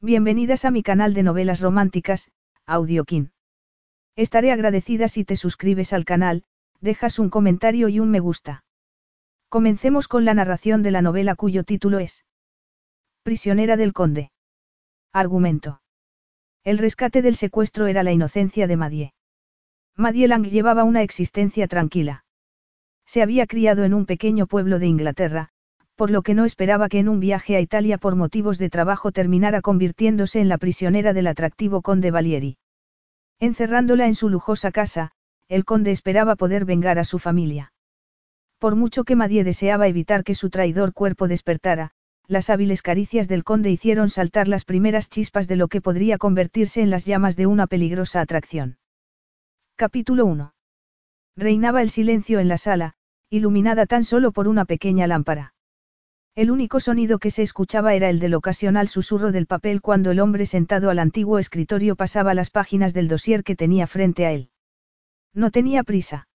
Bienvenidas a mi canal de novelas románticas, Audiokin. Estaré agradecida si te suscribes al canal, dejas un comentario y un me gusta. Comencemos con la narración de la novela cuyo título es Prisionera del Conde. Argumento. El rescate del secuestro era la inocencia de Madie. Madie Lang llevaba una existencia tranquila. Se había criado en un pequeño pueblo de Inglaterra, por lo que no esperaba que en un viaje a Italia por motivos de trabajo terminara convirtiéndose en la prisionera del atractivo conde Valieri. Encerrándola en su lujosa casa, el conde esperaba poder vengar a su familia. Por mucho que Madie deseaba evitar que su traidor cuerpo despertara, las hábiles caricias del conde hicieron saltar las primeras chispas de lo que podría convertirse en las llamas de una peligrosa atracción. Capítulo 1. Reinaba el silencio en la sala, iluminada tan solo por una pequeña lámpara. El único sonido que se escuchaba era el del ocasional susurro del papel cuando el hombre sentado al antiguo escritorio pasaba las páginas del dossier que tenía frente a él. No tenía prisa.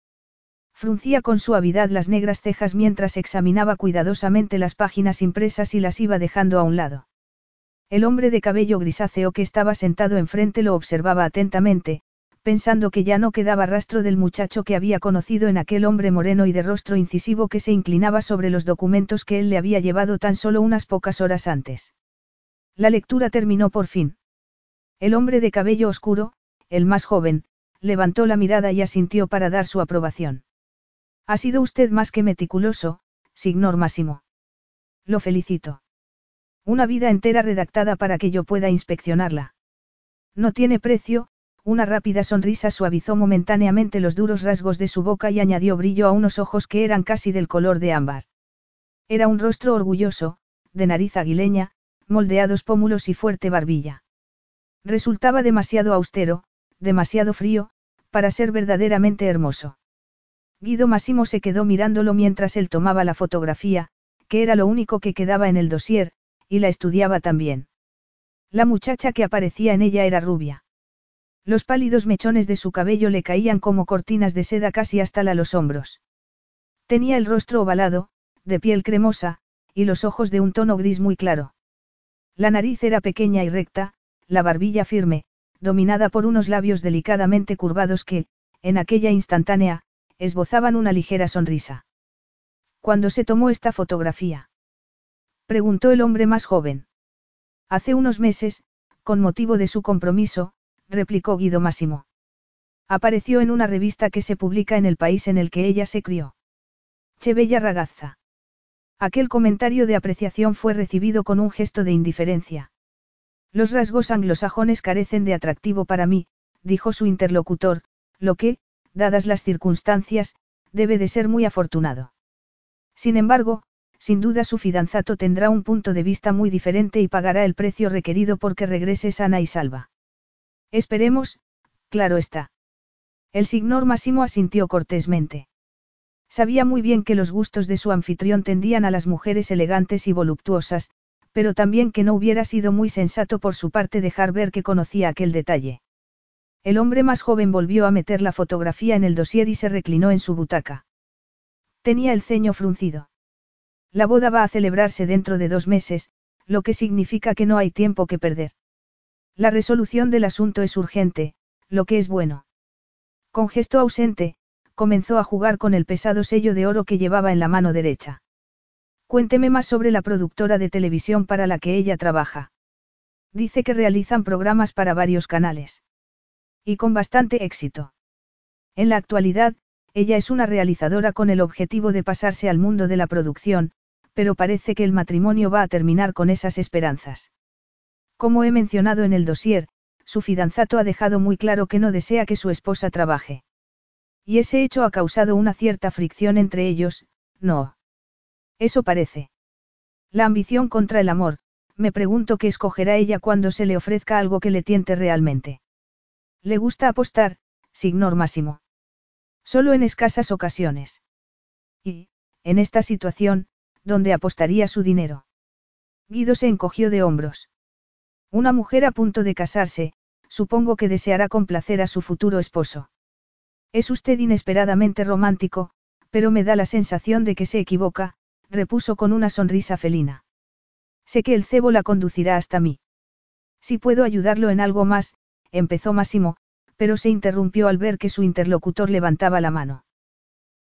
Fruncía con suavidad las negras cejas mientras examinaba cuidadosamente las páginas impresas y las iba dejando a un lado. El hombre de cabello grisáceo que estaba sentado enfrente lo observaba atentamente, pensando que ya no quedaba rastro del muchacho que había conocido en aquel hombre moreno y de rostro incisivo que se inclinaba sobre los documentos que él le había llevado tan solo unas pocas horas antes. La lectura terminó por fin. El hombre de cabello oscuro, el más joven, levantó la mirada y asintió para dar su aprobación. Ha sido usted más que meticuloso, signor Máximo. Lo felicito. Una vida entera redactada para que yo pueda inspeccionarla. No tiene precio, una rápida sonrisa suavizó momentáneamente los duros rasgos de su boca y añadió brillo a unos ojos que eran casi del color de ámbar. Era un rostro orgulloso, de nariz aguileña, moldeados pómulos y fuerte barbilla. Resultaba demasiado austero, demasiado frío, para ser verdaderamente hermoso. Guido Massimo se quedó mirándolo mientras él tomaba la fotografía, que era lo único que quedaba en el dossier, y la estudiaba también. La muchacha que aparecía en ella era rubia. Los pálidos mechones de su cabello le caían como cortinas de seda casi hasta la los hombros. Tenía el rostro ovalado, de piel cremosa, y los ojos de un tono gris muy claro. La nariz era pequeña y recta, la barbilla firme, dominada por unos labios delicadamente curvados que, en aquella instantánea, esbozaban una ligera sonrisa. ¿Cuándo se tomó esta fotografía? Preguntó el hombre más joven. Hace unos meses, con motivo de su compromiso, replicó Guido Máximo. Apareció en una revista que se publica en el país en el que ella se crió. Che bella ragazza. Aquel comentario de apreciación fue recibido con un gesto de indiferencia. Los rasgos anglosajones carecen de atractivo para mí, dijo su interlocutor, lo que, dadas las circunstancias, debe de ser muy afortunado. Sin embargo, sin duda su fidanzato tendrá un punto de vista muy diferente y pagará el precio requerido porque regrese sana y salva. Esperemos, claro está. El signor Massimo asintió cortésmente. Sabía muy bien que los gustos de su anfitrión tendían a las mujeres elegantes y voluptuosas, pero también que no hubiera sido muy sensato por su parte dejar ver que conocía aquel detalle. El hombre más joven volvió a meter la fotografía en el dossier y se reclinó en su butaca. Tenía el ceño fruncido. La boda va a celebrarse dentro de dos meses, lo que significa que no hay tiempo que perder. La resolución del asunto es urgente, lo que es bueno. Con gesto ausente, comenzó a jugar con el pesado sello de oro que llevaba en la mano derecha. Cuénteme más sobre la productora de televisión para la que ella trabaja. Dice que realizan programas para varios canales. Y con bastante éxito. En la actualidad, ella es una realizadora con el objetivo de pasarse al mundo de la producción, pero parece que el matrimonio va a terminar con esas esperanzas. Como he mencionado en el dossier, su fidanzato ha dejado muy claro que no desea que su esposa trabaje. Y ese hecho ha causado una cierta fricción entre ellos, no. Eso parece. La ambición contra el amor, me pregunto qué escogerá ella cuando se le ofrezca algo que le tiente realmente. Le gusta apostar, signor Máximo. Solo en escasas ocasiones. Y, en esta situación, ¿dónde apostaría su dinero? Guido se encogió de hombros. Una mujer a punto de casarse, supongo que deseará complacer a su futuro esposo. Es usted inesperadamente romántico, pero me da la sensación de que se equivoca, repuso con una sonrisa felina. Sé que el cebo la conducirá hasta mí. Si puedo ayudarlo en algo más, empezó Máximo, pero se interrumpió al ver que su interlocutor levantaba la mano.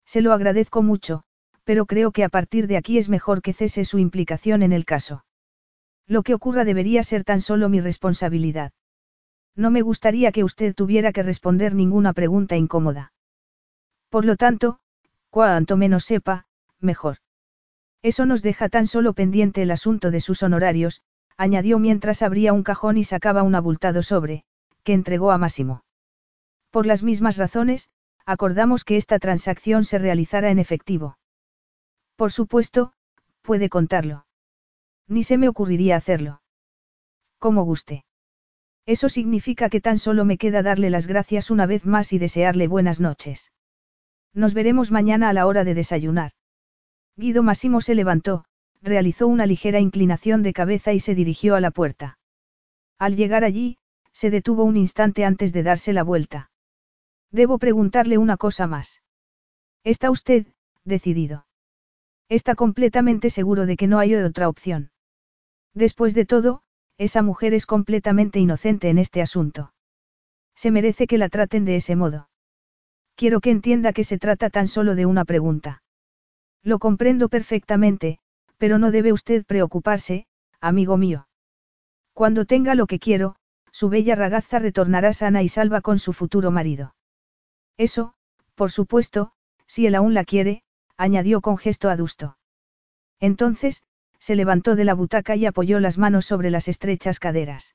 Se lo agradezco mucho, pero creo que a partir de aquí es mejor que cese su implicación en el caso. Lo que ocurra debería ser tan solo mi responsabilidad. No me gustaría que usted tuviera que responder ninguna pregunta incómoda. Por lo tanto, cuanto menos sepa, mejor. Eso nos deja tan solo pendiente el asunto de sus honorarios, añadió mientras abría un cajón y sacaba un abultado sobre, que entregó a Máximo. Por las mismas razones, acordamos que esta transacción se realizara en efectivo. Por supuesto, puede contarlo. Ni se me ocurriría hacerlo. Como guste. Eso significa que tan solo me queda darle las gracias una vez más y desearle buenas noches. Nos veremos mañana a la hora de desayunar. Guido Massimo se levantó, realizó una ligera inclinación de cabeza y se dirigió a la puerta. Al llegar allí, se detuvo un instante antes de darse la vuelta. Debo preguntarle una cosa más. ¿Está usted, decidido? Está completamente seguro de que no hay otra opción. Después de todo, esa mujer es completamente inocente en este asunto. Se merece que la traten de ese modo. Quiero que entienda que se trata tan solo de una pregunta. Lo comprendo perfectamente, pero no debe usted preocuparse, amigo mío. Cuando tenga lo que quiero, su bella ragazza retornará sana y salva con su futuro marido. Eso, por supuesto, si él aún la quiere, añadió con gesto adusto. Entonces, se levantó de la butaca y apoyó las manos sobre las estrechas caderas.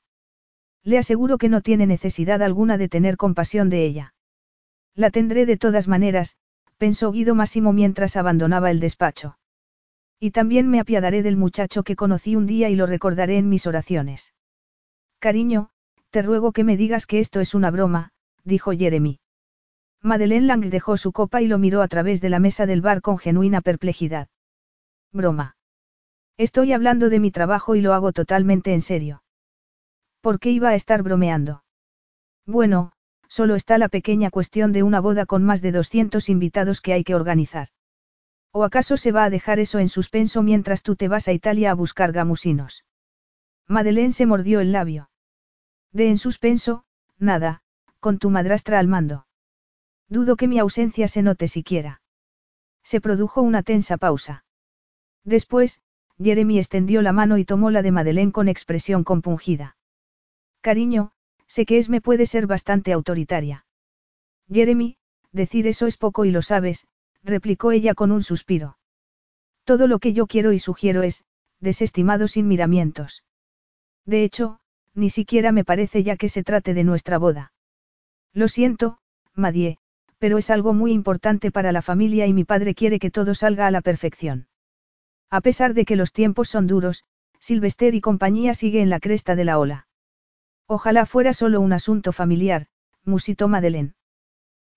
Le aseguro que no tiene necesidad alguna de tener compasión de ella. La tendré de todas maneras, pensó Guido Máximo mientras abandonaba el despacho. Y también me apiadaré del muchacho que conocí un día y lo recordaré en mis oraciones. Cariño, te ruego que me digas que esto es una broma, dijo Jeremy. Madeleine Lang dejó su copa y lo miró a través de la mesa del bar con genuina perplejidad. Broma. Estoy hablando de mi trabajo y lo hago totalmente en serio. ¿Por qué iba a estar bromeando? Bueno, solo está la pequeña cuestión de una boda con más de 200 invitados que hay que organizar. ¿O acaso se va a dejar eso en suspenso mientras tú te vas a Italia a buscar gamusinos? Madeleine se mordió el labio. De en suspenso, nada, con tu madrastra al mando. Dudo que mi ausencia se note siquiera. Se produjo una tensa pausa. Después, Jeremy extendió la mano y tomó la de Madeleine con expresión compungida. Cariño, sé que Esme puede ser bastante autoritaria. Jeremy, decir eso es poco y lo sabes, replicó ella con un suspiro. Todo lo que yo quiero y sugiero es, desestimado sin miramientos. De hecho, ni siquiera me parece ya que se trate de nuestra boda. Lo siento, Madie, pero es algo muy importante para la familia y mi padre quiere que todo salga a la perfección. A pesar de que los tiempos son duros, Sylvester y compañía sigue en la cresta de la ola. Ojalá fuera solo un asunto familiar, musitó Madeleine.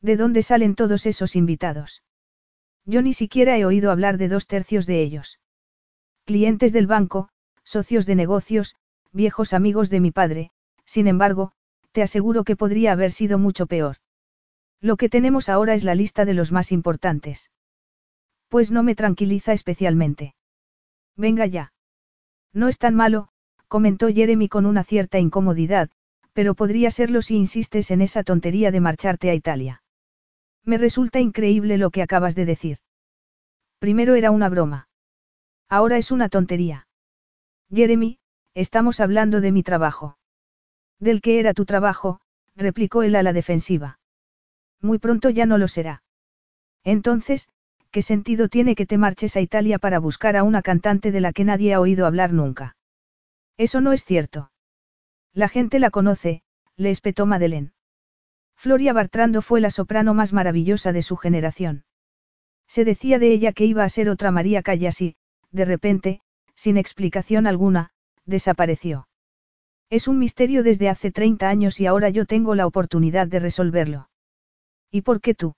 ¿De dónde salen todos esos invitados? Yo ni siquiera he oído hablar de dos tercios de ellos. Clientes del banco, socios de negocios, viejos amigos de mi padre, sin embargo, te aseguro que podría haber sido mucho peor. Lo que tenemos ahora es la lista de los más importantes. Pues no me tranquiliza especialmente. Venga ya. No es tan malo, comentó Jeremy con una cierta incomodidad, pero podría serlo si insistes en esa tontería de marcharte a Italia. Me resulta increíble lo que acabas de decir. Primero era una broma. Ahora es una tontería. Jeremy, estamos hablando de mi trabajo. Del que era tu trabajo, replicó él a la defensiva. Muy pronto ya no lo será. Entonces, ¿qué sentido tiene que te marches a Italia para buscar a una cantante de la que nadie ha oído hablar nunca? Eso no es cierto. La gente la conoce, le espetó Madeleine. Floria Bartrando fue la soprano más maravillosa de su generación. Se decía de ella que iba a ser otra María Callas y, de repente, sin explicación alguna, desapareció. Es un misterio desde hace 30 años y ahora yo tengo la oportunidad de resolverlo. ¿Y por qué tú?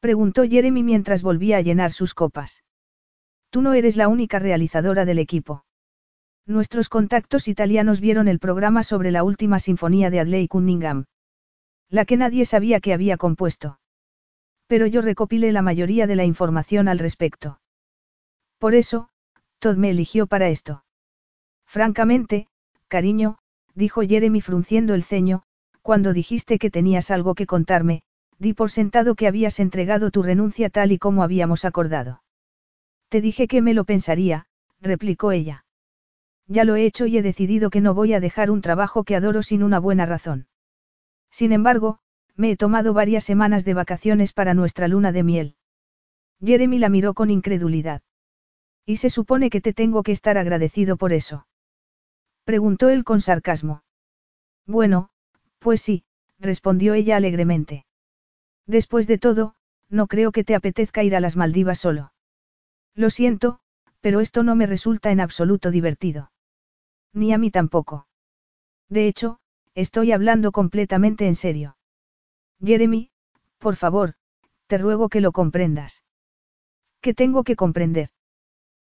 Preguntó Jeremy mientras volvía a llenar sus copas. Tú no eres la única realizadora del equipo. Nuestros contactos italianos vieron el programa sobre la última sinfonía de Adley Cunningham. La que nadie sabía que había compuesto. Pero yo recopilé la mayoría de la información al respecto. Por eso, Todd me eligió para esto. Francamente, cariño, dijo Jeremy frunciendo el ceño, cuando dijiste que tenías algo que contarme, di por sentado que habías entregado tu renuncia tal y como habíamos acordado. Te dije que me lo pensaría, replicó ella. Ya lo he hecho y he decidido que no voy a dejar un trabajo que adoro sin una buena razón. Sin embargo, me he tomado varias semanas de vacaciones para nuestra luna de miel. Jeremy la miró con incredulidad. ¿Y se supone que te tengo que estar agradecido por eso? Preguntó él con sarcasmo. Bueno, pues sí, respondió ella alegremente. Después de todo, no creo que te apetezca ir a las Maldivas solo. Lo siento, pero esto no me resulta en absoluto divertido. Ni a mí tampoco. De hecho, estoy hablando completamente en serio. Jeremy, por favor, te ruego que lo comprendas. ¿Qué tengo que comprender?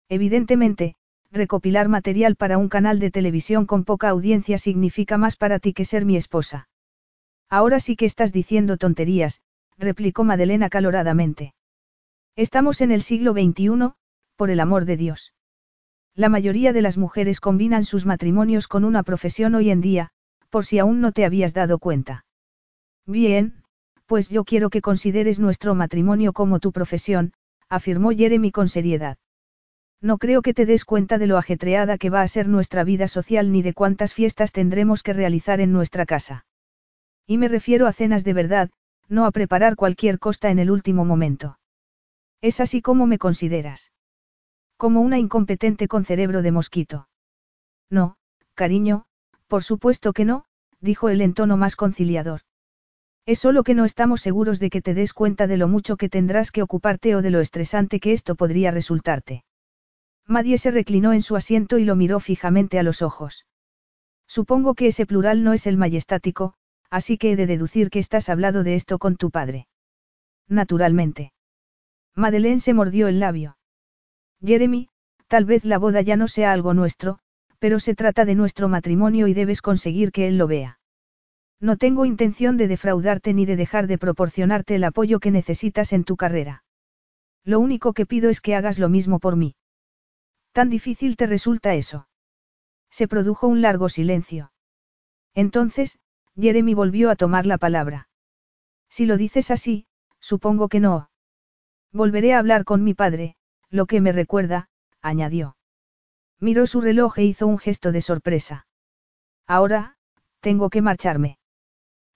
Evidentemente, recopilar material para un canal de televisión con poca audiencia significa más para ti que ser mi esposa. Ahora sí que estás diciendo tonterías, replicó Madeleine acaloradamente. Estamos en el siglo XXI, por el amor de Dios. La mayoría de las mujeres combinan sus matrimonios con una profesión hoy en día, por si aún no te habías dado cuenta. Bien, pues yo quiero que consideres nuestro matrimonio como tu profesión, afirmó Jeremy con seriedad. No creo que te des cuenta de lo ajetreada que va a ser nuestra vida social ni de cuántas fiestas tendremos que realizar en nuestra casa. Y me refiero a cenas de verdad, no a preparar cualquier costa en el último momento. Es así como me consideras. Como una incompetente con cerebro de mosquito. No, cariño, por supuesto que no, dijo él en tono más conciliador. Es solo que no estamos seguros de que te des cuenta de lo mucho que tendrás que ocuparte o de lo estresante que esto podría resultarte. Madie se reclinó en su asiento y lo miró fijamente a los ojos. Supongo que ese plural no es el majestático, así que he de deducir que estás hablado de esto con tu padre. Naturalmente. Madeleine se mordió el labio. Jeremy, tal vez la boda ya no sea algo nuestro, pero se trata de nuestro matrimonio y debes conseguir que él lo vea. No tengo intención de defraudarte ni de dejar de proporcionarte el apoyo que necesitas en tu carrera. Lo único que pido es que hagas lo mismo por mí. ¿Tan difícil te resulta eso? Se produjo un largo silencio. Entonces, Jeremy volvió a tomar la palabra. Si lo dices así, supongo que no. Volveré a hablar con mi padre, lo que me recuerda, añadió. Miró su reloj e hizo un gesto de sorpresa. Ahora, tengo que marcharme.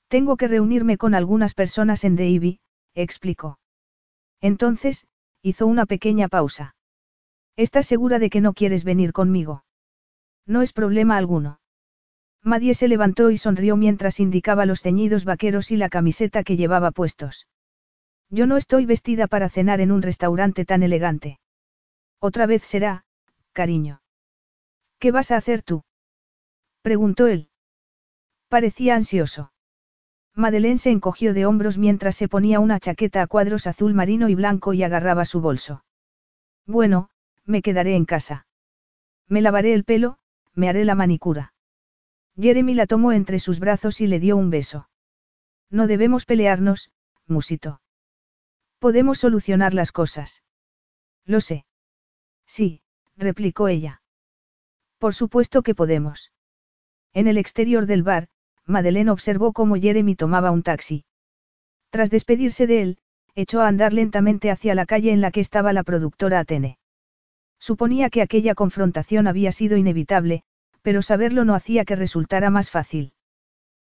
Tengo que reunirme con algunas personas en Davy, explicó. Entonces, hizo una pequeña pausa. ¿Estás segura de que no quieres venir conmigo? No es problema alguno. Madie se levantó y sonrió mientras indicaba los ceñidos vaqueros y la camiseta que llevaba puestos. Yo no estoy vestida para cenar en un restaurante tan elegante. Otra vez será, cariño. ¿Qué vas a hacer tú? preguntó él. Parecía ansioso. Madeleine se encogió de hombros mientras se ponía una chaqueta a cuadros azul marino y blanco y agarraba su bolso. Bueno, me quedaré en casa. Me lavaré el pelo, me haré la manicura. Jeremy la tomó entre sus brazos y le dio un beso. No debemos pelearnos, musito. Podemos solucionar las cosas. Lo sé. Sí, replicó ella. Por supuesto que podemos. En el exterior del bar, Madeleine observó cómo Jeremy tomaba un taxi. Tras despedirse de él, echó a andar lentamente hacia la calle en la que estaba la productora Atene. Suponía que aquella confrontación había sido inevitable, pero saberlo no hacía que resultara más fácil.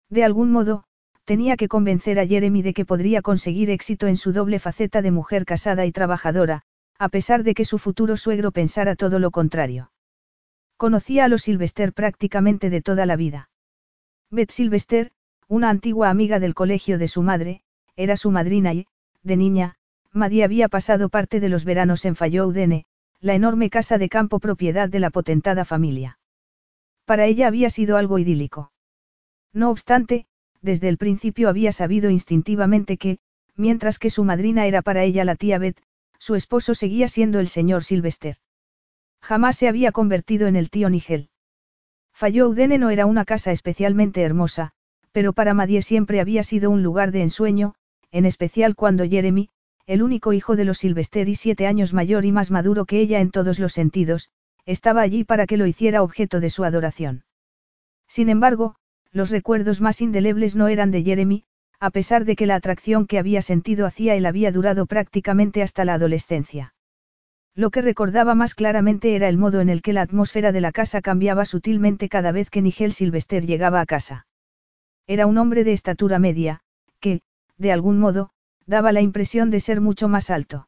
De algún modo, tenía que convencer a Jeremy de que podría conseguir éxito en su doble faceta de mujer casada y trabajadora, a pesar de que su futuro suegro pensara todo lo contrario. Conocía a los Sylvester prácticamente de toda la vida. Beth Sylvester, una antigua amiga del colegio de su madre, era su madrina y, de niña, Maddie había pasado parte de los veranos en Falloudene, la enorme casa de campo propiedad de la potentada familia. Para ella había sido algo idílico. No obstante, desde el principio había sabido instintivamente que, mientras que su madrina era para ella la tía Beth, su esposo seguía siendo el señor Sylvester. Jamás se había convertido en el tío Nigel. Falló Udene no era una casa especialmente hermosa, pero para Madie siempre había sido un lugar de ensueño, en especial cuando Jeremy, el único hijo de los Sylvester y siete años mayor y más maduro que ella en todos los sentidos, estaba allí para que lo hiciera objeto de su adoración. Sin embargo, los recuerdos más indelebles no eran de Jeremy, a pesar de que la atracción que había sentido hacia él había durado prácticamente hasta la adolescencia. Lo que recordaba más claramente era el modo en el que la atmósfera de la casa cambiaba sutilmente cada vez que Nigel Sylvester llegaba a casa. Era un hombre de estatura media, que, de algún modo, daba la impresión de ser mucho más alto.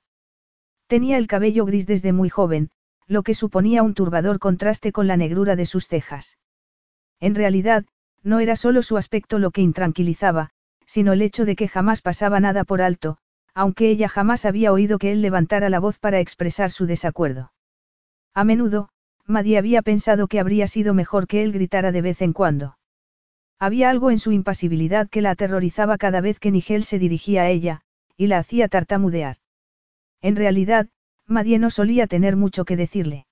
Tenía el cabello gris desde muy joven, lo que suponía un turbador contraste con la negrura de sus cejas. En realidad, no era solo su aspecto lo que intranquilizaba, sino el hecho de que jamás pasaba nada por alto, aunque ella jamás había oído que él levantara la voz para expresar su desacuerdo. A menudo, Maddie había pensado que habría sido mejor que él gritara de vez en cuando. Había algo en su impasibilidad que la aterrorizaba cada vez que Nigel se dirigía a ella, y la hacía tartamudear. En realidad, Maddie no solía tener mucho que decirle.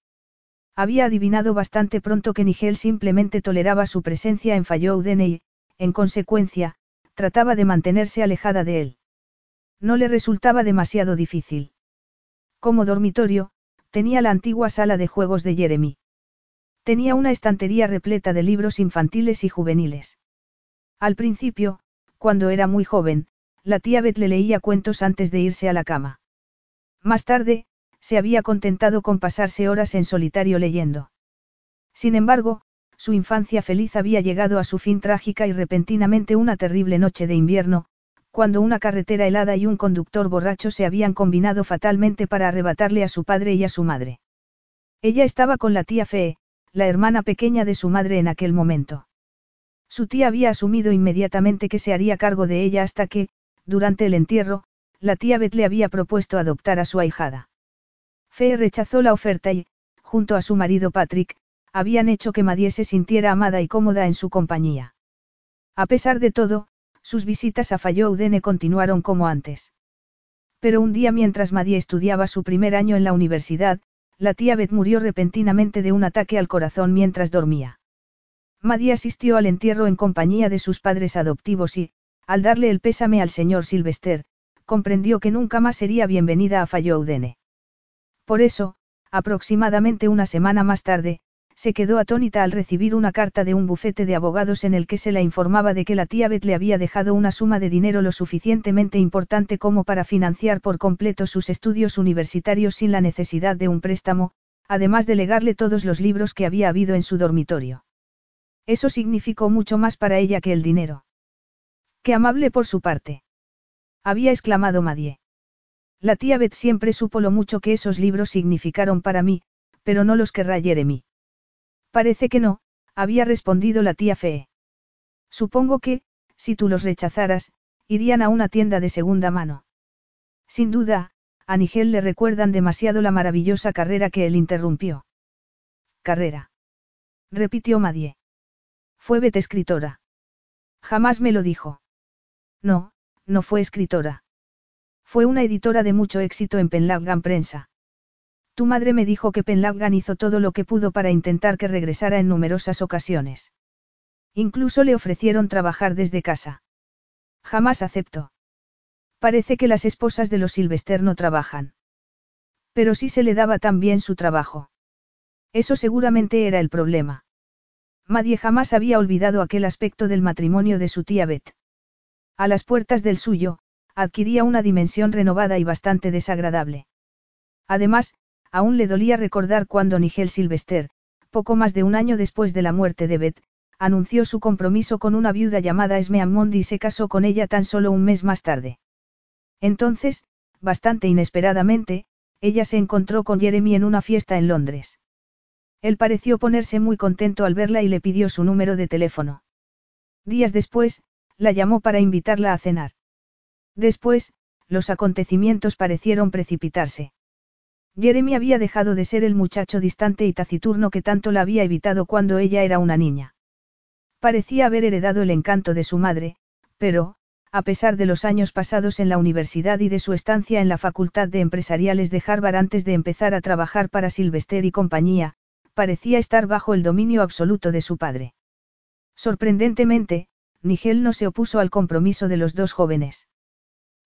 Había adivinado bastante pronto que Nigel simplemente toleraba su presencia en Fallouden y, en consecuencia, trataba de mantenerse alejada de él. No le resultaba demasiado difícil. Como dormitorio, tenía la antigua sala de juegos de Jeremy. Tenía una estantería repleta de libros infantiles y juveniles. Al principio, cuando era muy joven, la tía Beth le leía cuentos antes de irse a la cama. Más tarde, se había contentado con pasarse horas en solitario leyendo. Sin embargo, su infancia feliz había llegado a su fin trágica y repentinamente una terrible noche de invierno, cuando una carretera helada y un conductor borracho se habían combinado fatalmente para arrebatarle a su padre y a su madre. Ella estaba con la tía Fee, la hermana pequeña de su madre en aquel momento. Su tía había asumido inmediatamente que se haría cargo de ella hasta que, durante el entierro, la tía Beth le había propuesto adoptar a su ahijada. Fee rechazó la oferta y, junto a su marido Patrick, habían hecho que Madie se sintiera amada y cómoda en su compañía. A pesar de todo, sus visitas a Falloudene continuaron como antes. Pero un día mientras Madie estudiaba su primer año en la universidad, la tía Beth murió repentinamente de un ataque al corazón mientras dormía. Madie asistió al entierro en compañía de sus padres adoptivos y, al darle el pésame al señor Sylvester, comprendió que nunca más sería bienvenida a Falloudene. Por eso, aproximadamente una semana más tarde, se quedó atónita al recibir una carta de un bufete de abogados en el que se la informaba de que la tía Beth le había dejado una suma de dinero lo suficientemente importante como para financiar por completo sus estudios universitarios sin la necesidad de un préstamo, además de legarle todos los libros que había habido en su dormitorio. Eso significó mucho más para ella que el dinero. Qué amable por su parte. Había exclamado Madie. La tía Beth siempre supo lo mucho que esos libros significaron para mí, pero no los querrá Jeremy. Parece que no, había respondido la tía Fee. Supongo que, si tú los rechazaras, irían a una tienda de segunda mano. Sin duda, a Nigel le recuerdan demasiado la maravillosa carrera que él interrumpió. Carrera. Repitió Madie. Fue Beth escritora. Jamás me lo dijo. No, no fue escritora. Fue una editora de mucho éxito en Penlaggan Prensa. Tu madre me dijo que Penlaggan hizo todo lo que pudo para intentar que regresara en numerosas ocasiones. Incluso le ofrecieron trabajar desde casa. Jamás aceptó. Parece que las esposas de los Silvester no trabajan. Pero sí se le daba tan bien su trabajo. Eso seguramente era el problema. Madie jamás había olvidado aquel aspecto del matrimonio de su tía Beth. A las puertas del suyo, adquiría una dimensión renovada y bastante desagradable. Además, Aún le dolía recordar cuando Nigel Sylvester, poco más de un año después de la muerte de Beth, anunció su compromiso con una viuda llamada Esme Ammondi y se casó con ella tan solo un mes más tarde. Entonces, bastante inesperadamente, ella se encontró con Jeremy en una fiesta en Londres. Él pareció ponerse muy contento al verla y le pidió su número de teléfono. Días después, la llamó para invitarla a cenar. Después, los acontecimientos parecieron precipitarse. Jeremy había dejado de ser el muchacho distante y taciturno que tanto la había evitado cuando ella era una niña. Parecía haber heredado el encanto de su madre, pero, a pesar de los años pasados en la universidad y de su estancia en la Facultad de Empresariales de Harvard antes de empezar a trabajar para Sylvester y compañía, parecía estar bajo el dominio absoluto de su padre. Sorprendentemente, Nigel no se opuso al compromiso de los dos jóvenes.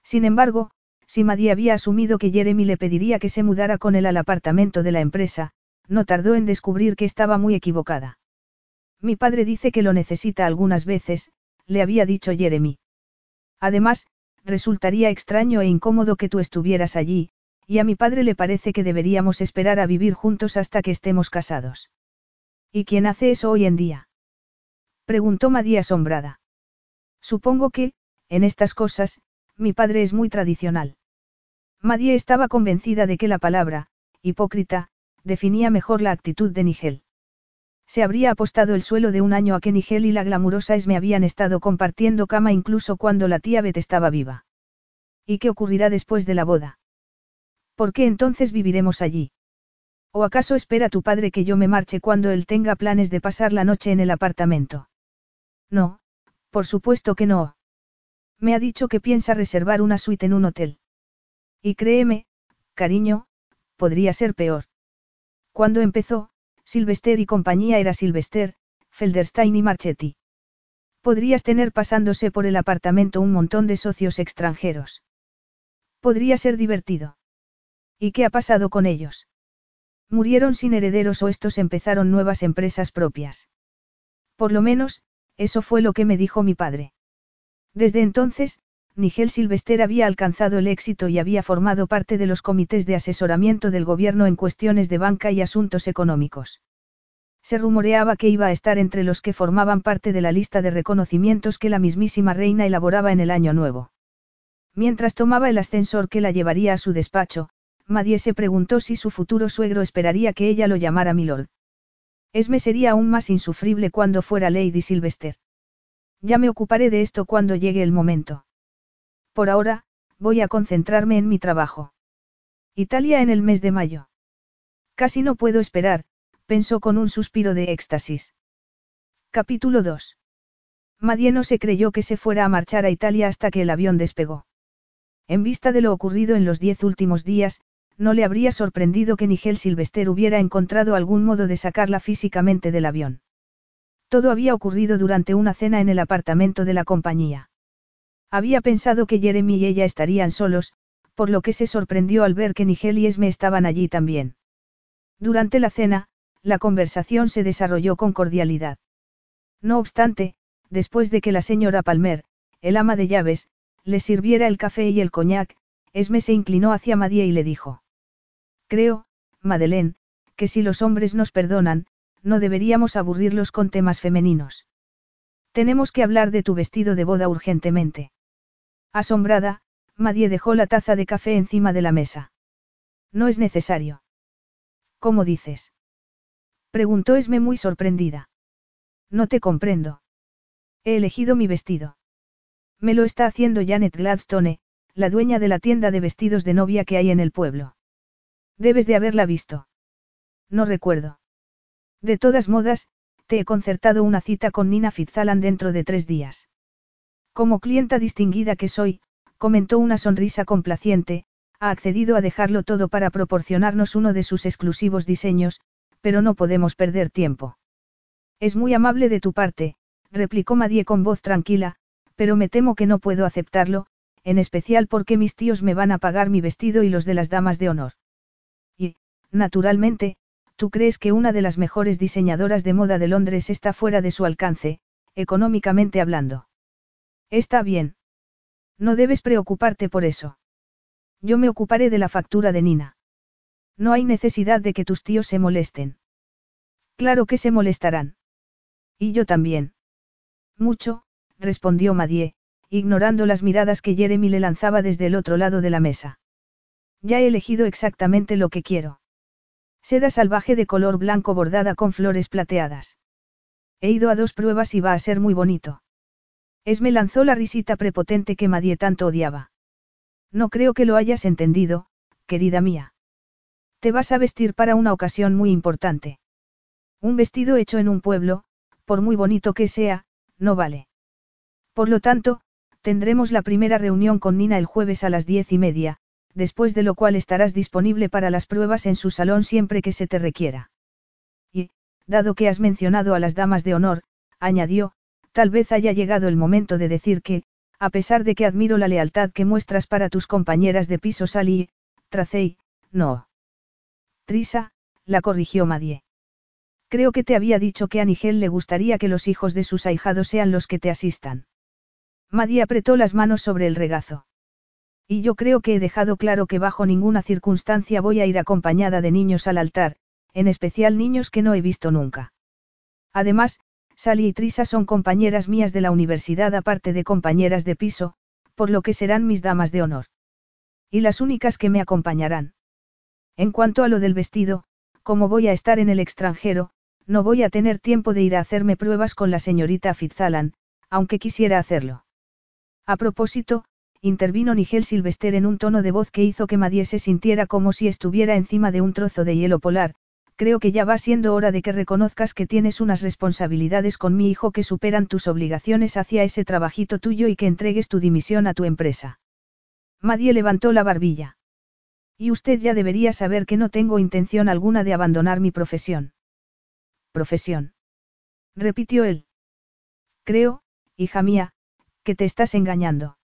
Sin embargo, si Maddie había asumido que Jeremy le pediría que se mudara con él al apartamento de la empresa, no tardó en descubrir que estaba muy equivocada. Mi padre dice que lo necesita algunas veces, le había dicho Jeremy. Además, resultaría extraño e incómodo que tú estuvieras allí, y a mi padre le parece que deberíamos esperar a vivir juntos hasta que estemos casados. ¿Y quién hace eso hoy en día? Preguntó Madie asombrada. Supongo que, en estas cosas, mi padre es muy tradicional. Madie estaba convencida de que la palabra, hipócrita, definía mejor la actitud de Nigel. Se habría apostado el suelo de un año a que Nigel y la glamurosa Esme habían estado compartiendo cama incluso cuando la tía Beth estaba viva. ¿Y qué ocurrirá después de la boda? ¿Por qué entonces viviremos allí? ¿O acaso espera tu padre que yo me marche cuando él tenga planes de pasar la noche en el apartamento? No, por supuesto que no. Me ha dicho que piensa reservar una suite en un hotel. Y créeme, cariño, podría ser peor. Cuando empezó, Sylvester y compañía era Sylvester, Felderstein y Marchetti. Podrías tener pasándose por el apartamento un montón de socios extranjeros. Podría ser divertido. ¿Y qué ha pasado con ellos? Murieron sin herederos o estos empezaron nuevas empresas propias. Por lo menos, eso fue lo que me dijo mi padre. Desde entonces, Nigel Silvester había alcanzado el éxito y había formado parte de los comités de asesoramiento del gobierno en cuestiones de banca y asuntos económicos. Se rumoreaba que iba a estar entre los que formaban parte de la lista de reconocimientos que la mismísima reina elaboraba en el año nuevo. Mientras tomaba el ascensor que la llevaría a su despacho, Madie se preguntó si su futuro suegro esperaría que ella lo llamara Milord. Esme sería aún más insufrible cuando fuera Lady Sylvester. Ya me ocuparé de esto cuando llegue el momento. Por ahora, voy a concentrarme en mi trabajo. Italia en el mes de mayo. Casi no puedo esperar, pensó con un suspiro de éxtasis. Capítulo 2. Madie no se creyó que se fuera a marchar a Italia hasta que el avión despegó. En vista de lo ocurrido en los diez últimos días, no le habría sorprendido que Nigel Silvester hubiera encontrado algún modo de sacarla físicamente del avión. Todo había ocurrido durante una cena en el apartamento de la compañía. Había pensado que Jeremy y ella estarían solos, por lo que se sorprendió al ver que Nigel y Esme estaban allí también. Durante la cena, la conversación se desarrolló con cordialidad. No obstante, después de que la señora Palmer, el ama de llaves, le sirviera el café y el coñac, Esme se inclinó hacia Madie y le dijo. Creo, Madeleine, que si los hombres nos perdonan, no deberíamos aburrirlos con temas femeninos. Tenemos que hablar de tu vestido de boda urgentemente. Asombrada, Madie dejó la taza de café encima de la mesa. No es necesario. ¿Cómo dices? Preguntó Esme muy sorprendida. No te comprendo. He elegido mi vestido. Me lo está haciendo Janet Gladstone, la dueña de la tienda de vestidos de novia que hay en el pueblo. Debes de haberla visto. No recuerdo. De todas modas, te he concertado una cita con Nina Fitzalan dentro de tres días. Como clienta distinguida que soy, comentó una sonrisa complaciente, ha accedido a dejarlo todo para proporcionarnos uno de sus exclusivos diseños, pero no podemos perder tiempo. Es muy amable de tu parte, replicó Madie con voz tranquila, pero me temo que no puedo aceptarlo, en especial porque mis tíos me van a pagar mi vestido y los de las damas de honor. Y, naturalmente, tú crees que una de las mejores diseñadoras de moda de Londres está fuera de su alcance, económicamente hablando. Está bien. No debes preocuparte por eso. Yo me ocuparé de la factura de Nina. No hay necesidad de que tus tíos se molesten. Claro que se molestarán. Y yo también. Mucho, respondió Madie, ignorando las miradas que Jeremy le lanzaba desde el otro lado de la mesa. Ya he elegido exactamente lo que quiero. Seda salvaje de color blanco bordada con flores plateadas. He ido a dos pruebas y va a ser muy bonito. Esme lanzó la risita prepotente que Madie tanto odiaba. No creo que lo hayas entendido, querida mía. Te vas a vestir para una ocasión muy importante. Un vestido hecho en un pueblo, por muy bonito que sea, no vale. Por lo tanto, tendremos la primera reunión con Nina el jueves a las diez y media, después de lo cual estarás disponible para las pruebas en su salón siempre que se te requiera. Y, dado que has mencionado a las damas de honor, añadió, Tal vez haya llegado el momento de decir que, a pesar de que admiro la lealtad que muestras para tus compañeras de piso Sally y, Tracey, no. Trisa, la corrigió Madie. Creo que te había dicho que a Nigel le gustaría que los hijos de sus ahijados sean los que te asistan. Maddie apretó las manos sobre el regazo. Y yo creo que he dejado claro que bajo ninguna circunstancia voy a ir acompañada de niños al altar, en especial niños que no he visto nunca. Además, Sally y Trisa son compañeras mías de la universidad aparte de compañeras de piso, por lo que serán mis damas de honor. Y las únicas que me acompañarán. En cuanto a lo del vestido, como voy a estar en el extranjero, no voy a tener tiempo de ir a hacerme pruebas con la señorita Fitzalan, aunque quisiera hacerlo. A propósito, intervino Nigel Silvester en un tono de voz que hizo que Madie se sintiera como si estuviera encima de un trozo de hielo polar, creo que ya va siendo hora de que reconozcas que tienes unas responsabilidades con mi hijo que superan tus obligaciones hacia ese trabajito tuyo y que entregues tu dimisión a tu empresa. Madie levantó la barbilla. Y usted ya debería saber que no tengo intención alguna de abandonar mi profesión profesión. Repitió él. Creo, hija mía, que te estás engañando.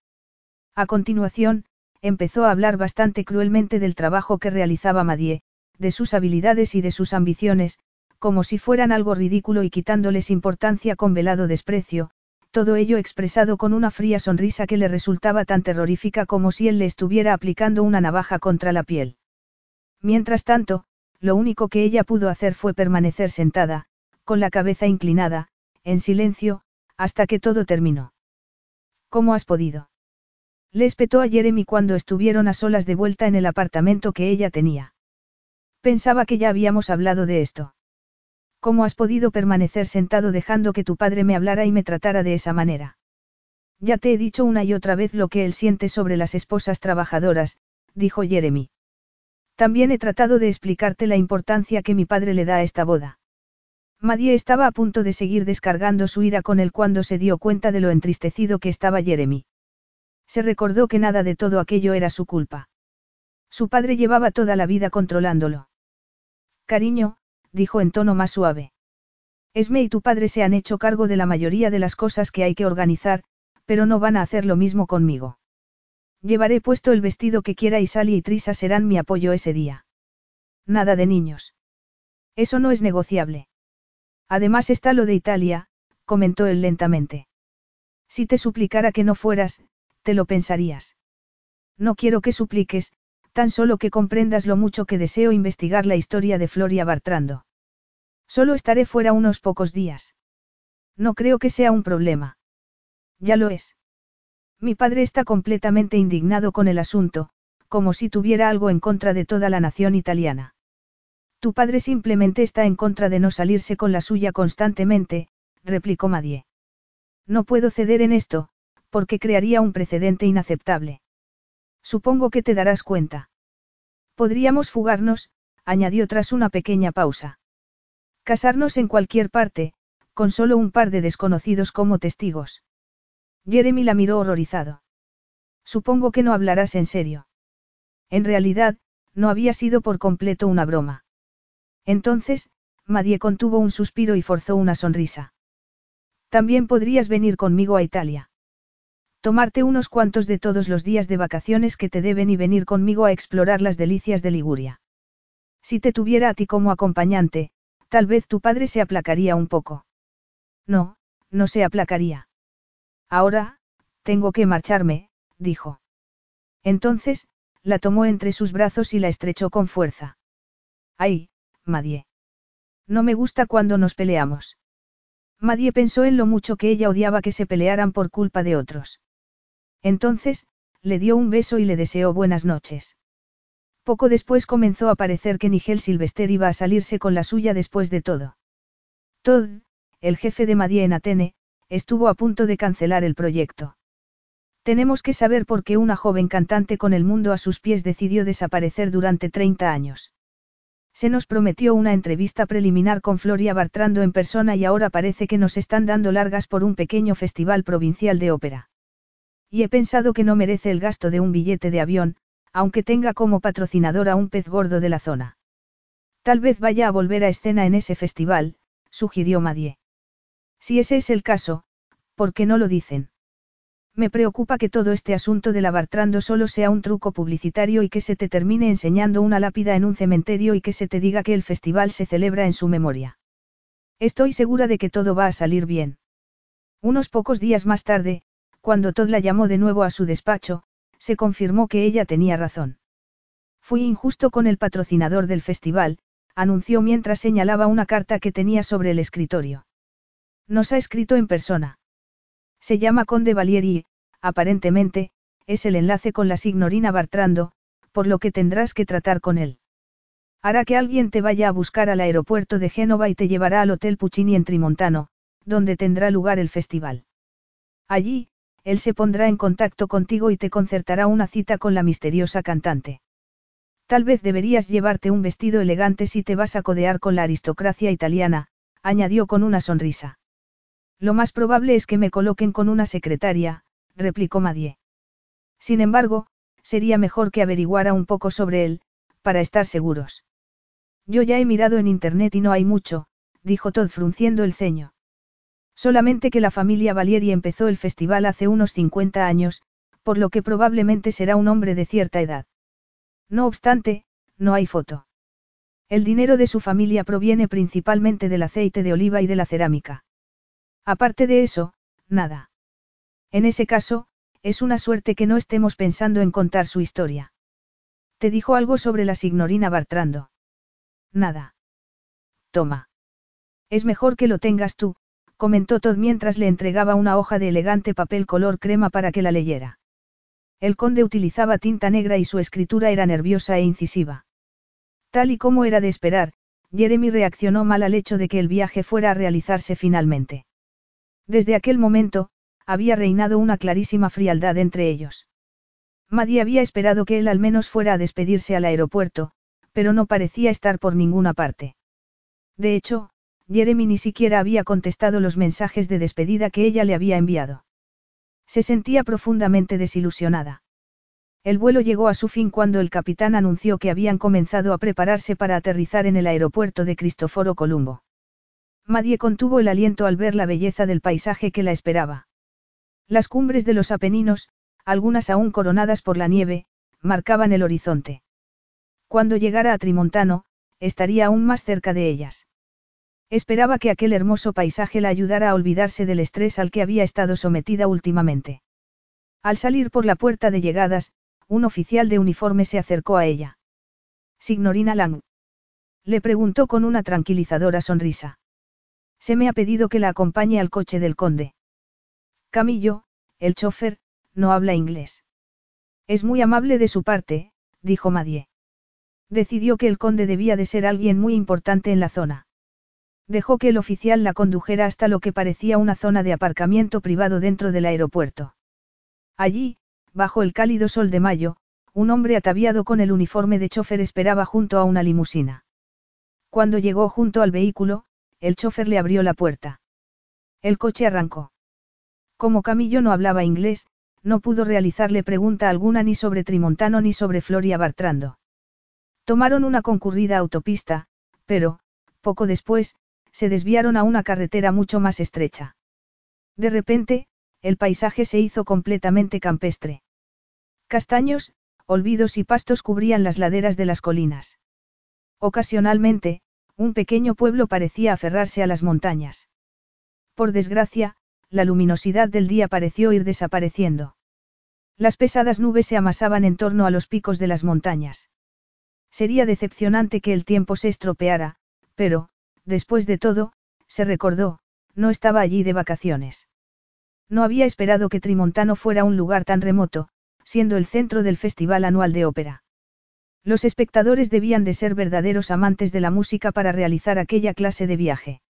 A continuación, empezó a hablar bastante cruelmente del trabajo que realizaba Madie, de sus habilidades y de sus ambiciones, como si fueran algo ridículo y quitándoles importancia con velado desprecio, todo ello expresado con una fría sonrisa que le resultaba tan terrorífica como si él le estuviera aplicando una navaja contra la piel. Mientras tanto, lo único que ella pudo hacer fue permanecer sentada, con la cabeza inclinada, en silencio, hasta que todo terminó. ¿Cómo has podido? Le espetó a Jeremy cuando estuvieron a solas de vuelta en el apartamento que ella tenía. Pensaba que ya habíamos hablado de esto. ¿Cómo has podido permanecer sentado dejando que tu padre me hablara y me tratara de esa manera? Ya te he dicho una y otra vez lo que él siente sobre las esposas trabajadoras, dijo Jeremy. También he tratado de explicarte la importancia que mi padre le da a esta boda. Madie estaba a punto de seguir descargando su ira con él cuando se dio cuenta de lo entristecido que estaba Jeremy. Se recordó que nada de todo aquello era su culpa. Su padre llevaba toda la vida controlándolo. Cariño, dijo en tono más suave. Esme y tu padre se han hecho cargo de la mayoría de las cosas que hay que organizar, pero no van a hacer lo mismo conmigo. Llevaré puesto el vestido que quiera y Sally y Trisa serán mi apoyo ese día. Nada de niños. Eso no es negociable. Además está lo de Italia, comentó él lentamente. Si te suplicara que no fueras, te lo pensarías. No quiero que supliques, tan solo que comprendas lo mucho que deseo investigar la historia de Floria Bartrando. Solo estaré fuera unos pocos días. No creo que sea un problema. Ya lo es. Mi padre está completamente indignado con el asunto, como si tuviera algo en contra de toda la nación italiana. Tu padre simplemente está en contra de no salirse con la suya constantemente, replicó Madie. No puedo ceder en esto, porque crearía un precedente inaceptable. Supongo que te darás cuenta. Podríamos fugarnos, añadió tras una pequeña pausa. Casarnos en cualquier parte, con solo un par de desconocidos como testigos. Jeremy la miró horrorizado. Supongo que no hablarás en serio. En realidad, no había sido por completo una broma. Entonces, Madie contuvo un suspiro y forzó una sonrisa. También podrías venir conmigo a Italia. Tomarte unos cuantos de todos los días de vacaciones que te deben y venir conmigo a explorar las delicias de Liguria. Si te tuviera a ti como acompañante, tal vez tu padre se aplacaría un poco. No, no se aplacaría. Ahora, tengo que marcharme, dijo. Entonces, la tomó entre sus brazos y la estrechó con fuerza. Ay, Madie. No me gusta cuando nos peleamos. Madie pensó en lo mucho que ella odiaba que se pelearan por culpa de otros. Entonces, le dio un beso y le deseó buenas noches. Poco después comenzó a parecer que Nigel Silvester iba a salirse con la suya después de todo. Todd, el jefe de Madie en Atene, estuvo a punto de cancelar el proyecto. Tenemos que saber por qué una joven cantante con el mundo a sus pies decidió desaparecer durante 30 años. Se nos prometió una entrevista preliminar con Floria Bartrando en persona y ahora parece que nos están dando largas por un pequeño festival provincial de ópera. Y he pensado que no merece el gasto de un billete de avión, aunque tenga como patrocinador a un pez gordo de la zona. Tal vez vaya a volver a escena en ese festival, sugirió Madie. Si ese es el caso, ¿por qué no lo dicen? Me preocupa que todo este asunto de la Bartrando solo sea un truco publicitario y que se te termine enseñando una lápida en un cementerio y que se te diga que el festival se celebra en su memoria. Estoy segura de que todo va a salir bien. Unos pocos días más tarde, cuando Todd la llamó de nuevo a su despacho, se confirmó que ella tenía razón. Fui injusto con el patrocinador del festival, anunció mientras señalaba una carta que tenía sobre el escritorio. Nos ha escrito en persona. Se llama Conde Valieri aparentemente, es el enlace con la signorina Bartrando, por lo que tendrás que tratar con él. Hará que alguien te vaya a buscar al aeropuerto de Génova y te llevará al Hotel Puccini en Trimontano, donde tendrá lugar el festival. Allí, él se pondrá en contacto contigo y te concertará una cita con la misteriosa cantante. Tal vez deberías llevarte un vestido elegante si te vas a codear con la aristocracia italiana, añadió con una sonrisa. Lo más probable es que me coloquen con una secretaria, replicó Madie. Sin embargo, sería mejor que averiguara un poco sobre él, para estar seguros. Yo ya he mirado en internet y no hay mucho, dijo Todd frunciendo el ceño. Solamente que la familia Valieri empezó el festival hace unos 50 años, por lo que probablemente será un hombre de cierta edad. No obstante, no hay foto. El dinero de su familia proviene principalmente del aceite de oliva y de la cerámica. Aparte de eso, nada. En ese caso, es una suerte que no estemos pensando en contar su historia. ¿Te dijo algo sobre la signorina Bartrando? Nada. Toma. Es mejor que lo tengas tú, comentó Todd mientras le entregaba una hoja de elegante papel color crema para que la leyera. El conde utilizaba tinta negra y su escritura era nerviosa e incisiva. Tal y como era de esperar, Jeremy reaccionó mal al hecho de que el viaje fuera a realizarse finalmente. Desde aquel momento, había reinado una clarísima frialdad entre ellos. Maddie había esperado que él al menos fuera a despedirse al aeropuerto, pero no parecía estar por ninguna parte. De hecho, Jeremy ni siquiera había contestado los mensajes de despedida que ella le había enviado. Se sentía profundamente desilusionada. El vuelo llegó a su fin cuando el capitán anunció que habían comenzado a prepararse para aterrizar en el aeropuerto de Cristoforo Columbo. Madie contuvo el aliento al ver la belleza del paisaje que la esperaba. Las cumbres de los Apeninos, algunas aún coronadas por la nieve, marcaban el horizonte. Cuando llegara a Trimontano, estaría aún más cerca de ellas. Esperaba que aquel hermoso paisaje la ayudara a olvidarse del estrés al que había estado sometida últimamente. Al salir por la puerta de llegadas, un oficial de uniforme se acercó a ella. Signorina Lang. Le preguntó con una tranquilizadora sonrisa. Se me ha pedido que la acompañe al coche del conde. Camillo, el chofer, no habla inglés. Es muy amable de su parte, dijo Madie. Decidió que el conde debía de ser alguien muy importante en la zona. Dejó que el oficial la condujera hasta lo que parecía una zona de aparcamiento privado dentro del aeropuerto. Allí, bajo el cálido sol de mayo, un hombre ataviado con el uniforme de chofer esperaba junto a una limusina. Cuando llegó junto al vehículo, el chofer le abrió la puerta. El coche arrancó. Como Camillo no hablaba inglés, no pudo realizarle pregunta alguna ni sobre Trimontano ni sobre Floria Bartrando. Tomaron una concurrida autopista, pero, poco después, se desviaron a una carretera mucho más estrecha. De repente, el paisaje se hizo completamente campestre. Castaños, olvidos y pastos cubrían las laderas de las colinas. Ocasionalmente, un pequeño pueblo parecía aferrarse a las montañas. Por desgracia, la luminosidad del día pareció ir desapareciendo. Las pesadas nubes se amasaban en torno a los picos de las montañas. Sería decepcionante que el tiempo se estropeara, pero, Después de todo, se recordó, no estaba allí de vacaciones. No había esperado que Trimontano fuera un lugar tan remoto, siendo el centro del Festival Anual de Ópera. Los espectadores debían de ser verdaderos amantes de la música para realizar aquella clase de viaje.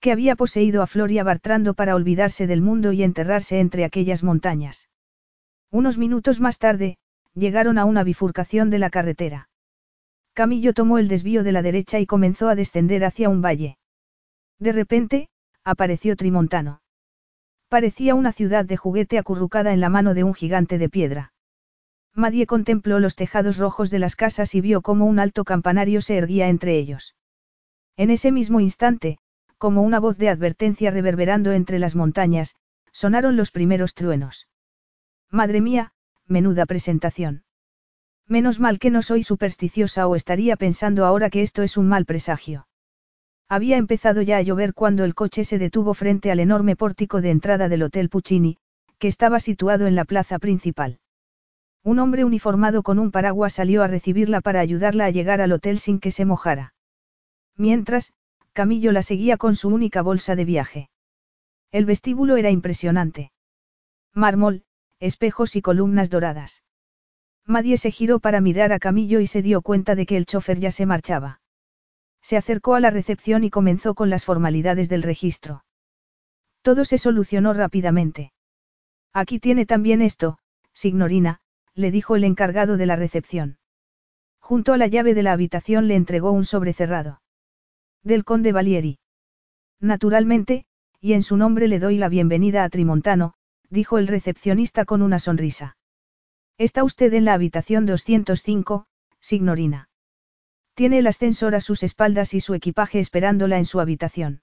Que había poseído a Floria Bartrando para olvidarse del mundo y enterrarse entre aquellas montañas. Unos minutos más tarde, llegaron a una bifurcación de la carretera. Camillo tomó el desvío de la derecha y comenzó a descender hacia un valle. De repente, apareció Trimontano. Parecía una ciudad de juguete acurrucada en la mano de un gigante de piedra. Madie contempló los tejados rojos de las casas y vio cómo un alto campanario se erguía entre ellos. En ese mismo instante, como una voz de advertencia reverberando entre las montañas, sonaron los primeros truenos. Madre mía, menuda presentación. Menos mal que no soy supersticiosa o estaría pensando ahora que esto es un mal presagio. Había empezado ya a llover cuando el coche se detuvo frente al enorme pórtico de entrada del Hotel Puccini, que estaba situado en la plaza principal. Un hombre uniformado con un paraguas salió a recibirla para ayudarla a llegar al hotel sin que se mojara. Mientras, Camillo la seguía con su única bolsa de viaje. El vestíbulo era impresionante. Mármol, espejos y columnas doradas. Madie se giró para mirar a Camillo y se dio cuenta de que el chofer ya se marchaba. Se acercó a la recepción y comenzó con las formalidades del registro. Todo se solucionó rápidamente. Aquí tiene también esto, signorina, le dijo el encargado de la recepción. Junto a la llave de la habitación le entregó un sobre cerrado. Del conde Valieri. Naturalmente, y en su nombre le doy la bienvenida a Trimontano, dijo el recepcionista con una sonrisa. Está usted en la habitación 205, signorina. Tiene el ascensor a sus espaldas y su equipaje esperándola en su habitación.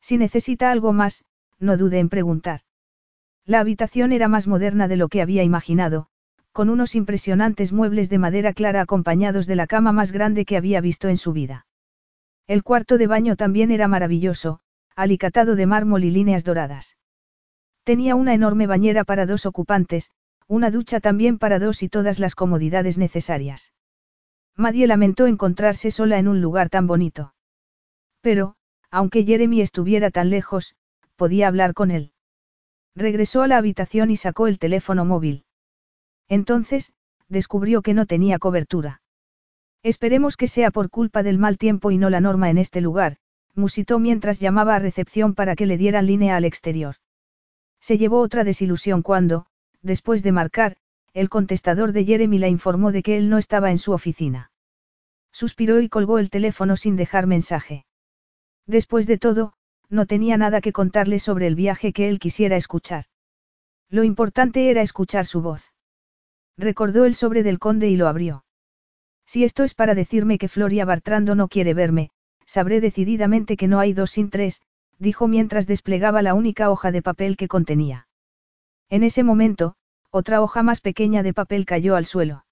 Si necesita algo más, no dude en preguntar. La habitación era más moderna de lo que había imaginado, con unos impresionantes muebles de madera clara acompañados de la cama más grande que había visto en su vida. El cuarto de baño también era maravilloso, alicatado de mármol y líneas doradas. Tenía una enorme bañera para dos ocupantes, una ducha también para dos y todas las comodidades necesarias. Madie lamentó encontrarse sola en un lugar tan bonito. Pero, aunque Jeremy estuviera tan lejos, podía hablar con él. Regresó a la habitación y sacó el teléfono móvil. Entonces, descubrió que no tenía cobertura. Esperemos que sea por culpa del mal tiempo y no la norma en este lugar, musitó mientras llamaba a recepción para que le dieran línea al exterior. Se llevó otra desilusión cuando, después de marcar, el contestador de Jeremy la informó de que él no estaba en su oficina. Suspiró y colgó el teléfono sin dejar mensaje. Después de todo, no tenía nada que contarle sobre el viaje que él quisiera escuchar. Lo importante era escuchar su voz. Recordó el sobre del conde y lo abrió. Si esto es para decirme que Floria Bartrando no quiere verme, sabré decididamente que no hay dos sin tres, dijo mientras desplegaba la única hoja de papel que contenía. En ese momento, otra hoja más pequeña de papel cayó al suelo.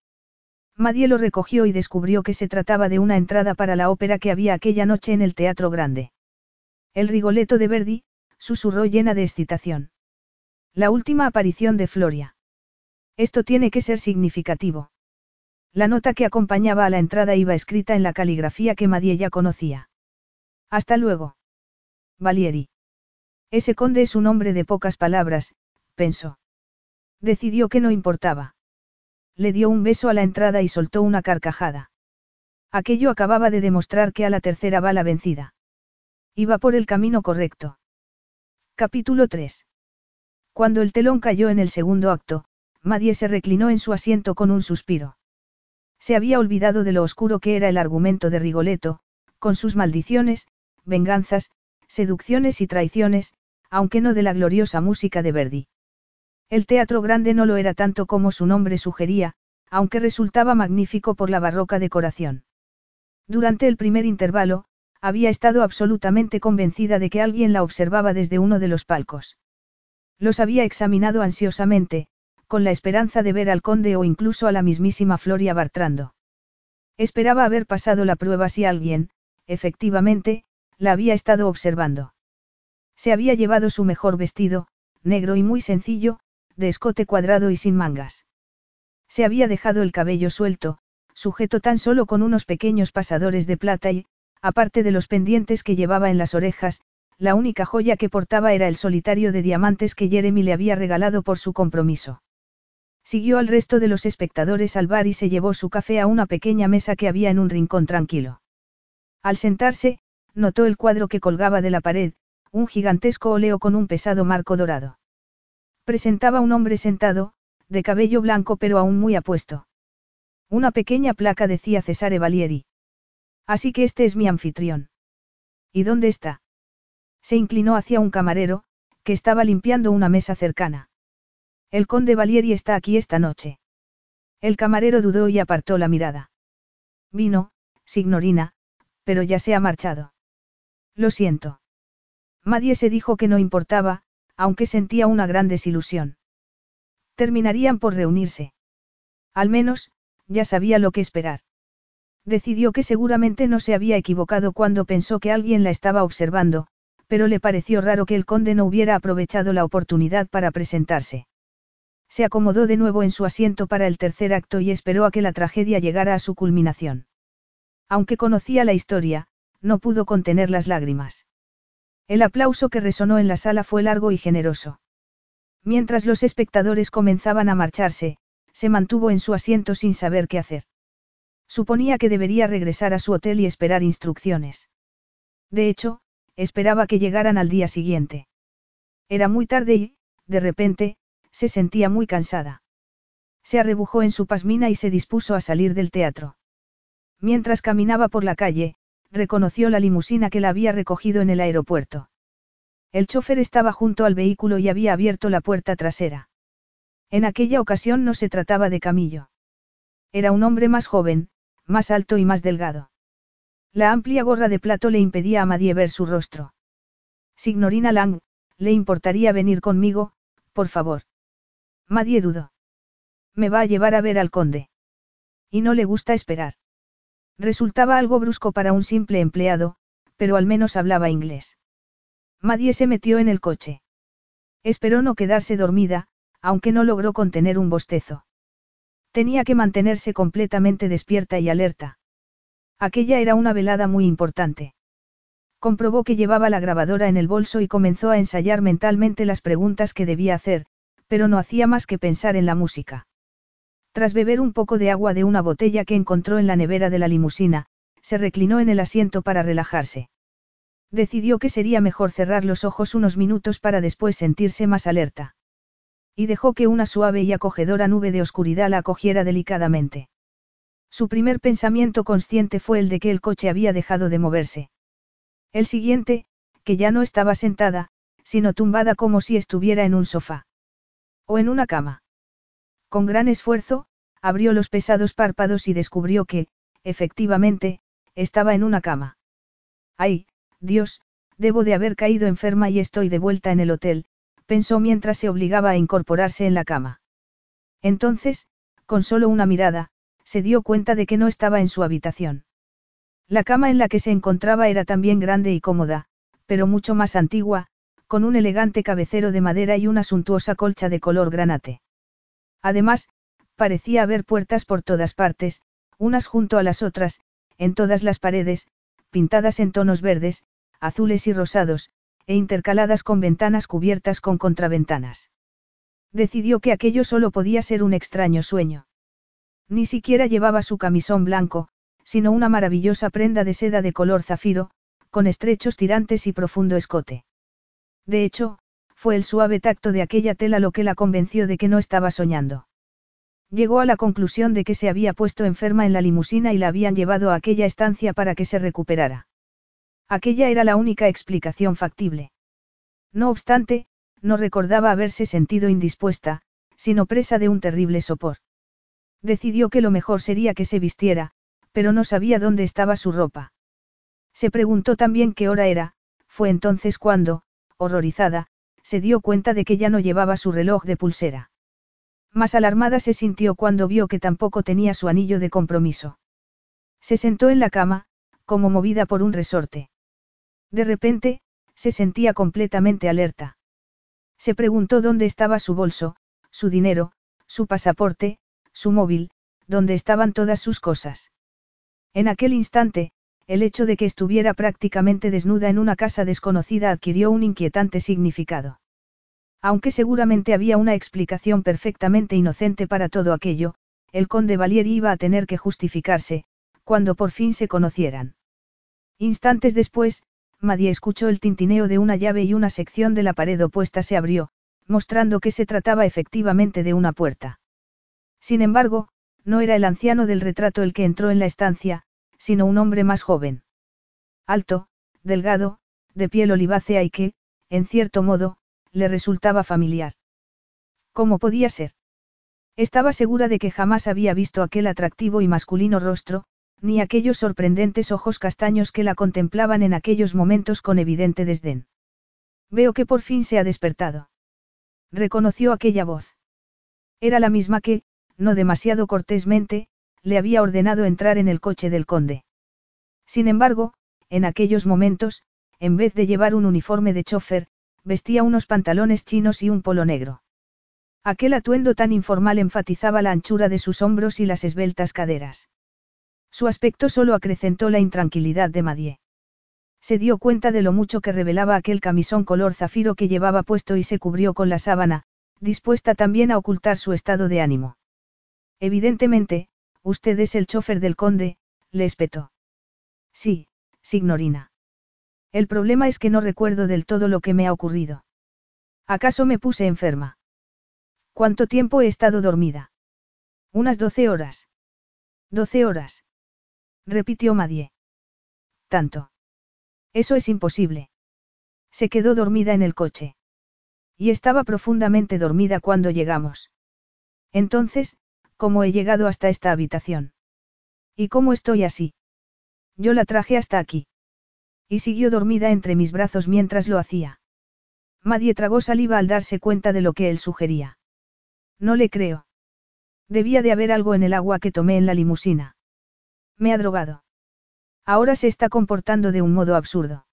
Madie lo recogió y descubrió que se trataba de una entrada para la ópera que había aquella noche en el Teatro Grande. El Rigoletto de Verdi, susurró llena de excitación. La última aparición de Floria. Esto tiene que ser significativo. La nota que acompañaba a la entrada iba escrita en la caligrafía que Madie ya conocía. Hasta luego. Valieri. Ese conde es un hombre de pocas palabras, pensó. Decidió que no importaba. Le dio un beso a la entrada y soltó una carcajada. Aquello acababa de demostrar que a la tercera va la vencida. Iba por el camino correcto. Capítulo 3. Cuando el telón cayó en el segundo acto, Madie se reclinó en su asiento con un suspiro. Se había olvidado de lo oscuro que era el argumento de Rigoletto, con sus maldiciones, venganzas, seducciones y traiciones, aunque no de la gloriosa música de Verdi. El teatro grande no lo era tanto como su nombre sugería, aunque resultaba magnífico por la barroca decoración. Durante el primer intervalo, había estado absolutamente convencida de que alguien la observaba desde uno de los palcos. Los había examinado ansiosamente, con la esperanza de ver al conde o incluso a la mismísima Floria Bartrando. Esperaba haber pasado la prueba si alguien, efectivamente, la había estado observando. Se había llevado su mejor vestido, negro y muy sencillo, de escote cuadrado y sin mangas. Se había dejado el cabello suelto, sujeto tan solo con unos pequeños pasadores de plata y, aparte de los pendientes que llevaba en las orejas, la única joya que portaba era el solitario de diamantes que Jeremy le había regalado por su compromiso. Siguió al resto de los espectadores al bar y se llevó su café a una pequeña mesa que había en un rincón tranquilo. Al sentarse, notó el cuadro que colgaba de la pared, un gigantesco óleo con un pesado marco dorado. Presentaba un hombre sentado, de cabello blanco pero aún muy apuesto. Una pequeña placa decía Cesare Valieri. Así que este es mi anfitrión. ¿Y dónde está? Se inclinó hacia un camarero, que estaba limpiando una mesa cercana. El conde Valieri está aquí esta noche. El camarero dudó y apartó la mirada. Vino, signorina, pero ya se ha marchado. Lo siento. Madie se dijo que no importaba, aunque sentía una gran desilusión. Terminarían por reunirse. Al menos, ya sabía lo que esperar. Decidió que seguramente no se había equivocado cuando pensó que alguien la estaba observando, pero le pareció raro que el conde no hubiera aprovechado la oportunidad para presentarse. Se acomodó de nuevo en su asiento para el tercer acto y esperó a que la tragedia llegara a su culminación. Aunque conocía la historia, no pudo contener las lágrimas. El aplauso que resonó en la sala fue largo y generoso. Mientras los espectadores comenzaban a marcharse, se mantuvo en su asiento sin saber qué hacer. Suponía que debería regresar a su hotel y esperar instrucciones. De hecho, esperaba que llegaran al día siguiente. Era muy tarde y, de repente, se sentía muy cansada. Se arrebujó en su pasmina y se dispuso a salir del teatro. Mientras caminaba por la calle, reconoció la limusina que la había recogido en el aeropuerto. El chofer estaba junto al vehículo y había abierto la puerta trasera. En aquella ocasión no se trataba de Camillo. Era un hombre más joven, más alto y más delgado. La amplia gorra de plato le impedía a Madie ver su rostro. Signorina Lang, ¿le importaría venir conmigo, por favor? Madie dudó. Me va a llevar a ver al conde. Y no le gusta esperar. Resultaba algo brusco para un simple empleado, pero al menos hablaba inglés. Madie se metió en el coche. Esperó no quedarse dormida, aunque no logró contener un bostezo. Tenía que mantenerse completamente despierta y alerta. Aquella era una velada muy importante. Comprobó que llevaba la grabadora en el bolso y comenzó a ensayar mentalmente las preguntas que debía hacer, pero no hacía más que pensar en la música. Tras beber un poco de agua de una botella que encontró en la nevera de la limusina, se reclinó en el asiento para relajarse. Decidió que sería mejor cerrar los ojos unos minutos para después sentirse más alerta. Y dejó que una suave y acogedora nube de oscuridad la acogiera delicadamente. Su primer pensamiento consciente fue el de que el coche había dejado de moverse. El siguiente, que ya no estaba sentada, sino tumbada como si estuviera en un sofá. O en una cama. Con gran esfuerzo, abrió los pesados párpados y descubrió que, efectivamente, estaba en una cama. ¡Ay, Dios! Debo de haber caído enferma y estoy de vuelta en el hotel, pensó mientras se obligaba a incorporarse en la cama. Entonces, con solo una mirada, se dio cuenta de que no estaba en su habitación. La cama en la que se encontraba era también grande y cómoda, pero mucho más antigua, con un elegante cabecero de madera y una suntuosa colcha de color granate. Además, parecía haber puertas por todas partes, unas junto a las otras, en todas las paredes, pintadas en tonos verdes, azules y rosados, e intercaladas con ventanas cubiertas con contraventanas. Decidió que aquello solo podía ser un extraño sueño. Ni siquiera llevaba su camisón blanco, sino una maravillosa prenda de seda de color zafiro, con estrechos tirantes y profundo escote. De hecho, fue el suave tacto de aquella tela lo que la convenció de que no estaba soñando. Llegó a la conclusión de que se había puesto enferma en la limusina y la habían llevado a aquella estancia para que se recuperara. Aquella era la única explicación factible. No obstante, no recordaba haberse sentido indispuesta, sino presa de un terrible sopor. Decidió que lo mejor sería que se vistiera, pero no sabía dónde estaba su ropa. Se preguntó también qué hora era, fue entonces cuando, horrorizada, se dio cuenta de que ya no llevaba su reloj de pulsera. Más alarmada se sintió cuando vio que tampoco tenía su anillo de compromiso. Se sentó en la cama, como movida por un resorte. De repente, se sentía completamente alerta. Se preguntó dónde estaba su bolso, su dinero, su pasaporte, su móvil, dónde estaban todas sus cosas. En aquel instante, el hecho de que estuviera prácticamente desnuda en una casa desconocida adquirió un inquietante significado. Aunque seguramente había una explicación perfectamente inocente para todo aquello, el conde Valieri iba a tener que justificarse, cuando por fin se conocieran. Instantes después, Madie escuchó el tintineo de una llave y una sección de la pared opuesta se abrió, mostrando que se trataba efectivamente de una puerta. Sin embargo, no era el anciano del retrato el que entró en la estancia, sino un hombre más joven. Alto, delgado, de piel olivácea y que, en cierto modo, le resultaba familiar. ¿Cómo podía ser? Estaba segura de que jamás había visto aquel atractivo y masculino rostro, ni aquellos sorprendentes ojos castaños que la contemplaban en aquellos momentos con evidente desdén. Veo que por fin se ha despertado. Reconoció aquella voz. Era la misma que, no demasiado cortésmente, le había ordenado entrar en el coche del conde. Sin embargo, en aquellos momentos, en vez de llevar un uniforme de chofer, vestía unos pantalones chinos y un polo negro. Aquel atuendo tan informal enfatizaba la anchura de sus hombros y las esbeltas caderas. Su aspecto solo acrecentó la intranquilidad de Madie. Se dio cuenta de lo mucho que revelaba aquel camisón color zafiro que llevaba puesto y se cubrió con la sábana, dispuesta también a ocultar su estado de ánimo. Evidentemente, usted es el chofer del conde, le espetó. Sí, signorina. El problema es que no recuerdo del todo lo que me ha ocurrido. ¿Acaso me puse enferma? ¿Cuánto tiempo he estado dormida? Unas doce horas. Doce horas. Repitió Madie. Tanto. Eso es imposible. Se quedó dormida en el coche. Y estaba profundamente dormida cuando llegamos. Entonces, ¿cómo he llegado hasta esta habitación? ¿Y cómo estoy así? Yo la traje hasta aquí. Y siguió dormida entre mis brazos mientras lo hacía. Madie tragó saliva al darse cuenta de lo que él sugería. No le creo. Debía de haber algo en el agua que tomé en la limusina. Me ha drogado. Ahora se está comportando de un modo absurdo.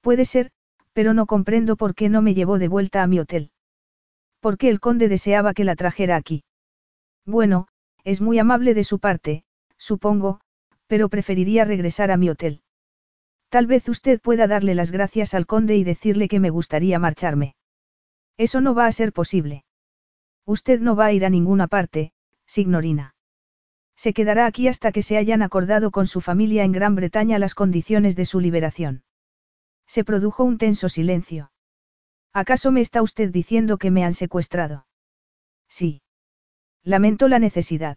Puede ser, pero no comprendo por qué no me llevó de vuelta a mi hotel. ¿Por qué el conde deseaba que la trajera aquí? Bueno, es muy amable de su parte, supongo, pero preferiría regresar a mi hotel. Tal vez usted pueda darle las gracias al conde y decirle que me gustaría marcharme. Eso no va a ser posible. Usted no va a ir a ninguna parte, signorina. Se quedará aquí hasta que se hayan acordado con su familia en Gran Bretaña las condiciones de su liberación. Se produjo un tenso silencio. ¿Acaso me está usted diciendo que me han secuestrado? Sí. Lamento la necesidad.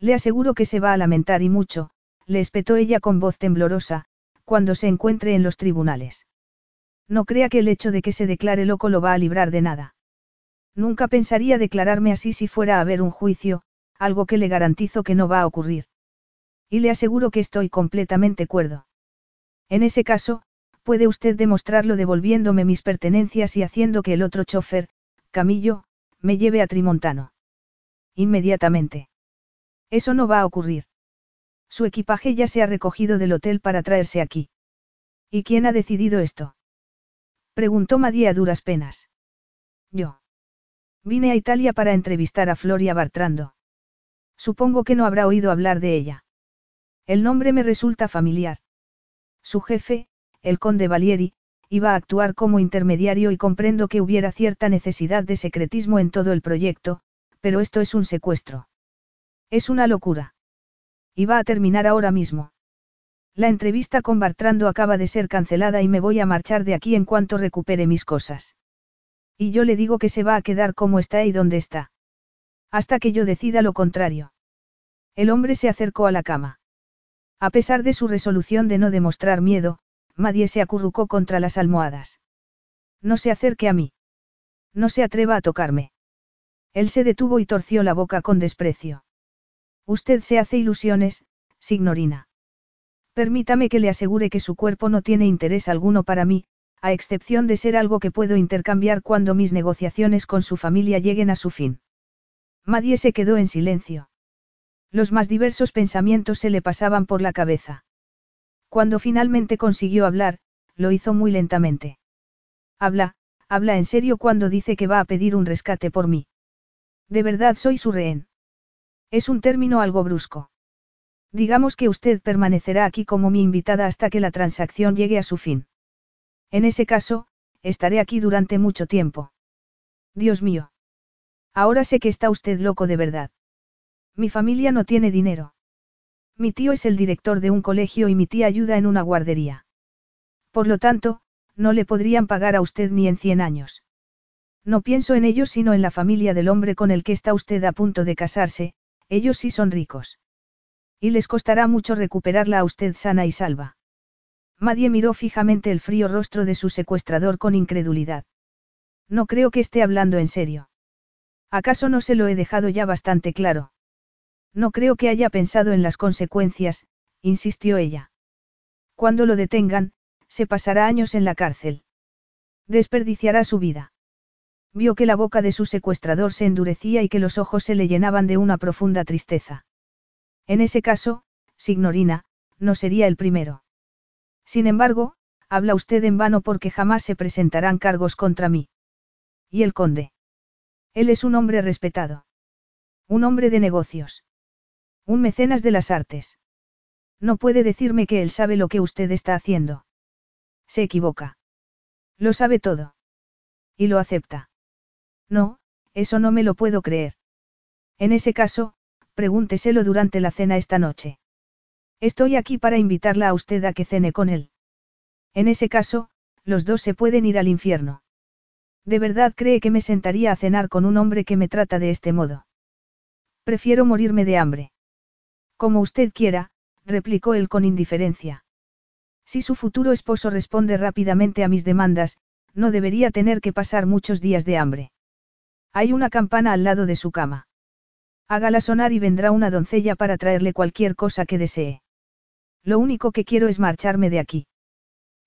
Le aseguro que se va a lamentar y mucho, le espetó ella con voz temblorosa, cuando se encuentre en los tribunales. No crea que el hecho de que se declare loco lo va a librar de nada. Nunca pensaría declararme así si fuera a haber un juicio, algo que le garantizo que no va a ocurrir. Y le aseguro que estoy completamente cuerdo. En ese caso, puede usted demostrarlo devolviéndome mis pertenencias y haciendo que el otro chofer, Camillo, me lleve a Trimontano. Inmediatamente. Eso no va a ocurrir. Su equipaje ya se ha recogido del hotel para traerse aquí. ¿Y quién ha decidido esto? Preguntó Madie a duras penas. Yo. Vine a Italia para entrevistar a Floria Bartrando. Supongo que no habrá oído hablar de ella. El nombre me resulta familiar. Su jefe, el conde Valieri, iba a actuar como intermediario y comprendo que hubiera cierta necesidad de secretismo en todo el proyecto, pero esto es un secuestro. Es una locura. Y va a terminar ahora mismo. La entrevista con Bartrando acaba de ser cancelada y me voy a marchar de aquí en cuanto recupere mis cosas. Y yo le digo que se va a quedar como está y donde está. Hasta que yo decida lo contrario. El hombre se acercó a la cama. A pesar de su resolución de no demostrar miedo, Madie se acurrucó contra las almohadas. No se acerque a mí. No se atreva a tocarme. Él se detuvo y torció la boca con desprecio. Usted se hace ilusiones, signorina. Permítame que le asegure que su cuerpo no tiene interés alguno para mí, a excepción de ser algo que puedo intercambiar cuando mis negociaciones con su familia lleguen a su fin. Madie se quedó en silencio. Los más diversos pensamientos se le pasaban por la cabeza. Cuando finalmente consiguió hablar, lo hizo muy lentamente. Habla, habla en serio cuando dice que va a pedir un rescate por mí. De verdad soy su rehén. Es un término algo brusco. Digamos que usted permanecerá aquí como mi invitada hasta que la transacción llegue a su fin. En ese caso, estaré aquí durante mucho tiempo. Dios mío. Ahora sé que está usted loco de verdad. Mi familia no tiene dinero. Mi tío es el director de un colegio y mi tía ayuda en una guardería. Por lo tanto, no le podrían pagar a usted ni en cien años. No pienso en ellos sino en la familia del hombre con el que está usted a punto de casarse, ellos sí son ricos. Y les costará mucho recuperarla a usted sana y salva. Madie miró fijamente el frío rostro de su secuestrador con incredulidad. No creo que esté hablando en serio. ¿Acaso no se lo he dejado ya bastante claro? No creo que haya pensado en las consecuencias, insistió ella. Cuando lo detengan, se pasará años en la cárcel. Desperdiciará su vida. Vio que la boca de su secuestrador se endurecía y que los ojos se le llenaban de una profunda tristeza. En ese caso, signorina, no sería el primero. Sin embargo, habla usted en vano porque jamás se presentarán cargos contra mí. ¿Y el conde? Él es un hombre respetado. Un hombre de negocios. Un mecenas de las artes. No puede decirme que él sabe lo que usted está haciendo. Se equivoca. Lo sabe todo. Y lo acepta. No, eso no me lo puedo creer. En ese caso, pregúnteselo durante la cena esta noche. Estoy aquí para invitarla a usted a que cene con él. En ese caso, los dos se pueden ir al infierno. ¿De verdad cree que me sentaría a cenar con un hombre que me trata de este modo? Prefiero morirme de hambre. Como usted quiera, replicó él con indiferencia. Si su futuro esposo responde rápidamente a mis demandas, no debería tener que pasar muchos días de hambre. Hay una campana al lado de su cama. Hágala sonar y vendrá una doncella para traerle cualquier cosa que desee. Lo único que quiero es marcharme de aquí.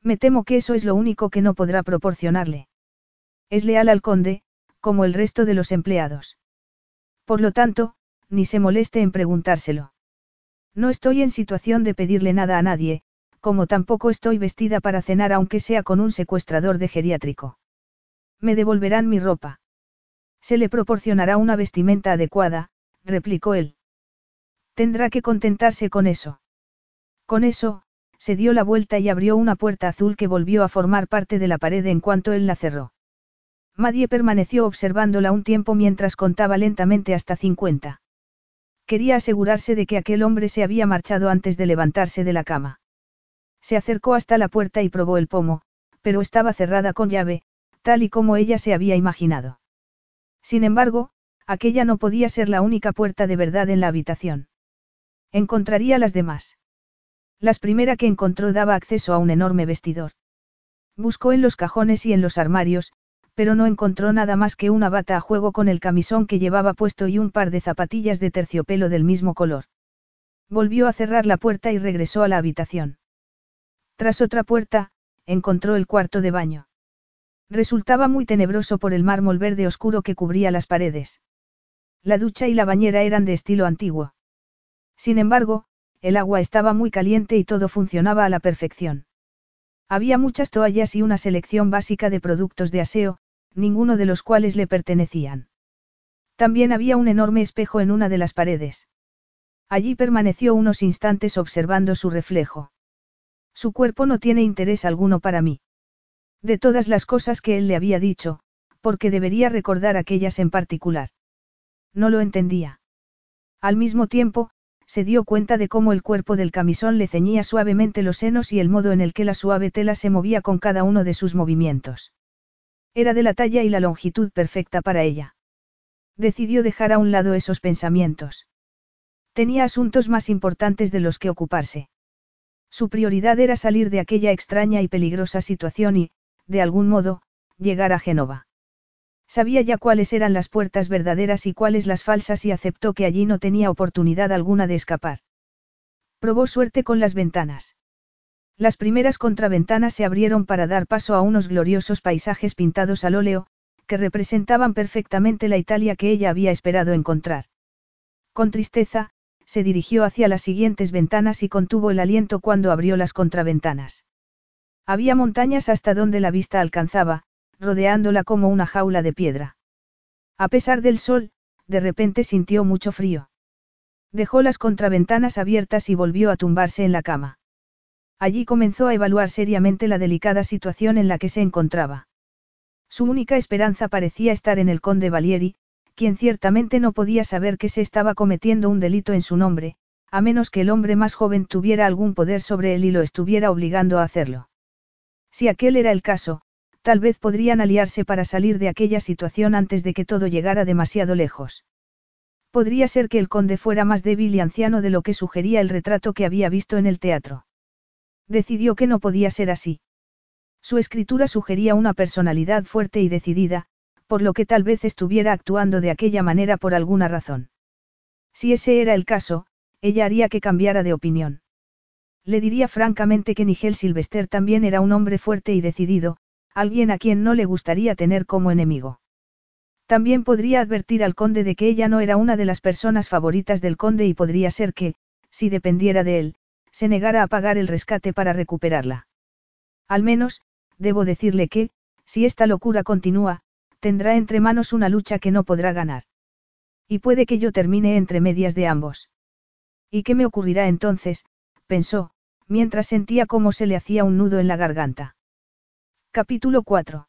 Me temo que eso es lo único que no podrá proporcionarle. Es leal al conde, como el resto de los empleados. Por lo tanto, ni se moleste en preguntárselo. No estoy en situación de pedirle nada a nadie, como tampoco estoy vestida para cenar aunque sea con un secuestrador de geriátrico. Me devolverán mi ropa. Se le proporcionará una vestimenta adecuada, replicó él. Tendrá que contentarse con eso. Con eso, se dio la vuelta y abrió una puerta azul que volvió a formar parte de la pared en cuanto él la cerró. Madie permaneció observándola un tiempo mientras contaba lentamente hasta 50. Quería asegurarse de que aquel hombre se había marchado antes de levantarse de la cama. Se acercó hasta la puerta y probó el pomo, pero estaba cerrada con llave, tal y como ella se había imaginado. Sin embargo, aquella no podía ser la única puerta de verdad en la habitación. Encontraría las demás. Las primera que encontró daba acceso a un enorme vestidor. Buscó en los cajones y en los armarios, pero no encontró nada más que una bata a juego con el camisón que llevaba puesto y un par de zapatillas de terciopelo del mismo color. Volvió a cerrar la puerta y regresó a la habitación. Tras otra puerta, encontró el cuarto de baño. Resultaba muy tenebroso por el mármol verde oscuro que cubría las paredes. La ducha y la bañera eran de estilo antiguo. Sin embargo, el agua estaba muy caliente y todo funcionaba a la perfección. Había muchas toallas y una selección básica de productos de aseo, ninguno de los cuales le pertenecían. También había un enorme espejo en una de las paredes. Allí permaneció unos instantes observando su reflejo. Su cuerpo no tiene interés alguno para mí. De todas las cosas que él le había dicho, porque debería recordar aquellas en particular. No lo entendía. Al mismo tiempo, se dio cuenta de cómo el cuerpo del camisón le ceñía suavemente los senos y el modo en el que la suave tela se movía con cada uno de sus movimientos. Era de la talla y la longitud perfecta para ella. Decidió dejar a un lado esos pensamientos. Tenía asuntos más importantes de los que ocuparse. Su prioridad era salir de aquella extraña y peligrosa situación y, de algún modo, llegar a Génova. Sabía ya cuáles eran las puertas verdaderas y cuáles las falsas y aceptó que allí no tenía oportunidad alguna de escapar. Probó suerte con las ventanas. Las primeras contraventanas se abrieron para dar paso a unos gloriosos paisajes pintados al óleo, que representaban perfectamente la Italia que ella había esperado encontrar. Con tristeza, se dirigió hacia las siguientes ventanas y contuvo el aliento cuando abrió las contraventanas. Había montañas hasta donde la vista alcanzaba, rodeándola como una jaula de piedra. A pesar del sol, de repente sintió mucho frío. Dejó las contraventanas abiertas y volvió a tumbarse en la cama. Allí comenzó a evaluar seriamente la delicada situación en la que se encontraba. Su única esperanza parecía estar en el conde Valieri, quien ciertamente no podía saber que se estaba cometiendo un delito en su nombre, a menos que el hombre más joven tuviera algún poder sobre él y lo estuviera obligando a hacerlo. Si aquel era el caso, tal vez podrían aliarse para salir de aquella situación antes de que todo llegara demasiado lejos. Podría ser que el conde fuera más débil y anciano de lo que sugería el retrato que había visto en el teatro. Decidió que no podía ser así. Su escritura sugería una personalidad fuerte y decidida, por lo que tal vez estuviera actuando de aquella manera por alguna razón. Si ese era el caso, ella haría que cambiara de opinión. Le diría francamente que Nigel Sylvester también era un hombre fuerte y decidido, alguien a quien no le gustaría tener como enemigo. También podría advertir al conde de que ella no era una de las personas favoritas del conde y podría ser que, si dependiera de él, se negara a pagar el rescate para recuperarla. Al menos, debo decirle que, si esta locura continúa, tendrá entre manos una lucha que no podrá ganar. Y puede que yo termine entre medias de ambos. ¿Y qué me ocurrirá entonces? pensó, mientras sentía cómo se le hacía un nudo en la garganta. Capítulo 4.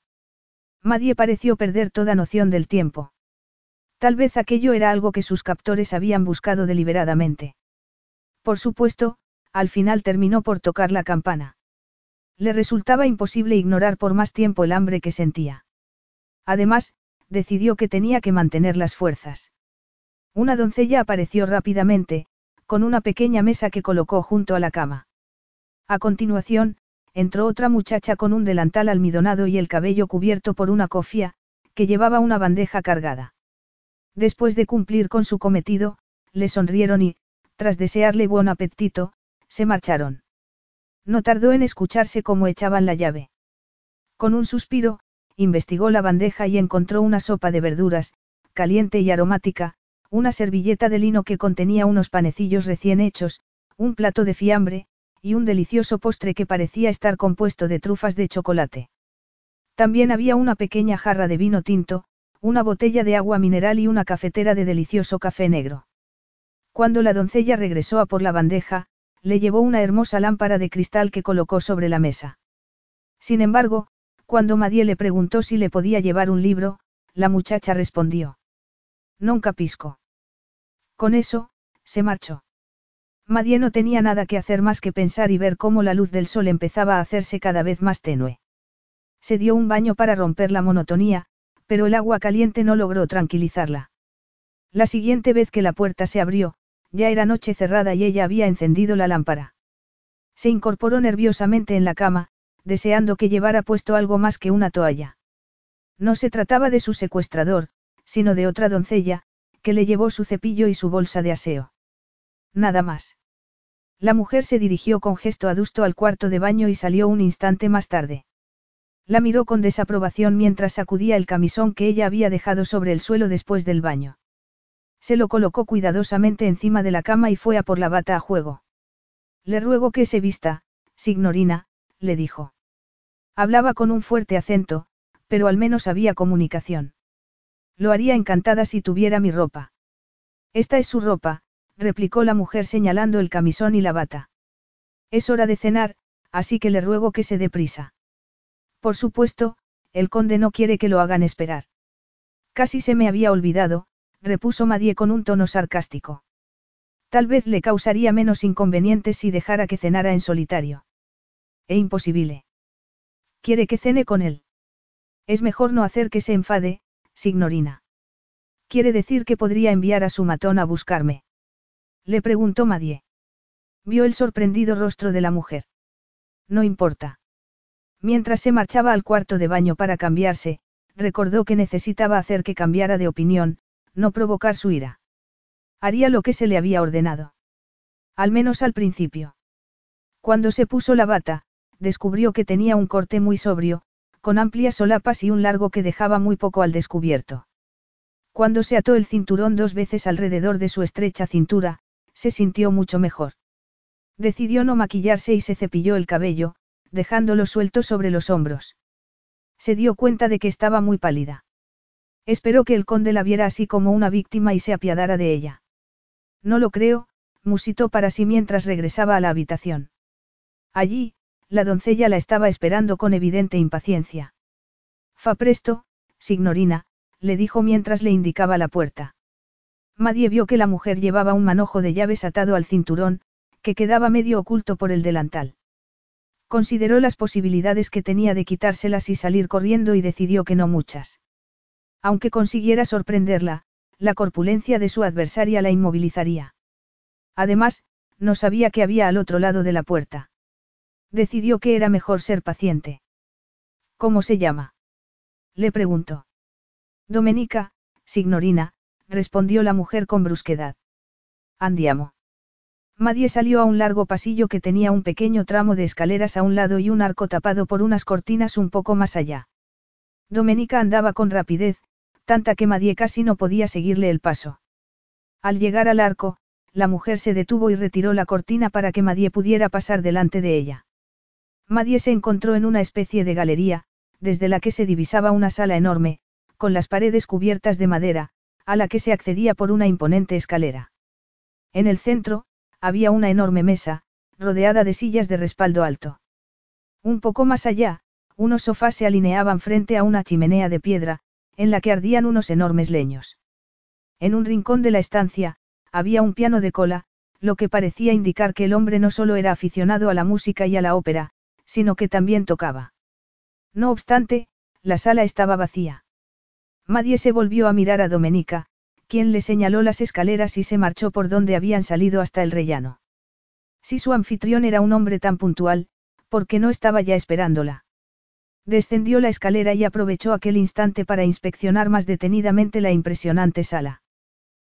Madie pareció perder toda noción del tiempo. Tal vez aquello era algo que sus captores habían buscado deliberadamente. Por supuesto, al final terminó por tocar la campana. Le resultaba imposible ignorar por más tiempo el hambre que sentía. Además, decidió que tenía que mantener las fuerzas. Una doncella apareció rápidamente, con una pequeña mesa que colocó junto a la cama. A continuación, entró otra muchacha con un delantal almidonado y el cabello cubierto por una cofia, que llevaba una bandeja cargada. Después de cumplir con su cometido, le sonrieron y, tras desearle buen apetito, se marcharon. No tardó en escucharse cómo echaban la llave. Con un suspiro, investigó la bandeja y encontró una sopa de verduras, caliente y aromática, una servilleta de lino que contenía unos panecillos recién hechos, un plato de fiambre, y un delicioso postre que parecía estar compuesto de trufas de chocolate. También había una pequeña jarra de vino tinto, una botella de agua mineral y una cafetera de delicioso café negro. Cuando la doncella regresó a por la bandeja, le llevó una hermosa lámpara de cristal que colocó sobre la mesa. Sin embargo, cuando Madie le preguntó si le podía llevar un libro, la muchacha respondió. No capisco. Con eso, se marchó. Madie no tenía nada que hacer más que pensar y ver cómo la luz del sol empezaba a hacerse cada vez más tenue. Se dio un baño para romper la monotonía, pero el agua caliente no logró tranquilizarla. La siguiente vez que la puerta se abrió, ya era noche cerrada y ella había encendido la lámpara. Se incorporó nerviosamente en la cama, deseando que llevara puesto algo más que una toalla. No se trataba de su secuestrador, sino de otra doncella, que le llevó su cepillo y su bolsa de aseo. Nada más. La mujer se dirigió con gesto adusto al cuarto de baño y salió un instante más tarde. La miró con desaprobación mientras sacudía el camisón que ella había dejado sobre el suelo después del baño. Se lo colocó cuidadosamente encima de la cama y fue a por la bata a juego. Le ruego que se vista, signorina, le dijo. Hablaba con un fuerte acento, pero al menos había comunicación. Lo haría encantada si tuviera mi ropa. Esta es su ropa, replicó la mujer señalando el camisón y la bata. Es hora de cenar, así que le ruego que se dé prisa. Por supuesto, el conde no quiere que lo hagan esperar. Casi se me había olvidado, repuso Madie con un tono sarcástico. Tal vez le causaría menos inconvenientes si dejara que cenara en solitario. E imposible. Quiere que cene con él. Es mejor no hacer que se enfade, signorina. Quiere decir que podría enviar a su matón a buscarme. Le preguntó Madie. Vio el sorprendido rostro de la mujer. No importa. Mientras se marchaba al cuarto de baño para cambiarse, recordó que necesitaba hacer que cambiara de opinión, no provocar su ira. Haría lo que se le había ordenado. Al menos al principio. Cuando se puso la bata, descubrió que tenía un corte muy sobrio, con amplias solapas y un largo que dejaba muy poco al descubierto. Cuando se ató el cinturón dos veces alrededor de su estrecha cintura, se sintió mucho mejor. Decidió no maquillarse y se cepilló el cabello, dejándolo suelto sobre los hombros. Se dio cuenta de que estaba muy pálida. Esperó que el conde la viera así como una víctima y se apiadara de ella. No lo creo, musitó para sí mientras regresaba a la habitación. Allí, la doncella la estaba esperando con evidente impaciencia. Fa presto, signorina, le dijo mientras le indicaba la puerta. Madie vio que la mujer llevaba un manojo de llaves atado al cinturón, que quedaba medio oculto por el delantal. Consideró las posibilidades que tenía de quitárselas y salir corriendo y decidió que no muchas. Aunque consiguiera sorprenderla, la corpulencia de su adversaria la inmovilizaría. Además, no sabía qué había al otro lado de la puerta. Decidió que era mejor ser paciente. ¿Cómo se llama? Le preguntó. Domenica, signorina, respondió la mujer con brusquedad. Andiamo. Madie salió a un largo pasillo que tenía un pequeño tramo de escaleras a un lado y un arco tapado por unas cortinas un poco más allá. Domenica andaba con rapidez, tanta que Madie casi no podía seguirle el paso. Al llegar al arco, la mujer se detuvo y retiró la cortina para que Madie pudiera pasar delante de ella. Madie se encontró en una especie de galería, desde la que se divisaba una sala enorme, con las paredes cubiertas de madera, a la que se accedía por una imponente escalera. En el centro, había una enorme mesa, rodeada de sillas de respaldo alto. Un poco más allá, unos sofás se alineaban frente a una chimenea de piedra, en la que ardían unos enormes leños. En un rincón de la estancia, había un piano de cola, lo que parecía indicar que el hombre no solo era aficionado a la música y a la ópera, sino que también tocaba. No obstante, la sala estaba vacía. Madie se volvió a mirar a Domenica, quien le señaló las escaleras y se marchó por donde habían salido hasta el rellano. Si su anfitrión era un hombre tan puntual, ¿por qué no estaba ya esperándola? Descendió la escalera y aprovechó aquel instante para inspeccionar más detenidamente la impresionante sala.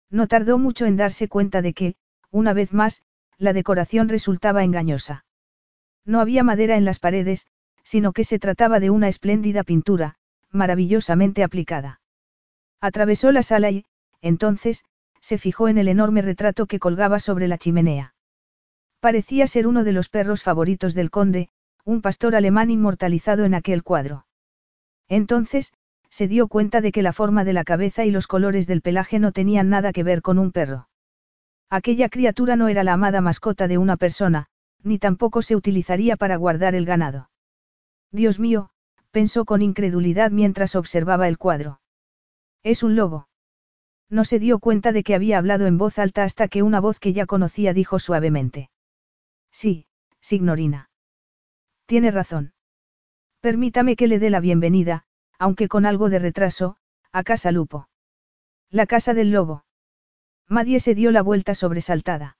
No tardó mucho en darse cuenta de que, una vez más, la decoración resultaba engañosa. No había madera en las paredes, sino que se trataba de una espléndida pintura, maravillosamente aplicada. Atravesó la sala y, entonces, se fijó en el enorme retrato que colgaba sobre la chimenea. Parecía ser uno de los perros favoritos del conde, un pastor alemán inmortalizado en aquel cuadro. Entonces, se dio cuenta de que la forma de la cabeza y los colores del pelaje no tenían nada que ver con un perro. Aquella criatura no era la amada mascota de una persona, ni tampoco se utilizaría para guardar el ganado. Dios mío, pensó con incredulidad mientras observaba el cuadro. Es un lobo. No se dio cuenta de que había hablado en voz alta hasta que una voz que ya conocía dijo suavemente. Sí, signorina. Tiene razón. Permítame que le dé la bienvenida, aunque con algo de retraso, a Casa Lupo. La casa del lobo. Madie se dio la vuelta sobresaltada.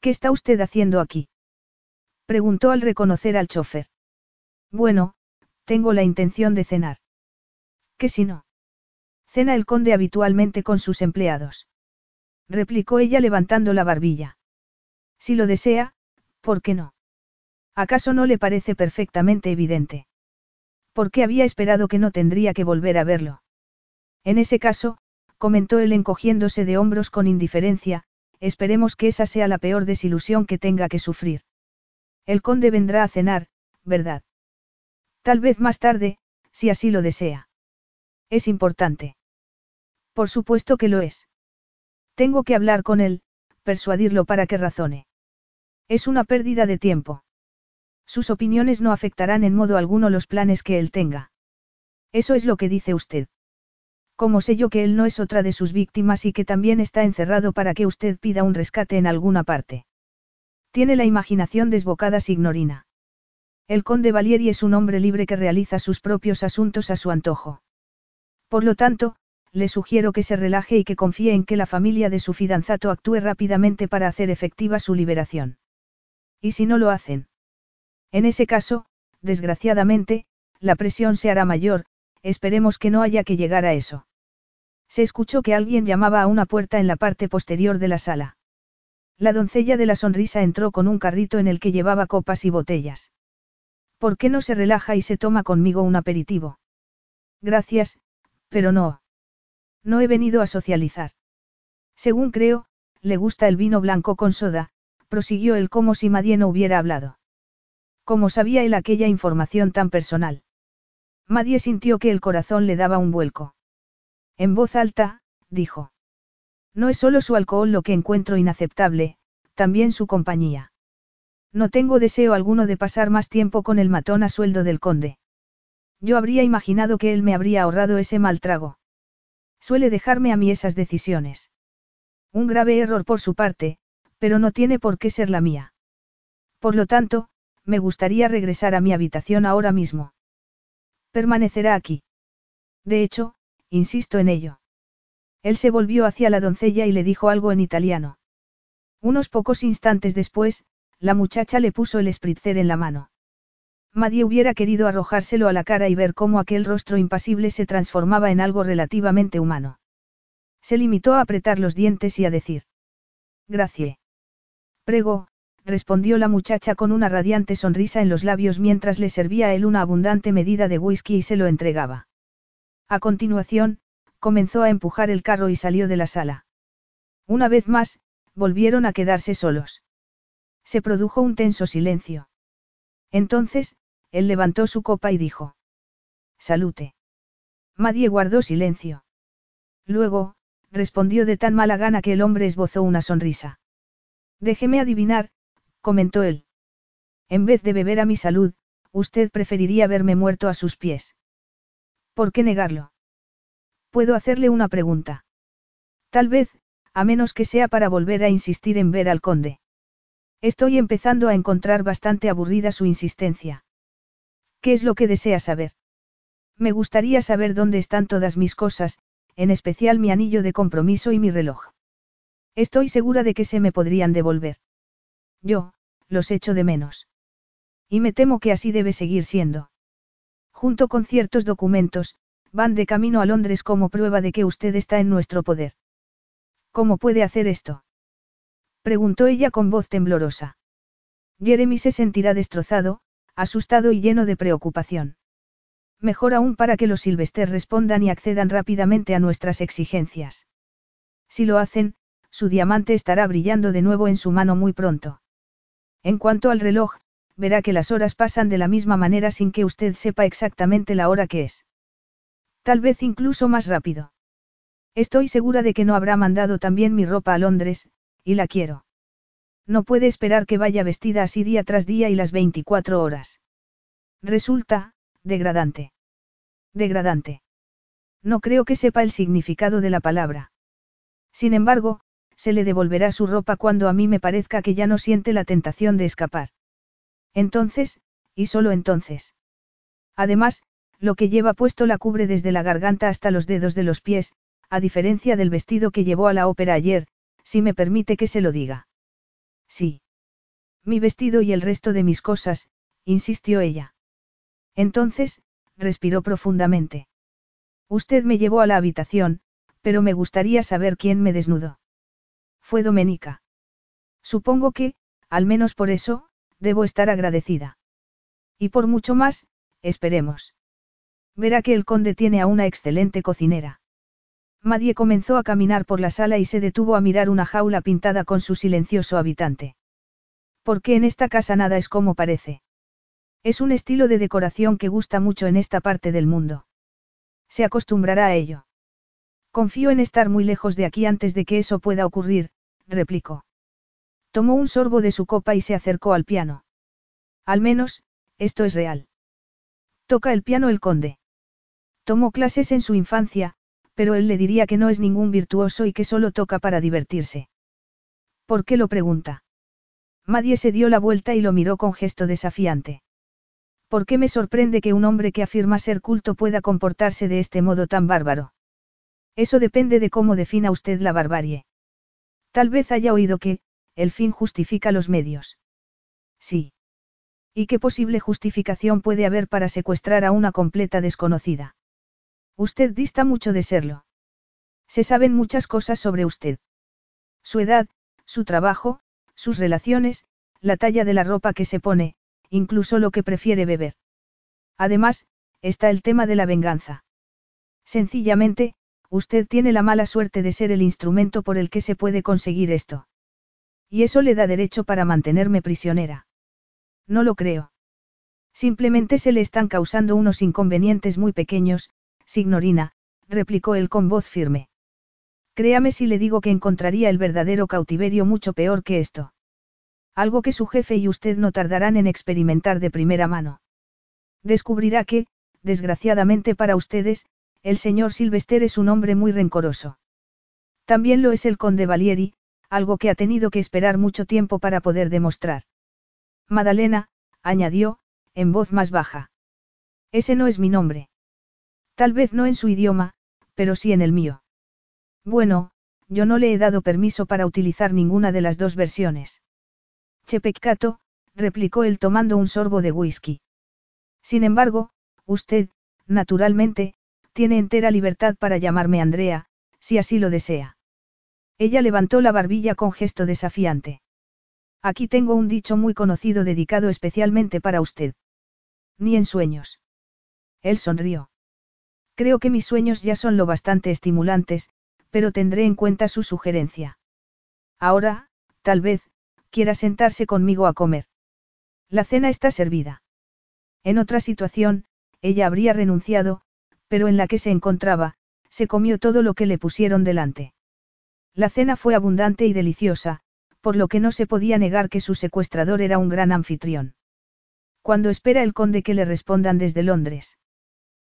¿Qué está usted haciendo aquí? Preguntó al reconocer al chofer. Bueno, tengo la intención de cenar. ¿Qué si no? Cena el conde habitualmente con sus empleados. Replicó ella levantando la barbilla. Si lo desea, ¿por qué no? ¿Acaso no le parece perfectamente evidente? ¿Por qué había esperado que no tendría que volver a verlo? En ese caso, comentó él encogiéndose de hombros con indiferencia, esperemos que esa sea la peor desilusión que tenga que sufrir. El conde vendrá a cenar, ¿verdad? Tal vez más tarde, si así lo desea. Es importante. Por supuesto que lo es. Tengo que hablar con él, persuadirlo para que razone. Es una pérdida de tiempo. Sus opiniones no afectarán en modo alguno los planes que él tenga. Eso es lo que dice usted. ¿Cómo sé yo que él no es otra de sus víctimas y que también está encerrado para que usted pida un rescate en alguna parte? Tiene la imaginación desbocada, signorina. El conde Valieri es un hombre libre que realiza sus propios asuntos a su antojo. Por lo tanto, le sugiero que se relaje y que confíe en que la familia de su fidanzato actúe rápidamente para hacer efectiva su liberación. ¿Y si no lo hacen? En ese caso, desgraciadamente, la presión se hará mayor, esperemos que no haya que llegar a eso. Se escuchó que alguien llamaba a una puerta en la parte posterior de la sala. La doncella de la sonrisa entró con un carrito en el que llevaba copas y botellas. ¿Por qué no se relaja y se toma conmigo un aperitivo? Gracias, pero no. No he venido a socializar. Según creo, le gusta el vino blanco con soda, prosiguió él como si Madie no hubiera hablado. ¿Cómo sabía él aquella información tan personal? Madie sintió que el corazón le daba un vuelco. En voz alta, dijo. No es solo su alcohol lo que encuentro inaceptable, también su compañía. No tengo deseo alguno de pasar más tiempo con el matón a sueldo del conde. Yo habría imaginado que él me habría ahorrado ese mal trago. Suele dejarme a mí esas decisiones. Un grave error por su parte, pero no tiene por qué ser la mía. Por lo tanto, me gustaría regresar a mi habitación ahora mismo. Permanecerá aquí. De hecho, insisto en ello. Él se volvió hacia la doncella y le dijo algo en italiano. Unos pocos instantes después, la muchacha le puso el spritzer en la mano. Madie hubiera querido arrojárselo a la cara y ver cómo aquel rostro impasible se transformaba en algo relativamente humano. Se limitó a apretar los dientes y a decir. Gracie. Prego, respondió la muchacha con una radiante sonrisa en los labios mientras le servía a él una abundante medida de whisky y se lo entregaba. A continuación, comenzó a empujar el carro y salió de la sala. Una vez más, volvieron a quedarse solos. Se produjo un tenso silencio. Entonces, él levantó su copa y dijo. Salute. Madie guardó silencio. Luego, respondió de tan mala gana que el hombre esbozó una sonrisa. Déjeme adivinar, comentó él. En vez de beber a mi salud, usted preferiría verme muerto a sus pies. ¿Por qué negarlo? Puedo hacerle una pregunta. Tal vez, a menos que sea para volver a insistir en ver al conde. Estoy empezando a encontrar bastante aburrida su insistencia. ¿Qué es lo que desea saber? Me gustaría saber dónde están todas mis cosas, en especial mi anillo de compromiso y mi reloj. Estoy segura de que se me podrían devolver. Yo, los echo de menos. Y me temo que así debe seguir siendo. Junto con ciertos documentos, van de camino a Londres como prueba de que usted está en nuestro poder. ¿Cómo puede hacer esto? Preguntó ella con voz temblorosa. Jeremy se sentirá destrozado, asustado y lleno de preocupación. Mejor aún para que los Silvester respondan y accedan rápidamente a nuestras exigencias. Si lo hacen, su diamante estará brillando de nuevo en su mano muy pronto. En cuanto al reloj, verá que las horas pasan de la misma manera sin que usted sepa exactamente la hora que es. Tal vez incluso más rápido. Estoy segura de que no habrá mandado también mi ropa a Londres, y la quiero. No puede esperar que vaya vestida así día tras día y las 24 horas. Resulta, degradante. Degradante. No creo que sepa el significado de la palabra. Sin embargo, se le devolverá su ropa cuando a mí me parezca que ya no siente la tentación de escapar. Entonces, y solo entonces. Además, lo que lleva puesto la cubre desde la garganta hasta los dedos de los pies, a diferencia del vestido que llevó a la ópera ayer, si me permite que se lo diga. Sí. Mi vestido y el resto de mis cosas, insistió ella. Entonces, respiró profundamente. Usted me llevó a la habitación, pero me gustaría saber quién me desnudó. Fue Domenica. Supongo que, al menos por eso, debo estar agradecida. Y por mucho más, esperemos. Verá que el conde tiene a una excelente cocinera. Madie comenzó a caminar por la sala y se detuvo a mirar una jaula pintada con su silencioso habitante. Porque en esta casa nada es como parece. Es un estilo de decoración que gusta mucho en esta parte del mundo. Se acostumbrará a ello. Confío en estar muy lejos de aquí antes de que eso pueda ocurrir, replicó. Tomó un sorbo de su copa y se acercó al piano. Al menos, esto es real. Toca el piano el conde. Tomó clases en su infancia, pero él le diría que no es ningún virtuoso y que solo toca para divertirse. ¿Por qué lo pregunta? Madie se dio la vuelta y lo miró con gesto desafiante. ¿Por qué me sorprende que un hombre que afirma ser culto pueda comportarse de este modo tan bárbaro? Eso depende de cómo defina usted la barbarie. Tal vez haya oído que, el fin justifica los medios. Sí. ¿Y qué posible justificación puede haber para secuestrar a una completa desconocida? Usted dista mucho de serlo. Se saben muchas cosas sobre usted. Su edad, su trabajo, sus relaciones, la talla de la ropa que se pone, incluso lo que prefiere beber. Además, está el tema de la venganza. Sencillamente, usted tiene la mala suerte de ser el instrumento por el que se puede conseguir esto. Y eso le da derecho para mantenerme prisionera. No lo creo. Simplemente se le están causando unos inconvenientes muy pequeños, signorina, replicó él con voz firme. Créame si le digo que encontraría el verdadero cautiverio mucho peor que esto. Algo que su jefe y usted no tardarán en experimentar de primera mano. Descubrirá que, desgraciadamente para ustedes, el señor Silvester es un hombre muy rencoroso. También lo es el conde Valieri, algo que ha tenido que esperar mucho tiempo para poder demostrar. Madalena, añadió, en voz más baja. Ese no es mi nombre. Tal vez no en su idioma, pero sí en el mío. Bueno, yo no le he dado permiso para utilizar ninguna de las dos versiones. Che peccato, replicó él tomando un sorbo de whisky. Sin embargo, usted, naturalmente, tiene entera libertad para llamarme Andrea, si así lo desea. Ella levantó la barbilla con gesto desafiante. Aquí tengo un dicho muy conocido dedicado especialmente para usted. Ni en sueños. Él sonrió. Creo que mis sueños ya son lo bastante estimulantes, pero tendré en cuenta su sugerencia. Ahora, tal vez, quiera sentarse conmigo a comer. La cena está servida. En otra situación, ella habría renunciado, pero en la que se encontraba, se comió todo lo que le pusieron delante. La cena fue abundante y deliciosa, por lo que no se podía negar que su secuestrador era un gran anfitrión. Cuando espera el conde que le respondan desde Londres.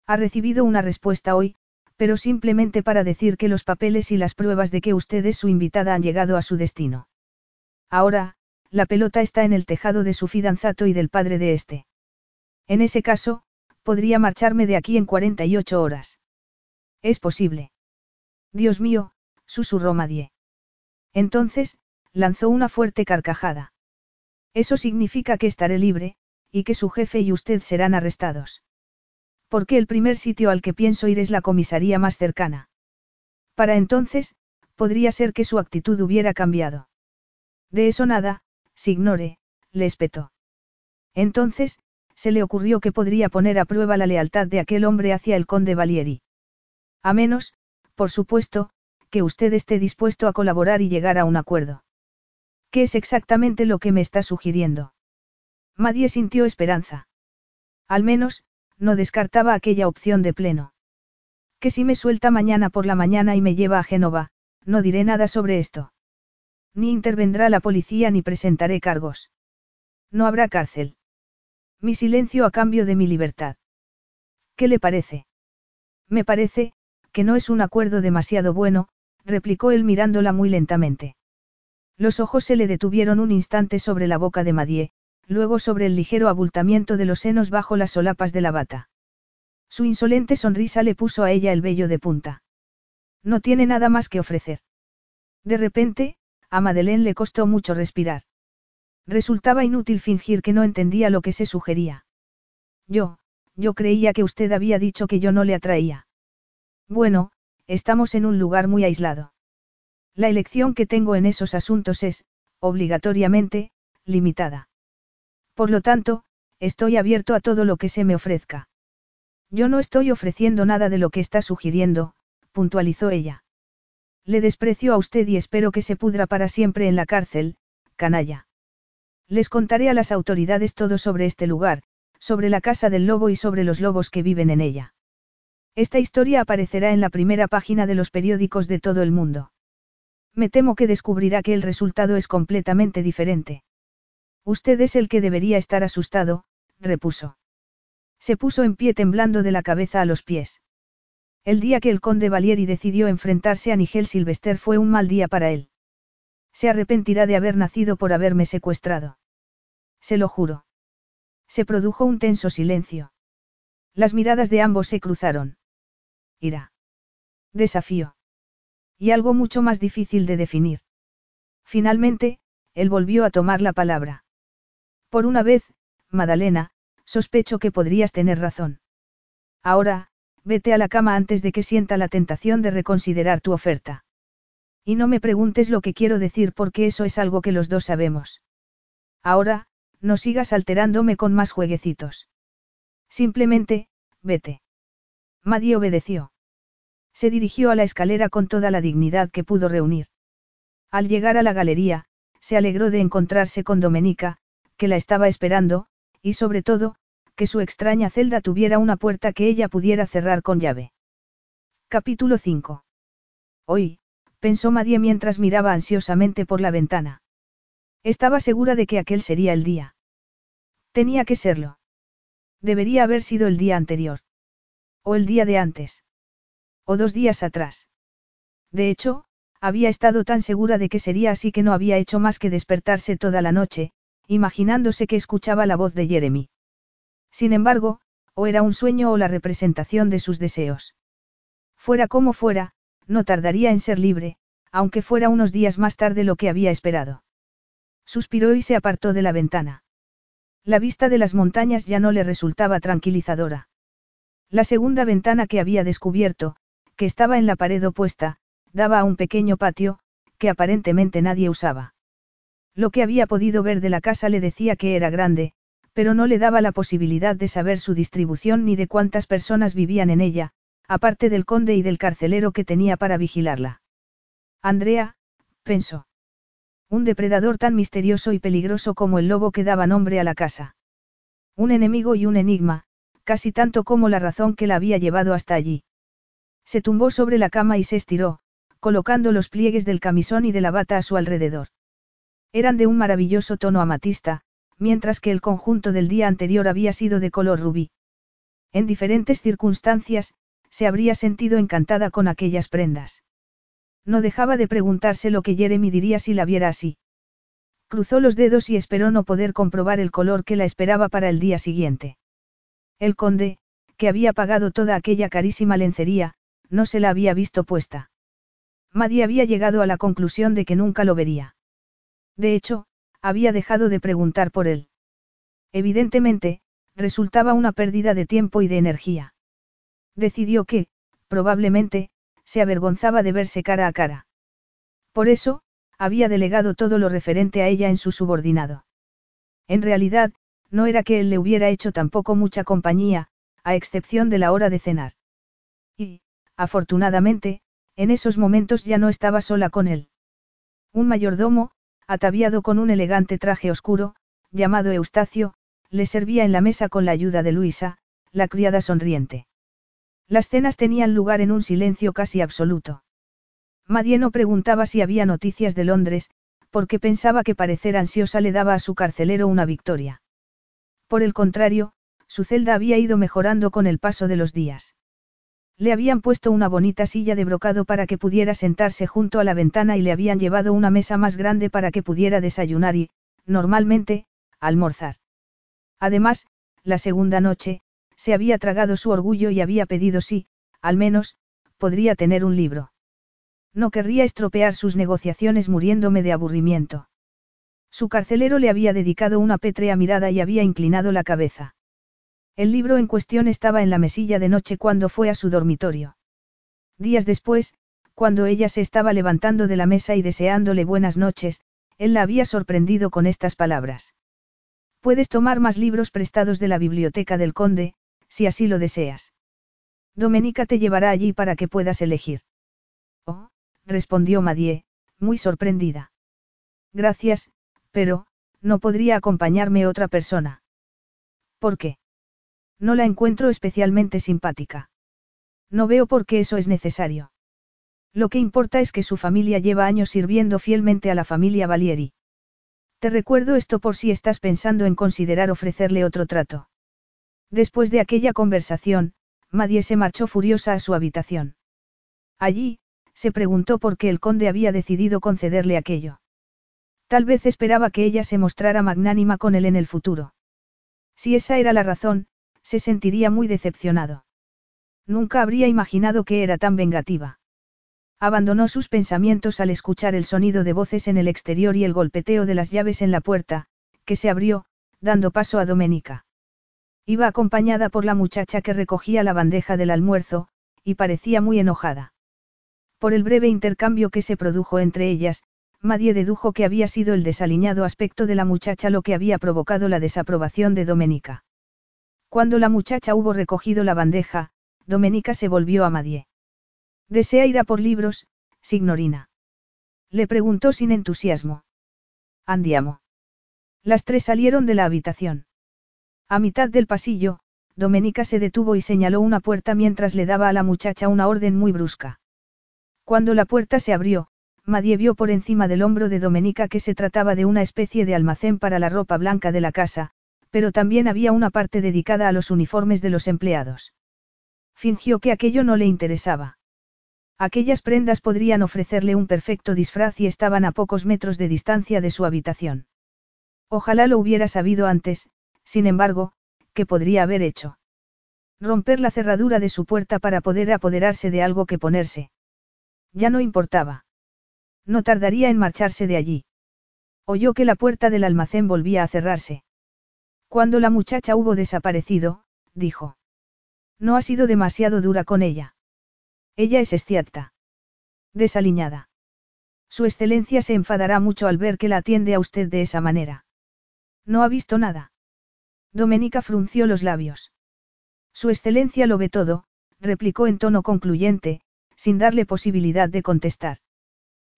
Ha recibido una respuesta hoy, pero simplemente para decir que los papeles y las pruebas de que usted es su invitada han llegado a su destino. Ahora, la pelota está en el tejado de su fidanzato y del padre de este. En ese caso, podría marcharme de aquí en 48 horas. Es posible. Dios mío, susurró Madie. Entonces, lanzó una fuerte carcajada. Eso significa que estaré libre, y que su jefe y usted serán arrestados. Porque el primer sitio al que pienso ir es la comisaría más cercana. Para entonces, podría ser que su actitud hubiera cambiado. De eso nada, signore, le espetó. Entonces, se le ocurrió que podría poner a prueba la lealtad de aquel hombre hacia el conde Valieri. A menos, por supuesto, que usted esté dispuesto a colaborar y llegar a un acuerdo. ¿Qué es exactamente lo que me está sugiriendo? Madie sintió esperanza. Al menos, no descartaba aquella opción de pleno. Que si me suelta mañana por la mañana y me lleva a Génova, no diré nada sobre esto. Ni intervendrá la policía ni presentaré cargos. No habrá cárcel. Mi silencio a cambio de mi libertad. ¿Qué le parece? Me parece, que no es un acuerdo demasiado bueno, replicó él mirándola muy lentamente. Los ojos se le detuvieron un instante sobre la boca de Madie, luego sobre el ligero abultamiento de los senos bajo las solapas de la bata. Su insolente sonrisa le puso a ella el vello de punta. No tiene nada más que ofrecer. De repente, a Madeleine le costó mucho respirar. Resultaba inútil fingir que no entendía lo que se sugería. Yo, yo creía que usted había dicho que yo no le atraía. Bueno, estamos en un lugar muy aislado. La elección que tengo en esos asuntos es, obligatoriamente, limitada. Por lo tanto, estoy abierto a todo lo que se me ofrezca. Yo no estoy ofreciendo nada de lo que está sugiriendo, puntualizó ella. Le desprecio a usted y espero que se pudra para siempre en la cárcel, canalla. Les contaré a las autoridades todo sobre este lugar, sobre la casa del lobo y sobre los lobos que viven en ella. Esta historia aparecerá en la primera página de los periódicos de todo el mundo. Me temo que descubrirá que el resultado es completamente diferente. Usted es el que debería estar asustado, repuso. Se puso en pie temblando de la cabeza a los pies. El día que el conde Valieri decidió enfrentarse a Nigel Silvester fue un mal día para él. Se arrepentirá de haber nacido por haberme secuestrado. Se lo juro. Se produjo un tenso silencio. Las miradas de ambos se cruzaron. Ira. Desafío. Y algo mucho más difícil de definir. Finalmente, él volvió a tomar la palabra. Por una vez, Madalena, sospecho que podrías tener razón. Ahora, vete a la cama antes de que sienta la tentación de reconsiderar tu oferta. Y no me preguntes lo que quiero decir porque eso es algo que los dos sabemos. Ahora, no sigas alterándome con más jueguecitos. Simplemente, vete. Madie obedeció. Se dirigió a la escalera con toda la dignidad que pudo reunir. Al llegar a la galería, se alegró de encontrarse con Domenica, que la estaba esperando, y sobre todo, que su extraña celda tuviera una puerta que ella pudiera cerrar con llave. Capítulo 5. Hoy, pensó Madie mientras miraba ansiosamente por la ventana. Estaba segura de que aquel sería el día. Tenía que serlo. Debería haber sido el día anterior. O el día de antes. O dos días atrás. De hecho, había estado tan segura de que sería así que no había hecho más que despertarse toda la noche, imaginándose que escuchaba la voz de Jeremy. Sin embargo, o era un sueño o la representación de sus deseos. Fuera como fuera, no tardaría en ser libre, aunque fuera unos días más tarde lo que había esperado. Suspiró y se apartó de la ventana. La vista de las montañas ya no le resultaba tranquilizadora. La segunda ventana que había descubierto, que estaba en la pared opuesta, daba a un pequeño patio, que aparentemente nadie usaba. Lo que había podido ver de la casa le decía que era grande, pero no le daba la posibilidad de saber su distribución ni de cuántas personas vivían en ella, aparte del conde y del carcelero que tenía para vigilarla. Andrea, pensó. Un depredador tan misterioso y peligroso como el lobo que daba nombre a la casa. Un enemigo y un enigma, casi tanto como la razón que la había llevado hasta allí. Se tumbó sobre la cama y se estiró, colocando los pliegues del camisón y de la bata a su alrededor. Eran de un maravilloso tono amatista, mientras que el conjunto del día anterior había sido de color rubí. En diferentes circunstancias, se habría sentido encantada con aquellas prendas. No dejaba de preguntarse lo que Jeremy diría si la viera así. Cruzó los dedos y esperó no poder comprobar el color que la esperaba para el día siguiente. El conde, que había pagado toda aquella carísima lencería, no se la había visto puesta. Maddy había llegado a la conclusión de que nunca lo vería. De hecho, había dejado de preguntar por él. Evidentemente, resultaba una pérdida de tiempo y de energía. Decidió que, probablemente, se avergonzaba de verse cara a cara. Por eso, había delegado todo lo referente a ella en su subordinado. En realidad, no era que él le hubiera hecho tampoco mucha compañía, a excepción de la hora de cenar. Y, afortunadamente, en esos momentos ya no estaba sola con él. Un mayordomo, ataviado con un elegante traje oscuro, llamado Eustacio, le servía en la mesa con la ayuda de Luisa, la criada sonriente. Las cenas tenían lugar en un silencio casi absoluto. Madie no preguntaba si había noticias de Londres, porque pensaba que parecer ansiosa le daba a su carcelero una victoria. Por el contrario, su celda había ido mejorando con el paso de los días. Le habían puesto una bonita silla de brocado para que pudiera sentarse junto a la ventana y le habían llevado una mesa más grande para que pudiera desayunar y, normalmente, almorzar. Además, la segunda noche, se había tragado su orgullo y había pedido sí, al menos, podría tener un libro. No querría estropear sus negociaciones muriéndome de aburrimiento. Su carcelero le había dedicado una pétrea mirada y había inclinado la cabeza. El libro en cuestión estaba en la mesilla de noche cuando fue a su dormitorio. Días después, cuando ella se estaba levantando de la mesa y deseándole buenas noches, él la había sorprendido con estas palabras. Puedes tomar más libros prestados de la biblioteca del conde, si así lo deseas. Domenica te llevará allí para que puedas elegir. Oh, respondió Madie, muy sorprendida. Gracias, pero, no podría acompañarme otra persona. ¿Por qué? No la encuentro especialmente simpática. No veo por qué eso es necesario. Lo que importa es que su familia lleva años sirviendo fielmente a la familia Valieri. Te recuerdo esto por si estás pensando en considerar ofrecerle otro trato. Después de aquella conversación, Madie se marchó furiosa a su habitación. Allí, se preguntó por qué el conde había decidido concederle aquello. Tal vez esperaba que ella se mostrara magnánima con él en el futuro. Si esa era la razón, se sentiría muy decepcionado. Nunca habría imaginado que era tan vengativa. Abandonó sus pensamientos al escuchar el sonido de voces en el exterior y el golpeteo de las llaves en la puerta, que se abrió, dando paso a Domenica. Iba acompañada por la muchacha que recogía la bandeja del almuerzo, y parecía muy enojada. Por el breve intercambio que se produjo entre ellas, Madie dedujo que había sido el desaliñado aspecto de la muchacha lo que había provocado la desaprobación de Domenica. Cuando la muchacha hubo recogido la bandeja, Domenica se volvió a Madie. ¿Desea ir a por libros, signorina? Le preguntó sin entusiasmo. Andiamo. Las tres salieron de la habitación. A mitad del pasillo, Domenica se detuvo y señaló una puerta mientras le daba a la muchacha una orden muy brusca. Cuando la puerta se abrió, Madie vio por encima del hombro de Domenica que se trataba de una especie de almacén para la ropa blanca de la casa, pero también había una parte dedicada a los uniformes de los empleados. Fingió que aquello no le interesaba. Aquellas prendas podrían ofrecerle un perfecto disfraz y estaban a pocos metros de distancia de su habitación. Ojalá lo hubiera sabido antes, sin embargo, ¿qué podría haber hecho? Romper la cerradura de su puerta para poder apoderarse de algo que ponerse. Ya no importaba. No tardaría en marcharse de allí. Oyó que la puerta del almacén volvía a cerrarse. Cuando la muchacha hubo desaparecido, dijo. No ha sido demasiado dura con ella. Ella es estiata. Desaliñada. Su excelencia se enfadará mucho al ver que la atiende a usted de esa manera. No ha visto nada. Domenica frunció los labios. Su excelencia lo ve todo, replicó en tono concluyente, sin darle posibilidad de contestar.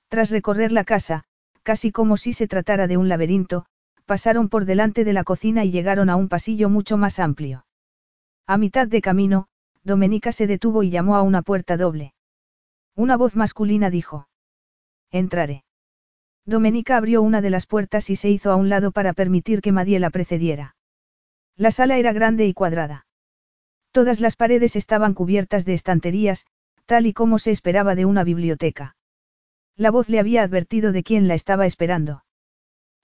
Tras recorrer la casa, casi como si se tratara de un laberinto, pasaron por delante de la cocina y llegaron a un pasillo mucho más amplio. A mitad de camino, Domenica se detuvo y llamó a una puerta doble. Una voz masculina dijo. Entraré. Domenica abrió una de las puertas y se hizo a un lado para permitir que Madie la precediera. La sala era grande y cuadrada. Todas las paredes estaban cubiertas de estanterías, tal y como se esperaba de una biblioteca. La voz le había advertido de quién la estaba esperando.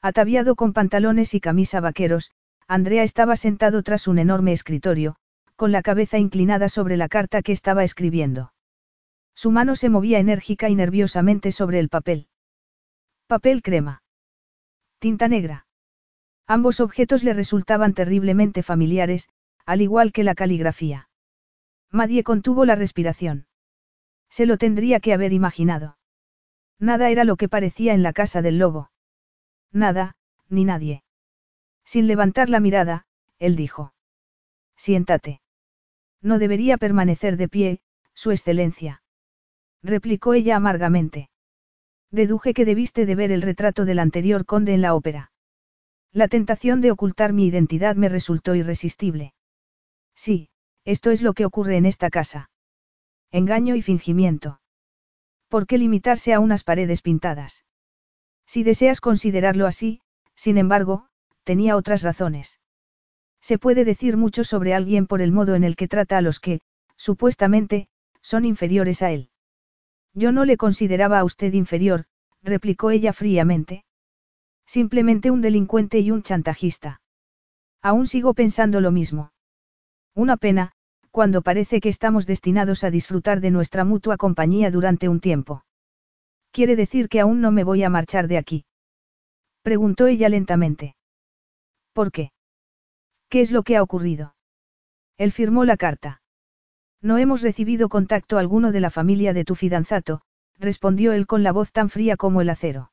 Ataviado con pantalones y camisa vaqueros, Andrea estaba sentado tras un enorme escritorio, con la cabeza inclinada sobre la carta que estaba escribiendo. Su mano se movía enérgica y nerviosamente sobre el papel. Papel crema. Tinta negra. Ambos objetos le resultaban terriblemente familiares, al igual que la caligrafía. Madie contuvo la respiración. Se lo tendría que haber imaginado. Nada era lo que parecía en la casa del lobo. Nada, ni nadie. Sin levantar la mirada, él dijo. Siéntate. No debería permanecer de pie, Su Excelencia. Replicó ella amargamente. Deduje que debiste de ver el retrato del anterior conde en la ópera. La tentación de ocultar mi identidad me resultó irresistible. Sí, esto es lo que ocurre en esta casa. Engaño y fingimiento. ¿Por qué limitarse a unas paredes pintadas? Si deseas considerarlo así, sin embargo, tenía otras razones. Se puede decir mucho sobre alguien por el modo en el que trata a los que, supuestamente, son inferiores a él. Yo no le consideraba a usted inferior, replicó ella fríamente. Simplemente un delincuente y un chantajista. Aún sigo pensando lo mismo. Una pena, cuando parece que estamos destinados a disfrutar de nuestra mutua compañía durante un tiempo. ¿Quiere decir que aún no me voy a marchar de aquí? Preguntó ella lentamente. ¿Por qué? ¿Qué es lo que ha ocurrido? Él firmó la carta. No hemos recibido contacto alguno de la familia de tu fidanzato, respondió él con la voz tan fría como el acero.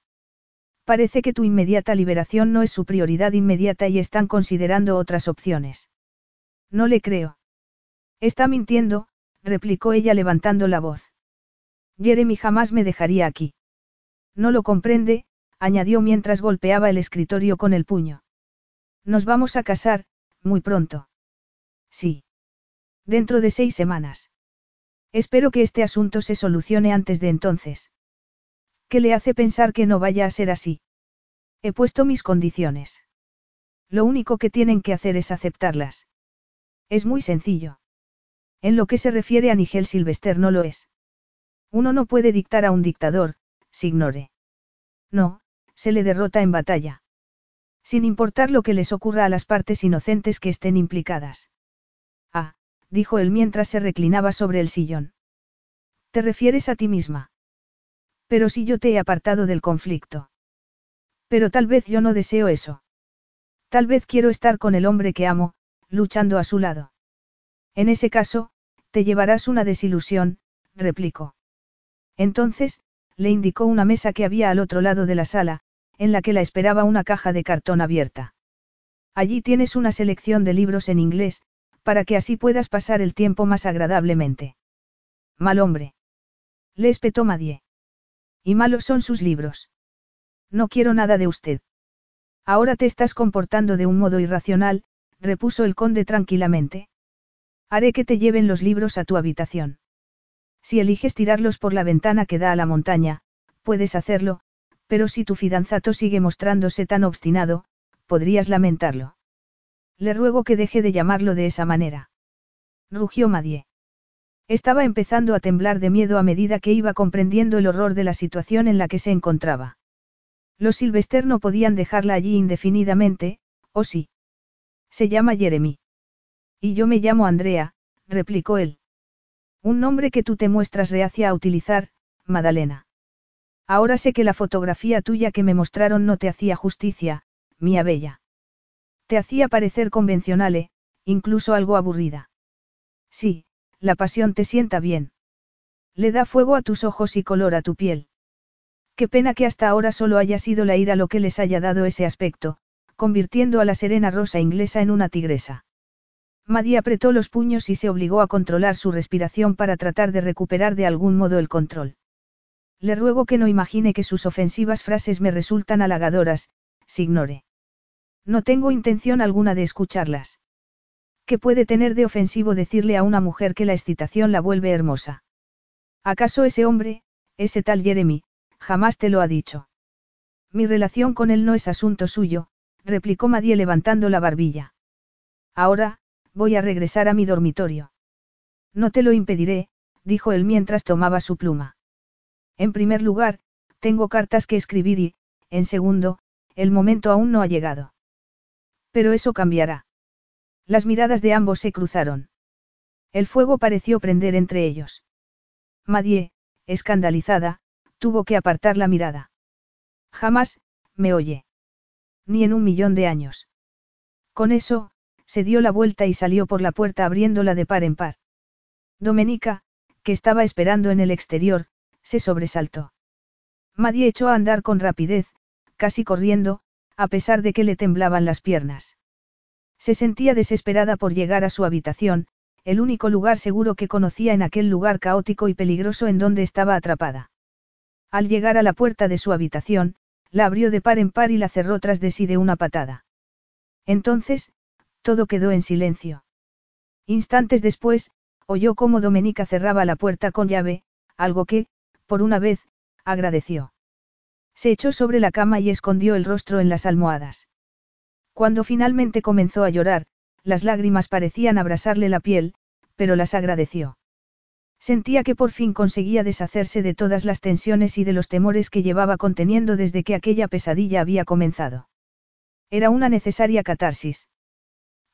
Parece que tu inmediata liberación no es su prioridad inmediata y están considerando otras opciones. No le creo. Está mintiendo, replicó ella levantando la voz. Jeremy jamás me dejaría aquí. No lo comprende, añadió mientras golpeaba el escritorio con el puño. Nos vamos a casar, muy pronto. Sí. Dentro de seis semanas. Espero que este asunto se solucione antes de entonces. ¿Qué le hace pensar que no vaya a ser así? He puesto mis condiciones. Lo único que tienen que hacer es aceptarlas. Es muy sencillo. En lo que se refiere a Nigel Silvester no lo es. Uno no puede dictar a un dictador, si ignore. No, se le derrota en batalla. Sin importar lo que les ocurra a las partes inocentes que estén implicadas. Ah, dijo él mientras se reclinaba sobre el sillón. ¿Te refieres a ti misma? Pero si yo te he apartado del conflicto. Pero tal vez yo no deseo eso. Tal vez quiero estar con el hombre que amo, luchando a su lado. En ese caso, te llevarás una desilusión, replicó. Entonces, le indicó una mesa que había al otro lado de la sala, en la que la esperaba una caja de cartón abierta. Allí tienes una selección de libros en inglés, para que así puedas pasar el tiempo más agradablemente. Mal hombre. Le espetó Madie. Y malos son sus libros. No quiero nada de usted. Ahora te estás comportando de un modo irracional, repuso el conde tranquilamente. Haré que te lleven los libros a tu habitación. Si eliges tirarlos por la ventana que da a la montaña, puedes hacerlo, pero si tu fidanzato sigue mostrándose tan obstinado, podrías lamentarlo. Le ruego que deje de llamarlo de esa manera. Rugió Madie. Estaba empezando a temblar de miedo a medida que iba comprendiendo el horror de la situación en la que se encontraba. Los Silvester no podían dejarla allí indefinidamente, ¿o sí? Se llama Jeremy. Y yo me llamo Andrea, replicó él. Un nombre que tú te muestras reacia a utilizar, Madalena. Ahora sé que la fotografía tuya que me mostraron no te hacía justicia, mía bella. Te hacía parecer convencional, incluso algo aburrida. Sí, la pasión te sienta bien. Le da fuego a tus ojos y color a tu piel. Qué pena que hasta ahora solo haya sido la ira lo que les haya dado ese aspecto, convirtiendo a la serena rosa inglesa en una tigresa. Maddie apretó los puños y se obligó a controlar su respiración para tratar de recuperar de algún modo el control. Le ruego que no imagine que sus ofensivas frases me resultan halagadoras, ignore. No tengo intención alguna de escucharlas. ¿Qué puede tener de ofensivo decirle a una mujer que la excitación la vuelve hermosa? ¿Acaso ese hombre, ese tal Jeremy, jamás te lo ha dicho? Mi relación con él no es asunto suyo, replicó Madie levantando la barbilla. Ahora, voy a regresar a mi dormitorio. No te lo impediré, dijo él mientras tomaba su pluma. En primer lugar, tengo cartas que escribir y, en segundo, el momento aún no ha llegado. Pero eso cambiará. Las miradas de ambos se cruzaron. El fuego pareció prender entre ellos. Madie, escandalizada, tuvo que apartar la mirada. Jamás, me oye. Ni en un millón de años. Con eso, se dio la vuelta y salió por la puerta abriéndola de par en par. Domenica, que estaba esperando en el exterior, se sobresaltó. Madie echó a andar con rapidez, casi corriendo, a pesar de que le temblaban las piernas. Se sentía desesperada por llegar a su habitación, el único lugar seguro que conocía en aquel lugar caótico y peligroso en donde estaba atrapada. Al llegar a la puerta de su habitación, la abrió de par en par y la cerró tras de sí de una patada. Entonces, todo quedó en silencio. Instantes después, oyó cómo Domenica cerraba la puerta con llave, algo que, por una vez, agradeció. Se echó sobre la cama y escondió el rostro en las almohadas. Cuando finalmente comenzó a llorar, las lágrimas parecían abrasarle la piel, pero las agradeció. Sentía que por fin conseguía deshacerse de todas las tensiones y de los temores que llevaba conteniendo desde que aquella pesadilla había comenzado. Era una necesaria catarsis.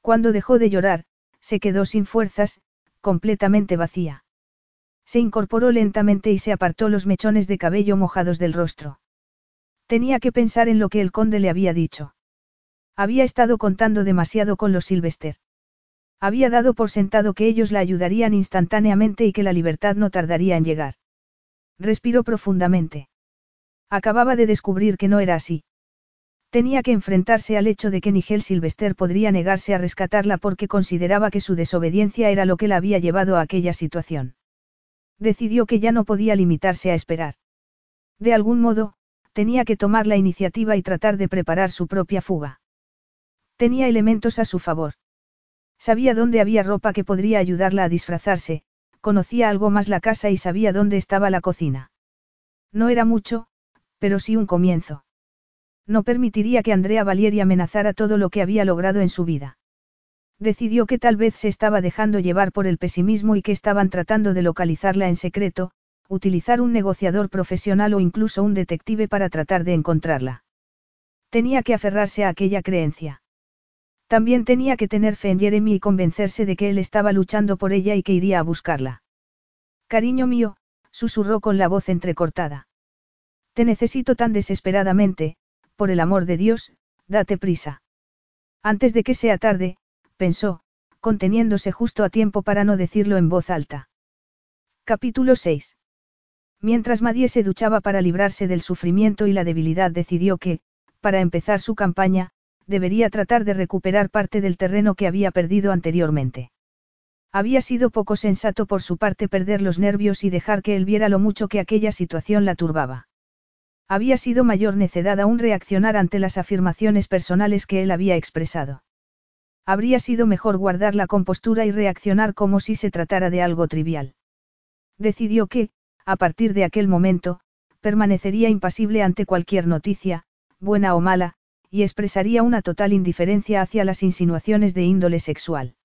Cuando dejó de llorar, se quedó sin fuerzas, completamente vacía. Se incorporó lentamente y se apartó los mechones de cabello mojados del rostro. Tenía que pensar en lo que el conde le había dicho. Había estado contando demasiado con los Sylvester. Había dado por sentado que ellos la ayudarían instantáneamente y que la libertad no tardaría en llegar. Respiró profundamente. Acababa de descubrir que no era así. Tenía que enfrentarse al hecho de que Nigel Sylvester podría negarse a rescatarla porque consideraba que su desobediencia era lo que la había llevado a aquella situación. Decidió que ya no podía limitarse a esperar. De algún modo, tenía que tomar la iniciativa y tratar de preparar su propia fuga. Tenía elementos a su favor. Sabía dónde había ropa que podría ayudarla a disfrazarse, conocía algo más la casa y sabía dónde estaba la cocina. No era mucho, pero sí un comienzo. No permitiría que Andrea Valieri amenazara todo lo que había logrado en su vida. Decidió que tal vez se estaba dejando llevar por el pesimismo y que estaban tratando de localizarla en secreto, utilizar un negociador profesional o incluso un detective para tratar de encontrarla. Tenía que aferrarse a aquella creencia. También tenía que tener fe en Jeremy y convencerse de que él estaba luchando por ella y que iría a buscarla. Cariño mío, susurró con la voz entrecortada. Te necesito tan desesperadamente, por el amor de Dios, date prisa. Antes de que sea tarde, pensó, conteniéndose justo a tiempo para no decirlo en voz alta. Capítulo 6. Mientras Madie se duchaba para librarse del sufrimiento y la debilidad, decidió que, para empezar su campaña, debería tratar de recuperar parte del terreno que había perdido anteriormente. Había sido poco sensato por su parte perder los nervios y dejar que él viera lo mucho que aquella situación la turbaba. Había sido mayor necedad aún reaccionar ante las afirmaciones personales que él había expresado. Habría sido mejor guardar la compostura y reaccionar como si se tratara de algo trivial. Decidió que, a partir de aquel momento, permanecería impasible ante cualquier noticia, buena o mala, y expresaría una total indiferencia hacia las insinuaciones de índole sexual.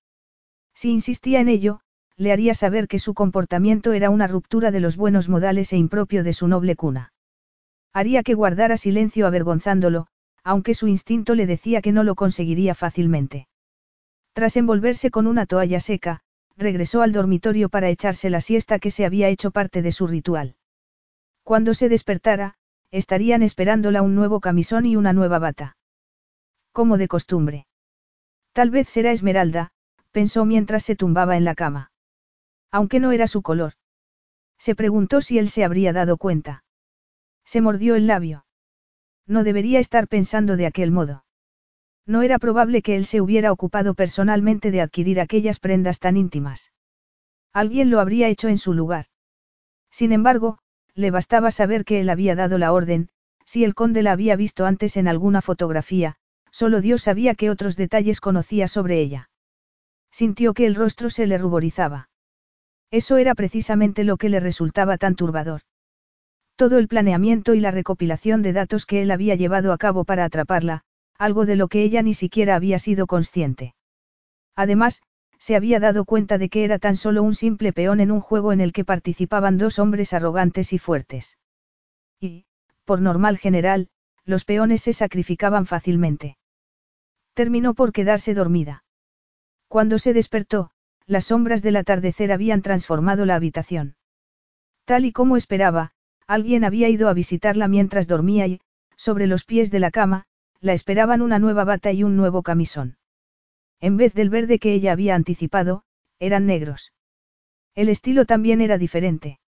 Si insistía en ello, le haría saber que su comportamiento era una ruptura de los buenos modales e impropio de su noble cuna. Haría que guardara silencio avergonzándolo, aunque su instinto le decía que no lo conseguiría fácilmente. Tras envolverse con una toalla seca, regresó al dormitorio para echarse la siesta que se había hecho parte de su ritual. Cuando se despertara, estarían esperándola un nuevo camisón y una nueva bata. Como de costumbre. Tal vez será Esmeralda, pensó mientras se tumbaba en la cama. Aunque no era su color. Se preguntó si él se habría dado cuenta. Se mordió el labio. No debería estar pensando de aquel modo. No era probable que él se hubiera ocupado personalmente de adquirir aquellas prendas tan íntimas. Alguien lo habría hecho en su lugar. Sin embargo, le bastaba saber que él había dado la orden, si el conde la había visto antes en alguna fotografía, solo Dios sabía qué otros detalles conocía sobre ella. Sintió que el rostro se le ruborizaba. Eso era precisamente lo que le resultaba tan turbador. Todo el planeamiento y la recopilación de datos que él había llevado a cabo para atraparla, algo de lo que ella ni siquiera había sido consciente. Además, se había dado cuenta de que era tan solo un simple peón en un juego en el que participaban dos hombres arrogantes y fuertes. Y, por normal general, los peones se sacrificaban fácilmente. Terminó por quedarse dormida. Cuando se despertó, las sombras del atardecer habían transformado la habitación. Tal y como esperaba, alguien había ido a visitarla mientras dormía y, sobre los pies de la cama, la esperaban una nueva bata y un nuevo camisón. En vez del verde que ella había anticipado, eran negros. El estilo también era diferente.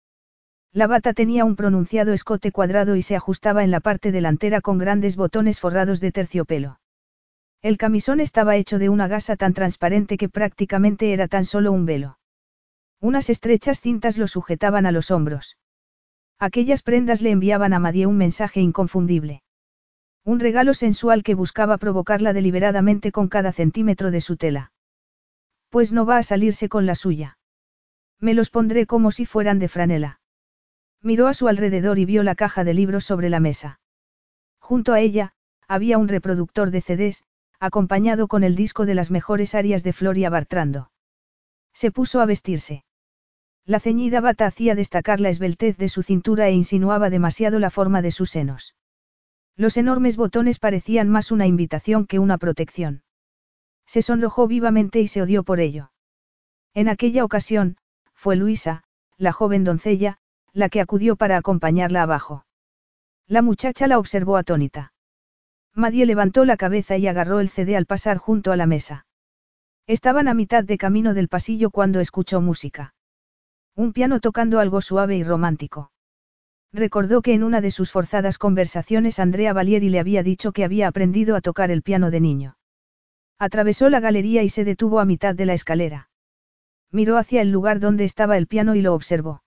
La bata tenía un pronunciado escote cuadrado y se ajustaba en la parte delantera con grandes botones forrados de terciopelo. El camisón estaba hecho de una gasa tan transparente que prácticamente era tan solo un velo. Unas estrechas cintas lo sujetaban a los hombros. Aquellas prendas le enviaban a Madie un mensaje inconfundible. Un regalo sensual que buscaba provocarla deliberadamente con cada centímetro de su tela. Pues no va a salirse con la suya. Me los pondré como si fueran de franela. Miró a su alrededor y vio la caja de libros sobre la mesa. Junto a ella, había un reproductor de CDs, acompañado con el disco de las mejores arias de Floria Bartrando. Se puso a vestirse. La ceñida bata hacía destacar la esbeltez de su cintura e insinuaba demasiado la forma de sus senos. Los enormes botones parecían más una invitación que una protección. Se sonrojó vivamente y se odió por ello. En aquella ocasión, fue Luisa, la joven doncella, la que acudió para acompañarla abajo. La muchacha la observó atónita. Madie levantó la cabeza y agarró el CD al pasar junto a la mesa. Estaban a mitad de camino del pasillo cuando escuchó música. Un piano tocando algo suave y romántico. Recordó que en una de sus forzadas conversaciones Andrea Valieri le había dicho que había aprendido a tocar el piano de niño. Atravesó la galería y se detuvo a mitad de la escalera. Miró hacia el lugar donde estaba el piano y lo observó.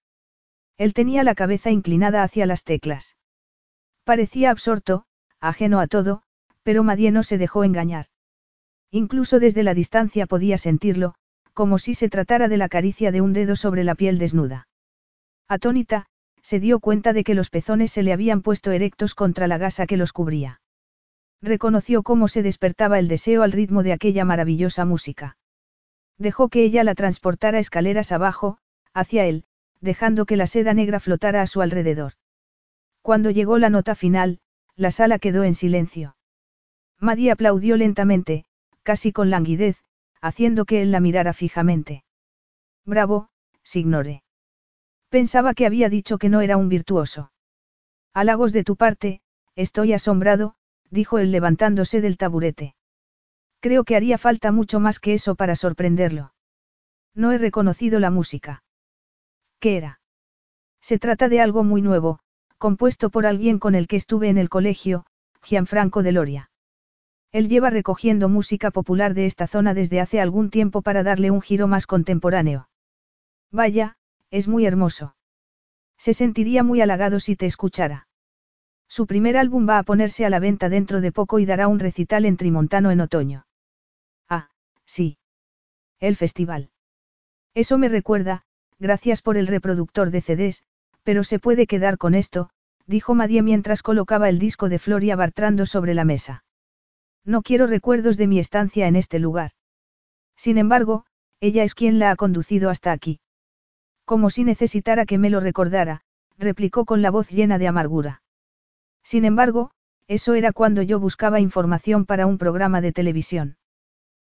Él tenía la cabeza inclinada hacia las teclas. Parecía absorto, ajeno a todo, pero Madie no se dejó engañar. Incluso desde la distancia podía sentirlo, como si se tratara de la caricia de un dedo sobre la piel desnuda. Atónita, se dio cuenta de que los pezones se le habían puesto erectos contra la gasa que los cubría. Reconoció cómo se despertaba el deseo al ritmo de aquella maravillosa música. Dejó que ella la transportara escaleras abajo, hacia él, dejando que la seda negra flotara a su alrededor. Cuando llegó la nota final, la sala quedó en silencio. Madie aplaudió lentamente, casi con languidez, haciendo que él la mirara fijamente. Bravo, Signore. Pensaba que había dicho que no era un virtuoso. Halagos de tu parte, estoy asombrado, dijo él levantándose del taburete. Creo que haría falta mucho más que eso para sorprenderlo. No he reconocido la música. ¿Qué era? Se trata de algo muy nuevo, compuesto por alguien con el que estuve en el colegio, Gianfranco de Loria. Él lleva recogiendo música popular de esta zona desde hace algún tiempo para darle un giro más contemporáneo. Vaya, es muy hermoso. Se sentiría muy halagado si te escuchara. Su primer álbum va a ponerse a la venta dentro de poco y dará un recital en Trimontano en otoño. Ah, sí. El festival. Eso me recuerda, gracias por el reproductor de CDs, pero se puede quedar con esto, dijo Madie mientras colocaba el disco de Floria Bartrando sobre la mesa. No quiero recuerdos de mi estancia en este lugar. Sin embargo, ella es quien la ha conducido hasta aquí. Como si necesitara que me lo recordara, replicó con la voz llena de amargura. Sin embargo, eso era cuando yo buscaba información para un programa de televisión.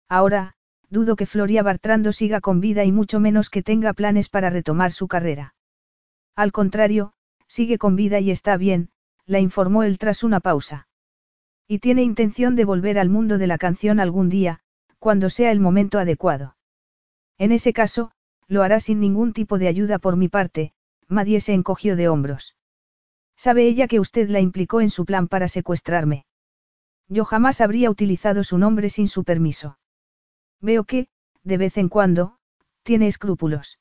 Ahora, dudo que Floria Bartrando siga con vida y mucho menos que tenga planes para retomar su carrera. Al contrario, sigue con vida y está bien, la informó él tras una pausa. Y tiene intención de volver al mundo de la canción algún día, cuando sea el momento adecuado. En ese caso, lo hará sin ningún tipo de ayuda por mi parte, Madie se encogió de hombros. ¿Sabe ella que usted la implicó en su plan para secuestrarme? Yo jamás habría utilizado su nombre sin su permiso. Veo que, de vez en cuando, tiene escrúpulos.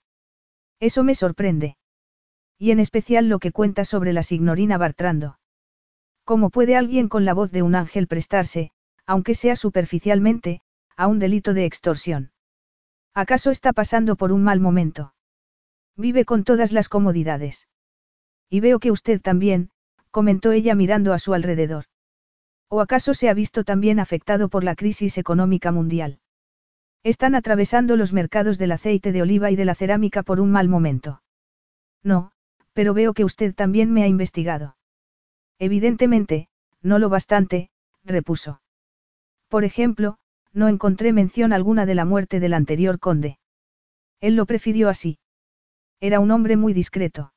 Eso me sorprende. Y en especial lo que cuenta sobre la signorina Bartrando. ¿Cómo puede alguien con la voz de un ángel prestarse, aunque sea superficialmente, a un delito de extorsión? ¿Acaso está pasando por un mal momento? Vive con todas las comodidades. Y veo que usted también, comentó ella mirando a su alrededor. ¿O acaso se ha visto también afectado por la crisis económica mundial? Están atravesando los mercados del aceite de oliva y de la cerámica por un mal momento. No, pero veo que usted también me ha investigado. Evidentemente, no lo bastante, repuso. Por ejemplo, no encontré mención alguna de la muerte del anterior conde. Él lo prefirió así. Era un hombre muy discreto.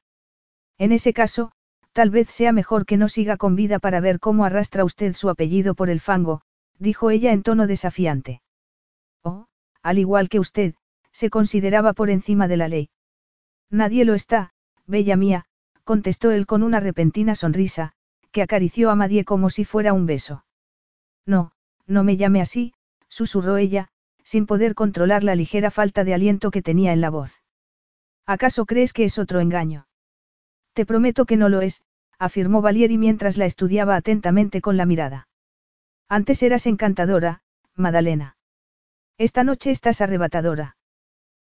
En ese caso, tal vez sea mejor que no siga con vida para ver cómo arrastra usted su apellido por el fango, dijo ella en tono desafiante. Oh, al igual que usted, se consideraba por encima de la ley. Nadie lo está, bella mía, contestó él con una repentina sonrisa, que acarició a Madie como si fuera un beso. No, no me llame así, susurró ella, sin poder controlar la ligera falta de aliento que tenía en la voz. ¿Acaso crees que es otro engaño? Te prometo que no lo es, afirmó Valieri mientras la estudiaba atentamente con la mirada. Antes eras encantadora, Madalena. Esta noche estás arrebatadora.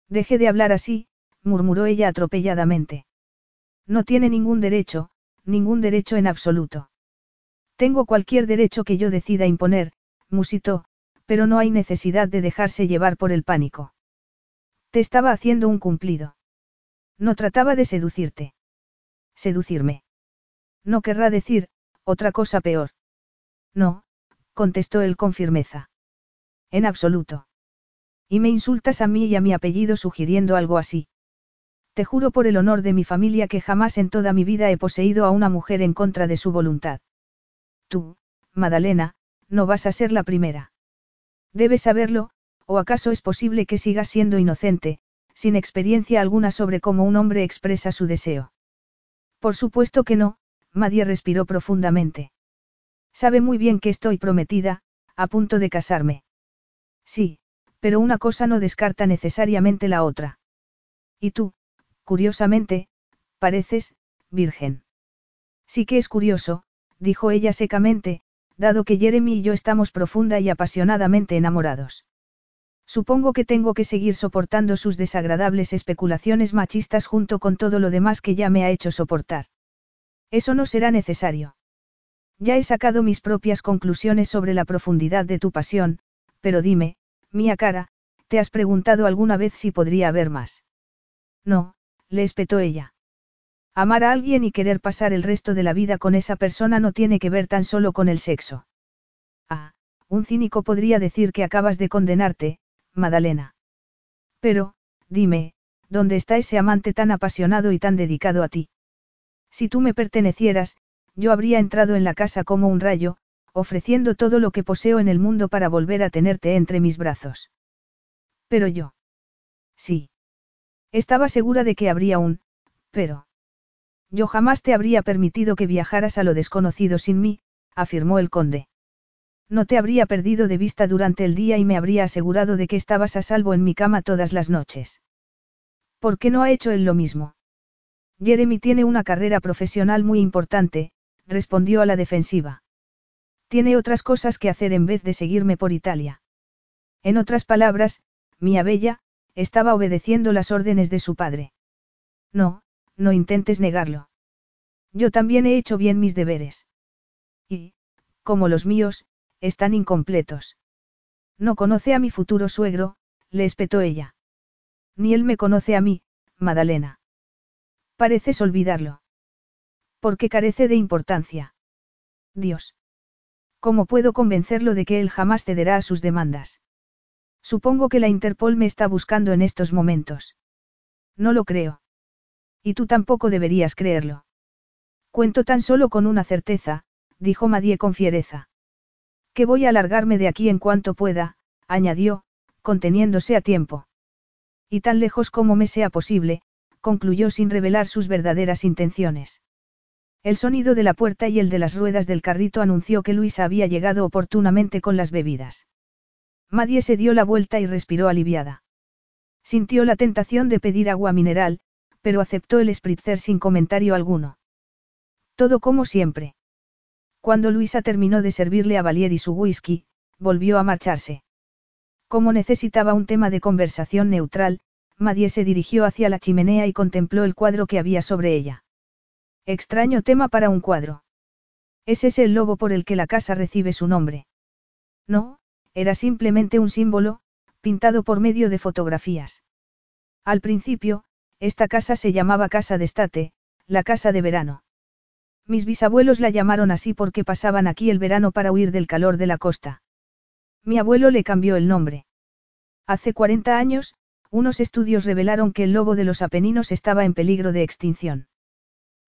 Deje de hablar así, murmuró ella atropelladamente. No tiene ningún derecho, ningún derecho en absoluto. Tengo cualquier derecho que yo decida imponer, musitó, pero no hay necesidad de dejarse llevar por el pánico. Te estaba haciendo un cumplido. No trataba de seducirte. Seducirme. No querrá decir, otra cosa peor. No, contestó él con firmeza. En absoluto. Y me insultas a mí y a mi apellido sugiriendo algo así. Te juro por el honor de mi familia que jamás en toda mi vida he poseído a una mujer en contra de su voluntad. Tú, Madalena, no vas a ser la primera. Debes saberlo, o acaso es posible que sigas siendo inocente, sin experiencia alguna sobre cómo un hombre expresa su deseo. Por supuesto que no, Madie respiró profundamente. Sabe muy bien que estoy prometida, a punto de casarme. Sí, pero una cosa no descarta necesariamente la otra. Y tú, Curiosamente, pareces, virgen. Sí que es curioso, dijo ella secamente, dado que Jeremy y yo estamos profunda y apasionadamente enamorados. Supongo que tengo que seguir soportando sus desagradables especulaciones machistas junto con todo lo demás que ya me ha hecho soportar. Eso no será necesario. Ya he sacado mis propias conclusiones sobre la profundidad de tu pasión, pero dime, mía cara, ¿te has preguntado alguna vez si podría haber más? No, le espetó ella. Amar a alguien y querer pasar el resto de la vida con esa persona no tiene que ver tan solo con el sexo. Ah, un cínico podría decir que acabas de condenarte, Madalena. Pero, dime, ¿dónde está ese amante tan apasionado y tan dedicado a ti? Si tú me pertenecieras, yo habría entrado en la casa como un rayo, ofreciendo todo lo que poseo en el mundo para volver a tenerte entre mis brazos. Pero yo. Sí. Estaba segura de que habría un, pero... Yo jamás te habría permitido que viajaras a lo desconocido sin mí, afirmó el conde. No te habría perdido de vista durante el día y me habría asegurado de que estabas a salvo en mi cama todas las noches. ¿Por qué no ha hecho él lo mismo? Jeremy tiene una carrera profesional muy importante, respondió a la defensiva. Tiene otras cosas que hacer en vez de seguirme por Italia. En otras palabras, mía bella, estaba obedeciendo las órdenes de su padre. No, no intentes negarlo. Yo también he hecho bien mis deberes. Y, como los míos, están incompletos. No conoce a mi futuro suegro, le espetó ella. Ni él me conoce a mí, Madalena. Pareces olvidarlo. Porque carece de importancia. Dios. ¿Cómo puedo convencerlo de que él jamás cederá a sus demandas? Supongo que la Interpol me está buscando en estos momentos. No lo creo. Y tú tampoco deberías creerlo. Cuento tan solo con una certeza, dijo Madie con fiereza. Que voy a alargarme de aquí en cuanto pueda, añadió, conteniéndose a tiempo. Y tan lejos como me sea posible, concluyó sin revelar sus verdaderas intenciones. El sonido de la puerta y el de las ruedas del carrito anunció que Luisa había llegado oportunamente con las bebidas. Madie se dio la vuelta y respiró aliviada. Sintió la tentación de pedir agua mineral, pero aceptó el spritzer sin comentario alguno. Todo como siempre. Cuando Luisa terminó de servirle a Valier y su whisky, volvió a marcharse. Como necesitaba un tema de conversación neutral, Madie se dirigió hacia la chimenea y contempló el cuadro que había sobre ella. Extraño tema para un cuadro. ¿Es ese el lobo por el que la casa recibe su nombre? No, era simplemente un símbolo, pintado por medio de fotografías. Al principio, esta casa se llamaba Casa de Estate, la casa de verano. Mis bisabuelos la llamaron así porque pasaban aquí el verano para huir del calor de la costa. Mi abuelo le cambió el nombre. Hace 40 años, unos estudios revelaron que el lobo de los Apeninos estaba en peligro de extinción.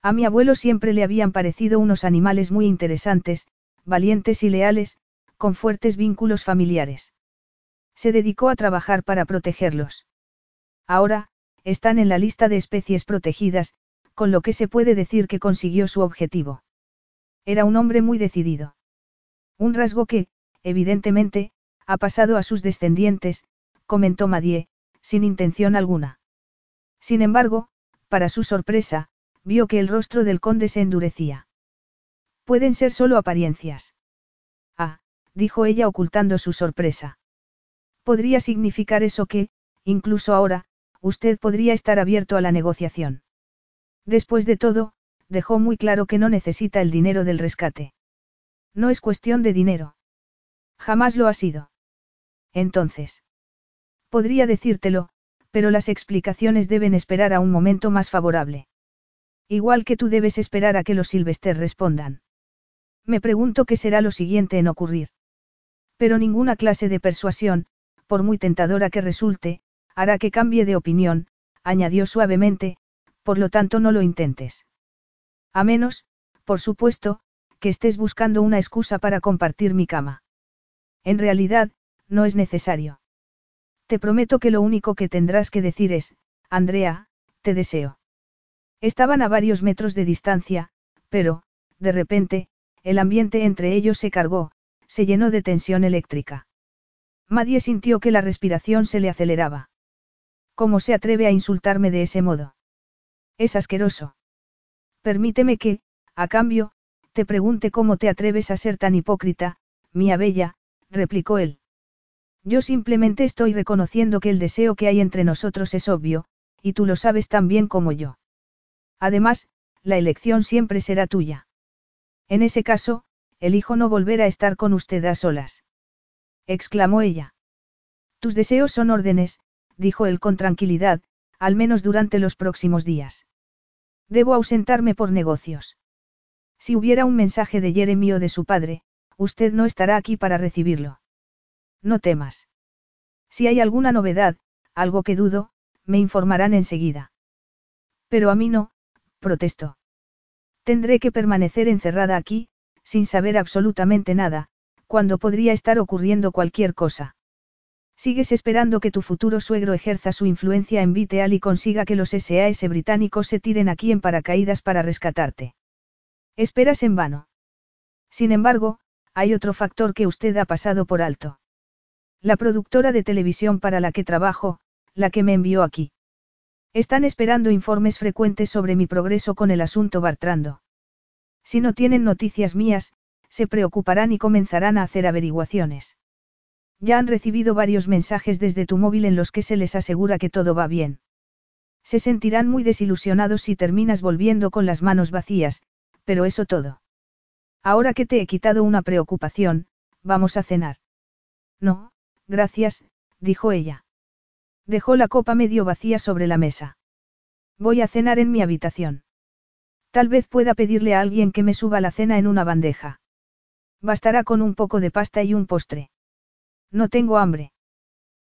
A mi abuelo siempre le habían parecido unos animales muy interesantes, valientes y leales, con fuertes vínculos familiares. Se dedicó a trabajar para protegerlos. Ahora, están en la lista de especies protegidas, con lo que se puede decir que consiguió su objetivo. Era un hombre muy decidido. Un rasgo que, evidentemente, ha pasado a sus descendientes, comentó Madie, sin intención alguna. Sin embargo, para su sorpresa, vio que el rostro del conde se endurecía. Pueden ser solo apariencias. Dijo ella ocultando su sorpresa. Podría significar eso que, incluso ahora, usted podría estar abierto a la negociación. Después de todo, dejó muy claro que no necesita el dinero del rescate. No es cuestión de dinero. Jamás lo ha sido. Entonces. Podría decírtelo, pero las explicaciones deben esperar a un momento más favorable. Igual que tú debes esperar a que los Silvester respondan. Me pregunto qué será lo siguiente en ocurrir. Pero ninguna clase de persuasión, por muy tentadora que resulte, hará que cambie de opinión, añadió suavemente, por lo tanto no lo intentes. A menos, por supuesto, que estés buscando una excusa para compartir mi cama. En realidad, no es necesario. Te prometo que lo único que tendrás que decir es, Andrea, te deseo. Estaban a varios metros de distancia, pero, de repente, el ambiente entre ellos se cargó, se llenó de tensión eléctrica. Madie sintió que la respiración se le aceleraba. ¿Cómo se atreve a insultarme de ese modo? Es asqueroso. Permíteme que, a cambio, te pregunte cómo te atreves a ser tan hipócrita, mía bella, replicó él. Yo simplemente estoy reconociendo que el deseo que hay entre nosotros es obvio, y tú lo sabes tan bien como yo. Además, la elección siempre será tuya. En ese caso, elijo no volver a estar con usted a solas. exclamó ella. Tus deseos son órdenes, dijo él con tranquilidad, al menos durante los próximos días. Debo ausentarme por negocios. Si hubiera un mensaje de Jeremy o de su padre, usted no estará aquí para recibirlo. No temas. Si hay alguna novedad, algo que dudo, me informarán enseguida. Pero a mí no, protestó. Tendré que permanecer encerrada aquí, sin saber absolutamente nada, cuando podría estar ocurriendo cualquier cosa. Sigues esperando que tu futuro suegro ejerza su influencia en Viteal y consiga que los SAS británicos se tiren aquí en paracaídas para rescatarte. Esperas en vano. Sin embargo, hay otro factor que usted ha pasado por alto. La productora de televisión para la que trabajo, la que me envió aquí. Están esperando informes frecuentes sobre mi progreso con el asunto Bartrando. Si no tienen noticias mías, se preocuparán y comenzarán a hacer averiguaciones. Ya han recibido varios mensajes desde tu móvil en los que se les asegura que todo va bien. Se sentirán muy desilusionados si terminas volviendo con las manos vacías, pero eso todo. Ahora que te he quitado una preocupación, vamos a cenar. No, gracias, dijo ella. Dejó la copa medio vacía sobre la mesa. Voy a cenar en mi habitación. Tal vez pueda pedirle a alguien que me suba la cena en una bandeja. Bastará con un poco de pasta y un postre. No tengo hambre.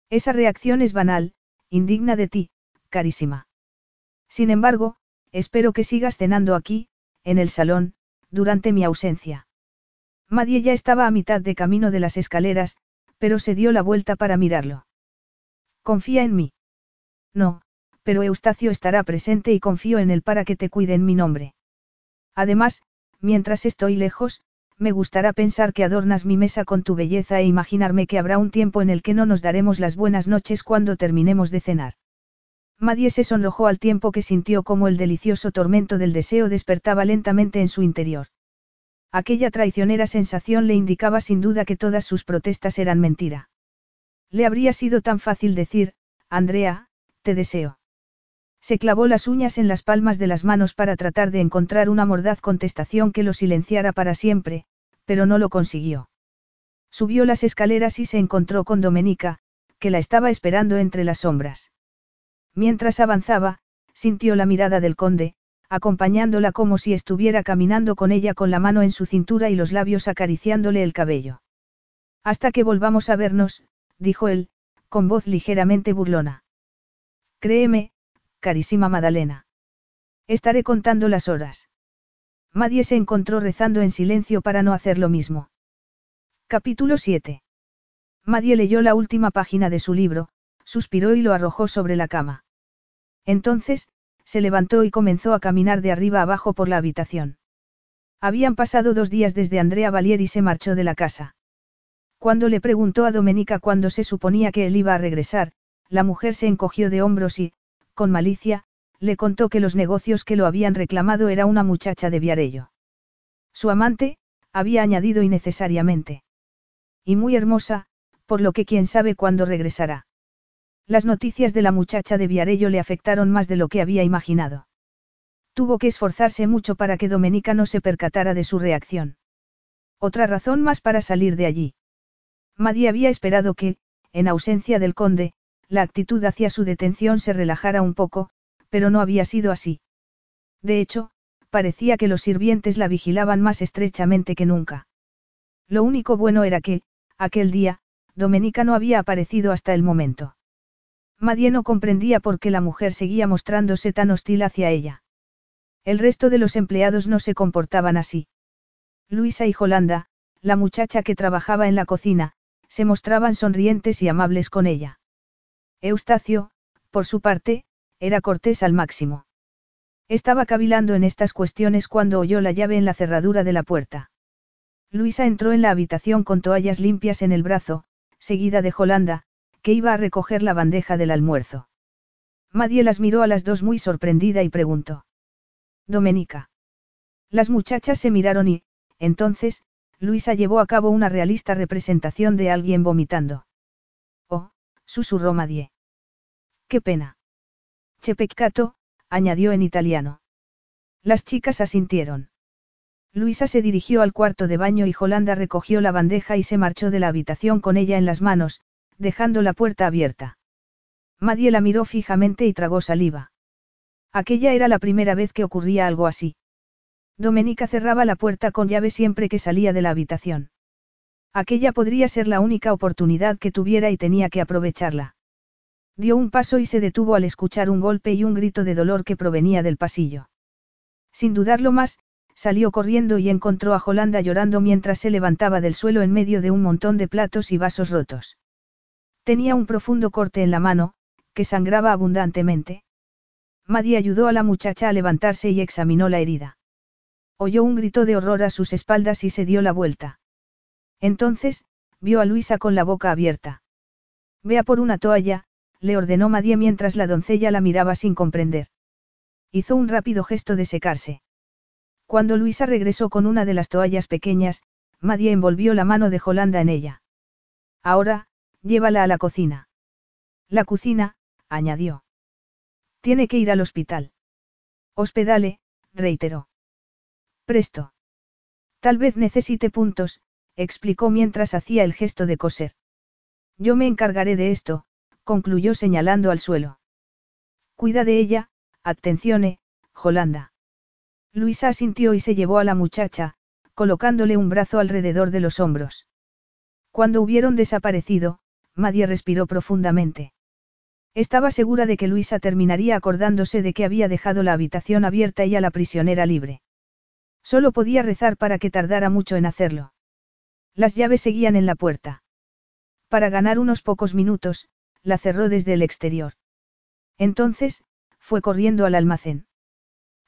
Esa reacción es banal, indigna de ti, carísima. Sin embargo, espero que sigas cenando aquí, en el salón, durante mi ausencia. Madie ya estaba a mitad de camino de las escaleras, pero se dio la vuelta para mirarlo. Confía en mí. No, pero Eustacio estará presente y confío en él para que te cuide en mi nombre. Además, mientras estoy lejos, me gustará pensar que adornas mi mesa con tu belleza e imaginarme que habrá un tiempo en el que no nos daremos las buenas noches cuando terminemos de cenar. Madie se sonrojó al tiempo que sintió como el delicioso tormento del deseo despertaba lentamente en su interior. Aquella traicionera sensación le indicaba sin duda que todas sus protestas eran mentira. Le habría sido tan fácil decir, Andrea, te deseo. Se clavó las uñas en las palmas de las manos para tratar de encontrar una mordaz contestación que lo silenciara para siempre, pero no lo consiguió. Subió las escaleras y se encontró con Domenica, que la estaba esperando entre las sombras. Mientras avanzaba, sintió la mirada del conde, acompañándola como si estuviera caminando con ella con la mano en su cintura y los labios acariciándole el cabello. Hasta que volvamos a vernos, dijo él, con voz ligeramente burlona. Créeme, carísima Madalena. Estaré contando las horas. Madie se encontró rezando en silencio para no hacer lo mismo. Capítulo 7. Madie leyó la última página de su libro, suspiró y lo arrojó sobre la cama. Entonces, se levantó y comenzó a caminar de arriba abajo por la habitación. Habían pasado dos días desde Andrea Valieri se marchó de la casa. Cuando le preguntó a Domenica cuándo se suponía que él iba a regresar, la mujer se encogió de hombros y, con malicia, le contó que los negocios que lo habían reclamado era una muchacha de Viarello. Su amante, había añadido innecesariamente. Y muy hermosa, por lo que quién sabe cuándo regresará. Las noticias de la muchacha de Viarello le afectaron más de lo que había imaginado. Tuvo que esforzarse mucho para que Domenica no se percatara de su reacción. Otra razón más para salir de allí. Madie había esperado que, en ausencia del conde, la actitud hacia su detención se relajara un poco, pero no había sido así. De hecho, parecía que los sirvientes la vigilaban más estrechamente que nunca. Lo único bueno era que, aquel día, Domenica no había aparecido hasta el momento. Madie no comprendía por qué la mujer seguía mostrándose tan hostil hacia ella. El resto de los empleados no se comportaban así. Luisa y Jolanda, la muchacha que trabajaba en la cocina, se mostraban sonrientes y amables con ella. Eustacio, por su parte, era cortés al máximo. Estaba cavilando en estas cuestiones cuando oyó la llave en la cerradura de la puerta. Luisa entró en la habitación con toallas limpias en el brazo, seguida de Jolanda, que iba a recoger la bandeja del almuerzo. Madie las miró a las dos muy sorprendida y preguntó. Domenica. Las muchachas se miraron y, entonces, Luisa llevó a cabo una realista representación de alguien vomitando. Susurró Madie. Qué pena. Che peccato, añadió en italiano. Las chicas asintieron. Luisa se dirigió al cuarto de baño y Jolanda recogió la bandeja y se marchó de la habitación con ella en las manos, dejando la puerta abierta. Madie la miró fijamente y tragó saliva. Aquella era la primera vez que ocurría algo así. Domenica cerraba la puerta con llave siempre que salía de la habitación. Aquella podría ser la única oportunidad que tuviera y tenía que aprovecharla. Dio un paso y se detuvo al escuchar un golpe y un grito de dolor que provenía del pasillo. Sin dudarlo más, salió corriendo y encontró a Jolanda llorando mientras se levantaba del suelo en medio de un montón de platos y vasos rotos. Tenía un profundo corte en la mano, que sangraba abundantemente. Maddy ayudó a la muchacha a levantarse y examinó la herida. Oyó un grito de horror a sus espaldas y se dio la vuelta. Entonces, vio a Luisa con la boca abierta. Vea por una toalla, le ordenó Madie mientras la doncella la miraba sin comprender. Hizo un rápido gesto de secarse. Cuando Luisa regresó con una de las toallas pequeñas, Madie envolvió la mano de Jolanda en ella. Ahora, Llévala a la cocina. La cocina, añadió. Tiene que ir al hospital. Hospedale, reiteró. Presto. Tal vez necesite puntos, explicó mientras hacía el gesto de coser. Yo me encargaré de esto, concluyó señalando al suelo. Cuida de ella, atencione, Jolanda. Luisa asintió y se llevó a la muchacha, colocándole un brazo alrededor de los hombros. Cuando hubieron desaparecido, Madie respiró profundamente. Estaba segura de que Luisa terminaría acordándose de que había dejado la habitación abierta y a la prisionera libre. Solo podía rezar para que tardara mucho en hacerlo. Las llaves seguían en la puerta. Para ganar unos pocos minutos, la cerró desde el exterior. Entonces, fue corriendo al almacén.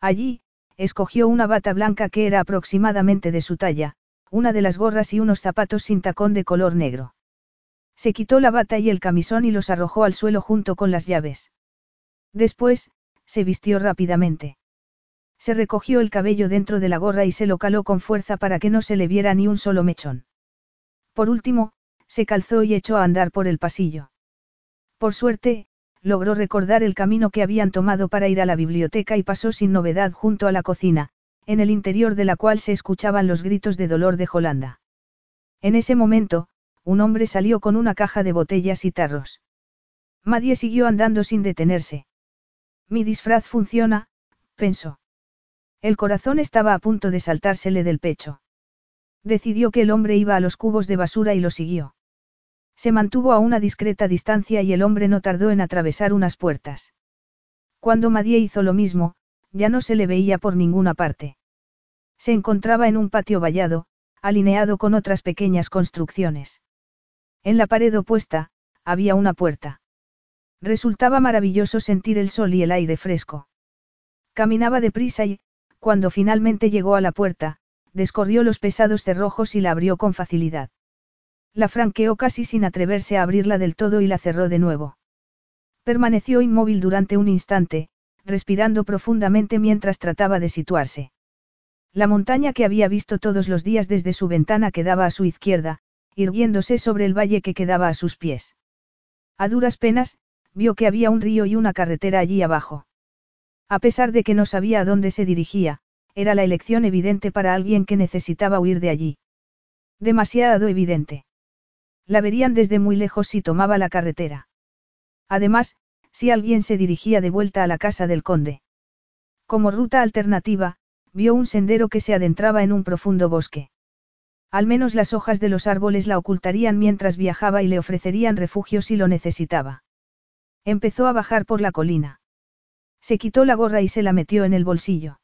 Allí, escogió una bata blanca que era aproximadamente de su talla, una de las gorras y unos zapatos sin tacón de color negro. Se quitó la bata y el camisón y los arrojó al suelo junto con las llaves. Después, se vistió rápidamente. Se recogió el cabello dentro de la gorra y se lo caló con fuerza para que no se le viera ni un solo mechón. Por último, se calzó y echó a andar por el pasillo. Por suerte, logró recordar el camino que habían tomado para ir a la biblioteca y pasó sin novedad junto a la cocina, en el interior de la cual se escuchaban los gritos de dolor de Jolanda. En ese momento, un hombre salió con una caja de botellas y tarros. Madie siguió andando sin detenerse. Mi disfraz funciona, pensó. El corazón estaba a punto de saltársele del pecho. Decidió que el hombre iba a los cubos de basura y lo siguió. Se mantuvo a una discreta distancia y el hombre no tardó en atravesar unas puertas. Cuando Madie hizo lo mismo, ya no se le veía por ninguna parte. Se encontraba en un patio vallado, alineado con otras pequeñas construcciones. En la pared opuesta, había una puerta. Resultaba maravilloso sentir el sol y el aire fresco. Caminaba deprisa y, cuando finalmente llegó a la puerta, descorrió los pesados cerrojos y la abrió con facilidad. La franqueó casi sin atreverse a abrirla del todo y la cerró de nuevo. Permaneció inmóvil durante un instante, respirando profundamente mientras trataba de situarse. La montaña que había visto todos los días desde su ventana quedaba a su izquierda, irguiéndose sobre el valle que quedaba a sus pies. A duras penas, vio que había un río y una carretera allí abajo. A pesar de que no sabía a dónde se dirigía, era la elección evidente para alguien que necesitaba huir de allí. Demasiado evidente. La verían desde muy lejos si tomaba la carretera. Además, si alguien se dirigía de vuelta a la casa del conde. Como ruta alternativa, vio un sendero que se adentraba en un profundo bosque. Al menos las hojas de los árboles la ocultarían mientras viajaba y le ofrecerían refugio si lo necesitaba. Empezó a bajar por la colina. Se quitó la gorra y se la metió en el bolsillo.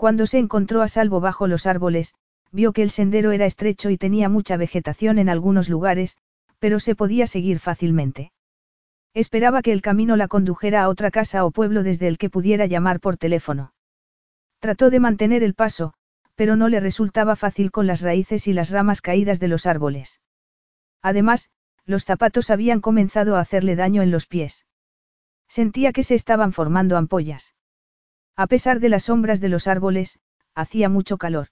Cuando se encontró a salvo bajo los árboles, vio que el sendero era estrecho y tenía mucha vegetación en algunos lugares, pero se podía seguir fácilmente. Esperaba que el camino la condujera a otra casa o pueblo desde el que pudiera llamar por teléfono. Trató de mantener el paso, pero no le resultaba fácil con las raíces y las ramas caídas de los árboles. Además, los zapatos habían comenzado a hacerle daño en los pies. Sentía que se estaban formando ampollas. A pesar de las sombras de los árboles, hacía mucho calor.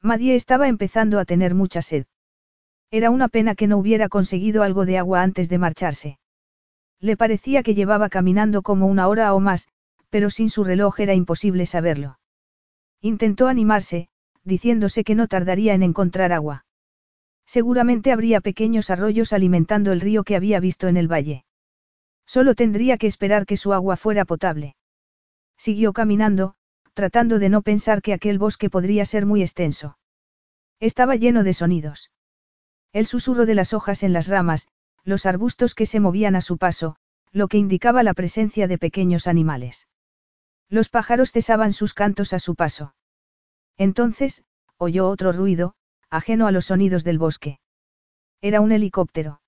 Madie estaba empezando a tener mucha sed. Era una pena que no hubiera conseguido algo de agua antes de marcharse. Le parecía que llevaba caminando como una hora o más, pero sin su reloj era imposible saberlo. Intentó animarse, diciéndose que no tardaría en encontrar agua. Seguramente habría pequeños arroyos alimentando el río que había visto en el valle. Solo tendría que esperar que su agua fuera potable. Siguió caminando, tratando de no pensar que aquel bosque podría ser muy extenso. Estaba lleno de sonidos. El susurro de las hojas en las ramas, los arbustos que se movían a su paso, lo que indicaba la presencia de pequeños animales. Los pájaros cesaban sus cantos a su paso. Entonces, oyó otro ruido, ajeno a los sonidos del bosque. Era un helicóptero.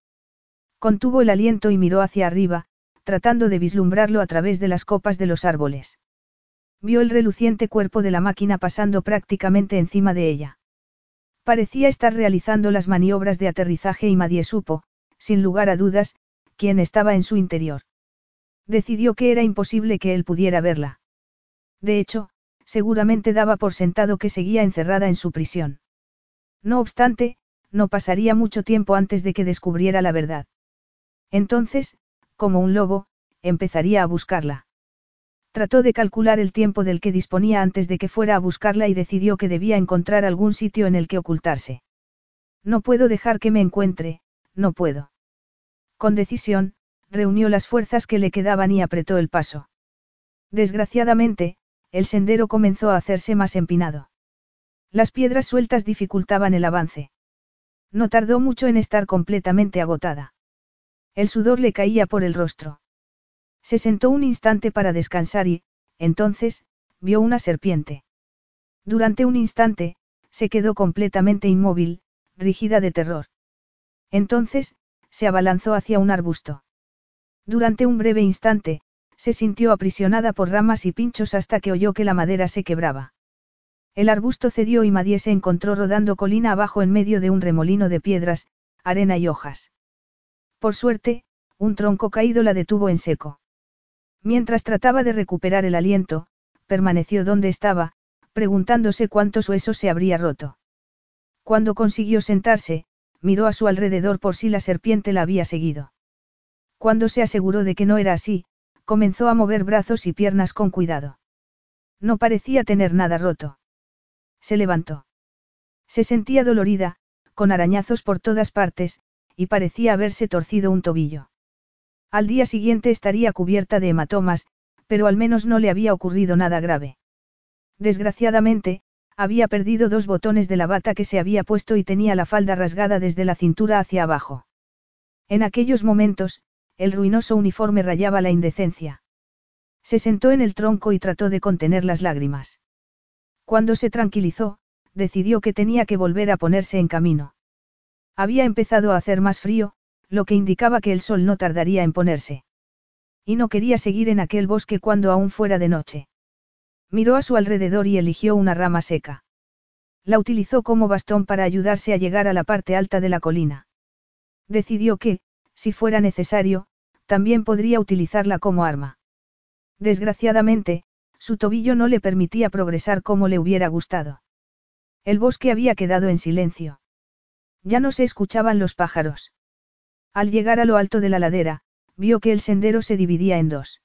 Contuvo el aliento y miró hacia arriba, tratando de vislumbrarlo a través de las copas de los árboles. Vio el reluciente cuerpo de la máquina pasando prácticamente encima de ella. Parecía estar realizando las maniobras de aterrizaje y Madie supo, sin lugar a dudas, quién estaba en su interior. Decidió que era imposible que él pudiera verla. De hecho, seguramente daba por sentado que seguía encerrada en su prisión. No obstante, no pasaría mucho tiempo antes de que descubriera la verdad. Entonces, como un lobo, empezaría a buscarla. Trató de calcular el tiempo del que disponía antes de que fuera a buscarla y decidió que debía encontrar algún sitio en el que ocultarse. No puedo dejar que me encuentre, no puedo. Con decisión, reunió las fuerzas que le quedaban y apretó el paso. Desgraciadamente, el sendero comenzó a hacerse más empinado. Las piedras sueltas dificultaban el avance. No tardó mucho en estar completamente agotada. El sudor le caía por el rostro. Se sentó un instante para descansar y, entonces, vio una serpiente. Durante un instante, se quedó completamente inmóvil, rígida de terror. Entonces, se abalanzó hacia un arbusto. Durante un breve instante, se sintió aprisionada por ramas y pinchos hasta que oyó que la madera se quebraba. El arbusto cedió y Madie se encontró rodando colina abajo en medio de un remolino de piedras, arena y hojas. Por suerte, un tronco caído la detuvo en seco. Mientras trataba de recuperar el aliento, permaneció donde estaba, preguntándose cuántos huesos se habría roto. Cuando consiguió sentarse, miró a su alrededor por si la serpiente la había seguido. Cuando se aseguró de que no era así, comenzó a mover brazos y piernas con cuidado. No parecía tener nada roto. Se levantó. Se sentía dolorida, con arañazos por todas partes, y parecía haberse torcido un tobillo. Al día siguiente estaría cubierta de hematomas, pero al menos no le había ocurrido nada grave. Desgraciadamente, había perdido dos botones de la bata que se había puesto y tenía la falda rasgada desde la cintura hacia abajo. En aquellos momentos, el ruinoso uniforme rayaba la indecencia. Se sentó en el tronco y trató de contener las lágrimas. Cuando se tranquilizó, decidió que tenía que volver a ponerse en camino. Había empezado a hacer más frío, lo que indicaba que el sol no tardaría en ponerse. Y no quería seguir en aquel bosque cuando aún fuera de noche. Miró a su alrededor y eligió una rama seca. La utilizó como bastón para ayudarse a llegar a la parte alta de la colina. Decidió que, si fuera necesario, también podría utilizarla como arma. Desgraciadamente, su tobillo no le permitía progresar como le hubiera gustado. El bosque había quedado en silencio. Ya no se escuchaban los pájaros. Al llegar a lo alto de la ladera, vio que el sendero se dividía en dos.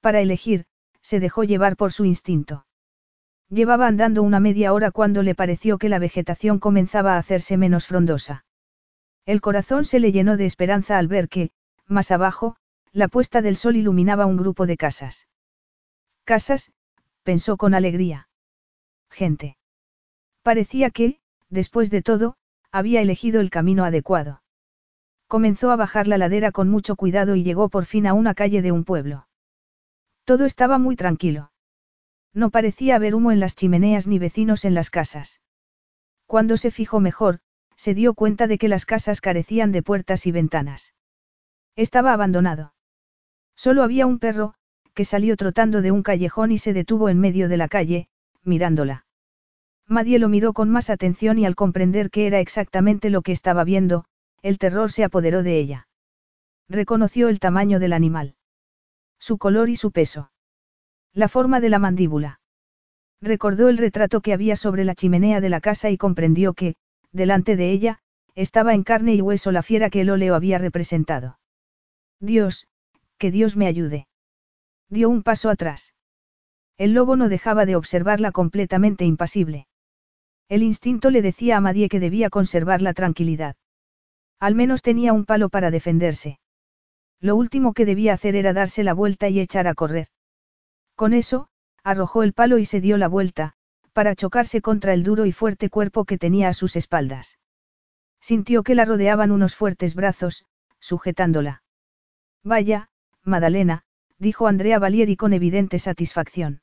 Para elegir, se dejó llevar por su instinto. Llevaba andando una media hora cuando le pareció que la vegetación comenzaba a hacerse menos frondosa. El corazón se le llenó de esperanza al ver que, más abajo, la puesta del sol iluminaba un grupo de casas. Casas, pensó con alegría. Gente. Parecía que, después de todo, había elegido el camino adecuado. Comenzó a bajar la ladera con mucho cuidado y llegó por fin a una calle de un pueblo. Todo estaba muy tranquilo. No parecía haber humo en las chimeneas ni vecinos en las casas. Cuando se fijó mejor, se dio cuenta de que las casas carecían de puertas y ventanas. Estaba abandonado. Solo había un perro, que salió trotando de un callejón y se detuvo en medio de la calle, mirándola. Madie lo miró con más atención y al comprender que era exactamente lo que estaba viendo, el terror se apoderó de ella. Reconoció el tamaño del animal. Su color y su peso. La forma de la mandíbula. Recordó el retrato que había sobre la chimenea de la casa y comprendió que, delante de ella, estaba en carne y hueso la fiera que el óleo había representado. Dios, que Dios me ayude. Dio un paso atrás. El lobo no dejaba de observarla completamente impasible. El instinto le decía a Madie que debía conservar la tranquilidad. Al menos tenía un palo para defenderse. Lo último que debía hacer era darse la vuelta y echar a correr. Con eso, arrojó el palo y se dio la vuelta, para chocarse contra el duro y fuerte cuerpo que tenía a sus espaldas. Sintió que la rodeaban unos fuertes brazos, sujetándola. Vaya, Madalena, dijo Andrea Valieri con evidente satisfacción.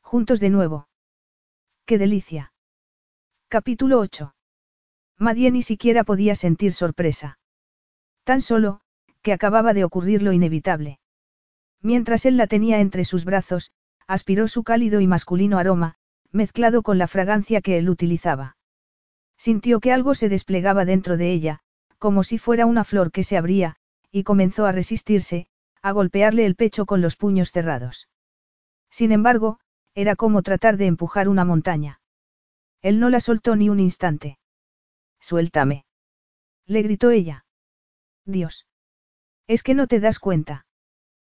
Juntos de nuevo. ¡Qué delicia! Capítulo 8. Madie ni siquiera podía sentir sorpresa. Tan solo, que acababa de ocurrir lo inevitable. Mientras él la tenía entre sus brazos, aspiró su cálido y masculino aroma, mezclado con la fragancia que él utilizaba. Sintió que algo se desplegaba dentro de ella, como si fuera una flor que se abría, y comenzó a resistirse, a golpearle el pecho con los puños cerrados. Sin embargo, era como tratar de empujar una montaña. Él no la soltó ni un instante. Suéltame. Le gritó ella. Dios. Es que no te das cuenta.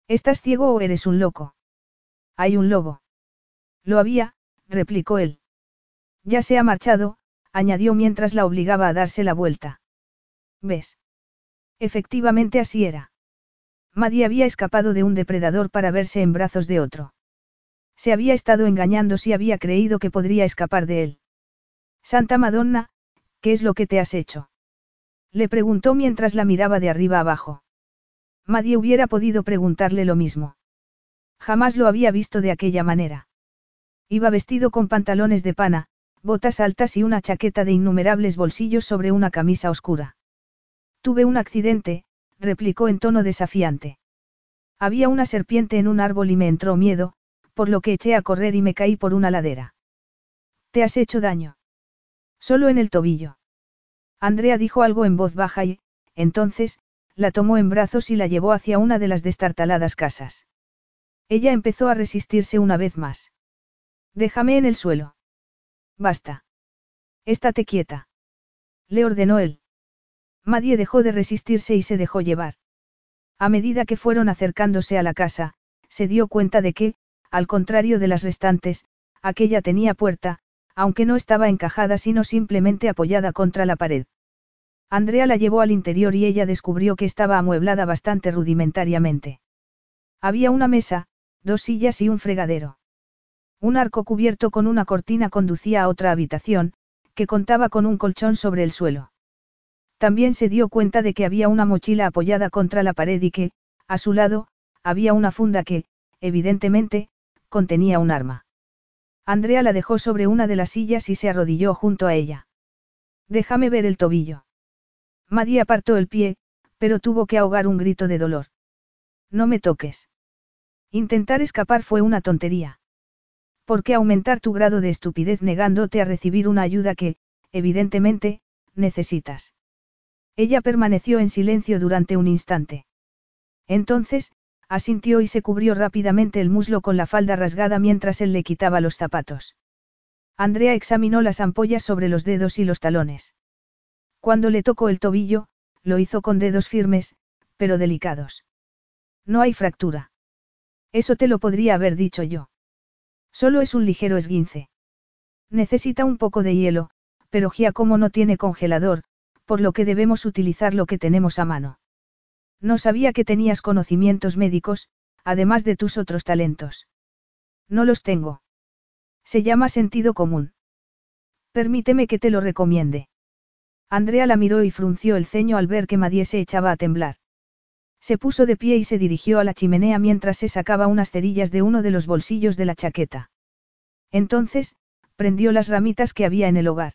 ¿Estás ciego o eres un loco? Hay un lobo. Lo había, replicó él. Ya se ha marchado, añadió mientras la obligaba a darse la vuelta. ¿Ves? Efectivamente así era. Maddy había escapado de un depredador para verse en brazos de otro. Se había estado engañando si había creído que podría escapar de él. Santa Madonna, ¿qué es lo que te has hecho? Le preguntó mientras la miraba de arriba abajo. Madie hubiera podido preguntarle lo mismo. Jamás lo había visto de aquella manera. Iba vestido con pantalones de pana, botas altas y una chaqueta de innumerables bolsillos sobre una camisa oscura. Tuve un accidente, replicó en tono desafiante. Había una serpiente en un árbol y me entró miedo, por lo que eché a correr y me caí por una ladera. ¿Te has hecho daño? Solo en el tobillo. Andrea dijo algo en voz baja y, entonces, la tomó en brazos y la llevó hacia una de las destartaladas casas. Ella empezó a resistirse una vez más. Déjame en el suelo. Basta. Estate quieta. Le ordenó él. Madie dejó de resistirse y se dejó llevar. A medida que fueron acercándose a la casa, se dio cuenta de que, al contrario de las restantes, aquella tenía puerta, aunque no estaba encajada sino simplemente apoyada contra la pared. Andrea la llevó al interior y ella descubrió que estaba amueblada bastante rudimentariamente. Había una mesa, dos sillas y un fregadero. Un arco cubierto con una cortina conducía a otra habitación, que contaba con un colchón sobre el suelo. También se dio cuenta de que había una mochila apoyada contra la pared y que, a su lado, había una funda que, evidentemente, contenía un arma. Andrea la dejó sobre una de las sillas y se arrodilló junto a ella. Déjame ver el tobillo. Madie apartó el pie, pero tuvo que ahogar un grito de dolor. No me toques. Intentar escapar fue una tontería. ¿Por qué aumentar tu grado de estupidez negándote a recibir una ayuda que, evidentemente, necesitas? Ella permaneció en silencio durante un instante. Entonces, asintió y se cubrió rápidamente el muslo con la falda rasgada mientras él le quitaba los zapatos. Andrea examinó las ampollas sobre los dedos y los talones. Cuando le tocó el tobillo, lo hizo con dedos firmes, pero delicados. No hay fractura. Eso te lo podría haber dicho yo. Solo es un ligero esguince. Necesita un poco de hielo, pero Giacomo no tiene congelador, por lo que debemos utilizar lo que tenemos a mano. No sabía que tenías conocimientos médicos, además de tus otros talentos. No los tengo. Se llama sentido común. Permíteme que te lo recomiende. Andrea la miró y frunció el ceño al ver que Madie se echaba a temblar. Se puso de pie y se dirigió a la chimenea mientras se sacaba unas cerillas de uno de los bolsillos de la chaqueta. Entonces, prendió las ramitas que había en el hogar.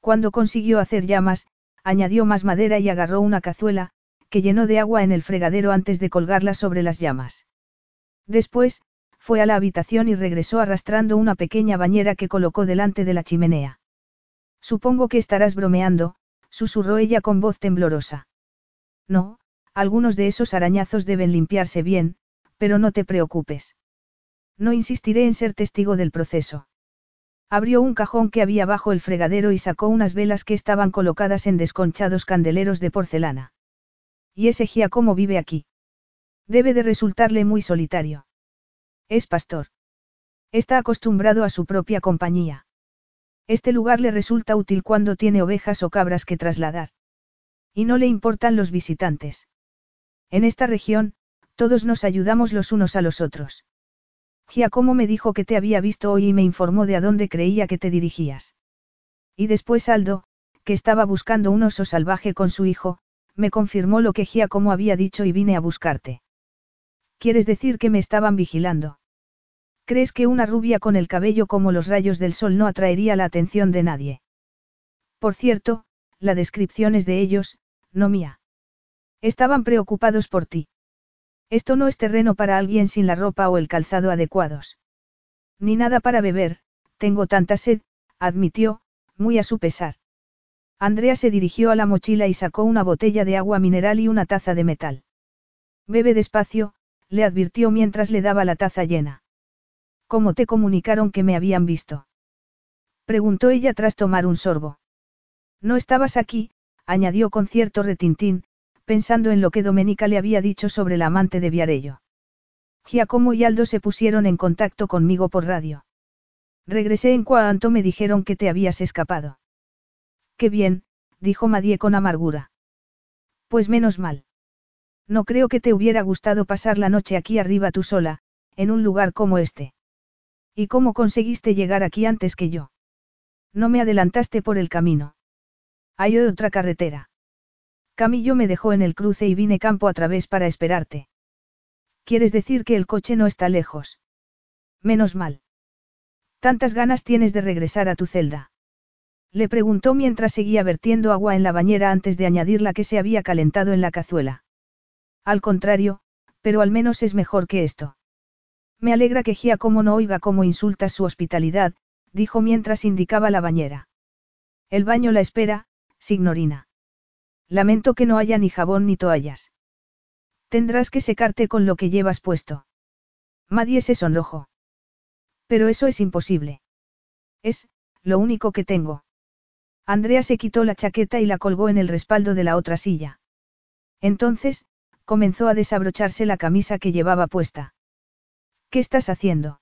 Cuando consiguió hacer llamas, añadió más madera y agarró una cazuela, que llenó de agua en el fregadero antes de colgarla sobre las llamas. Después, fue a la habitación y regresó arrastrando una pequeña bañera que colocó delante de la chimenea. Supongo que estarás bromeando, susurró ella con voz temblorosa. No, algunos de esos arañazos deben limpiarse bien, pero no te preocupes. No insistiré en ser testigo del proceso. Abrió un cajón que había bajo el fregadero y sacó unas velas que estaban colocadas en desconchados candeleros de porcelana. ¿Y ese Giacomo vive aquí? Debe de resultarle muy solitario. Es pastor. Está acostumbrado a su propia compañía. Este lugar le resulta útil cuando tiene ovejas o cabras que trasladar. Y no le importan los visitantes. En esta región, todos nos ayudamos los unos a los otros. Giacomo me dijo que te había visto hoy y me informó de a dónde creía que te dirigías. Y después Aldo, que estaba buscando un oso salvaje con su hijo, me confirmó lo que Giacomo había dicho y vine a buscarte. ¿Quieres decir que me estaban vigilando? ¿Crees que una rubia con el cabello como los rayos del sol no atraería la atención de nadie? Por cierto, la descripción es de ellos, no mía. Estaban preocupados por ti. Esto no es terreno para alguien sin la ropa o el calzado adecuados. Ni nada para beber, tengo tanta sed, admitió, muy a su pesar. Andrea se dirigió a la mochila y sacó una botella de agua mineral y una taza de metal. Bebe despacio, le advirtió mientras le daba la taza llena. ¿Cómo te comunicaron que me habían visto? Preguntó ella tras tomar un sorbo. No estabas aquí, añadió con cierto retintín, pensando en lo que Domenica le había dicho sobre la amante de Viarello. Giacomo y Aldo se pusieron en contacto conmigo por radio. Regresé en cuanto me dijeron que te habías escapado. Qué bien, dijo Madie con amargura. Pues menos mal. No creo que te hubiera gustado pasar la noche aquí arriba tú sola, en un lugar como este. ¿Y cómo conseguiste llegar aquí antes que yo? No me adelantaste por el camino. Hay otra carretera. Camillo me dejó en el cruce y vine campo a través para esperarte. ¿Quieres decir que el coche no está lejos? Menos mal. ¿Tantas ganas tienes de regresar a tu celda? Le preguntó mientras seguía vertiendo agua en la bañera antes de añadir la que se había calentado en la cazuela. Al contrario, pero al menos es mejor que esto. Me alegra que Giacomo no oiga cómo insultas su hospitalidad, dijo mientras indicaba la bañera. El baño la espera, signorina. Lamento que no haya ni jabón ni toallas. Tendrás que secarte con lo que llevas puesto. Madie se sonrojó. Pero eso es imposible. Es, lo único que tengo. Andrea se quitó la chaqueta y la colgó en el respaldo de la otra silla. Entonces, comenzó a desabrocharse la camisa que llevaba puesta. ¿Qué estás haciendo?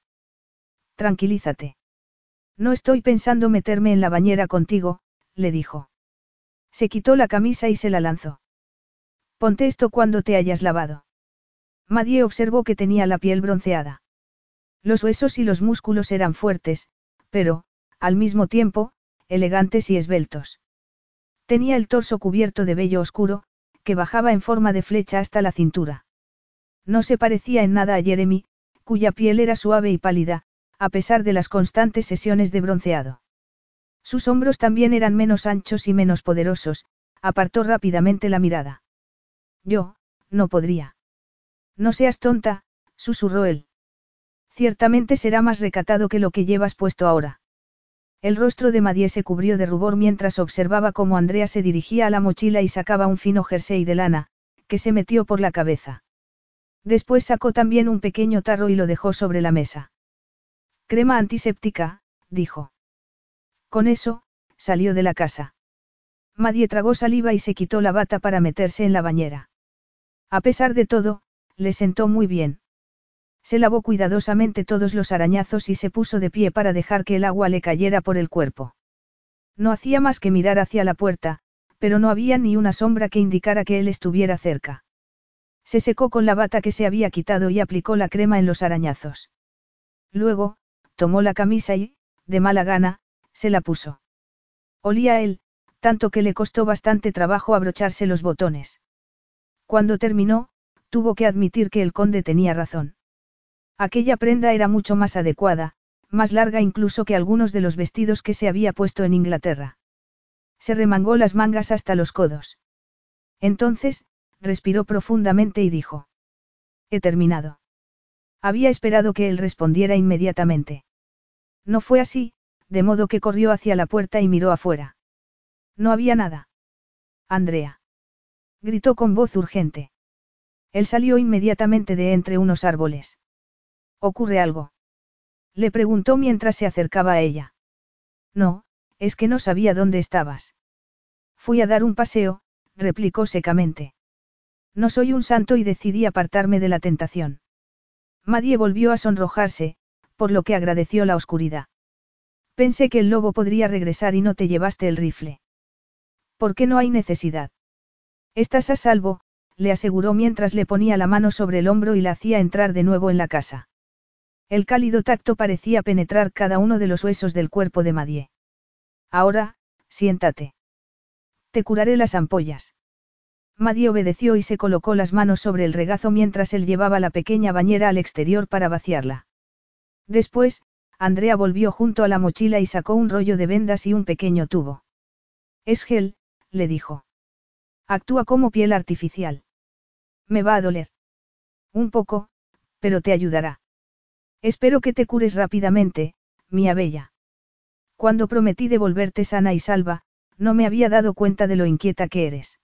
Tranquilízate. No estoy pensando meterme en la bañera contigo, le dijo. Se quitó la camisa y se la lanzó. Ponte esto cuando te hayas lavado. Madie observó que tenía la piel bronceada. Los huesos y los músculos eran fuertes, pero, al mismo tiempo, elegantes y esbeltos. Tenía el torso cubierto de vello oscuro, que bajaba en forma de flecha hasta la cintura. No se parecía en nada a Jeremy, cuya piel era suave y pálida, a pesar de las constantes sesiones de bronceado. Sus hombros también eran menos anchos y menos poderosos, apartó rápidamente la mirada. Yo, no podría. No seas tonta, susurró él. Ciertamente será más recatado que lo que llevas puesto ahora. El rostro de Madie se cubrió de rubor mientras observaba cómo Andrea se dirigía a la mochila y sacaba un fino jersey de lana, que se metió por la cabeza. Después sacó también un pequeño tarro y lo dejó sobre la mesa. Crema antiséptica, dijo. Con eso, salió de la casa. Madie tragó saliva y se quitó la bata para meterse en la bañera. A pesar de todo, le sentó muy bien. Se lavó cuidadosamente todos los arañazos y se puso de pie para dejar que el agua le cayera por el cuerpo. No hacía más que mirar hacia la puerta, pero no había ni una sombra que indicara que él estuviera cerca. Se secó con la bata que se había quitado y aplicó la crema en los arañazos. Luego, tomó la camisa y, de mala gana, se la puso. Olía a él, tanto que le costó bastante trabajo abrocharse los botones. Cuando terminó, tuvo que admitir que el conde tenía razón. Aquella prenda era mucho más adecuada, más larga incluso que algunos de los vestidos que se había puesto en Inglaterra. Se remangó las mangas hasta los codos. Entonces, respiró profundamente y dijo. He terminado. Había esperado que él respondiera inmediatamente. No fue así, de modo que corrió hacia la puerta y miró afuera. No había nada. Andrea. Gritó con voz urgente. Él salió inmediatamente de entre unos árboles. ¿Ocurre algo? Le preguntó mientras se acercaba a ella. No, es que no sabía dónde estabas. Fui a dar un paseo, replicó secamente. No soy un santo y decidí apartarme de la tentación. Madie volvió a sonrojarse, por lo que agradeció la oscuridad. Pensé que el lobo podría regresar y no te llevaste el rifle. ¿Por qué no hay necesidad? Estás a salvo, le aseguró mientras le ponía la mano sobre el hombro y la hacía entrar de nuevo en la casa. El cálido tacto parecía penetrar cada uno de los huesos del cuerpo de Madie. Ahora, siéntate. Te curaré las ampollas. Madie obedeció y se colocó las manos sobre el regazo mientras él llevaba la pequeña bañera al exterior para vaciarla. Después, Andrea volvió junto a la mochila y sacó un rollo de vendas y un pequeño tubo. Es gel, le dijo. Actúa como piel artificial. Me va a doler. Un poco, pero te ayudará. Espero que te cures rápidamente, mía bella. Cuando prometí devolverte sana y salva, no me había dado cuenta de lo inquieta que eres.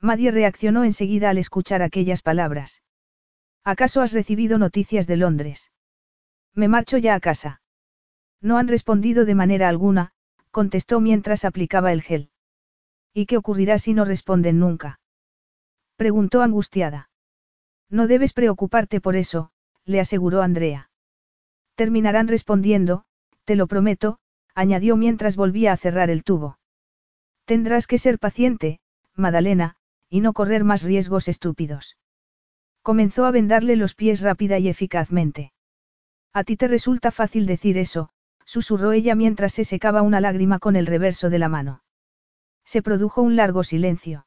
Madie reaccionó enseguida al escuchar aquellas palabras. ¿Acaso has recibido noticias de Londres? Me marcho ya a casa. No han respondido de manera alguna, contestó mientras aplicaba el gel. ¿Y qué ocurrirá si no responden nunca? Preguntó angustiada. No debes preocuparte por eso, le aseguró Andrea. Terminarán respondiendo, te lo prometo, añadió mientras volvía a cerrar el tubo. Tendrás que ser paciente, Madalena, y no correr más riesgos estúpidos. Comenzó a vendarle los pies rápida y eficazmente. A ti te resulta fácil decir eso, susurró ella mientras se secaba una lágrima con el reverso de la mano. Se produjo un largo silencio.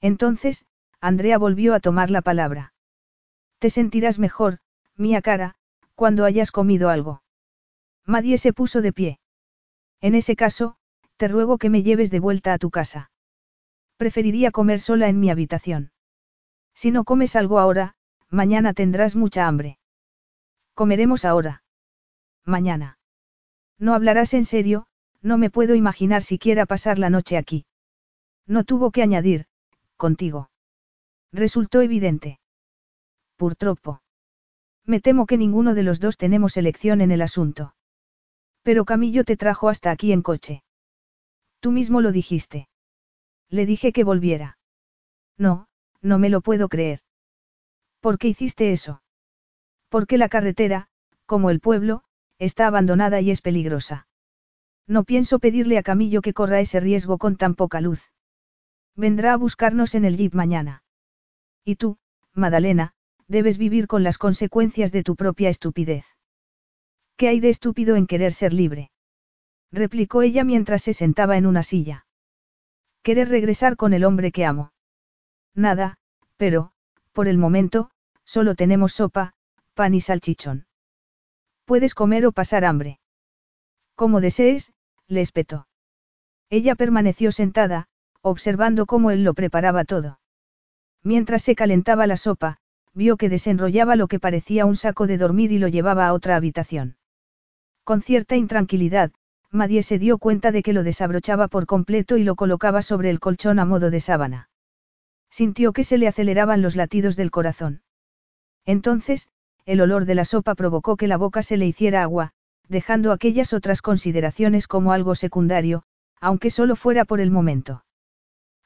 Entonces, Andrea volvió a tomar la palabra. Te sentirás mejor, mía cara, cuando hayas comido algo. Madie se puso de pie. En ese caso, te ruego que me lleves de vuelta a tu casa. Preferiría comer sola en mi habitación. Si no comes algo ahora, mañana tendrás mucha hambre. Comeremos ahora. Mañana. No hablarás en serio, no me puedo imaginar siquiera pasar la noche aquí. No tuvo que añadir, contigo. Resultó evidente. Purtropo. Me temo que ninguno de los dos tenemos elección en el asunto. Pero Camillo te trajo hasta aquí en coche. Tú mismo lo dijiste. Le dije que volviera. No, no me lo puedo creer. ¿Por qué hiciste eso? Porque la carretera, como el pueblo, está abandonada y es peligrosa. No pienso pedirle a Camillo que corra ese riesgo con tan poca luz. Vendrá a buscarnos en el jeep mañana. Y tú, Madalena, debes vivir con las consecuencias de tu propia estupidez. ¿Qué hay de estúpido en querer ser libre? replicó ella mientras se sentaba en una silla. Querer regresar con el hombre que amo. Nada, pero, por el momento, solo tenemos sopa, pan y salchichón. Puedes comer o pasar hambre. Como desees, le espetó. Ella permaneció sentada, observando cómo él lo preparaba todo. Mientras se calentaba la sopa, vio que desenrollaba lo que parecía un saco de dormir y lo llevaba a otra habitación. Con cierta intranquilidad, Madie se dio cuenta de que lo desabrochaba por completo y lo colocaba sobre el colchón a modo de sábana. Sintió que se le aceleraban los latidos del corazón. Entonces, el olor de la sopa provocó que la boca se le hiciera agua, dejando aquellas otras consideraciones como algo secundario, aunque solo fuera por el momento.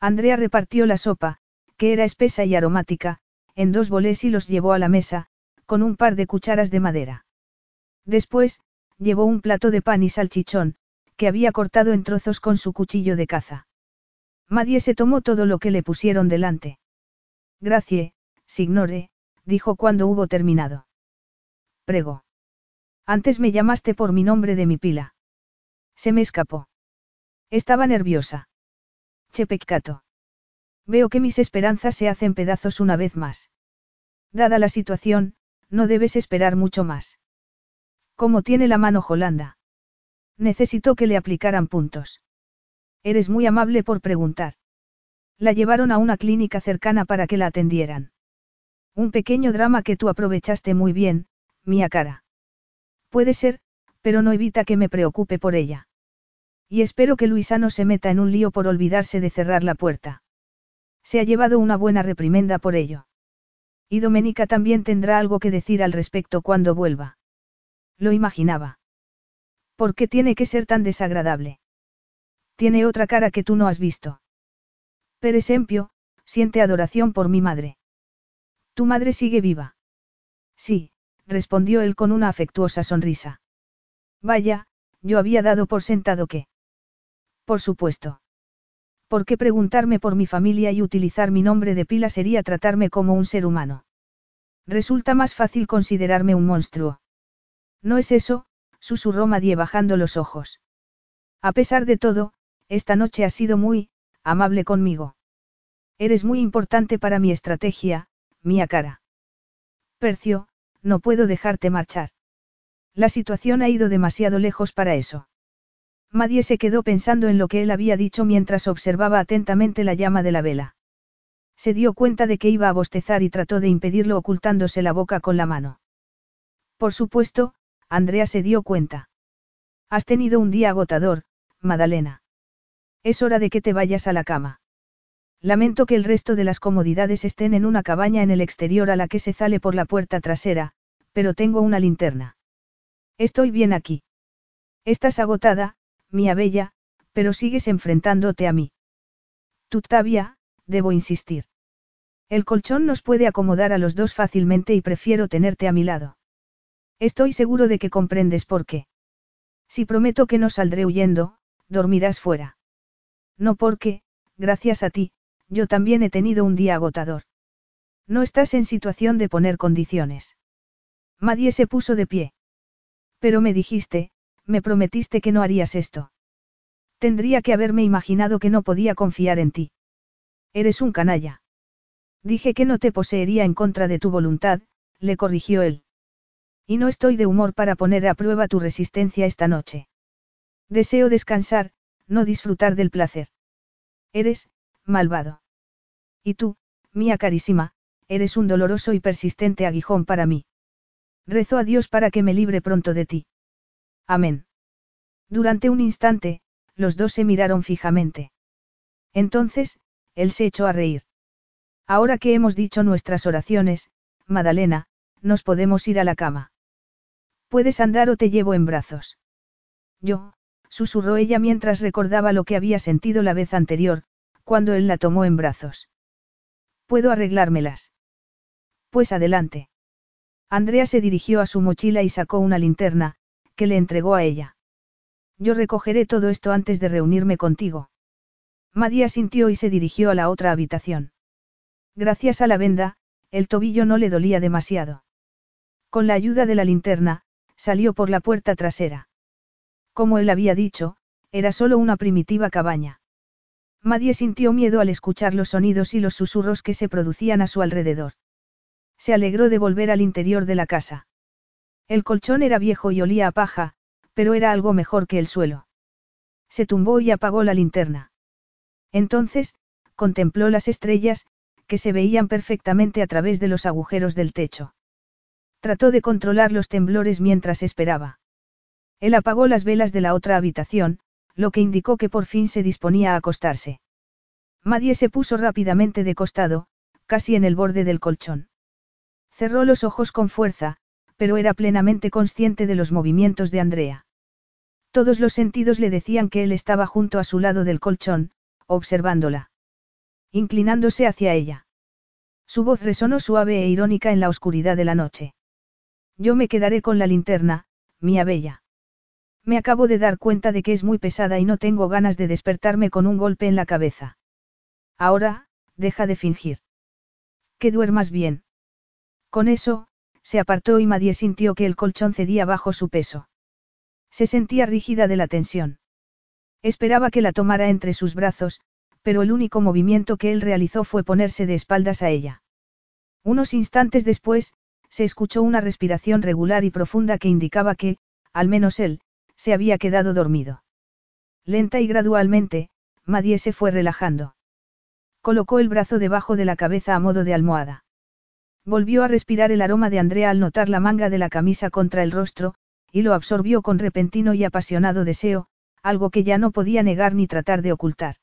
Andrea repartió la sopa, que era espesa y aromática, en dos bolés y los llevó a la mesa, con un par de cucharas de madera. Después, llevó un plato de pan y salchichón, que había cortado en trozos con su cuchillo de caza. Madie se tomó todo lo que le pusieron delante. Gracie, signore, dijo cuando hubo terminado. Prego. Antes me llamaste por mi nombre de mi pila. Se me escapó. Estaba nerviosa. Che peccato. Veo que mis esperanzas se hacen pedazos una vez más. Dada la situación, no debes esperar mucho más. ¿Cómo tiene la mano Jolanda? Necesitó que le aplicaran puntos. Eres muy amable por preguntar. La llevaron a una clínica cercana para que la atendieran. Un pequeño drama que tú aprovechaste muy bien, mía cara. Puede ser, pero no evita que me preocupe por ella. Y espero que Luisa no se meta en un lío por olvidarse de cerrar la puerta. Se ha llevado una buena reprimenda por ello. Y Domenica también tendrá algo que decir al respecto cuando vuelva. Lo imaginaba. ¿Por qué tiene que ser tan desagradable? Tiene otra cara que tú no has visto. Peresempio, siente adoración por mi madre. ¿Tu madre sigue viva? Sí, respondió él con una afectuosa sonrisa. Vaya, yo había dado por sentado que. Por supuesto. ¿Por qué preguntarme por mi familia y utilizar mi nombre de pila sería tratarme como un ser humano? Resulta más fácil considerarme un monstruo. No es eso, susurró Madie bajando los ojos. A pesar de todo, esta noche has sido muy, amable conmigo. Eres muy importante para mi estrategia, mía cara. Percio, no puedo dejarte marchar. La situación ha ido demasiado lejos para eso. Madie se quedó pensando en lo que él había dicho mientras observaba atentamente la llama de la vela. Se dio cuenta de que iba a bostezar y trató de impedirlo ocultándose la boca con la mano. Por supuesto, Andrea se dio cuenta. Has tenido un día agotador, Madalena. Es hora de que te vayas a la cama. Lamento que el resto de las comodidades estén en una cabaña en el exterior a la que se sale por la puerta trasera, pero tengo una linterna. Estoy bien aquí. Estás agotada, mía bella, pero sigues enfrentándote a mí. Tuttavia, debo insistir. El colchón nos puede acomodar a los dos fácilmente y prefiero tenerte a mi lado. Estoy seguro de que comprendes por qué. Si prometo que no saldré huyendo, dormirás fuera. No porque, gracias a ti, yo también he tenido un día agotador. No estás en situación de poner condiciones. Madie se puso de pie. Pero me dijiste, me prometiste que no harías esto. Tendría que haberme imaginado que no podía confiar en ti. Eres un canalla. Dije que no te poseería en contra de tu voluntad, le corrigió él. Y no estoy de humor para poner a prueba tu resistencia esta noche. Deseo descansar, no disfrutar del placer. Eres, malvado. Y tú, mía carísima, eres un doloroso y persistente aguijón para mí. Rezo a Dios para que me libre pronto de ti. Amén. Durante un instante, los dos se miraron fijamente. Entonces, él se echó a reír. Ahora que hemos dicho nuestras oraciones, Madalena, nos podemos ir a la cama. Puedes andar o te llevo en brazos. Yo, susurró ella mientras recordaba lo que había sentido la vez anterior, cuando él la tomó en brazos. Puedo arreglármelas. Pues adelante. Andrea se dirigió a su mochila y sacó una linterna, que le entregó a ella. Yo recogeré todo esto antes de reunirme contigo. María sintió y se dirigió a la otra habitación. Gracias a la venda, el tobillo no le dolía demasiado. Con la ayuda de la linterna, salió por la puerta trasera. Como él había dicho, era solo una primitiva cabaña. Madie sintió miedo al escuchar los sonidos y los susurros que se producían a su alrededor. Se alegró de volver al interior de la casa. El colchón era viejo y olía a paja, pero era algo mejor que el suelo. Se tumbó y apagó la linterna. Entonces, contempló las estrellas, que se veían perfectamente a través de los agujeros del techo. Trató de controlar los temblores mientras esperaba. Él apagó las velas de la otra habitación, lo que indicó que por fin se disponía a acostarse. Madie se puso rápidamente de costado, casi en el borde del colchón. Cerró los ojos con fuerza, pero era plenamente consciente de los movimientos de Andrea. Todos los sentidos le decían que él estaba junto a su lado del colchón, observándola. Inclinándose hacia ella. Su voz resonó suave e irónica en la oscuridad de la noche. Yo me quedaré con la linterna, mía bella. Me acabo de dar cuenta de que es muy pesada y no tengo ganas de despertarme con un golpe en la cabeza. Ahora, deja de fingir. Que duermas bien. Con eso, se apartó y Madie sintió que el colchón cedía bajo su peso. Se sentía rígida de la tensión. Esperaba que la tomara entre sus brazos, pero el único movimiento que él realizó fue ponerse de espaldas a ella. Unos instantes después, se escuchó una respiración regular y profunda que indicaba que, al menos él, se había quedado dormido. Lenta y gradualmente, Madie se fue relajando. Colocó el brazo debajo de la cabeza a modo de almohada. Volvió a respirar el aroma de Andrea al notar la manga de la camisa contra el rostro, y lo absorbió con repentino y apasionado deseo, algo que ya no podía negar ni tratar de ocultar.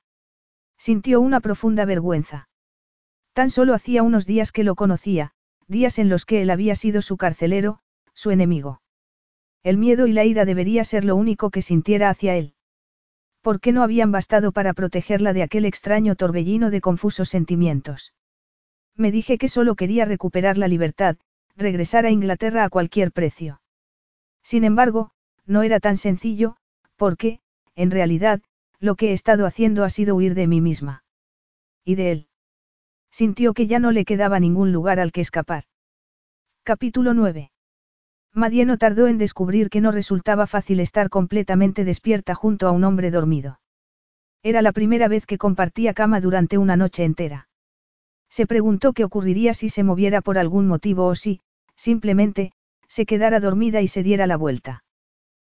Sintió una profunda vergüenza. Tan solo hacía unos días que lo conocía, días en los que él había sido su carcelero, su enemigo. El miedo y la ira debería ser lo único que sintiera hacia él. ¿Por qué no habían bastado para protegerla de aquel extraño torbellino de confusos sentimientos? Me dije que solo quería recuperar la libertad, regresar a Inglaterra a cualquier precio. Sin embargo, no era tan sencillo, porque, en realidad, lo que he estado haciendo ha sido huir de mí misma. Y de él. Sintió que ya no le quedaba ningún lugar al que escapar. Capítulo 9. Madie no tardó en descubrir que no resultaba fácil estar completamente despierta junto a un hombre dormido. Era la primera vez que compartía cama durante una noche entera. Se preguntó qué ocurriría si se moviera por algún motivo o si, simplemente, se quedara dormida y se diera la vuelta.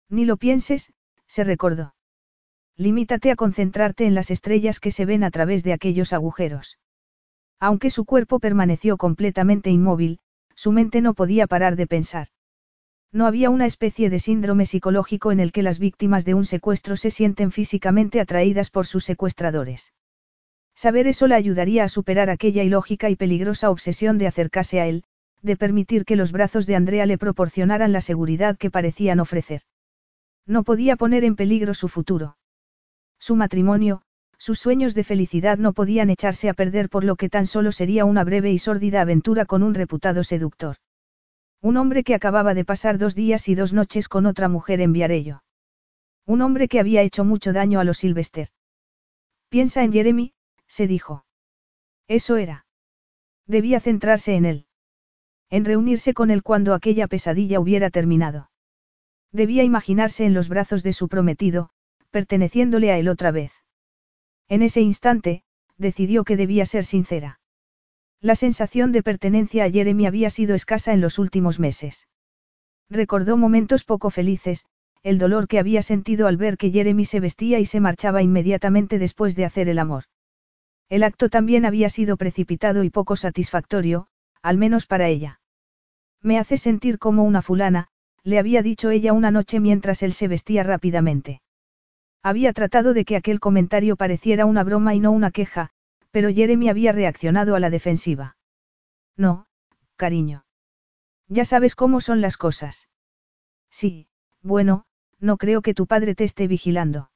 Ni lo pienses, se recordó. Limítate a concentrarte en las estrellas que se ven a través de aquellos agujeros. Aunque su cuerpo permaneció completamente inmóvil, su mente no podía parar de pensar. No había una especie de síndrome psicológico en el que las víctimas de un secuestro se sienten físicamente atraídas por sus secuestradores. Saber eso la ayudaría a superar aquella ilógica y peligrosa obsesión de acercarse a él, de permitir que los brazos de Andrea le proporcionaran la seguridad que parecían ofrecer. No podía poner en peligro su futuro. Su matrimonio, sus sueños de felicidad no podían echarse a perder por lo que tan solo sería una breve y sórdida aventura con un reputado seductor. Un hombre que acababa de pasar dos días y dos noches con otra mujer en Viarello. Un hombre que había hecho mucho daño a los Sylvester. Piensa en Jeremy, se dijo. Eso era. Debía centrarse en él. En reunirse con él cuando aquella pesadilla hubiera terminado. Debía imaginarse en los brazos de su prometido, perteneciéndole a él otra vez. En ese instante, decidió que debía ser sincera. La sensación de pertenencia a Jeremy había sido escasa en los últimos meses. Recordó momentos poco felices, el dolor que había sentido al ver que Jeremy se vestía y se marchaba inmediatamente después de hacer el amor. El acto también había sido precipitado y poco satisfactorio, al menos para ella. Me hace sentir como una fulana, le había dicho ella una noche mientras él se vestía rápidamente. Había tratado de que aquel comentario pareciera una broma y no una queja, pero Jeremy había reaccionado a la defensiva. No, cariño. Ya sabes cómo son las cosas. Sí, bueno, no creo que tu padre te esté vigilando.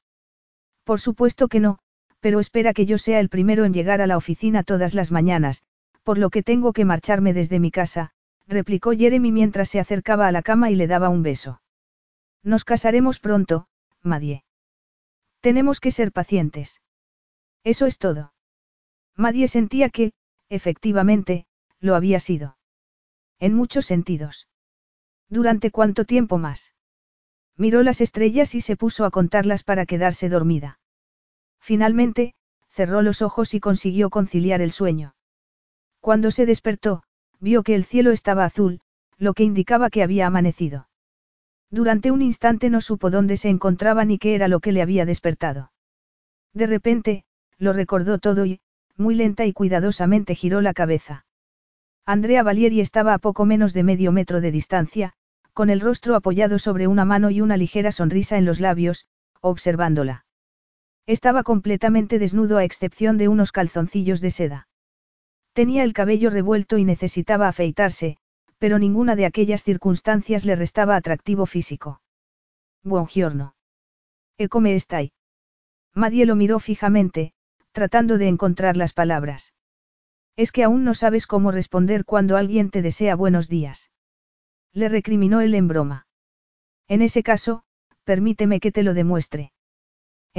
Por supuesto que no, pero espera que yo sea el primero en llegar a la oficina todas las mañanas, por lo que tengo que marcharme desde mi casa, replicó Jeremy mientras se acercaba a la cama y le daba un beso. Nos casaremos pronto, Madie. Tenemos que ser pacientes. Eso es todo. Madie sentía que, efectivamente, lo había sido. En muchos sentidos. ¿Durante cuánto tiempo más? Miró las estrellas y se puso a contarlas para quedarse dormida. Finalmente, cerró los ojos y consiguió conciliar el sueño. Cuando se despertó, vio que el cielo estaba azul, lo que indicaba que había amanecido. Durante un instante no supo dónde se encontraba ni qué era lo que le había despertado. De repente, lo recordó todo y, muy lenta y cuidadosamente giró la cabeza. Andrea Valieri estaba a poco menos de medio metro de distancia, con el rostro apoyado sobre una mano y una ligera sonrisa en los labios, observándola. Estaba completamente desnudo a excepción de unos calzoncillos de seda. Tenía el cabello revuelto y necesitaba afeitarse, pero ninguna de aquellas circunstancias le restaba atractivo físico. Buongiorno. ¿E come estai? Madie lo miró fijamente, tratando de encontrar las palabras. Es que aún no sabes cómo responder cuando alguien te desea buenos días. Le recriminó él en broma. En ese caso, permíteme que te lo demuestre.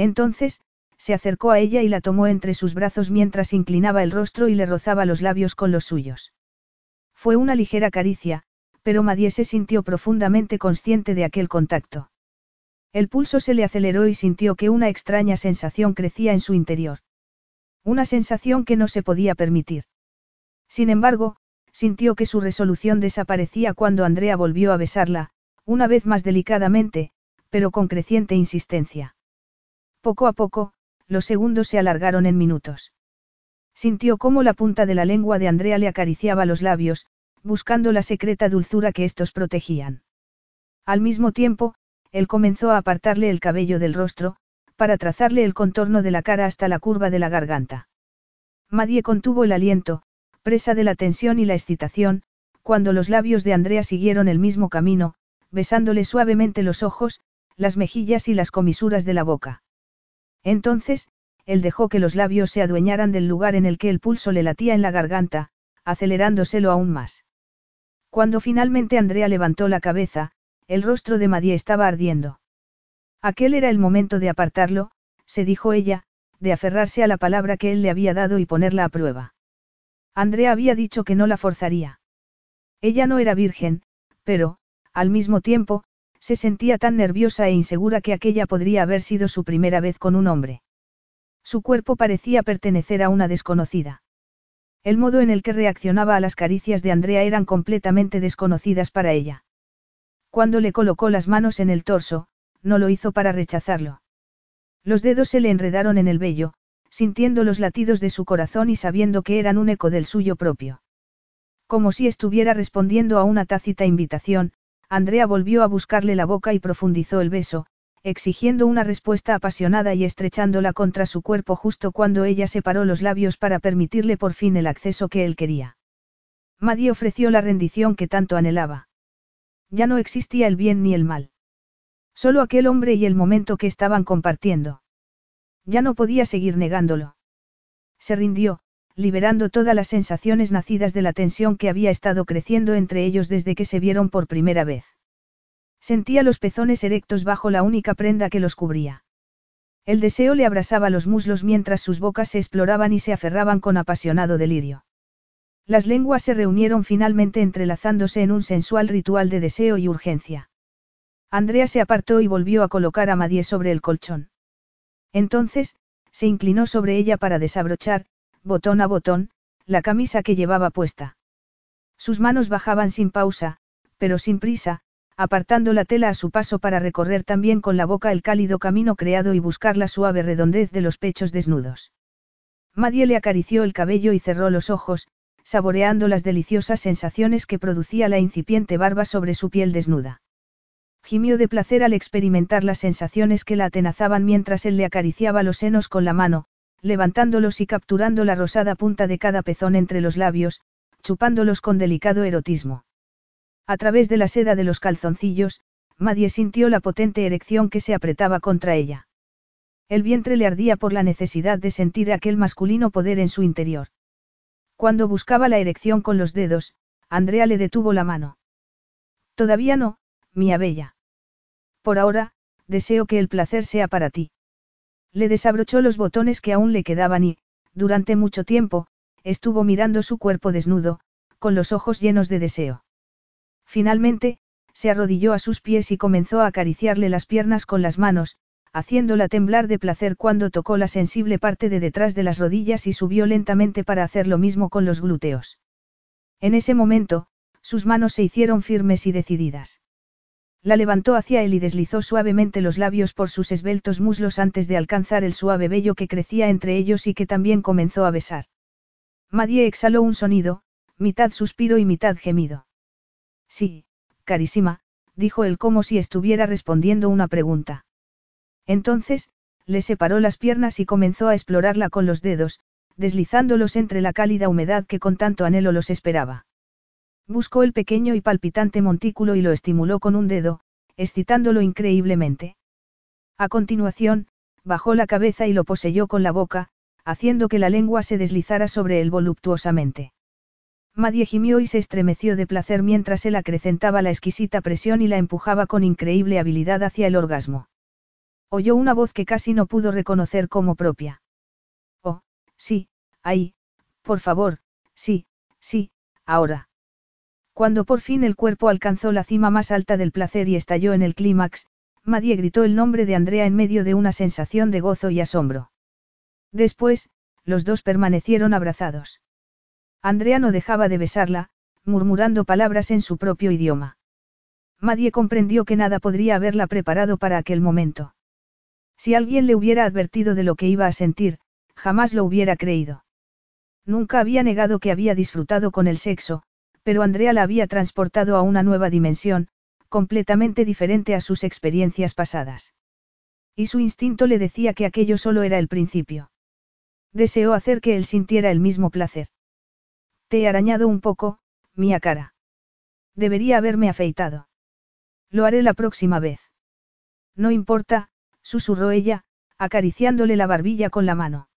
Entonces, se acercó a ella y la tomó entre sus brazos mientras inclinaba el rostro y le rozaba los labios con los suyos. Fue una ligera caricia, pero Madie se sintió profundamente consciente de aquel contacto. El pulso se le aceleró y sintió que una extraña sensación crecía en su interior. Una sensación que no se podía permitir. Sin embargo, sintió que su resolución desaparecía cuando Andrea volvió a besarla, una vez más delicadamente, pero con creciente insistencia. Poco a poco, los segundos se alargaron en minutos. Sintió cómo la punta de la lengua de Andrea le acariciaba los labios, buscando la secreta dulzura que estos protegían. Al mismo tiempo, él comenzó a apartarle el cabello del rostro, para trazarle el contorno de la cara hasta la curva de la garganta. Madie contuvo el aliento, presa de la tensión y la excitación, cuando los labios de Andrea siguieron el mismo camino, besándole suavemente los ojos, las mejillas y las comisuras de la boca. Entonces, él dejó que los labios se adueñaran del lugar en el que el pulso le latía en la garganta, acelerándoselo aún más. Cuando finalmente Andrea levantó la cabeza, el rostro de Madie estaba ardiendo. Aquel era el momento de apartarlo, se dijo ella, de aferrarse a la palabra que él le había dado y ponerla a prueba. Andrea había dicho que no la forzaría. Ella no era virgen, pero, al mismo tiempo, se sentía tan nerviosa e insegura que aquella podría haber sido su primera vez con un hombre. Su cuerpo parecía pertenecer a una desconocida. El modo en el que reaccionaba a las caricias de Andrea eran completamente desconocidas para ella. Cuando le colocó las manos en el torso, no lo hizo para rechazarlo. Los dedos se le enredaron en el vello, sintiendo los latidos de su corazón y sabiendo que eran un eco del suyo propio. Como si estuviera respondiendo a una tácita invitación, Andrea volvió a buscarle la boca y profundizó el beso, exigiendo una respuesta apasionada y estrechándola contra su cuerpo justo cuando ella separó los labios para permitirle por fin el acceso que él quería. Madie ofreció la rendición que tanto anhelaba. Ya no existía el bien ni el mal. Solo aquel hombre y el momento que estaban compartiendo. Ya no podía seguir negándolo. Se rindió, liberando todas las sensaciones nacidas de la tensión que había estado creciendo entre ellos desde que se vieron por primera vez. Sentía los pezones erectos bajo la única prenda que los cubría. El deseo le abrasaba los muslos mientras sus bocas se exploraban y se aferraban con apasionado delirio. Las lenguas se reunieron finalmente entrelazándose en un sensual ritual de deseo y urgencia. Andrea se apartó y volvió a colocar a Madie sobre el colchón. Entonces, se inclinó sobre ella para desabrochar, botón a botón, la camisa que llevaba puesta. Sus manos bajaban sin pausa, pero sin prisa, apartando la tela a su paso para recorrer también con la boca el cálido camino creado y buscar la suave redondez de los pechos desnudos. Madie le acarició el cabello y cerró los ojos, saboreando las deliciosas sensaciones que producía la incipiente barba sobre su piel desnuda. Gimió de placer al experimentar las sensaciones que la atenazaban mientras él le acariciaba los senos con la mano, levantándolos y capturando la rosada punta de cada pezón entre los labios, chupándolos con delicado erotismo. A través de la seda de los calzoncillos, Madie sintió la potente erección que se apretaba contra ella. El vientre le ardía por la necesidad de sentir aquel masculino poder en su interior. Cuando buscaba la erección con los dedos, Andrea le detuvo la mano. Todavía no, mía bella. Por ahora, deseo que el placer sea para ti. Le desabrochó los botones que aún le quedaban y, durante mucho tiempo, estuvo mirando su cuerpo desnudo, con los ojos llenos de deseo. Finalmente, se arrodilló a sus pies y comenzó a acariciarle las piernas con las manos, haciéndola temblar de placer cuando tocó la sensible parte de detrás de las rodillas y subió lentamente para hacer lo mismo con los glúteos. En ese momento, sus manos se hicieron firmes y decididas. La levantó hacia él y deslizó suavemente los labios por sus esbeltos muslos antes de alcanzar el suave vello que crecía entre ellos y que también comenzó a besar. Madie exhaló un sonido, mitad suspiro y mitad gemido. Sí, carísima, dijo él como si estuviera respondiendo una pregunta. Entonces, le separó las piernas y comenzó a explorarla con los dedos, deslizándolos entre la cálida humedad que con tanto anhelo los esperaba. Buscó el pequeño y palpitante montículo y lo estimuló con un dedo, excitándolo increíblemente. A continuación, bajó la cabeza y lo poseyó con la boca, haciendo que la lengua se deslizara sobre él voluptuosamente. Madie gimió y se estremeció de placer mientras él acrecentaba la exquisita presión y la empujaba con increíble habilidad hacia el orgasmo. Oyó una voz que casi no pudo reconocer como propia. Oh, sí, ahí, por favor, sí, sí, ahora. Cuando por fin el cuerpo alcanzó la cima más alta del placer y estalló en el clímax, Madie gritó el nombre de Andrea en medio de una sensación de gozo y asombro. Después, los dos permanecieron abrazados. Andrea no dejaba de besarla, murmurando palabras en su propio idioma. Madie comprendió que nada podría haberla preparado para aquel momento. Si alguien le hubiera advertido de lo que iba a sentir, jamás lo hubiera creído. Nunca había negado que había disfrutado con el sexo, pero Andrea la había transportado a una nueva dimensión, completamente diferente a sus experiencias pasadas. Y su instinto le decía que aquello solo era el principio. Deseó hacer que él sintiera el mismo placer. Te he arañado un poco, mía cara. Debería haberme afeitado. Lo haré la próxima vez. No importa, susurró ella, acariciándole la barbilla con la mano.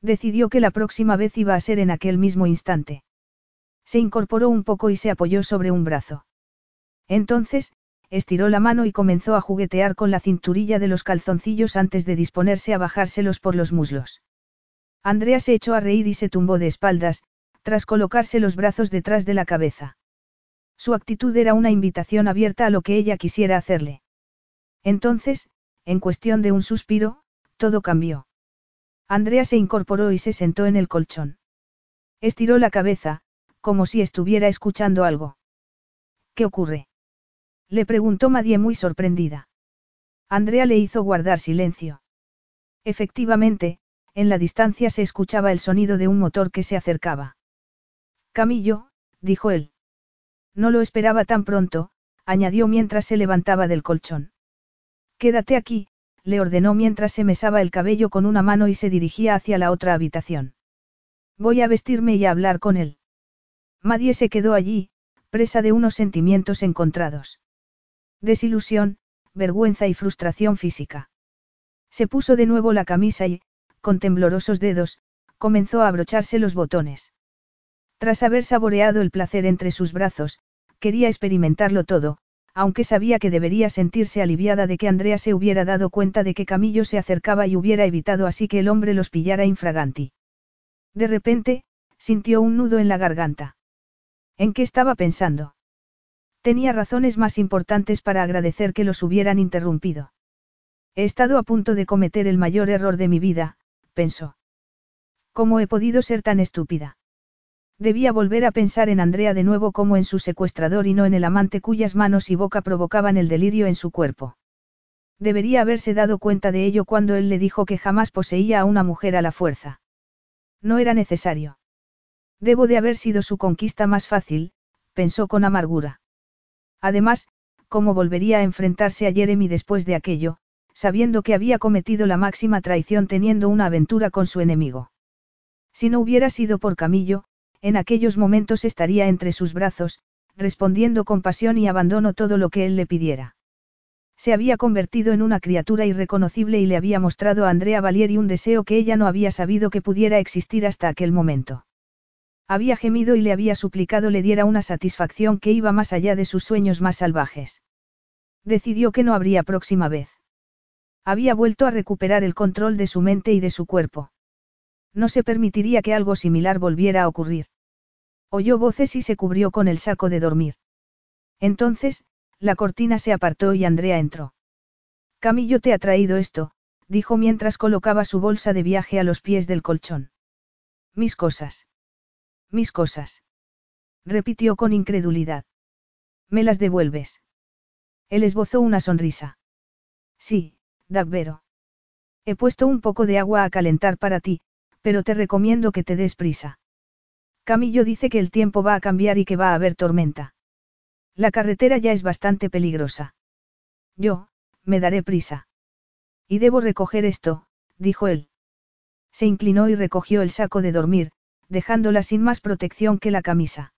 Decidió que la próxima vez iba a ser en aquel mismo instante. Se incorporó un poco y se apoyó sobre un brazo. Entonces, estiró la mano y comenzó a juguetear con la cinturilla de los calzoncillos antes de disponerse a bajárselos por los muslos. Andrea se echó a reír y se tumbó de espaldas, tras colocarse los brazos detrás de la cabeza. Su actitud era una invitación abierta a lo que ella quisiera hacerle. Entonces, en cuestión de un suspiro, todo cambió. Andrea se incorporó y se sentó en el colchón. Estiró la cabeza, como si estuviera escuchando algo. ¿Qué ocurre? Le preguntó Madie muy sorprendida. Andrea le hizo guardar silencio. Efectivamente, en la distancia se escuchaba el sonido de un motor que se acercaba. Camillo, dijo él. No lo esperaba tan pronto, añadió mientras se levantaba del colchón. Quédate aquí, le ordenó mientras se mesaba el cabello con una mano y se dirigía hacia la otra habitación. Voy a vestirme y a hablar con él. Madie se quedó allí, presa de unos sentimientos encontrados. Desilusión, vergüenza y frustración física. Se puso de nuevo la camisa y, con temblorosos dedos, comenzó a abrocharse los botones. Tras haber saboreado el placer entre sus brazos, quería experimentarlo todo, aunque sabía que debería sentirse aliviada de que Andrea se hubiera dado cuenta de que Camillo se acercaba y hubiera evitado así que el hombre los pillara infraganti. De repente, sintió un nudo en la garganta. ¿En qué estaba pensando? Tenía razones más importantes para agradecer que los hubieran interrumpido. He estado a punto de cometer el mayor error de mi vida, pensó. ¿Cómo he podido ser tan estúpida? Debía volver a pensar en Andrea de nuevo como en su secuestrador y no en el amante cuyas manos y boca provocaban el delirio en su cuerpo. Debería haberse dado cuenta de ello cuando él le dijo que jamás poseía a una mujer a la fuerza. No era necesario. Debo de haber sido su conquista más fácil, pensó con amargura. Además, ¿cómo volvería a enfrentarse a Jeremy después de aquello, sabiendo que había cometido la máxima traición teniendo una aventura con su enemigo? Si no hubiera sido por Camillo, en aquellos momentos estaría entre sus brazos, respondiendo con pasión y abandono todo lo que él le pidiera. Se había convertido en una criatura irreconocible y le había mostrado a Andrea Valieri un deseo que ella no había sabido que pudiera existir hasta aquel momento. Había gemido y le había suplicado le diera una satisfacción que iba más allá de sus sueños más salvajes. Decidió que no habría próxima vez. Había vuelto a recuperar el control de su mente y de su cuerpo. No se permitiría que algo similar volviera a ocurrir. Oyó voces y se cubrió con el saco de dormir. Entonces, la cortina se apartó y Andrea entró. Camillo te ha traído esto, dijo mientras colocaba su bolsa de viaje a los pies del colchón. Mis cosas. Mis cosas. Repitió con incredulidad. ¿Me las devuelves? Él esbozó una sonrisa. Sí, Dabbero. He puesto un poco de agua a calentar para ti, pero te recomiendo que te des prisa. Camillo dice que el tiempo va a cambiar y que va a haber tormenta. La carretera ya es bastante peligrosa. Yo, me daré prisa. Y debo recoger esto, dijo él. Se inclinó y recogió el saco de dormir, dejándola sin más protección que la camisa.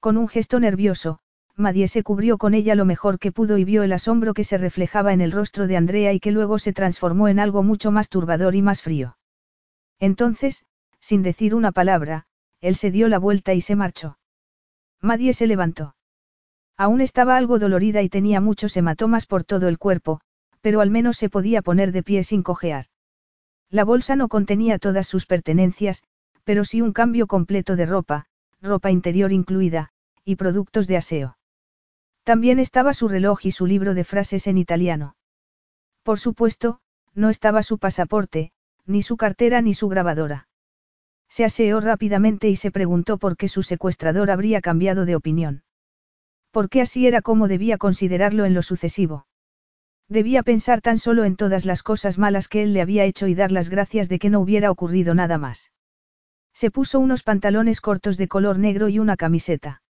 Con un gesto nervioso, Madie se cubrió con ella lo mejor que pudo y vio el asombro que se reflejaba en el rostro de Andrea y que luego se transformó en algo mucho más turbador y más frío. Entonces, sin decir una palabra, él se dio la vuelta y se marchó. Madie se levantó. Aún estaba algo dolorida y tenía muchos hematomas por todo el cuerpo, pero al menos se podía poner de pie sin cojear. La bolsa no contenía todas sus pertenencias, pero sí un cambio completo de ropa, ropa interior incluida, y productos de aseo. También estaba su reloj y su libro de frases en italiano. Por supuesto, no estaba su pasaporte, ni su cartera ni su grabadora. Se aseó rápidamente y se preguntó por qué su secuestrador habría cambiado de opinión. Porque así era como debía considerarlo en lo sucesivo. Debía pensar tan solo en todas las cosas malas que él le había hecho y dar las gracias de que no hubiera ocurrido nada más. Se puso unos pantalones cortos de color negro y una camiseta.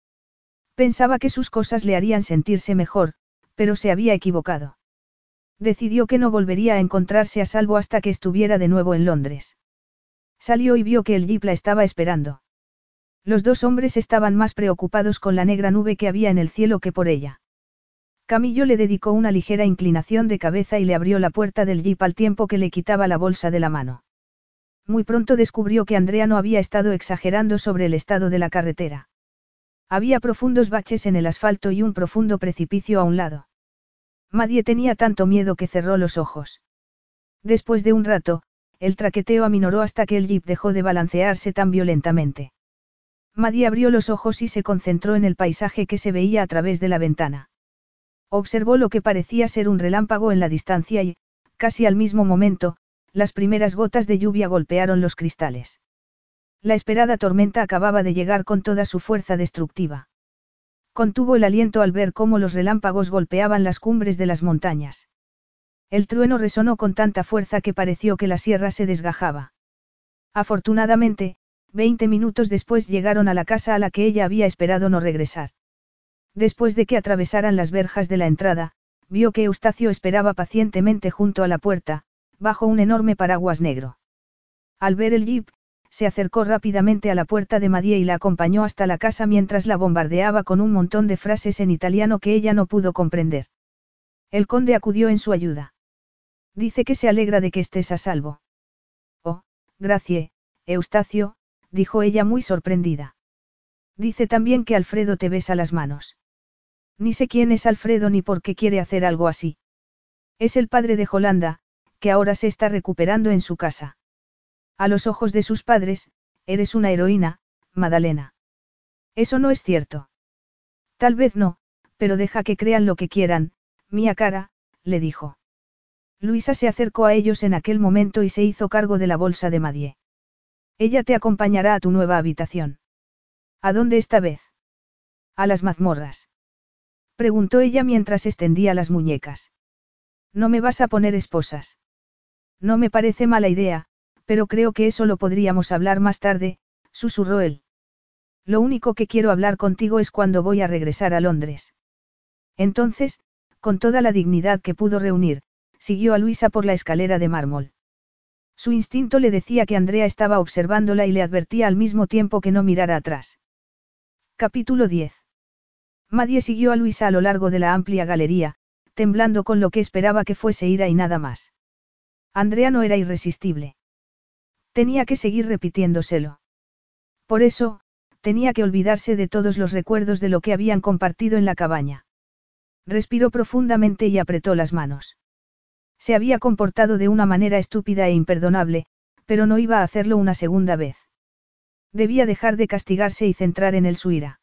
Pensaba que sus cosas le harían sentirse mejor, pero se había equivocado. Decidió que no volvería a encontrarse a salvo hasta que estuviera de nuevo en Londres. Salió y vio que el jeep la estaba esperando. Los dos hombres estaban más preocupados con la negra nube que había en el cielo que por ella. Camillo le dedicó una ligera inclinación de cabeza y le abrió la puerta del jeep al tiempo que le quitaba la bolsa de la mano. Muy pronto descubrió que Andrea no había estado exagerando sobre el estado de la carretera. Había profundos baches en el asfalto y un profundo precipicio a un lado. Madie tenía tanto miedo que cerró los ojos. Después de un rato, el traqueteo aminoró hasta que el jeep dejó de balancearse tan violentamente. Maddy abrió los ojos y se concentró en el paisaje que se veía a través de la ventana. Observó lo que parecía ser un relámpago en la distancia y, casi al mismo momento, las primeras gotas de lluvia golpearon los cristales. La esperada tormenta acababa de llegar con toda su fuerza destructiva. Contuvo el aliento al ver cómo los relámpagos golpeaban las cumbres de las montañas. El trueno resonó con tanta fuerza que pareció que la sierra se desgajaba. Afortunadamente, Veinte minutos después llegaron a la casa a la que ella había esperado no regresar. Después de que atravesaran las verjas de la entrada, vio que Eustacio esperaba pacientemente junto a la puerta, bajo un enorme paraguas negro. Al ver el jeep, se acercó rápidamente a la puerta de Madie y la acompañó hasta la casa mientras la bombardeaba con un montón de frases en italiano que ella no pudo comprender. El conde acudió en su ayuda. Dice que se alegra de que estés a salvo. Oh, gracias, Eustacio, dijo ella muy sorprendida. Dice también que Alfredo te besa las manos. Ni sé quién es Alfredo ni por qué quiere hacer algo así. Es el padre de Jolanda, que ahora se está recuperando en su casa. A los ojos de sus padres, eres una heroína, Madalena. Eso no es cierto. Tal vez no, pero deja que crean lo que quieran, mía cara, le dijo. Luisa se acercó a ellos en aquel momento y se hizo cargo de la bolsa de Madie. Ella te acompañará a tu nueva habitación. ¿A dónde esta vez? A las mazmorras. Preguntó ella mientras extendía las muñecas. No me vas a poner esposas. No me parece mala idea, pero creo que eso lo podríamos hablar más tarde, susurró él. Lo único que quiero hablar contigo es cuando voy a regresar a Londres. Entonces, con toda la dignidad que pudo reunir, siguió a Luisa por la escalera de mármol. Su instinto le decía que Andrea estaba observándola y le advertía al mismo tiempo que no mirara atrás. Capítulo 10. Madie siguió a Luisa a lo largo de la amplia galería, temblando con lo que esperaba que fuese ira y nada más. Andrea no era irresistible. Tenía que seguir repitiéndoselo. Por eso, tenía que olvidarse de todos los recuerdos de lo que habían compartido en la cabaña. Respiró profundamente y apretó las manos. Se había comportado de una manera estúpida e imperdonable, pero no iba a hacerlo una segunda vez. Debía dejar de castigarse y centrar en el su ira.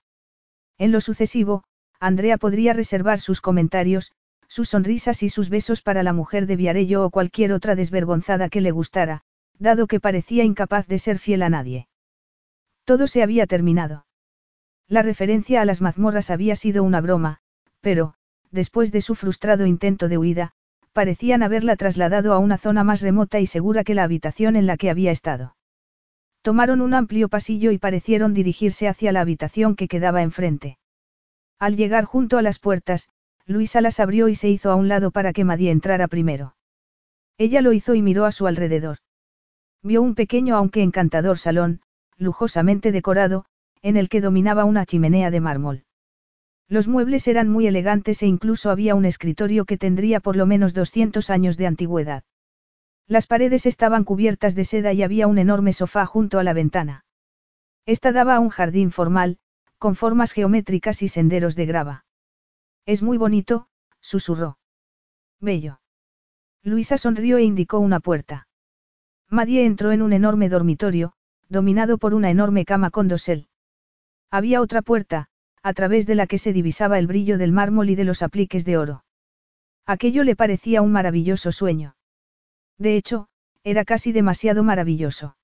En lo sucesivo, Andrea podría reservar sus comentarios, sus sonrisas y sus besos para la mujer de Viarello o cualquier otra desvergonzada que le gustara, dado que parecía incapaz de ser fiel a nadie. Todo se había terminado. La referencia a las mazmorras había sido una broma, pero, después de su frustrado intento de huida, parecían haberla trasladado a una zona más remota y segura que la habitación en la que había estado. Tomaron un amplio pasillo y parecieron dirigirse hacia la habitación que quedaba enfrente. Al llegar junto a las puertas, Luisa las abrió y se hizo a un lado para que Madie entrara primero. Ella lo hizo y miró a su alrededor. Vio un pequeño aunque encantador salón, lujosamente decorado, en el que dominaba una chimenea de mármol. Los muebles eran muy elegantes e incluso había un escritorio que tendría por lo menos 200 años de antigüedad. Las paredes estaban cubiertas de seda y había un enorme sofá junto a la ventana. Esta daba a un jardín formal, con formas geométricas y senderos de grava. Es muy bonito, susurró. Bello. Luisa sonrió e indicó una puerta. Madie entró en un enorme dormitorio, dominado por una enorme cama con dosel. Había otra puerta, a través de la que se divisaba el brillo del mármol y de los apliques de oro. Aquello le parecía un maravilloso sueño. De hecho, era casi demasiado maravilloso.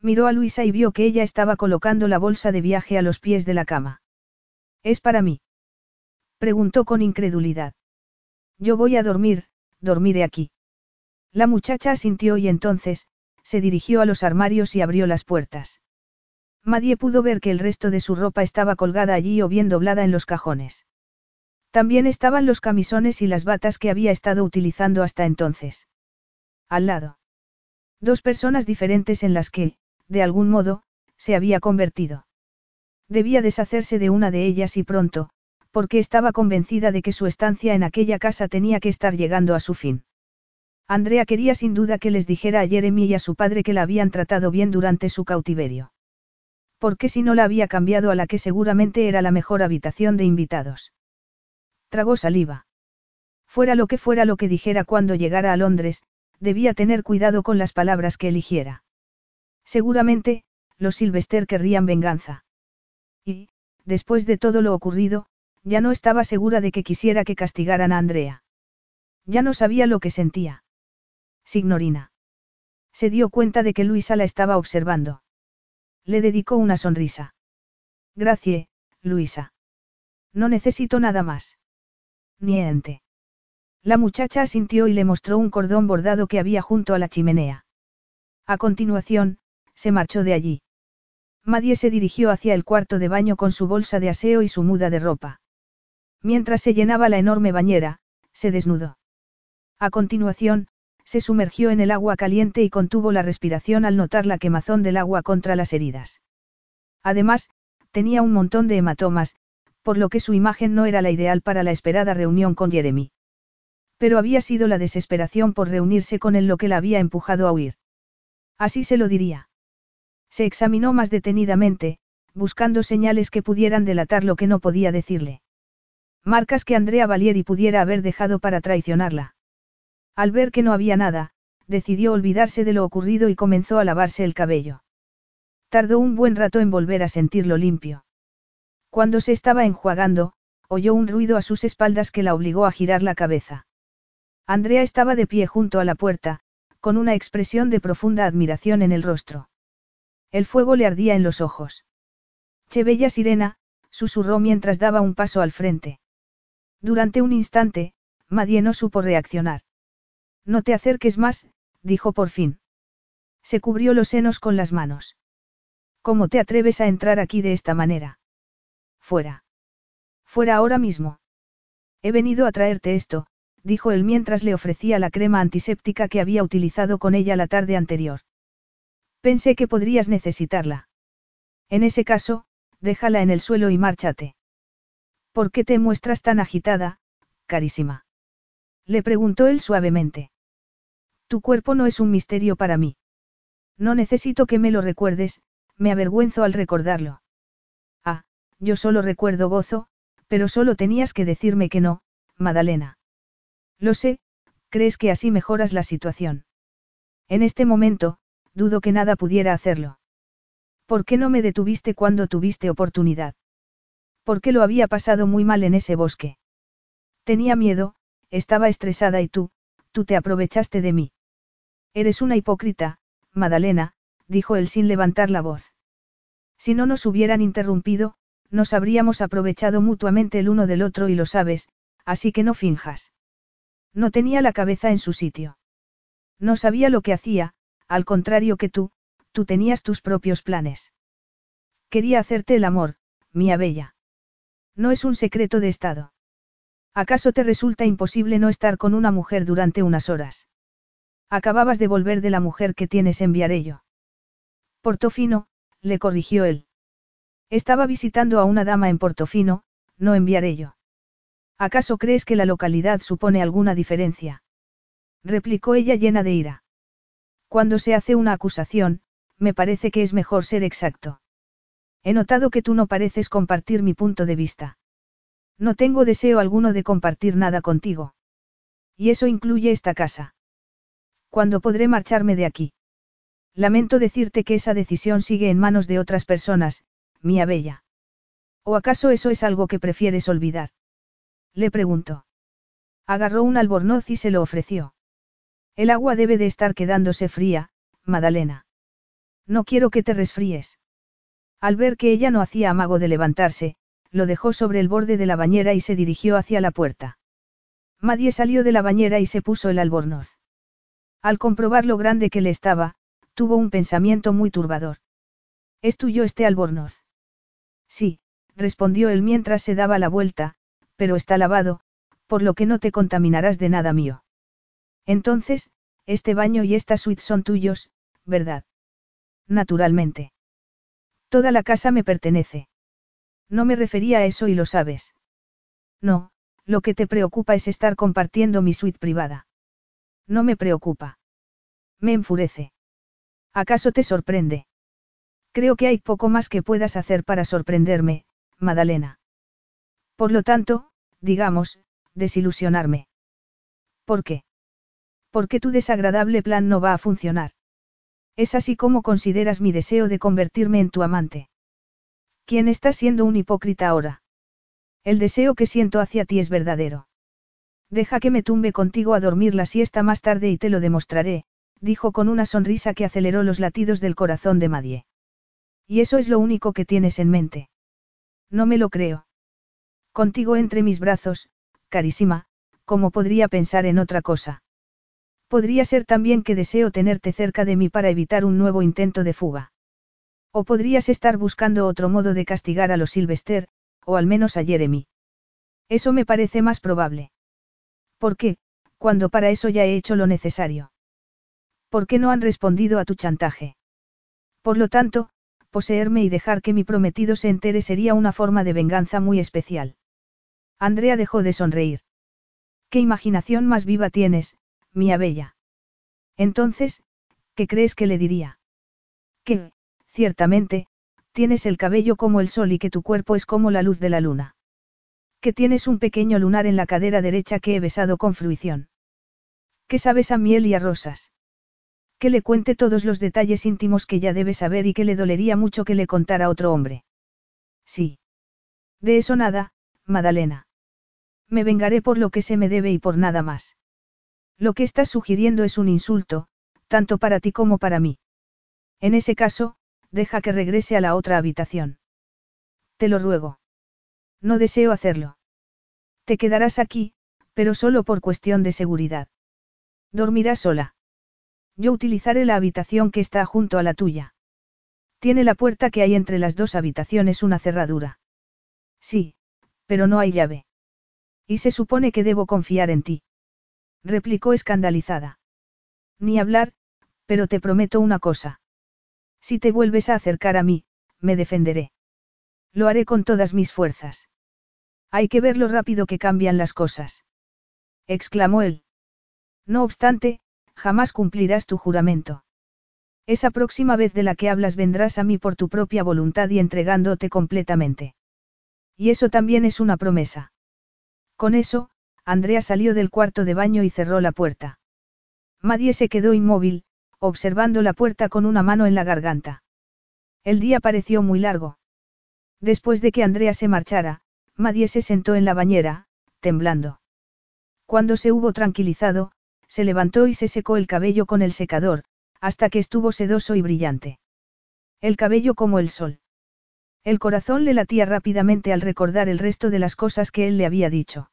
Miró a Luisa y vio que ella estaba colocando la bolsa de viaje a los pies de la cama. ¿Es para mí? Preguntó con incredulidad. Yo voy a dormir, dormiré aquí. La muchacha asintió y entonces, se dirigió a los armarios y abrió las puertas. Madie pudo ver que el resto de su ropa estaba colgada allí o bien doblada en los cajones. También estaban los camisones y las batas que había estado utilizando hasta entonces. Al lado. Dos personas diferentes en las que, de algún modo, se había convertido. Debía deshacerse de una de ellas y pronto, porque estaba convencida de que su estancia en aquella casa tenía que estar llegando a su fin. Andrea quería sin duda que les dijera a Jeremy y a su padre que la habían tratado bien durante su cautiverio. Porque si no la había cambiado a la que seguramente era la mejor habitación de invitados? Tragó saliva. Fuera lo que fuera lo que dijera cuando llegara a Londres, debía tener cuidado con las palabras que eligiera. Seguramente, los Sylvester querrían venganza. Y, después de todo lo ocurrido, ya no estaba segura de que quisiera que castigaran a Andrea. Ya no sabía lo que sentía. Signorina. Se dio cuenta de que Luisa la estaba observando. Le dedicó una sonrisa. Gracias, Luisa. No necesito nada más. Niente. La muchacha asintió y le mostró un cordón bordado que había junto a la chimenea. A continuación, se marchó de allí. Madie se dirigió hacia el cuarto de baño con su bolsa de aseo y su muda de ropa. Mientras se llenaba la enorme bañera, se desnudó. A continuación, se sumergió en el agua caliente y contuvo la respiración al notar la quemazón del agua contra las heridas. Además, tenía un montón de hematomas, por lo que su imagen no era la ideal para la esperada reunión con Jeremy. Pero había sido la desesperación por reunirse con él lo que la había empujado a huir. Así se lo diría. Se examinó más detenidamente, buscando señales que pudieran delatar lo que no podía decirle. Marcas que Andrea Valieri pudiera haber dejado para traicionarla. Al ver que no había nada, decidió olvidarse de lo ocurrido y comenzó a lavarse el cabello. Tardó un buen rato en volver a sentirlo limpio. Cuando se estaba enjuagando, oyó un ruido a sus espaldas que la obligó a girar la cabeza. Andrea estaba de pie junto a la puerta, con una expresión de profunda admiración en el rostro. El fuego le ardía en los ojos. Che bella sirena, susurró mientras daba un paso al frente. Durante un instante, Madie no supo reaccionar. No te acerques más, dijo por fin. Se cubrió los senos con las manos. ¿Cómo te atreves a entrar aquí de esta manera? Fuera. Fuera ahora mismo. He venido a traerte esto, dijo él mientras le ofrecía la crema antiséptica que había utilizado con ella la tarde anterior. Pensé que podrías necesitarla. En ese caso, déjala en el suelo y márchate. ¿Por qué te muestras tan agitada, carísima? Le preguntó él suavemente. Tu cuerpo no es un misterio para mí. No necesito que me lo recuerdes, me avergüenzo al recordarlo. Ah, yo solo recuerdo gozo, pero solo tenías que decirme que no, Madalena. Lo sé, crees que así mejoras la situación. En este momento, dudo que nada pudiera hacerlo. ¿Por qué no me detuviste cuando tuviste oportunidad? ¿Por qué lo había pasado muy mal en ese bosque? Tenía miedo, estaba estresada y tú, tú te aprovechaste de mí. Eres una hipócrita, Madalena, dijo él sin levantar la voz. Si no nos hubieran interrumpido, nos habríamos aprovechado mutuamente el uno del otro y lo sabes, así que no finjas. No tenía la cabeza en su sitio. No sabía lo que hacía, al contrario que tú, tú tenías tus propios planes. Quería hacerte el amor, mía bella. No es un secreto de Estado. ¿Acaso te resulta imposible no estar con una mujer durante unas horas? Acababas de volver de la mujer que tienes en Viarello. Portofino, le corrigió él. Estaba visitando a una dama en Portofino, no en Viarello. ¿Acaso crees que la localidad supone alguna diferencia? replicó ella llena de ira. Cuando se hace una acusación, me parece que es mejor ser exacto. He notado que tú no pareces compartir mi punto de vista. No tengo deseo alguno de compartir nada contigo. Y eso incluye esta casa. ¿Cuándo podré marcharme de aquí? Lamento decirte que esa decisión sigue en manos de otras personas, mía bella. ¿O acaso eso es algo que prefieres olvidar? Le preguntó. Agarró un albornoz y se lo ofreció. El agua debe de estar quedándose fría, Madalena. No quiero que te resfríes. Al ver que ella no hacía amago de levantarse, lo dejó sobre el borde de la bañera y se dirigió hacia la puerta. Madie salió de la bañera y se puso el albornoz. Al comprobar lo grande que le estaba, tuvo un pensamiento muy turbador. ¿Es tuyo este albornoz? Sí, respondió él mientras se daba la vuelta, pero está lavado, por lo que no te contaminarás de nada mío. Entonces, este baño y esta suite son tuyos, ¿verdad? Naturalmente. Toda la casa me pertenece. No me refería a eso y lo sabes. No, lo que te preocupa es estar compartiendo mi suite privada. No me preocupa. Me enfurece. ¿Acaso te sorprende? Creo que hay poco más que puedas hacer para sorprenderme, Madalena. Por lo tanto, digamos, desilusionarme. ¿Por qué? Porque tu desagradable plan no va a funcionar. Es así como consideras mi deseo de convertirme en tu amante. ¿Quién está siendo un hipócrita ahora? El deseo que siento hacia ti es verdadero. Deja que me tumbe contigo a dormir la siesta más tarde y te lo demostraré, dijo con una sonrisa que aceleró los latidos del corazón de Madie. Y eso es lo único que tienes en mente. No me lo creo. Contigo entre mis brazos, carísima, ¿cómo podría pensar en otra cosa? Podría ser también que deseo tenerte cerca de mí para evitar un nuevo intento de fuga. O podrías estar buscando otro modo de castigar a los Sylvester, o al menos a Jeremy. Eso me parece más probable. ¿Por qué, cuando para eso ya he hecho lo necesario? ¿Por qué no han respondido a tu chantaje? Por lo tanto, poseerme y dejar que mi prometido se entere sería una forma de venganza muy especial. Andrea dejó de sonreír. ¿Qué imaginación más viva tienes, mía bella? Entonces, ¿qué crees que le diría? Que, ciertamente, tienes el cabello como el sol y que tu cuerpo es como la luz de la luna. Que tienes un pequeño lunar en la cadera derecha que he besado con fruición. Que sabes a miel y a rosas. Que le cuente todos los detalles íntimos que ya debe saber y que le dolería mucho que le contara otro hombre. Sí. De eso nada, Madalena. Me vengaré por lo que se me debe y por nada más. Lo que estás sugiriendo es un insulto, tanto para ti como para mí. En ese caso, deja que regrese a la otra habitación. Te lo ruego. No deseo hacerlo. Te quedarás aquí, pero solo por cuestión de seguridad. Dormirás sola. Yo utilizaré la habitación que está junto a la tuya. Tiene la puerta que hay entre las dos habitaciones una cerradura. Sí, pero no hay llave. Y se supone que debo confiar en ti. Replicó escandalizada. Ni hablar, pero te prometo una cosa. Si te vuelves a acercar a mí, me defenderé. Lo haré con todas mis fuerzas. Hay que ver lo rápido que cambian las cosas. exclamó él. No obstante, jamás cumplirás tu juramento. Esa próxima vez de la que hablas vendrás a mí por tu propia voluntad y entregándote completamente. Y eso también es una promesa. Con eso, Andrea salió del cuarto de baño y cerró la puerta. Madie se quedó inmóvil, observando la puerta con una mano en la garganta. El día pareció muy largo. Después de que Andrea se marchara, Madie se sentó en la bañera, temblando. Cuando se hubo tranquilizado, se levantó y se secó el cabello con el secador, hasta que estuvo sedoso y brillante. El cabello como el sol. El corazón le latía rápidamente al recordar el resto de las cosas que él le había dicho.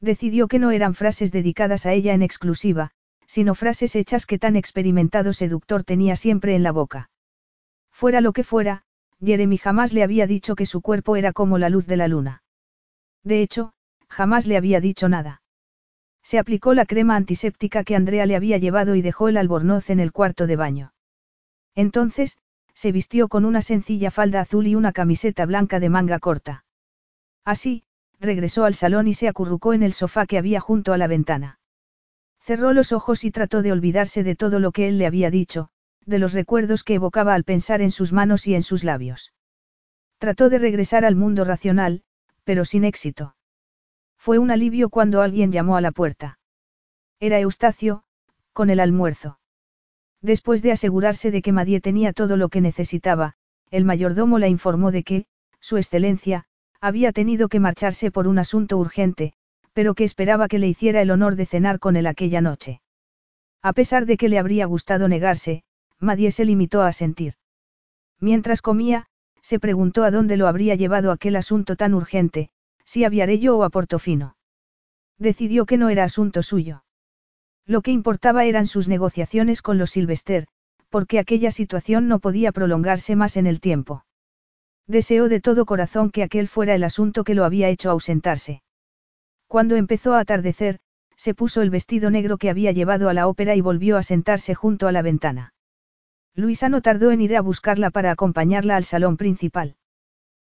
Decidió que no eran frases dedicadas a ella en exclusiva, sino frases hechas que tan experimentado seductor tenía siempre en la boca. Fuera lo que fuera, Jeremy jamás le había dicho que su cuerpo era como la luz de la luna. De hecho, jamás le había dicho nada. Se aplicó la crema antiséptica que Andrea le había llevado y dejó el albornoz en el cuarto de baño. Entonces, se vistió con una sencilla falda azul y una camiseta blanca de manga corta. Así, regresó al salón y se acurrucó en el sofá que había junto a la ventana. Cerró los ojos y trató de olvidarse de todo lo que él le había dicho, de los recuerdos que evocaba al pensar en sus manos y en sus labios. Trató de regresar al mundo racional, pero sin éxito. Fue un alivio cuando alguien llamó a la puerta. Era Eustacio, con el almuerzo. Después de asegurarse de que Madie tenía todo lo que necesitaba, el mayordomo la informó de que, Su Excelencia, había tenido que marcharse por un asunto urgente, pero que esperaba que le hiciera el honor de cenar con él aquella noche. A pesar de que le habría gustado negarse, Madie se limitó a sentir. Mientras comía, se preguntó a dónde lo habría llevado aquel asunto tan urgente, si a Viarello o a Portofino. Decidió que no era asunto suyo. Lo que importaba eran sus negociaciones con los Silvester, porque aquella situación no podía prolongarse más en el tiempo. Deseó de todo corazón que aquel fuera el asunto que lo había hecho ausentarse. Cuando empezó a atardecer, se puso el vestido negro que había llevado a la ópera y volvió a sentarse junto a la ventana. Luisa no tardó en ir a buscarla para acompañarla al salón principal.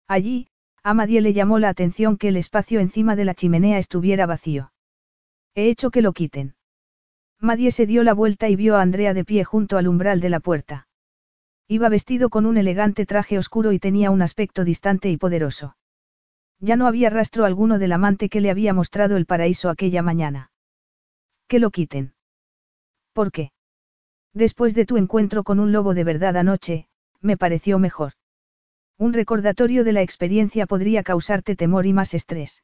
Allí, a Madie le llamó la atención que el espacio encima de la chimenea estuviera vacío. He hecho que lo quiten. Madie se dio la vuelta y vio a Andrea de pie junto al umbral de la puerta. Iba vestido con un elegante traje oscuro y tenía un aspecto distante y poderoso. Ya no había rastro alguno del amante que le había mostrado el paraíso aquella mañana. Que lo quiten. ¿Por qué? Después de tu encuentro con un lobo de verdad anoche, me pareció mejor. Un recordatorio de la experiencia podría causarte temor y más estrés.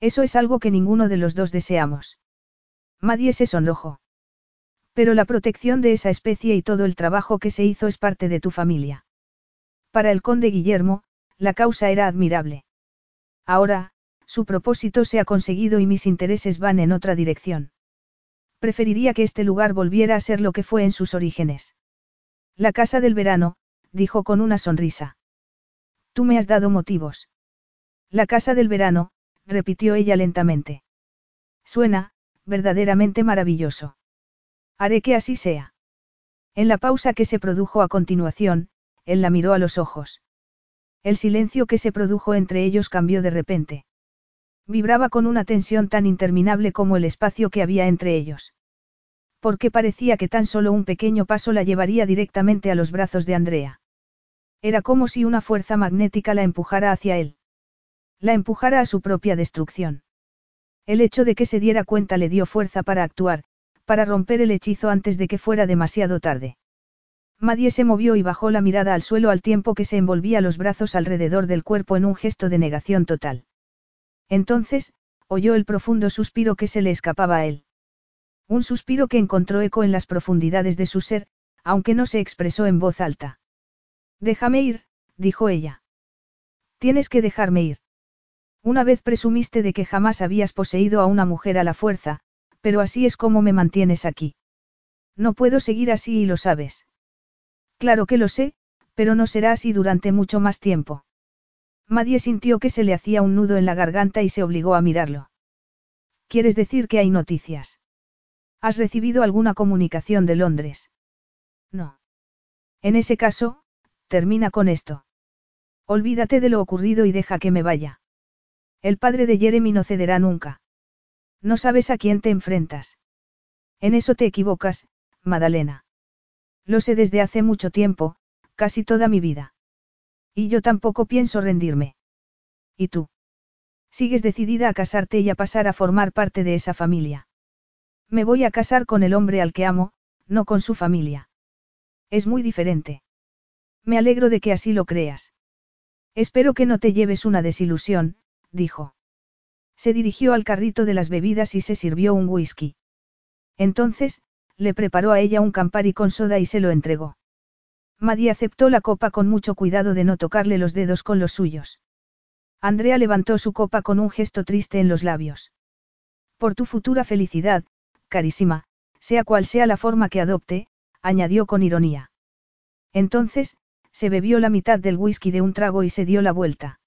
Eso es algo que ninguno de los dos deseamos. Madie se sonrojó. Pero la protección de esa especie y todo el trabajo que se hizo es parte de tu familia. Para el conde Guillermo, la causa era admirable. Ahora, su propósito se ha conseguido y mis intereses van en otra dirección. Preferiría que este lugar volviera a ser lo que fue en sus orígenes. La casa del verano, dijo con una sonrisa. Tú me has dado motivos. La casa del verano, repitió ella lentamente. Suena, verdaderamente maravilloso. Haré que así sea. En la pausa que se produjo a continuación, él la miró a los ojos. El silencio que se produjo entre ellos cambió de repente. Vibraba con una tensión tan interminable como el espacio que había entre ellos. Porque parecía que tan solo un pequeño paso la llevaría directamente a los brazos de Andrea. Era como si una fuerza magnética la empujara hacia él. La empujara a su propia destrucción. El hecho de que se diera cuenta le dio fuerza para actuar, para romper el hechizo antes de que fuera demasiado tarde. Madie se movió y bajó la mirada al suelo al tiempo que se envolvía los brazos alrededor del cuerpo en un gesto de negación total. Entonces, oyó el profundo suspiro que se le escapaba a él. Un suspiro que encontró eco en las profundidades de su ser, aunque no se expresó en voz alta. Déjame ir, dijo ella. Tienes que dejarme ir. Una vez presumiste de que jamás habías poseído a una mujer a la fuerza, pero así es como me mantienes aquí. No puedo seguir así y lo sabes. Claro que lo sé, pero no será así durante mucho más tiempo. Madie sintió que se le hacía un nudo en la garganta y se obligó a mirarlo. ¿Quieres decir que hay noticias? ¿Has recibido alguna comunicación de Londres? No. En ese caso, termina con esto. Olvídate de lo ocurrido y deja que me vaya. El padre de Jeremy no cederá nunca. No sabes a quién te enfrentas. En eso te equivocas, Madalena. Lo sé desde hace mucho tiempo, casi toda mi vida. Y yo tampoco pienso rendirme. ¿Y tú? Sigues decidida a casarte y a pasar a formar parte de esa familia. Me voy a casar con el hombre al que amo, no con su familia. Es muy diferente. Me alegro de que así lo creas. Espero que no te lleves una desilusión, dijo. Se dirigió al carrito de las bebidas y se sirvió un whisky. Entonces, le preparó a ella un campari con soda y se lo entregó. Maddie aceptó la copa con mucho cuidado de no tocarle los dedos con los suyos. Andrea levantó su copa con un gesto triste en los labios. Por tu futura felicidad, carísima, sea cual sea la forma que adopte, añadió con ironía. Entonces, se bebió la mitad del whisky de un trago y se dio la vuelta.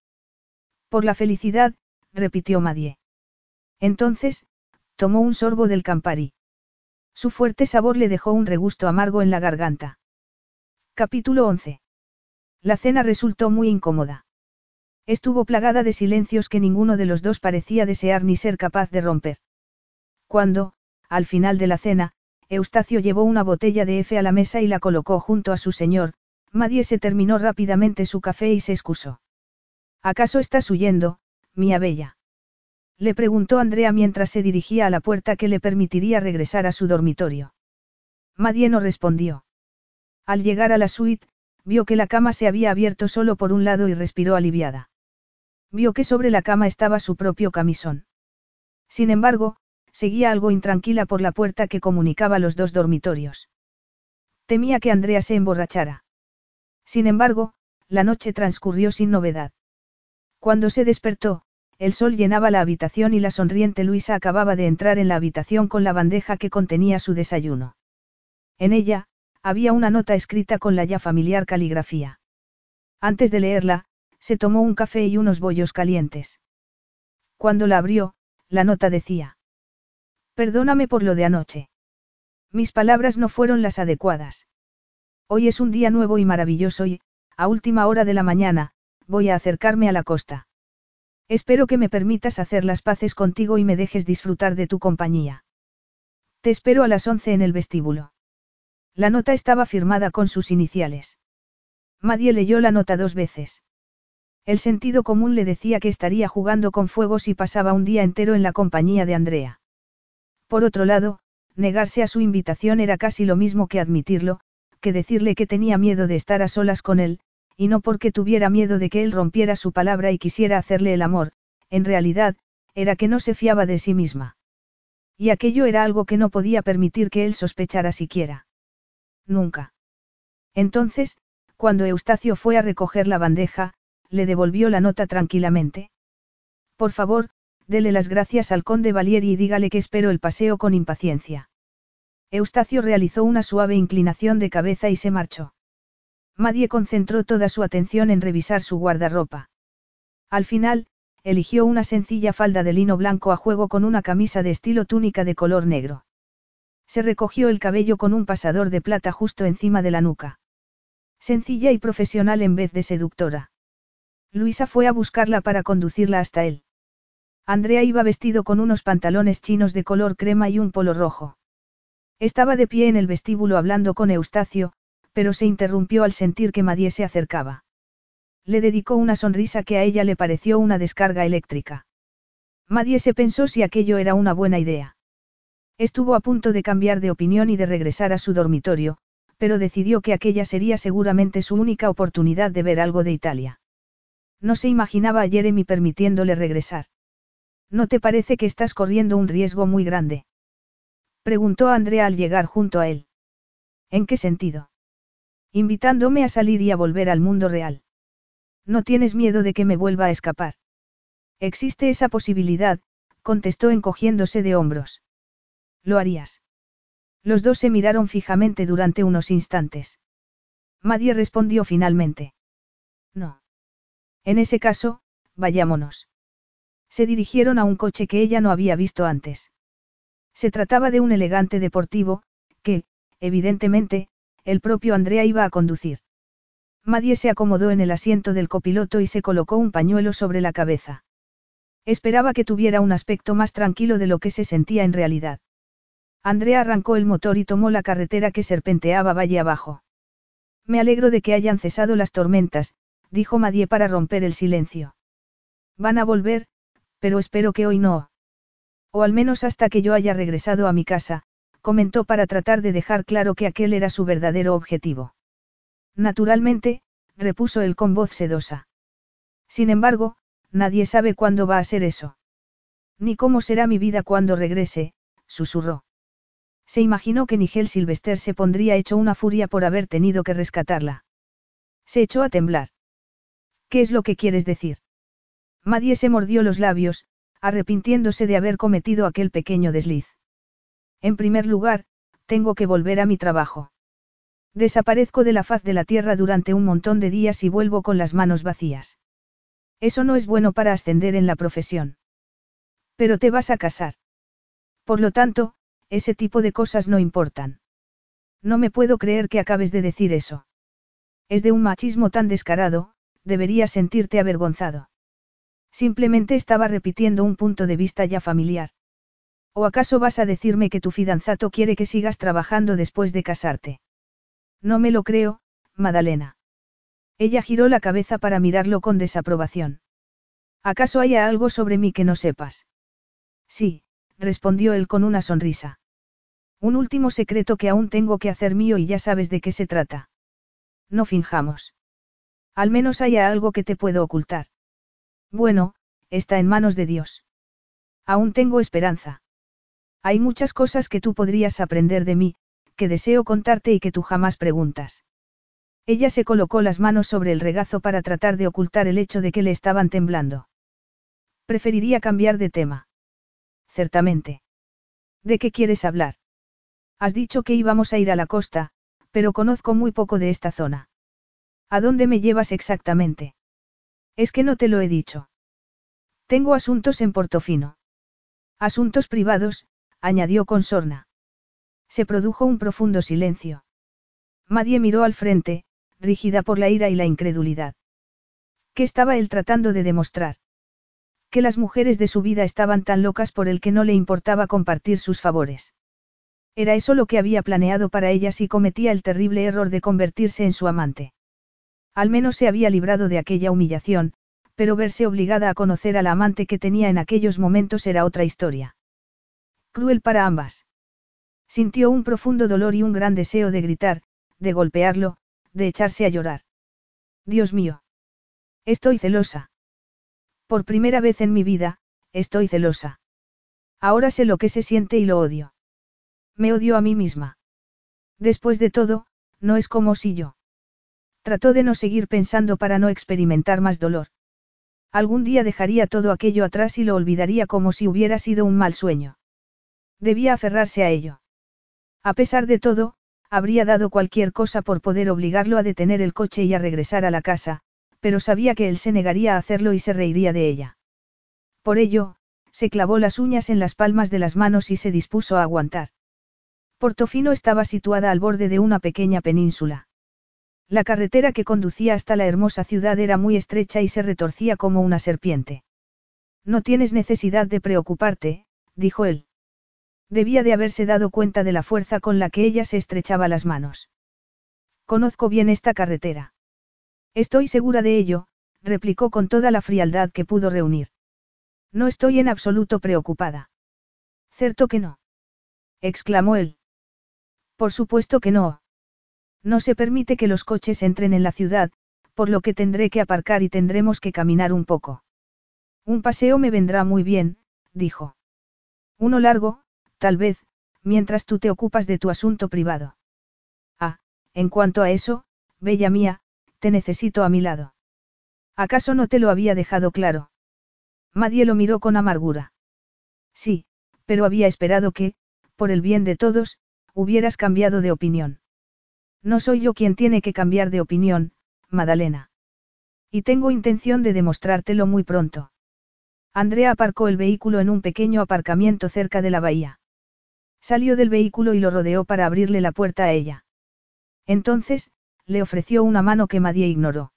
Por la felicidad, repitió Madie. Entonces, tomó un sorbo del Campari. Su fuerte sabor le dejó un regusto amargo en la garganta. Capítulo 11. La cena resultó muy incómoda. Estuvo plagada de silencios que ninguno de los dos parecía desear ni ser capaz de romper. Cuando, al final de la cena, Eustacio llevó una botella de F a la mesa y la colocó junto a su señor, Madie se terminó rápidamente su café y se excusó. ¿Acaso estás huyendo, mía bella? Le preguntó Andrea mientras se dirigía a la puerta que le permitiría regresar a su dormitorio. Madie no respondió. Al llegar a la suite, vio que la cama se había abierto solo por un lado y respiró aliviada. Vio que sobre la cama estaba su propio camisón. Sin embargo, seguía algo intranquila por la puerta que comunicaba los dos dormitorios. Temía que Andrea se emborrachara. Sin embargo, la noche transcurrió sin novedad. Cuando se despertó, el sol llenaba la habitación y la sonriente Luisa acababa de entrar en la habitación con la bandeja que contenía su desayuno. En ella, había una nota escrita con la ya familiar caligrafía. Antes de leerla, se tomó un café y unos bollos calientes. Cuando la abrió, la nota decía. Perdóname por lo de anoche. Mis palabras no fueron las adecuadas. Hoy es un día nuevo y maravilloso y, a última hora de la mañana, voy a acercarme a la costa. Espero que me permitas hacer las paces contigo y me dejes disfrutar de tu compañía. Te espero a las once en el vestíbulo. La nota estaba firmada con sus iniciales. Madie leyó la nota dos veces. El sentido común le decía que estaría jugando con fuego si pasaba un día entero en la compañía de Andrea. Por otro lado, negarse a su invitación era casi lo mismo que admitirlo, que decirle que tenía miedo de estar a solas con él, y no porque tuviera miedo de que él rompiera su palabra y quisiera hacerle el amor, en realidad, era que no se fiaba de sí misma. Y aquello era algo que no podía permitir que él sospechara siquiera. Nunca. Entonces, cuando Eustacio fue a recoger la bandeja, le devolvió la nota tranquilamente. Por favor, dele las gracias al conde Valieri y dígale que espero el paseo con impaciencia. Eustacio realizó una suave inclinación de cabeza y se marchó. Madie concentró toda su atención en revisar su guardarropa. Al final, eligió una sencilla falda de lino blanco a juego con una camisa de estilo túnica de color negro. Se recogió el cabello con un pasador de plata justo encima de la nuca. Sencilla y profesional en vez de seductora. Luisa fue a buscarla para conducirla hasta él. Andrea iba vestido con unos pantalones chinos de color crema y un polo rojo. Estaba de pie en el vestíbulo hablando con Eustacio, pero se interrumpió al sentir que Madie se acercaba. Le dedicó una sonrisa que a ella le pareció una descarga eléctrica. Madie se pensó si aquello era una buena idea. Estuvo a punto de cambiar de opinión y de regresar a su dormitorio, pero decidió que aquella sería seguramente su única oportunidad de ver algo de Italia. No se imaginaba a Jeremy permitiéndole regresar. ¿No te parece que estás corriendo un riesgo muy grande? Preguntó Andrea al llegar junto a él. ¿En qué sentido? Invitándome a salir y a volver al mundo real. ¿No tienes miedo de que me vuelva a escapar? Existe esa posibilidad, contestó encogiéndose de hombros. ¿Lo harías? Los dos se miraron fijamente durante unos instantes. Madie respondió finalmente. No. En ese caso, vayámonos. Se dirigieron a un coche que ella no había visto antes. Se trataba de un elegante deportivo, que, evidentemente, el propio Andrea iba a conducir. Madie se acomodó en el asiento del copiloto y se colocó un pañuelo sobre la cabeza. Esperaba que tuviera un aspecto más tranquilo de lo que se sentía en realidad. Andrea arrancó el motor y tomó la carretera que serpenteaba valle abajo. Me alegro de que hayan cesado las tormentas, dijo Madie para romper el silencio. Van a volver, pero espero que hoy no. O al menos hasta que yo haya regresado a mi casa, comentó para tratar de dejar claro que aquel era su verdadero objetivo. Naturalmente, repuso él con voz sedosa. Sin embargo, nadie sabe cuándo va a ser eso. Ni cómo será mi vida cuando regrese, susurró. Se imaginó que Nigel Sylvester se pondría hecho una furia por haber tenido que rescatarla. Se echó a temblar. ¿Qué es lo que quieres decir? Madie se mordió los labios, arrepintiéndose de haber cometido aquel pequeño desliz. En primer lugar, tengo que volver a mi trabajo. Desaparezco de la faz de la tierra durante un montón de días y vuelvo con las manos vacías. Eso no es bueno para ascender en la profesión. Pero te vas a casar. Por lo tanto, ese tipo de cosas no importan. No me puedo creer que acabes de decir eso. Es de un machismo tan descarado, deberías sentirte avergonzado. Simplemente estaba repitiendo un punto de vista ya familiar. ¿O acaso vas a decirme que tu fidanzato quiere que sigas trabajando después de casarte? No me lo creo, Madalena. Ella giró la cabeza para mirarlo con desaprobación. ¿Acaso haya algo sobre mí que no sepas? Sí, respondió él con una sonrisa. Un último secreto que aún tengo que hacer mío y ya sabes de qué se trata. No finjamos. Al menos haya algo que te puedo ocultar. Bueno, está en manos de Dios. Aún tengo esperanza. Hay muchas cosas que tú podrías aprender de mí, que deseo contarte y que tú jamás preguntas. Ella se colocó las manos sobre el regazo para tratar de ocultar el hecho de que le estaban temblando. Preferiría cambiar de tema. Ciertamente. ¿De qué quieres hablar? Has dicho que íbamos a ir a la costa, pero conozco muy poco de esta zona. ¿A dónde me llevas exactamente? Es que no te lo he dicho. Tengo asuntos en Portofino. Asuntos privados, añadió con sorna. Se produjo un profundo silencio. Madie miró al frente, rígida por la ira y la incredulidad. ¿Qué estaba él tratando de demostrar? Que las mujeres de su vida estaban tan locas por el que no le importaba compartir sus favores. Era eso lo que había planeado para ella si cometía el terrible error de convertirse en su amante. Al menos se había librado de aquella humillación, pero verse obligada a conocer a la amante que tenía en aquellos momentos era otra historia. Cruel para ambas. Sintió un profundo dolor y un gran deseo de gritar, de golpearlo, de echarse a llorar. Dios mío. Estoy celosa. Por primera vez en mi vida, estoy celosa. Ahora sé lo que se siente y lo odio. Me odio a mí misma. Después de todo, no es como si yo. Trató de no seguir pensando para no experimentar más dolor. Algún día dejaría todo aquello atrás y lo olvidaría como si hubiera sido un mal sueño. Debía aferrarse a ello. A pesar de todo, habría dado cualquier cosa por poder obligarlo a detener el coche y a regresar a la casa, pero sabía que él se negaría a hacerlo y se reiría de ella. Por ello, se clavó las uñas en las palmas de las manos y se dispuso a aguantar. Portofino estaba situada al borde de una pequeña península. La carretera que conducía hasta la hermosa ciudad era muy estrecha y se retorcía como una serpiente. No tienes necesidad de preocuparte, dijo él. Debía de haberse dado cuenta de la fuerza con la que ella se estrechaba las manos. Conozco bien esta carretera. Estoy segura de ello, replicó con toda la frialdad que pudo reunir. No estoy en absoluto preocupada. Cierto que no. exclamó él. Por supuesto que no. No se permite que los coches entren en la ciudad, por lo que tendré que aparcar y tendremos que caminar un poco. Un paseo me vendrá muy bien, dijo. Uno largo, tal vez, mientras tú te ocupas de tu asunto privado. Ah, en cuanto a eso, bella mía, te necesito a mi lado. ¿Acaso no te lo había dejado claro? Madie lo miró con amargura. Sí, pero había esperado que, por el bien de todos, hubieras cambiado de opinión. No soy yo quien tiene que cambiar de opinión, Madalena. Y tengo intención de demostrártelo muy pronto. Andrea aparcó el vehículo en un pequeño aparcamiento cerca de la bahía. Salió del vehículo y lo rodeó para abrirle la puerta a ella. Entonces, le ofreció una mano que Madie ignoró.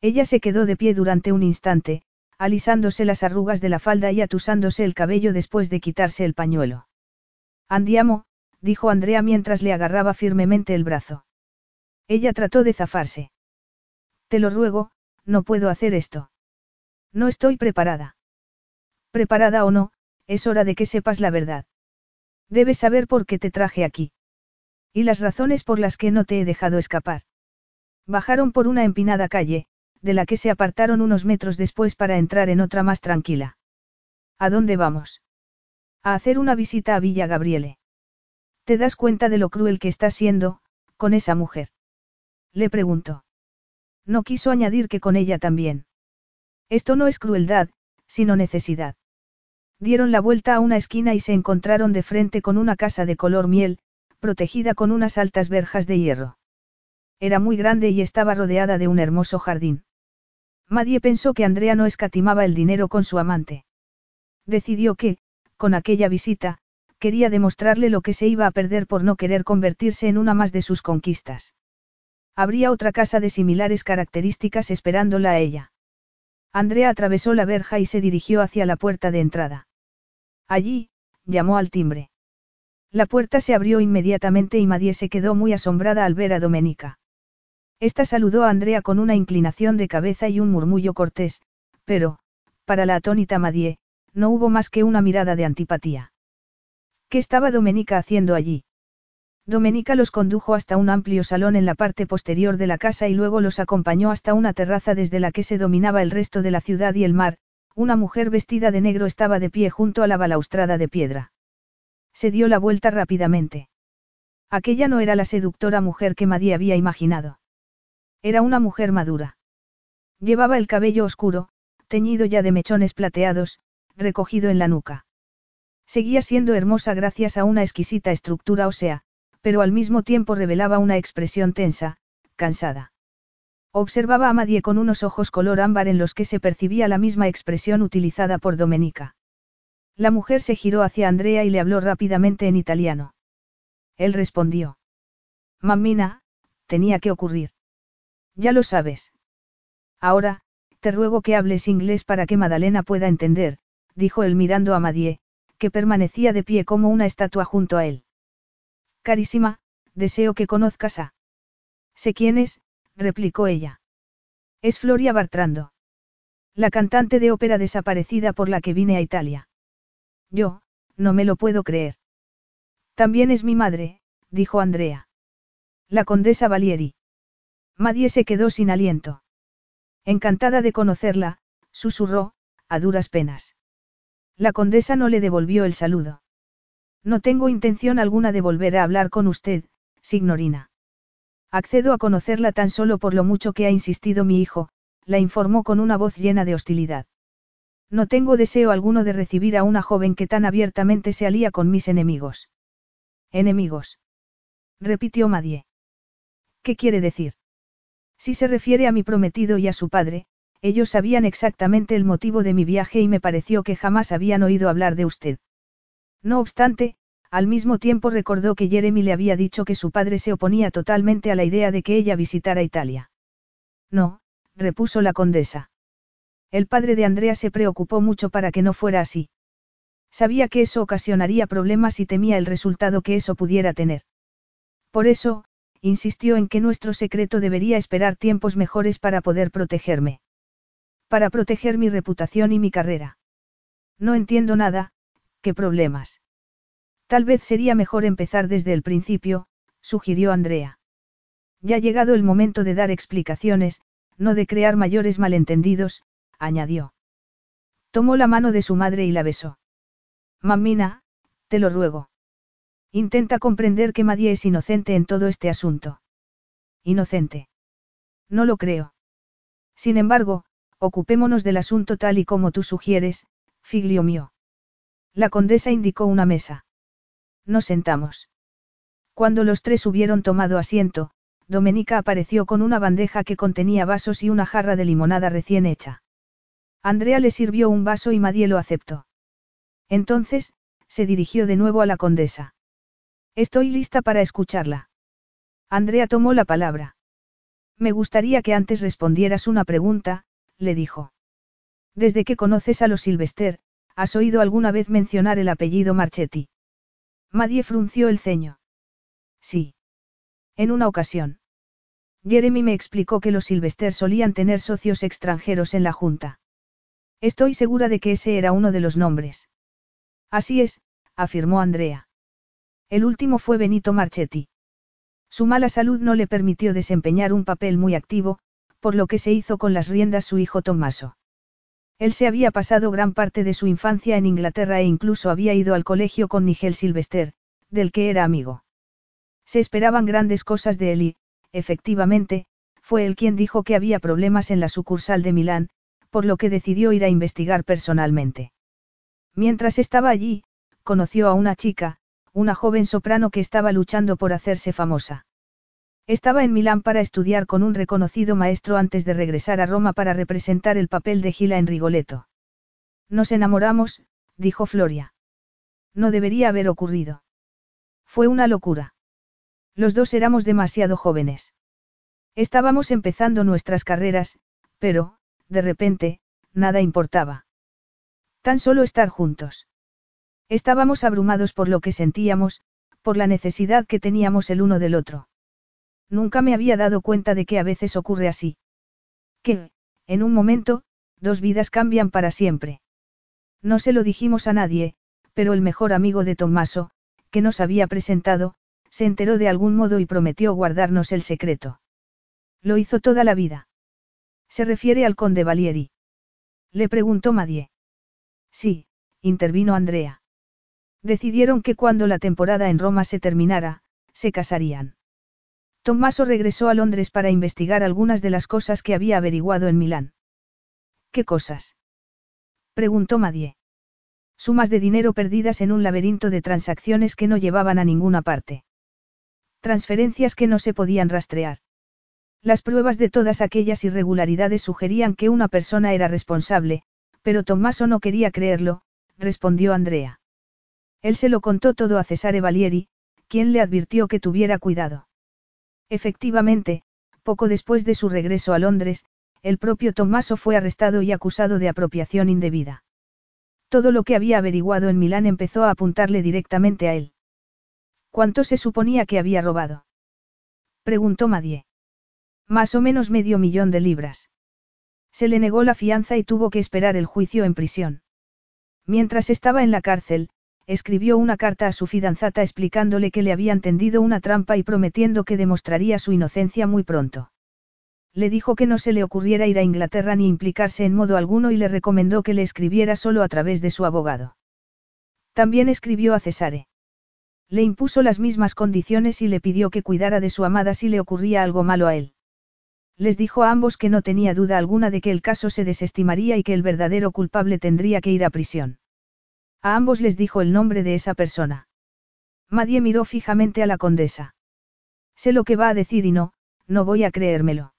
Ella se quedó de pie durante un instante, alisándose las arrugas de la falda y atusándose el cabello después de quitarse el pañuelo. Andiamo, dijo Andrea mientras le agarraba firmemente el brazo. Ella trató de zafarse. Te lo ruego, no puedo hacer esto. No estoy preparada. Preparada o no, es hora de que sepas la verdad. Debes saber por qué te traje aquí. Y las razones por las que no te he dejado escapar. Bajaron por una empinada calle, de la que se apartaron unos metros después para entrar en otra más tranquila. ¿A dónde vamos? A hacer una visita a Villa Gabriele. ¿Te das cuenta de lo cruel que está siendo, con esa mujer? Le preguntó. No quiso añadir que con ella también. Esto no es crueldad, sino necesidad. Dieron la vuelta a una esquina y se encontraron de frente con una casa de color miel, protegida con unas altas verjas de hierro. Era muy grande y estaba rodeada de un hermoso jardín. Madie pensó que Andrea no escatimaba el dinero con su amante. Decidió que, con aquella visita, quería demostrarle lo que se iba a perder por no querer convertirse en una más de sus conquistas. Habría otra casa de similares características esperándola a ella. Andrea atravesó la verja y se dirigió hacia la puerta de entrada. Allí, llamó al timbre. La puerta se abrió inmediatamente y Madie se quedó muy asombrada al ver a Domenica. Esta saludó a Andrea con una inclinación de cabeza y un murmullo cortés, pero, para la atónita Madie, no hubo más que una mirada de antipatía. ¿Qué estaba Domenica haciendo allí? Domenica los condujo hasta un amplio salón en la parte posterior de la casa y luego los acompañó hasta una terraza desde la que se dominaba el resto de la ciudad y el mar, una mujer vestida de negro estaba de pie junto a la balaustrada de piedra. Se dio la vuelta rápidamente. Aquella no era la seductora mujer que Madie había imaginado. Era una mujer madura. Llevaba el cabello oscuro, teñido ya de mechones plateados, recogido en la nuca. Seguía siendo hermosa gracias a una exquisita estructura ósea, pero al mismo tiempo revelaba una expresión tensa, cansada. Observaba a Madie con unos ojos color ámbar en los que se percibía la misma expresión utilizada por Domenica. La mujer se giró hacia Andrea y le habló rápidamente en italiano. Él respondió. Mamina, tenía que ocurrir. Ya lo sabes. Ahora, te ruego que hables inglés para que Madalena pueda entender, dijo él mirando a Madie, que permanecía de pie como una estatua junto a él. Carísima, deseo que conozcas a. Sé quién es, replicó ella. Es Floria Bartrando. La cantante de ópera desaparecida por la que vine a Italia. Yo, no me lo puedo creer. También es mi madre, dijo Andrea. La condesa Valieri. Madie se quedó sin aliento. Encantada de conocerla, susurró, a duras penas. La condesa no le devolvió el saludo. No tengo intención alguna de volver a hablar con usted, signorina. Accedo a conocerla tan solo por lo mucho que ha insistido mi hijo, la informó con una voz llena de hostilidad. No tengo deseo alguno de recibir a una joven que tan abiertamente se alía con mis enemigos. ¿Enemigos? repitió Madie. ¿Qué quiere decir? Si se refiere a mi prometido y a su padre, ellos sabían exactamente el motivo de mi viaje y me pareció que jamás habían oído hablar de usted. No obstante, al mismo tiempo recordó que Jeremy le había dicho que su padre se oponía totalmente a la idea de que ella visitara Italia. No, repuso la condesa. El padre de Andrea se preocupó mucho para que no fuera así. Sabía que eso ocasionaría problemas y temía el resultado que eso pudiera tener. Por eso, insistió en que nuestro secreto debería esperar tiempos mejores para poder protegerme. Para proteger mi reputación y mi carrera. No entiendo nada, ¿qué problemas? Tal vez sería mejor empezar desde el principio, sugirió Andrea. Ya ha llegado el momento de dar explicaciones, no de crear mayores malentendidos, añadió. Tomó la mano de su madre y la besó. Mamina, te lo ruego. Intenta comprender que Madie es inocente en todo este asunto. Inocente. No lo creo. Sin embargo, ocupémonos del asunto tal y como tú sugieres, figlio mío. La condesa indicó una mesa. Nos sentamos. Cuando los tres hubieron tomado asiento, Domenica apareció con una bandeja que contenía vasos y una jarra de limonada recién hecha. Andrea le sirvió un vaso y Madie lo aceptó. Entonces, se dirigió de nuevo a la condesa. Estoy lista para escucharla. Andrea tomó la palabra. Me gustaría que antes respondieras una pregunta, le dijo. Desde que conoces a los Silvester, ¿has oído alguna vez mencionar el apellido Marchetti? Madie frunció el ceño. Sí. En una ocasión. Jeremy me explicó que los Silvester solían tener socios extranjeros en la Junta. Estoy segura de que ese era uno de los nombres. Así es, afirmó Andrea. El último fue Benito Marchetti. Su mala salud no le permitió desempeñar un papel muy activo, por lo que se hizo con las riendas su hijo Tommaso. Él se había pasado gran parte de su infancia en Inglaterra e incluso había ido al colegio con Nigel Sylvester, del que era amigo. Se esperaban grandes cosas de él y, efectivamente, fue él quien dijo que había problemas en la sucursal de Milán, por lo que decidió ir a investigar personalmente. Mientras estaba allí, conoció a una chica, una joven soprano que estaba luchando por hacerse famosa. Estaba en Milán para estudiar con un reconocido maestro antes de regresar a Roma para representar el papel de Gila en Rigoletto. Nos enamoramos, dijo Floria. No debería haber ocurrido. Fue una locura. Los dos éramos demasiado jóvenes. Estábamos empezando nuestras carreras, pero, de repente, nada importaba. Tan solo estar juntos. Estábamos abrumados por lo que sentíamos, por la necesidad que teníamos el uno del otro. Nunca me había dado cuenta de que a veces ocurre así. Que, en un momento, dos vidas cambian para siempre. No se lo dijimos a nadie, pero el mejor amigo de Tommaso, que nos había presentado, se enteró de algún modo y prometió guardarnos el secreto. Lo hizo toda la vida. Se refiere al conde Valieri. Le preguntó Madie. Sí, intervino Andrea. Decidieron que cuando la temporada en Roma se terminara, se casarían. Tommaso regresó a Londres para investigar algunas de las cosas que había averiguado en Milán. ¿Qué cosas? preguntó Madie. Sumas de dinero perdidas en un laberinto de transacciones que no llevaban a ninguna parte. Transferencias que no se podían rastrear. Las pruebas de todas aquellas irregularidades sugerían que una persona era responsable, pero Tommaso no quería creerlo, respondió Andrea. Él se lo contó todo a Cesare Valieri, quien le advirtió que tuviera cuidado. Efectivamente, poco después de su regreso a Londres, el propio Tommaso fue arrestado y acusado de apropiación indebida. Todo lo que había averiguado en Milán empezó a apuntarle directamente a él. ¿Cuánto se suponía que había robado? Preguntó Madie. Más o menos medio millón de libras. Se le negó la fianza y tuvo que esperar el juicio en prisión. Mientras estaba en la cárcel, escribió una carta a su fidanzata explicándole que le habían tendido una trampa y prometiendo que demostraría su inocencia muy pronto. Le dijo que no se le ocurriera ir a Inglaterra ni implicarse en modo alguno y le recomendó que le escribiera solo a través de su abogado. También escribió a Cesare. Le impuso las mismas condiciones y le pidió que cuidara de su amada si le ocurría algo malo a él. Les dijo a ambos que no tenía duda alguna de que el caso se desestimaría y que el verdadero culpable tendría que ir a prisión. A ambos les dijo el nombre de esa persona. Madie miró fijamente a la condesa. Sé lo que va a decir y no, no voy a creérmelo.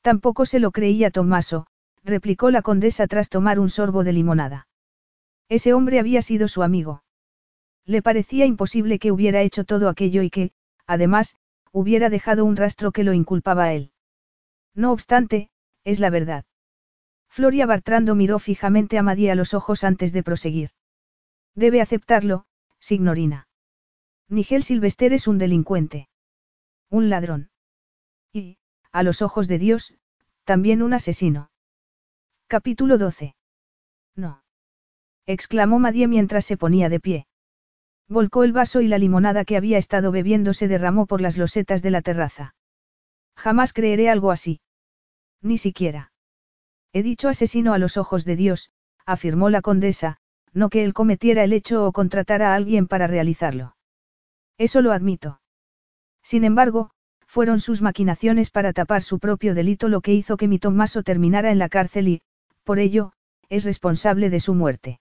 Tampoco se lo creía Tommaso, replicó la condesa tras tomar un sorbo de limonada. Ese hombre había sido su amigo. Le parecía imposible que hubiera hecho todo aquello y que, además, hubiera dejado un rastro que lo inculpaba a él. No obstante, es la verdad. Floria Bartrando miró fijamente a Madie a los ojos antes de proseguir. Debe aceptarlo, signorina. Nigel Silvester es un delincuente. Un ladrón. Y, a los ojos de Dios, también un asesino. Capítulo 12. No. exclamó Madie mientras se ponía de pie. Volcó el vaso y la limonada que había estado bebiendo se derramó por las losetas de la terraza. Jamás creeré algo así. Ni siquiera. He dicho asesino a los ojos de Dios, afirmó la condesa, no que él cometiera el hecho o contratara a alguien para realizarlo. Eso lo admito. Sin embargo, fueron sus maquinaciones para tapar su propio delito lo que hizo que mi Tommaso terminara en la cárcel y, por ello, es responsable de su muerte.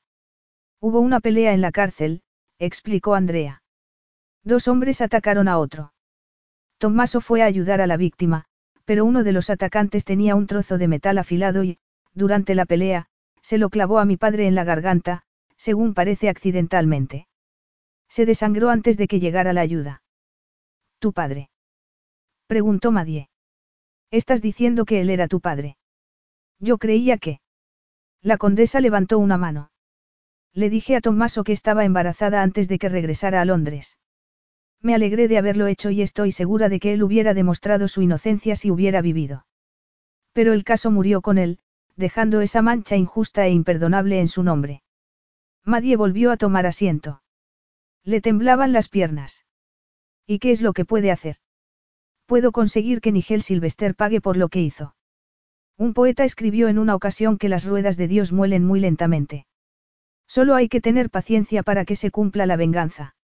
Hubo una pelea en la cárcel, explicó Andrea. Dos hombres atacaron a otro. Tommaso fue a ayudar a la víctima, pero uno de los atacantes tenía un trozo de metal afilado y, durante la pelea, se lo clavó a mi padre en la garganta, según parece accidentalmente. Se desangró antes de que llegara la ayuda. ¿Tu padre? Preguntó Madie. Estás diciendo que él era tu padre. Yo creía que. La condesa levantó una mano. Le dije a Tommaso que estaba embarazada antes de que regresara a Londres. Me alegré de haberlo hecho y estoy segura de que él hubiera demostrado su inocencia si hubiera vivido. Pero el caso murió con él, dejando esa mancha injusta e imperdonable en su nombre. Madie volvió a tomar asiento. Le temblaban las piernas. ¿Y qué es lo que puede hacer? Puedo conseguir que Nigel Silvester pague por lo que hizo. Un poeta escribió en una ocasión que las ruedas de Dios muelen muy lentamente. Solo hay que tener paciencia para que se cumpla la venganza.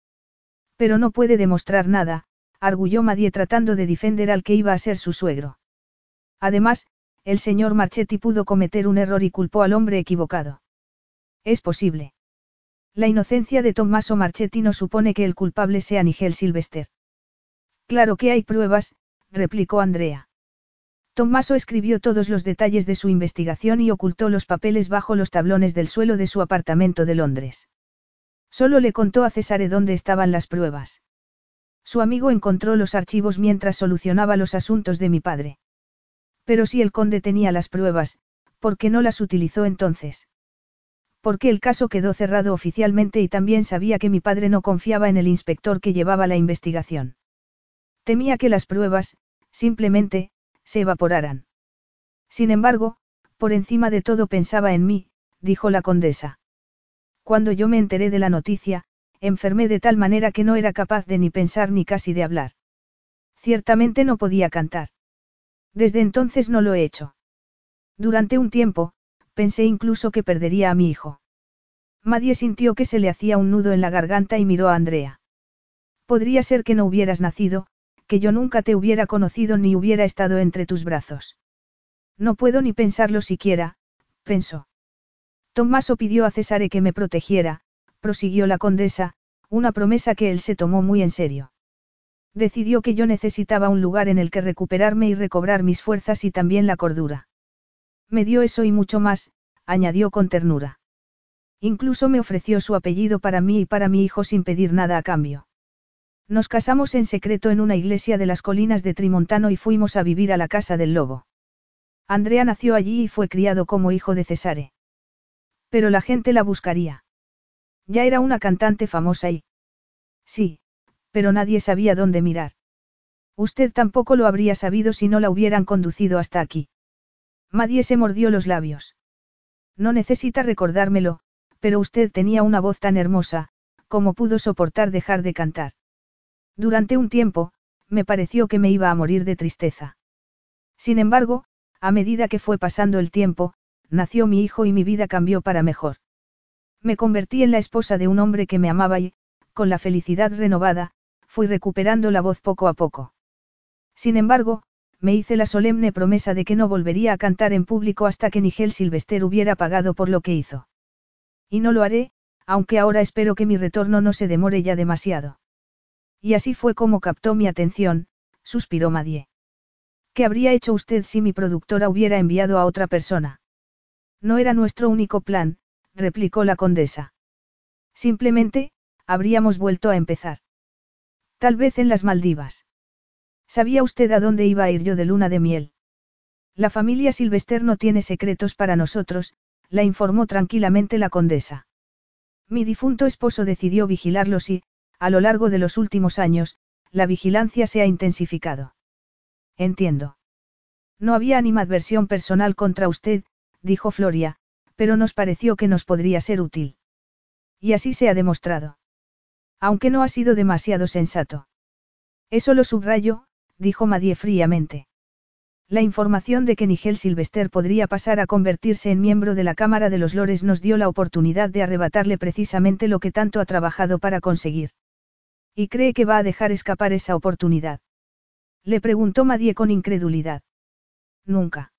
Pero no puede demostrar nada, arguyó Madie tratando de defender al que iba a ser su suegro. Además, el señor Marchetti pudo cometer un error y culpó al hombre equivocado. Es posible. La inocencia de Tommaso Marchetti no supone que el culpable sea Nigel Silvester. Claro que hay pruebas, replicó Andrea. Tommaso escribió todos los detalles de su investigación y ocultó los papeles bajo los tablones del suelo de su apartamento de Londres. Solo le contó a Cesare dónde estaban las pruebas. Su amigo encontró los archivos mientras solucionaba los asuntos de mi padre. Pero si el conde tenía las pruebas, ¿por qué no las utilizó entonces? Porque el caso quedó cerrado oficialmente y también sabía que mi padre no confiaba en el inspector que llevaba la investigación. Temía que las pruebas, simplemente, se evaporaran. Sin embargo, por encima de todo pensaba en mí, dijo la condesa. Cuando yo me enteré de la noticia, enfermé de tal manera que no era capaz de ni pensar ni casi de hablar. Ciertamente no podía cantar. Desde entonces no lo he hecho. Durante un tiempo, pensé incluso que perdería a mi hijo. Madie sintió que se le hacía un nudo en la garganta y miró a Andrea. Podría ser que no hubieras nacido, que yo nunca te hubiera conocido ni hubiera estado entre tus brazos. No puedo ni pensarlo siquiera, pensó. Tommaso pidió a Cesare que me protegiera, prosiguió la condesa, una promesa que él se tomó muy en serio. Decidió que yo necesitaba un lugar en el que recuperarme y recobrar mis fuerzas y también la cordura. Me dio eso y mucho más, añadió con ternura. Incluso me ofreció su apellido para mí y para mi hijo sin pedir nada a cambio. Nos casamos en secreto en una iglesia de las colinas de Trimontano y fuimos a vivir a la casa del lobo. Andrea nació allí y fue criado como hijo de Cesare. Pero la gente la buscaría. Ya era una cantante famosa y... Sí, pero nadie sabía dónde mirar. Usted tampoco lo habría sabido si no la hubieran conducido hasta aquí. Madie se mordió los labios. No necesita recordármelo, pero usted tenía una voz tan hermosa, como pudo soportar dejar de cantar. Durante un tiempo, me pareció que me iba a morir de tristeza. Sin embargo, a medida que fue pasando el tiempo, nació mi hijo y mi vida cambió para mejor. Me convertí en la esposa de un hombre que me amaba y, con la felicidad renovada, fui recuperando la voz poco a poco. Sin embargo, me hice la solemne promesa de que no volvería a cantar en público hasta que Nigel Silvester hubiera pagado por lo que hizo. Y no lo haré, aunque ahora espero que mi retorno no se demore ya demasiado. Y así fue como captó mi atención, suspiró Madie. ¿Qué habría hecho usted si mi productora hubiera enviado a otra persona? No era nuestro único plan, replicó la condesa. Simplemente, habríamos vuelto a empezar. Tal vez en las Maldivas. ¿Sabía usted a dónde iba a ir yo de luna de miel? La familia Silvester no tiene secretos para nosotros, la informó tranquilamente la condesa. Mi difunto esposo decidió vigilarlos y, a lo largo de los últimos años, la vigilancia se ha intensificado. Entiendo. No había animadversión personal contra usted, dijo Floria, pero nos pareció que nos podría ser útil. Y así se ha demostrado. Aunque no ha sido demasiado sensato. Eso lo subrayo, dijo Madie fríamente. La información de que Nigel Silvester podría pasar a convertirse en miembro de la Cámara de los Lores nos dio la oportunidad de arrebatarle precisamente lo que tanto ha trabajado para conseguir. ¿Y cree que va a dejar escapar esa oportunidad? Le preguntó Madie con incredulidad. Nunca.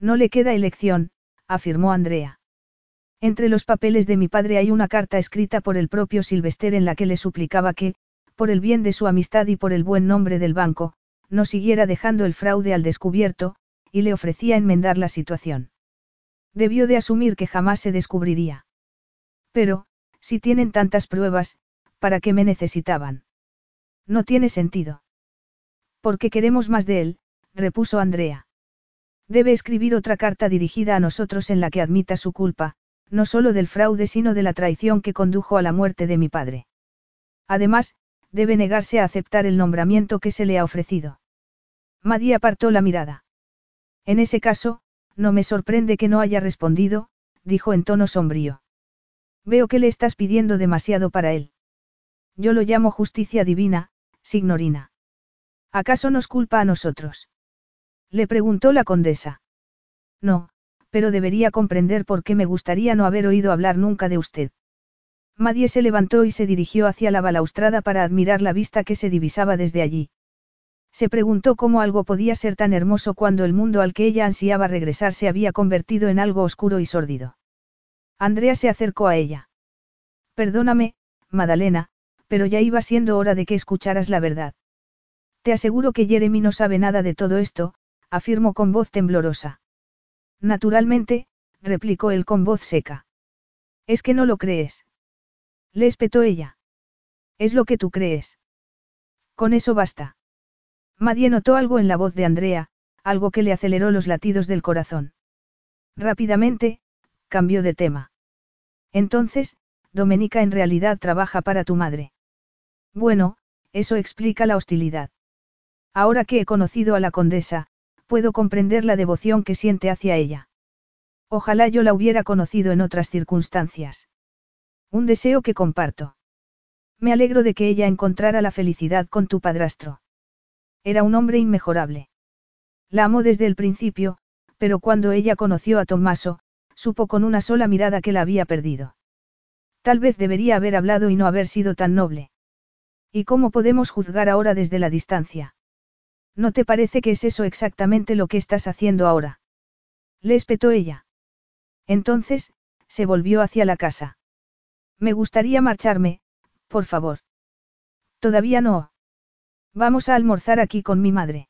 No le queda elección, afirmó Andrea. Entre los papeles de mi padre hay una carta escrita por el propio Silvester en la que le suplicaba que, por el bien de su amistad y por el buen nombre del banco, no siguiera dejando el fraude al descubierto, y le ofrecía enmendar la situación. Debió de asumir que jamás se descubriría. Pero, si tienen tantas pruebas, ¿para qué me necesitaban? No tiene sentido. Porque queremos más de él, repuso Andrea. Debe escribir otra carta dirigida a nosotros en la que admita su culpa, no solo del fraude sino de la traición que condujo a la muerte de mi padre. Además, debe negarse a aceptar el nombramiento que se le ha ofrecido. Madie apartó la mirada. En ese caso, no me sorprende que no haya respondido, dijo en tono sombrío. Veo que le estás pidiendo demasiado para él. Yo lo llamo justicia divina, signorina. ¿Acaso nos culpa a nosotros? Le preguntó la condesa. No, pero debería comprender por qué me gustaría no haber oído hablar nunca de usted. Madie se levantó y se dirigió hacia la balaustrada para admirar la vista que se divisaba desde allí. Se preguntó cómo algo podía ser tan hermoso cuando el mundo al que ella ansiaba regresar se había convertido en algo oscuro y sórdido. Andrea se acercó a ella. Perdóname, Madalena, pero ya iba siendo hora de que escucharas la verdad. Te aseguro que Jeremy no sabe nada de todo esto, afirmó con voz temblorosa. Naturalmente, replicó él con voz seca. Es que no lo crees. Le espetó ella. Es lo que tú crees. Con eso basta. Madie notó algo en la voz de Andrea, algo que le aceleró los latidos del corazón. Rápidamente, cambió de tema. Entonces, Domenica en realidad trabaja para tu madre. Bueno, eso explica la hostilidad. Ahora que he conocido a la condesa, puedo comprender la devoción que siente hacia ella. Ojalá yo la hubiera conocido en otras circunstancias. Un deseo que comparto. Me alegro de que ella encontrara la felicidad con tu padrastro. Era un hombre inmejorable. La amó desde el principio, pero cuando ella conoció a Tommaso, supo con una sola mirada que la había perdido. Tal vez debería haber hablado y no haber sido tan noble. ¿Y cómo podemos juzgar ahora desde la distancia? ¿No te parece que es eso exactamente lo que estás haciendo ahora? Le espetó ella. Entonces, se volvió hacia la casa. Me gustaría marcharme, por favor. Todavía no. Vamos a almorzar aquí con mi madre.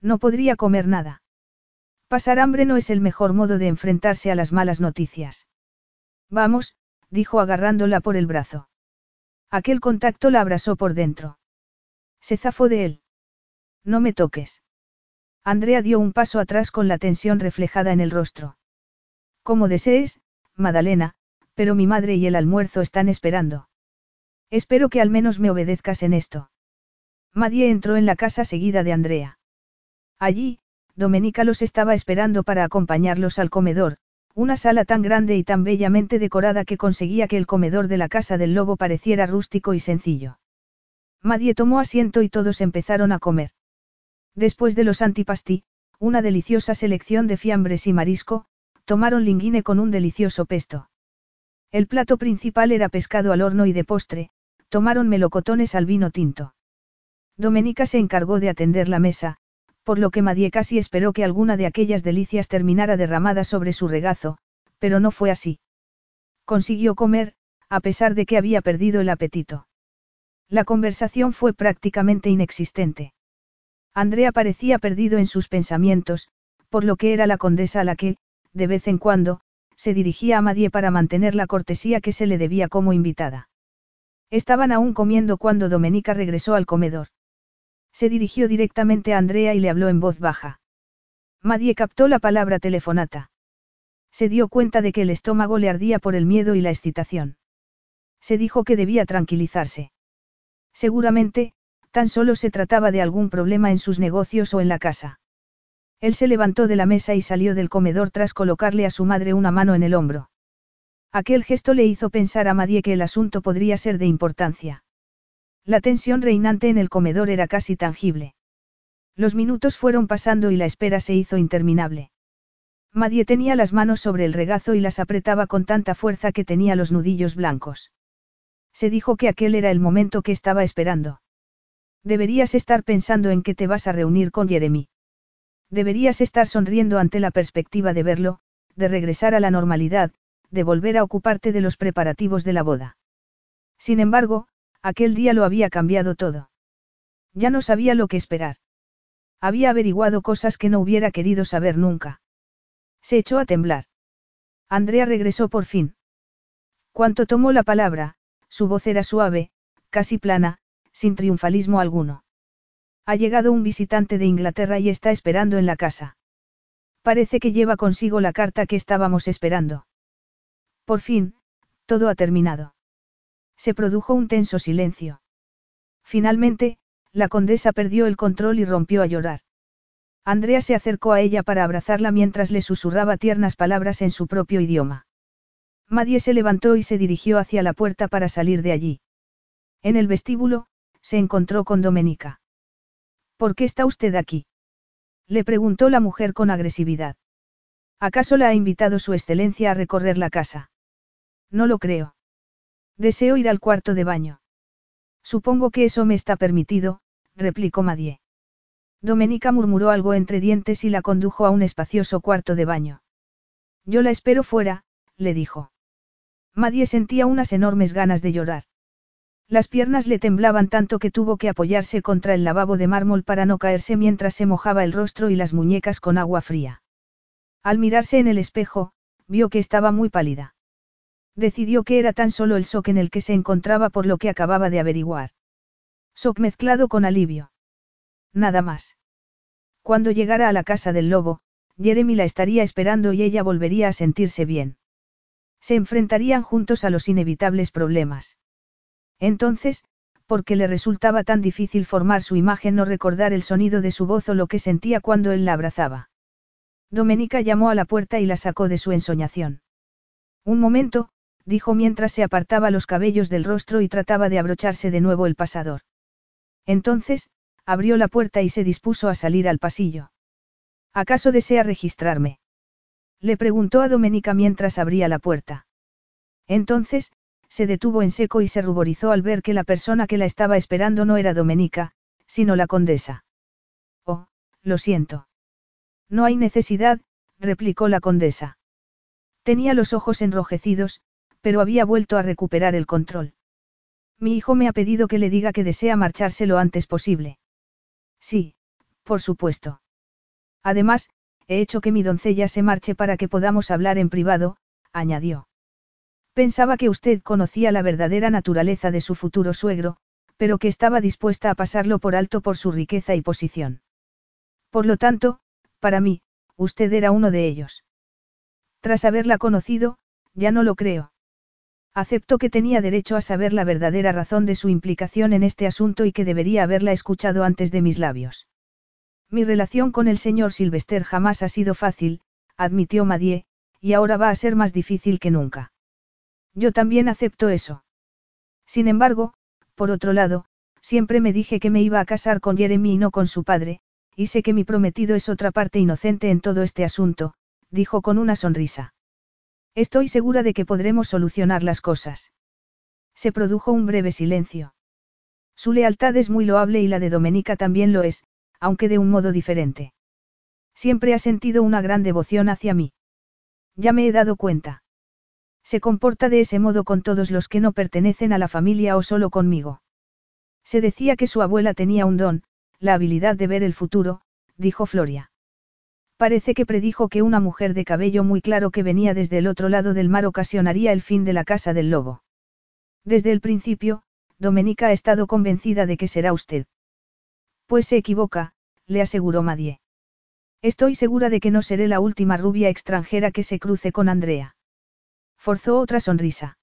No podría comer nada. Pasar hambre no es el mejor modo de enfrentarse a las malas noticias. Vamos, dijo agarrándola por el brazo. Aquel contacto la abrazó por dentro. Se zafó de él. No me toques. Andrea dio un paso atrás con la tensión reflejada en el rostro. Como desees, Madalena, pero mi madre y el almuerzo están esperando. Espero que al menos me obedezcas en esto. Madie entró en la casa seguida de Andrea. Allí, Domenica los estaba esperando para acompañarlos al comedor, una sala tan grande y tan bellamente decorada que conseguía que el comedor de la casa del lobo pareciera rústico y sencillo. Madie tomó asiento y todos empezaron a comer. Después de los antipasti, una deliciosa selección de fiambres y marisco, tomaron linguine con un delicioso pesto. El plato principal era pescado al horno y de postre, tomaron melocotones al vino tinto. Domenica se encargó de atender la mesa, por lo que Madie casi esperó que alguna de aquellas delicias terminara derramada sobre su regazo, pero no fue así. Consiguió comer, a pesar de que había perdido el apetito. La conversación fue prácticamente inexistente. Andrea parecía perdido en sus pensamientos, por lo que era la condesa a la que, de vez en cuando, se dirigía a Madie para mantener la cortesía que se le debía como invitada. Estaban aún comiendo cuando Domenica regresó al comedor. Se dirigió directamente a Andrea y le habló en voz baja. Madie captó la palabra telefonata. Se dio cuenta de que el estómago le ardía por el miedo y la excitación. Se dijo que debía tranquilizarse. Seguramente, tan solo se trataba de algún problema en sus negocios o en la casa. Él se levantó de la mesa y salió del comedor tras colocarle a su madre una mano en el hombro. Aquel gesto le hizo pensar a Madie que el asunto podría ser de importancia. La tensión reinante en el comedor era casi tangible. Los minutos fueron pasando y la espera se hizo interminable. Madie tenía las manos sobre el regazo y las apretaba con tanta fuerza que tenía los nudillos blancos. Se dijo que aquel era el momento que estaba esperando. Deberías estar pensando en que te vas a reunir con Jeremy. Deberías estar sonriendo ante la perspectiva de verlo, de regresar a la normalidad, de volver a ocuparte de los preparativos de la boda. Sin embargo, Aquel día lo había cambiado todo. Ya no sabía lo que esperar. Había averiguado cosas que no hubiera querido saber nunca. Se echó a temblar. Andrea regresó por fin. Cuanto tomó la palabra, su voz era suave, casi plana, sin triunfalismo alguno. Ha llegado un visitante de Inglaterra y está esperando en la casa. Parece que lleva consigo la carta que estábamos esperando. Por fin, todo ha terminado. Se produjo un tenso silencio. Finalmente, la condesa perdió el control y rompió a llorar. Andrea se acercó a ella para abrazarla mientras le susurraba tiernas palabras en su propio idioma. Madie se levantó y se dirigió hacia la puerta para salir de allí. En el vestíbulo, se encontró con Domenica. ¿Por qué está usted aquí? Le preguntó la mujer con agresividad. ¿Acaso la ha invitado su excelencia a recorrer la casa? No lo creo. Deseo ir al cuarto de baño. Supongo que eso me está permitido, replicó Madie. Domenica murmuró algo entre dientes y la condujo a un espacioso cuarto de baño. Yo la espero fuera, le dijo. Madie sentía unas enormes ganas de llorar. Las piernas le temblaban tanto que tuvo que apoyarse contra el lavabo de mármol para no caerse mientras se mojaba el rostro y las muñecas con agua fría. Al mirarse en el espejo, vio que estaba muy pálida. Decidió que era tan solo el shock en el que se encontraba por lo que acababa de averiguar. Shock mezclado con alivio. Nada más. Cuando llegara a la casa del lobo, Jeremy la estaría esperando y ella volvería a sentirse bien. Se enfrentarían juntos a los inevitables problemas. Entonces, porque le resultaba tan difícil formar su imagen no recordar el sonido de su voz o lo que sentía cuando él la abrazaba. Domenica llamó a la puerta y la sacó de su ensoñación. Un momento, dijo mientras se apartaba los cabellos del rostro y trataba de abrocharse de nuevo el pasador. Entonces, abrió la puerta y se dispuso a salir al pasillo. ¿Acaso desea registrarme? Le preguntó a Domenica mientras abría la puerta. Entonces, se detuvo en seco y se ruborizó al ver que la persona que la estaba esperando no era Domenica, sino la condesa. Oh, lo siento. No hay necesidad, replicó la condesa. Tenía los ojos enrojecidos, pero había vuelto a recuperar el control. Mi hijo me ha pedido que le diga que desea marcharse lo antes posible. Sí, por supuesto. Además, he hecho que mi doncella se marche para que podamos hablar en privado, añadió. Pensaba que usted conocía la verdadera naturaleza de su futuro suegro, pero que estaba dispuesta a pasarlo por alto por su riqueza y posición. Por lo tanto, para mí, usted era uno de ellos. Tras haberla conocido, ya no lo creo. Acepto que tenía derecho a saber la verdadera razón de su implicación en este asunto y que debería haberla escuchado antes de mis labios. Mi relación con el señor Sylvester jamás ha sido fácil, admitió Madie, y ahora va a ser más difícil que nunca. Yo también acepto eso. Sin embargo, por otro lado, siempre me dije que me iba a casar con Jeremy y no con su padre, y sé que mi prometido es otra parte inocente en todo este asunto, dijo con una sonrisa. Estoy segura de que podremos solucionar las cosas. Se produjo un breve silencio. Su lealtad es muy loable y la de Domenica también lo es, aunque de un modo diferente. Siempre ha sentido una gran devoción hacia mí. Ya me he dado cuenta. Se comporta de ese modo con todos los que no pertenecen a la familia o solo conmigo. Se decía que su abuela tenía un don, la habilidad de ver el futuro, dijo Floria. Parece que predijo que una mujer de cabello muy claro que venía desde el otro lado del mar ocasionaría el fin de la casa del lobo. Desde el principio, Domenica ha estado convencida de que será usted. Pues se equivoca, le aseguró Madie. Estoy segura de que no seré la última rubia extranjera que se cruce con Andrea. Forzó otra sonrisa.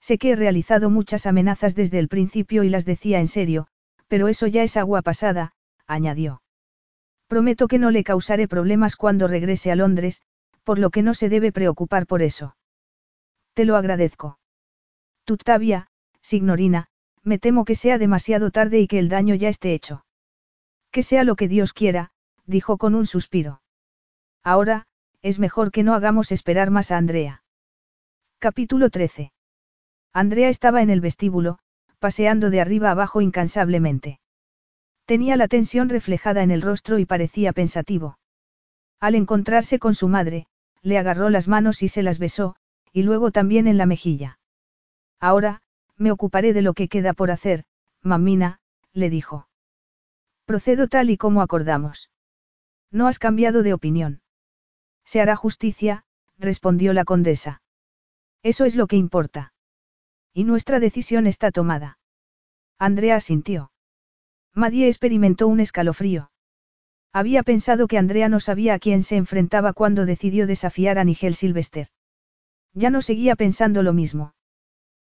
Sé que he realizado muchas amenazas desde el principio y las decía en serio, pero eso ya es agua pasada, añadió. Prometo que no le causaré problemas cuando regrese a Londres, por lo que no se debe preocupar por eso. Te lo agradezco. Tuttavia, signorina, me temo que sea demasiado tarde y que el daño ya esté hecho. Que sea lo que Dios quiera, dijo con un suspiro. Ahora, es mejor que no hagamos esperar más a Andrea. Capítulo 13. Andrea estaba en el vestíbulo, paseando de arriba abajo incansablemente. Tenía la tensión reflejada en el rostro y parecía pensativo. Al encontrarse con su madre, le agarró las manos y se las besó, y luego también en la mejilla. Ahora, me ocuparé de lo que queda por hacer, mamina, le dijo. Procedo tal y como acordamos. No has cambiado de opinión. Se hará justicia, respondió la condesa. Eso es lo que importa. Y nuestra decisión está tomada. Andrea asintió. Madie experimentó un escalofrío. Había pensado que Andrea no sabía a quién se enfrentaba cuando decidió desafiar a Nigel Sylvester. Ya no seguía pensando lo mismo.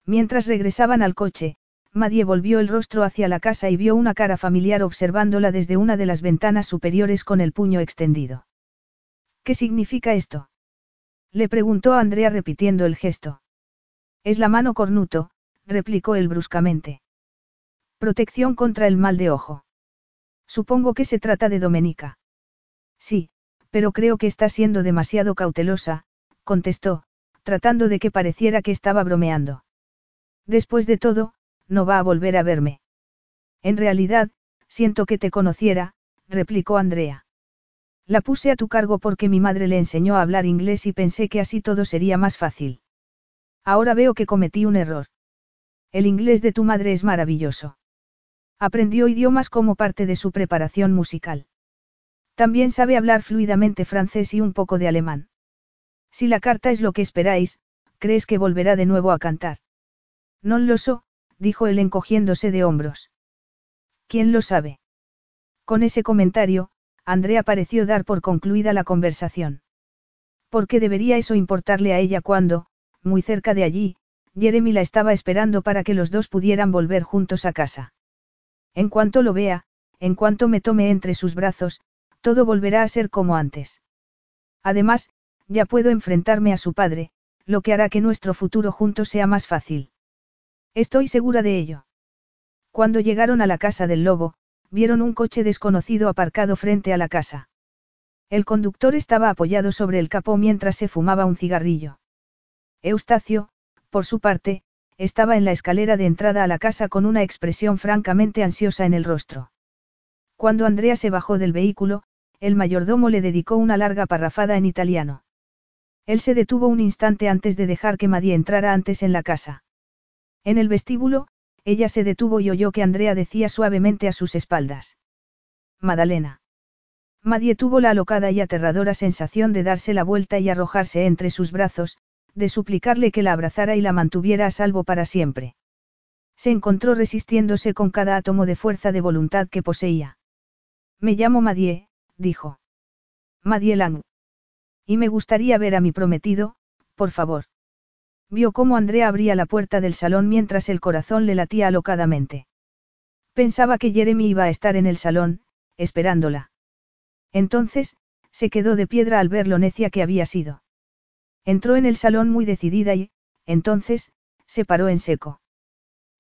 Mientras regresaban al coche, Madie volvió el rostro hacia la casa y vio una cara familiar observándola desde una de las ventanas superiores con el puño extendido. ¿Qué significa esto? Le preguntó Andrea repitiendo el gesto. Es la mano cornuto, replicó él bruscamente. Protección contra el mal de ojo. Supongo que se trata de Domenica. Sí, pero creo que está siendo demasiado cautelosa, contestó, tratando de que pareciera que estaba bromeando. Después de todo, no va a volver a verme. En realidad, siento que te conociera, replicó Andrea. La puse a tu cargo porque mi madre le enseñó a hablar inglés y pensé que así todo sería más fácil. Ahora veo que cometí un error. El inglés de tu madre es maravilloso. Aprendió idiomas como parte de su preparación musical. También sabe hablar fluidamente francés y un poco de alemán. Si la carta es lo que esperáis, ¿crees que volverá de nuevo a cantar? No lo sé, dijo él encogiéndose de hombros. ¿Quién lo sabe? Con ese comentario, Andrea pareció dar por concluida la conversación. ¿Por qué debería eso importarle a ella cuando, muy cerca de allí, Jeremy la estaba esperando para que los dos pudieran volver juntos a casa? En cuanto lo vea, en cuanto me tome entre sus brazos, todo volverá a ser como antes. Además, ya puedo enfrentarme a su padre, lo que hará que nuestro futuro juntos sea más fácil. Estoy segura de ello. Cuando llegaron a la casa del lobo, vieron un coche desconocido aparcado frente a la casa. El conductor estaba apoyado sobre el capó mientras se fumaba un cigarrillo. Eustacio, por su parte, estaba en la escalera de entrada a la casa con una expresión francamente ansiosa en el rostro. Cuando Andrea se bajó del vehículo, el mayordomo le dedicó una larga parrafada en italiano. Él se detuvo un instante antes de dejar que Madie entrara antes en la casa. En el vestíbulo, ella se detuvo y oyó que Andrea decía suavemente a sus espaldas. Madalena. Madie tuvo la alocada y aterradora sensación de darse la vuelta y arrojarse entre sus brazos, de suplicarle que la abrazara y la mantuviera a salvo para siempre. Se encontró resistiéndose con cada átomo de fuerza de voluntad que poseía. Me llamo Madie, dijo. Madie Lang. Y me gustaría ver a mi prometido, por favor. Vio cómo Andrea abría la puerta del salón mientras el corazón le latía alocadamente. Pensaba que Jeremy iba a estar en el salón, esperándola. Entonces, se quedó de piedra al ver lo necia que había sido. Entró en el salón muy decidida y, entonces, se paró en seco.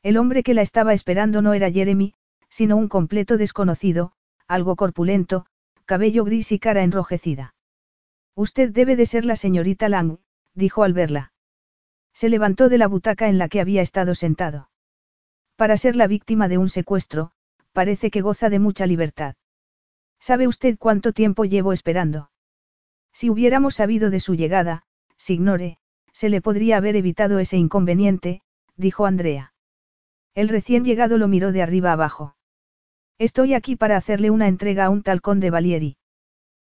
El hombre que la estaba esperando no era Jeremy, sino un completo desconocido, algo corpulento, cabello gris y cara enrojecida. Usted debe de ser la señorita Lang, dijo al verla. Se levantó de la butaca en la que había estado sentado. Para ser la víctima de un secuestro, parece que goza de mucha libertad. ¿Sabe usted cuánto tiempo llevo esperando? Si hubiéramos sabido de su llegada, Signore, se le podría haber evitado ese inconveniente, dijo Andrea. El recién llegado lo miró de arriba abajo. Estoy aquí para hacerle una entrega a un talcón de Valieri.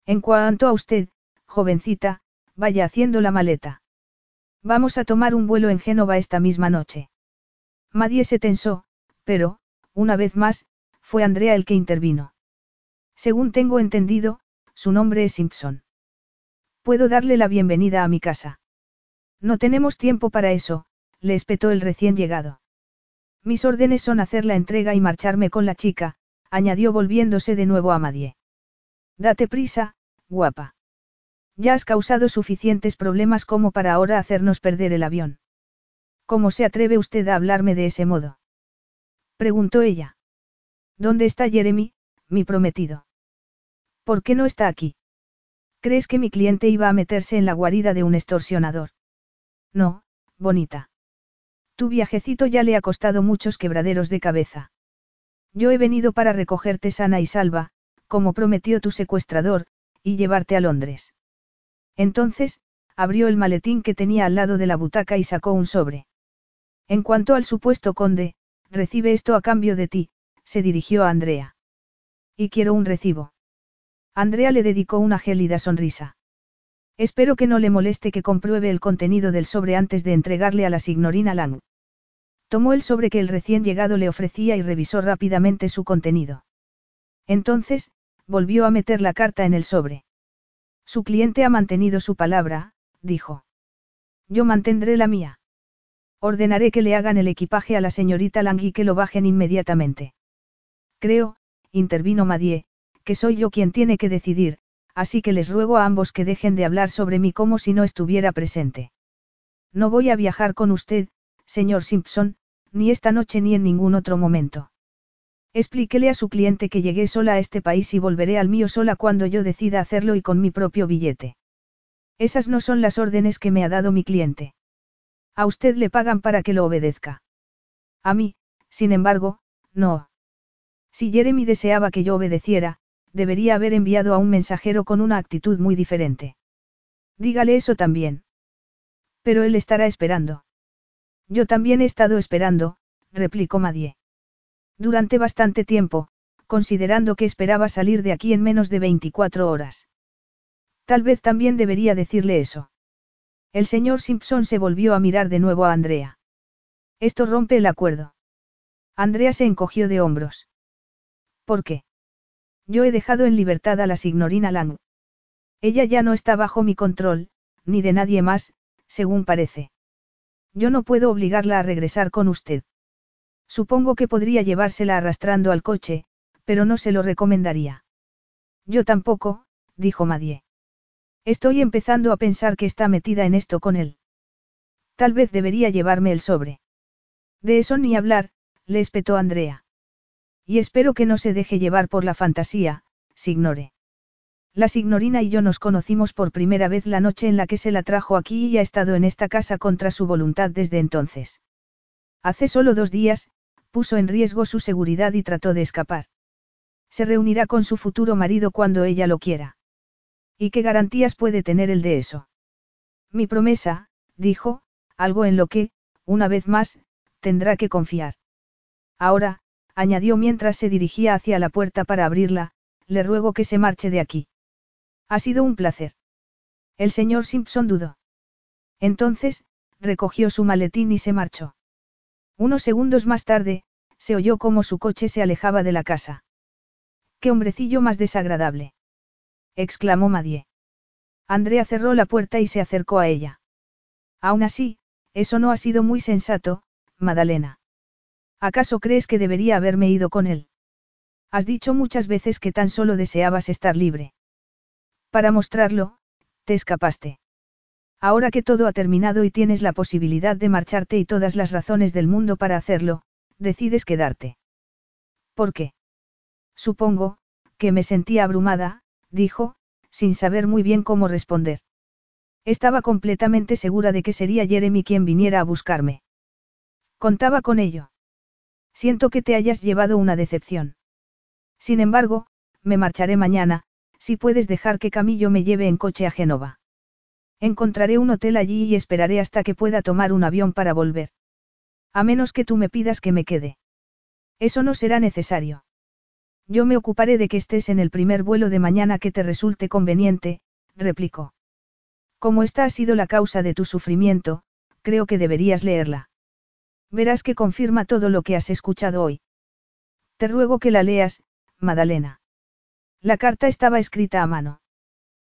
En cuanto a usted, jovencita, vaya haciendo la maleta. Vamos a tomar un vuelo en Génova esta misma noche. Madie se tensó, pero, una vez más, fue Andrea el que intervino. Según tengo entendido, su nombre es Simpson. Puedo darle la bienvenida a mi casa. No tenemos tiempo para eso, le espetó el recién llegado. Mis órdenes son hacer la entrega y marcharme con la chica, añadió volviéndose de nuevo a Madie. Date prisa, guapa. Ya has causado suficientes problemas como para ahora hacernos perder el avión. ¿Cómo se atreve usted a hablarme de ese modo? Preguntó ella. ¿Dónde está Jeremy, mi prometido? ¿Por qué no está aquí? ¿Crees que mi cliente iba a meterse en la guarida de un extorsionador? No, bonita. Tu viajecito ya le ha costado muchos quebraderos de cabeza. Yo he venido para recogerte sana y salva, como prometió tu secuestrador, y llevarte a Londres. Entonces, abrió el maletín que tenía al lado de la butaca y sacó un sobre. En cuanto al supuesto conde, recibe esto a cambio de ti, se dirigió a Andrea. Y quiero un recibo. Andrea le dedicó una gélida sonrisa. Espero que no le moleste que compruebe el contenido del sobre antes de entregarle a la signorina Lang. Tomó el sobre que el recién llegado le ofrecía y revisó rápidamente su contenido. Entonces, volvió a meter la carta en el sobre. Su cliente ha mantenido su palabra, dijo. Yo mantendré la mía. Ordenaré que le hagan el equipaje a la señorita Lang y que lo bajen inmediatamente. Creo, intervino Madie, que soy yo quien tiene que decidir, así que les ruego a ambos que dejen de hablar sobre mí como si no estuviera presente. No voy a viajar con usted, señor Simpson, ni esta noche ni en ningún otro momento. Explíquele a su cliente que llegué sola a este país y volveré al mío sola cuando yo decida hacerlo y con mi propio billete. Esas no son las órdenes que me ha dado mi cliente. A usted le pagan para que lo obedezca. A mí, sin embargo, no. Si Jeremy deseaba que yo obedeciera, debería haber enviado a un mensajero con una actitud muy diferente. Dígale eso también. Pero él estará esperando. Yo también he estado esperando, replicó Madie. Durante bastante tiempo, considerando que esperaba salir de aquí en menos de 24 horas. Tal vez también debería decirle eso. El señor Simpson se volvió a mirar de nuevo a Andrea. Esto rompe el acuerdo. Andrea se encogió de hombros. ¿Por qué? Yo he dejado en libertad a la signorina Lang. Ella ya no está bajo mi control, ni de nadie más, según parece. Yo no puedo obligarla a regresar con usted. Supongo que podría llevársela arrastrando al coche, pero no se lo recomendaría. Yo tampoco, dijo Madie. Estoy empezando a pensar que está metida en esto con él. Tal vez debería llevarme el sobre. De eso ni hablar, le espetó Andrea. Y espero que no se deje llevar por la fantasía, signore. La signorina y yo nos conocimos por primera vez la noche en la que se la trajo aquí y ha estado en esta casa contra su voluntad desde entonces. Hace solo dos días, puso en riesgo su seguridad y trató de escapar. Se reunirá con su futuro marido cuando ella lo quiera. ¿Y qué garantías puede tener el de eso? Mi promesa, dijo, algo en lo que, una vez más, tendrá que confiar. Ahora, añadió mientras se dirigía hacia la puerta para abrirla, le ruego que se marche de aquí. Ha sido un placer. El señor Simpson dudó. Entonces, recogió su maletín y se marchó. Unos segundos más tarde, se oyó cómo su coche se alejaba de la casa. ¡Qué hombrecillo más desagradable! exclamó Madie. Andrea cerró la puerta y se acercó a ella. Aún así, eso no ha sido muy sensato, Madalena. ¿Acaso crees que debería haberme ido con él? Has dicho muchas veces que tan solo deseabas estar libre. Para mostrarlo, te escapaste. Ahora que todo ha terminado y tienes la posibilidad de marcharte y todas las razones del mundo para hacerlo, decides quedarte. ¿Por qué? Supongo, que me sentía abrumada, dijo, sin saber muy bien cómo responder. Estaba completamente segura de que sería Jeremy quien viniera a buscarme. Contaba con ello. Siento que te hayas llevado una decepción. Sin embargo, me marcharé mañana, si puedes dejar que Camillo me lleve en coche a Génova. Encontraré un hotel allí y esperaré hasta que pueda tomar un avión para volver. A menos que tú me pidas que me quede. Eso no será necesario. Yo me ocuparé de que estés en el primer vuelo de mañana que te resulte conveniente, replicó. Como esta ha sido la causa de tu sufrimiento, creo que deberías leerla. Verás que confirma todo lo que has escuchado hoy. Te ruego que la leas, Madalena. La carta estaba escrita a mano.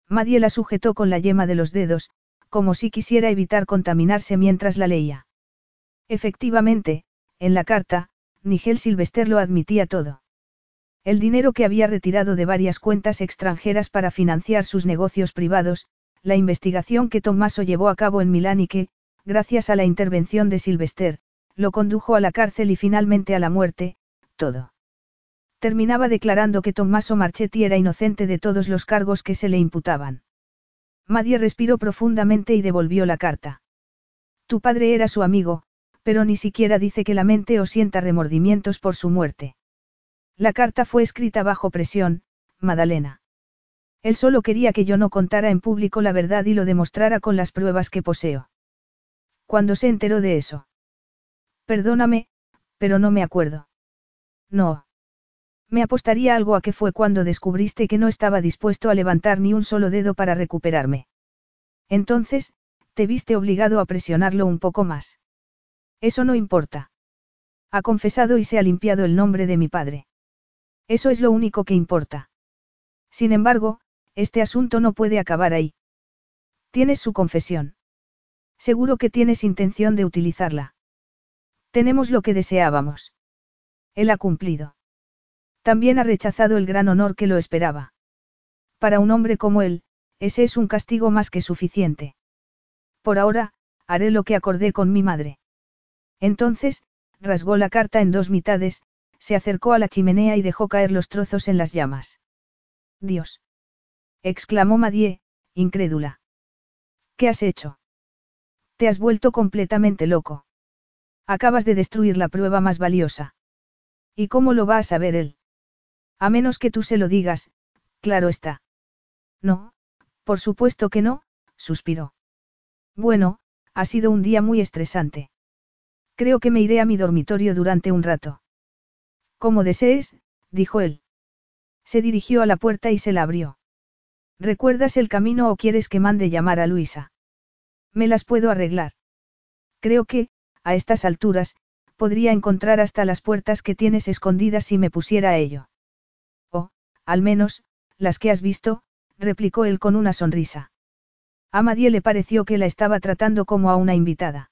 Madie la sujetó con la yema de los dedos, como si quisiera evitar contaminarse mientras la leía. Efectivamente, en la carta, Nigel Silvester lo admitía todo. El dinero que había retirado de varias cuentas extranjeras para financiar sus negocios privados, la investigación que Tommaso llevó a cabo en Milán y que, gracias a la intervención de Silvester, lo condujo a la cárcel y finalmente a la muerte, todo. Terminaba declarando que Tommaso Marchetti era inocente de todos los cargos que se le imputaban. Madie respiró profundamente y devolvió la carta. Tu padre era su amigo, pero ni siquiera dice que lamente o sienta remordimientos por su muerte. La carta fue escrita bajo presión, Madalena. Él solo quería que yo no contara en público la verdad y lo demostrara con las pruebas que poseo. Cuando se enteró de eso? Perdóname, pero no me acuerdo. No. Me apostaría algo a que fue cuando descubriste que no estaba dispuesto a levantar ni un solo dedo para recuperarme. Entonces, te viste obligado a presionarlo un poco más. Eso no importa. Ha confesado y se ha limpiado el nombre de mi padre. Eso es lo único que importa. Sin embargo, este asunto no puede acabar ahí. Tienes su confesión. Seguro que tienes intención de utilizarla. Tenemos lo que deseábamos. Él ha cumplido. También ha rechazado el gran honor que lo esperaba. Para un hombre como él, ese es un castigo más que suficiente. Por ahora, haré lo que acordé con mi madre. Entonces, rasgó la carta en dos mitades, se acercó a la chimenea y dejó caer los trozos en las llamas. Dios. exclamó Madie, incrédula. ¿Qué has hecho? Te has vuelto completamente loco. Acabas de destruir la prueba más valiosa. ¿Y cómo lo va a saber él? A menos que tú se lo digas, claro está. No, por supuesto que no, suspiró. Bueno, ha sido un día muy estresante. Creo que me iré a mi dormitorio durante un rato. Como desees, dijo él. Se dirigió a la puerta y se la abrió. ¿Recuerdas el camino o quieres que mande llamar a Luisa? Me las puedo arreglar. Creo que, a estas alturas, podría encontrar hasta las puertas que tienes escondidas si me pusiera a ello. Al menos, las que has visto, replicó él con una sonrisa. A Madie le pareció que la estaba tratando como a una invitada.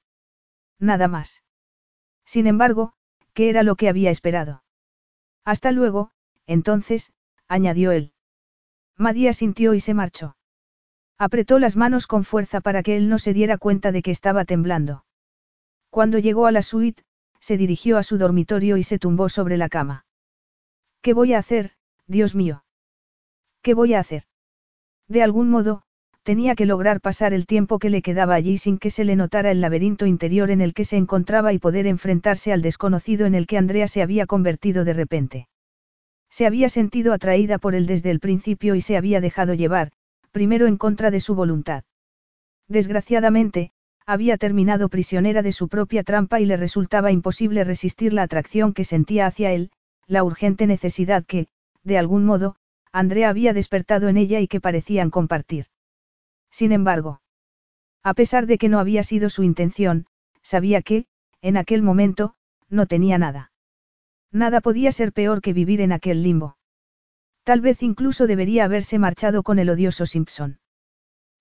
Nada más. Sin embargo, ¿qué era lo que había esperado? Hasta luego, entonces, añadió él. Madie sintió y se marchó. Apretó las manos con fuerza para que él no se diera cuenta de que estaba temblando. Cuando llegó a la suite, se dirigió a su dormitorio y se tumbó sobre la cama. ¿Qué voy a hacer, Dios mío? ¿Qué voy a hacer? De algún modo, tenía que lograr pasar el tiempo que le quedaba allí sin que se le notara el laberinto interior en el que se encontraba y poder enfrentarse al desconocido en el que Andrea se había convertido de repente. Se había sentido atraída por él desde el principio y se había dejado llevar, primero en contra de su voluntad. Desgraciadamente, había terminado prisionera de su propia trampa y le resultaba imposible resistir la atracción que sentía hacia él, la urgente necesidad que, de algún modo, Andrea había despertado en ella y que parecían compartir. Sin embargo, a pesar de que no había sido su intención, sabía que, en aquel momento, no tenía nada. Nada podía ser peor que vivir en aquel limbo. Tal vez incluso debería haberse marchado con el odioso Simpson.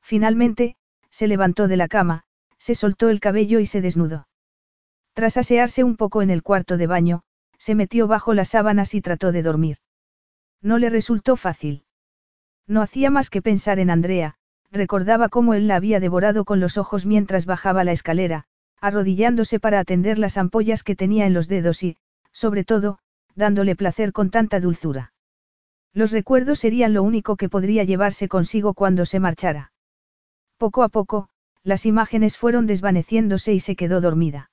Finalmente, se levantó de la cama, se soltó el cabello y se desnudó. Tras asearse un poco en el cuarto de baño, se metió bajo las sábanas y trató de dormir. No le resultó fácil. No hacía más que pensar en Andrea, recordaba cómo él la había devorado con los ojos mientras bajaba la escalera, arrodillándose para atender las ampollas que tenía en los dedos y, sobre todo, dándole placer con tanta dulzura. Los recuerdos serían lo único que podría llevarse consigo cuando se marchara. Poco a poco, las imágenes fueron desvaneciéndose y se quedó dormida.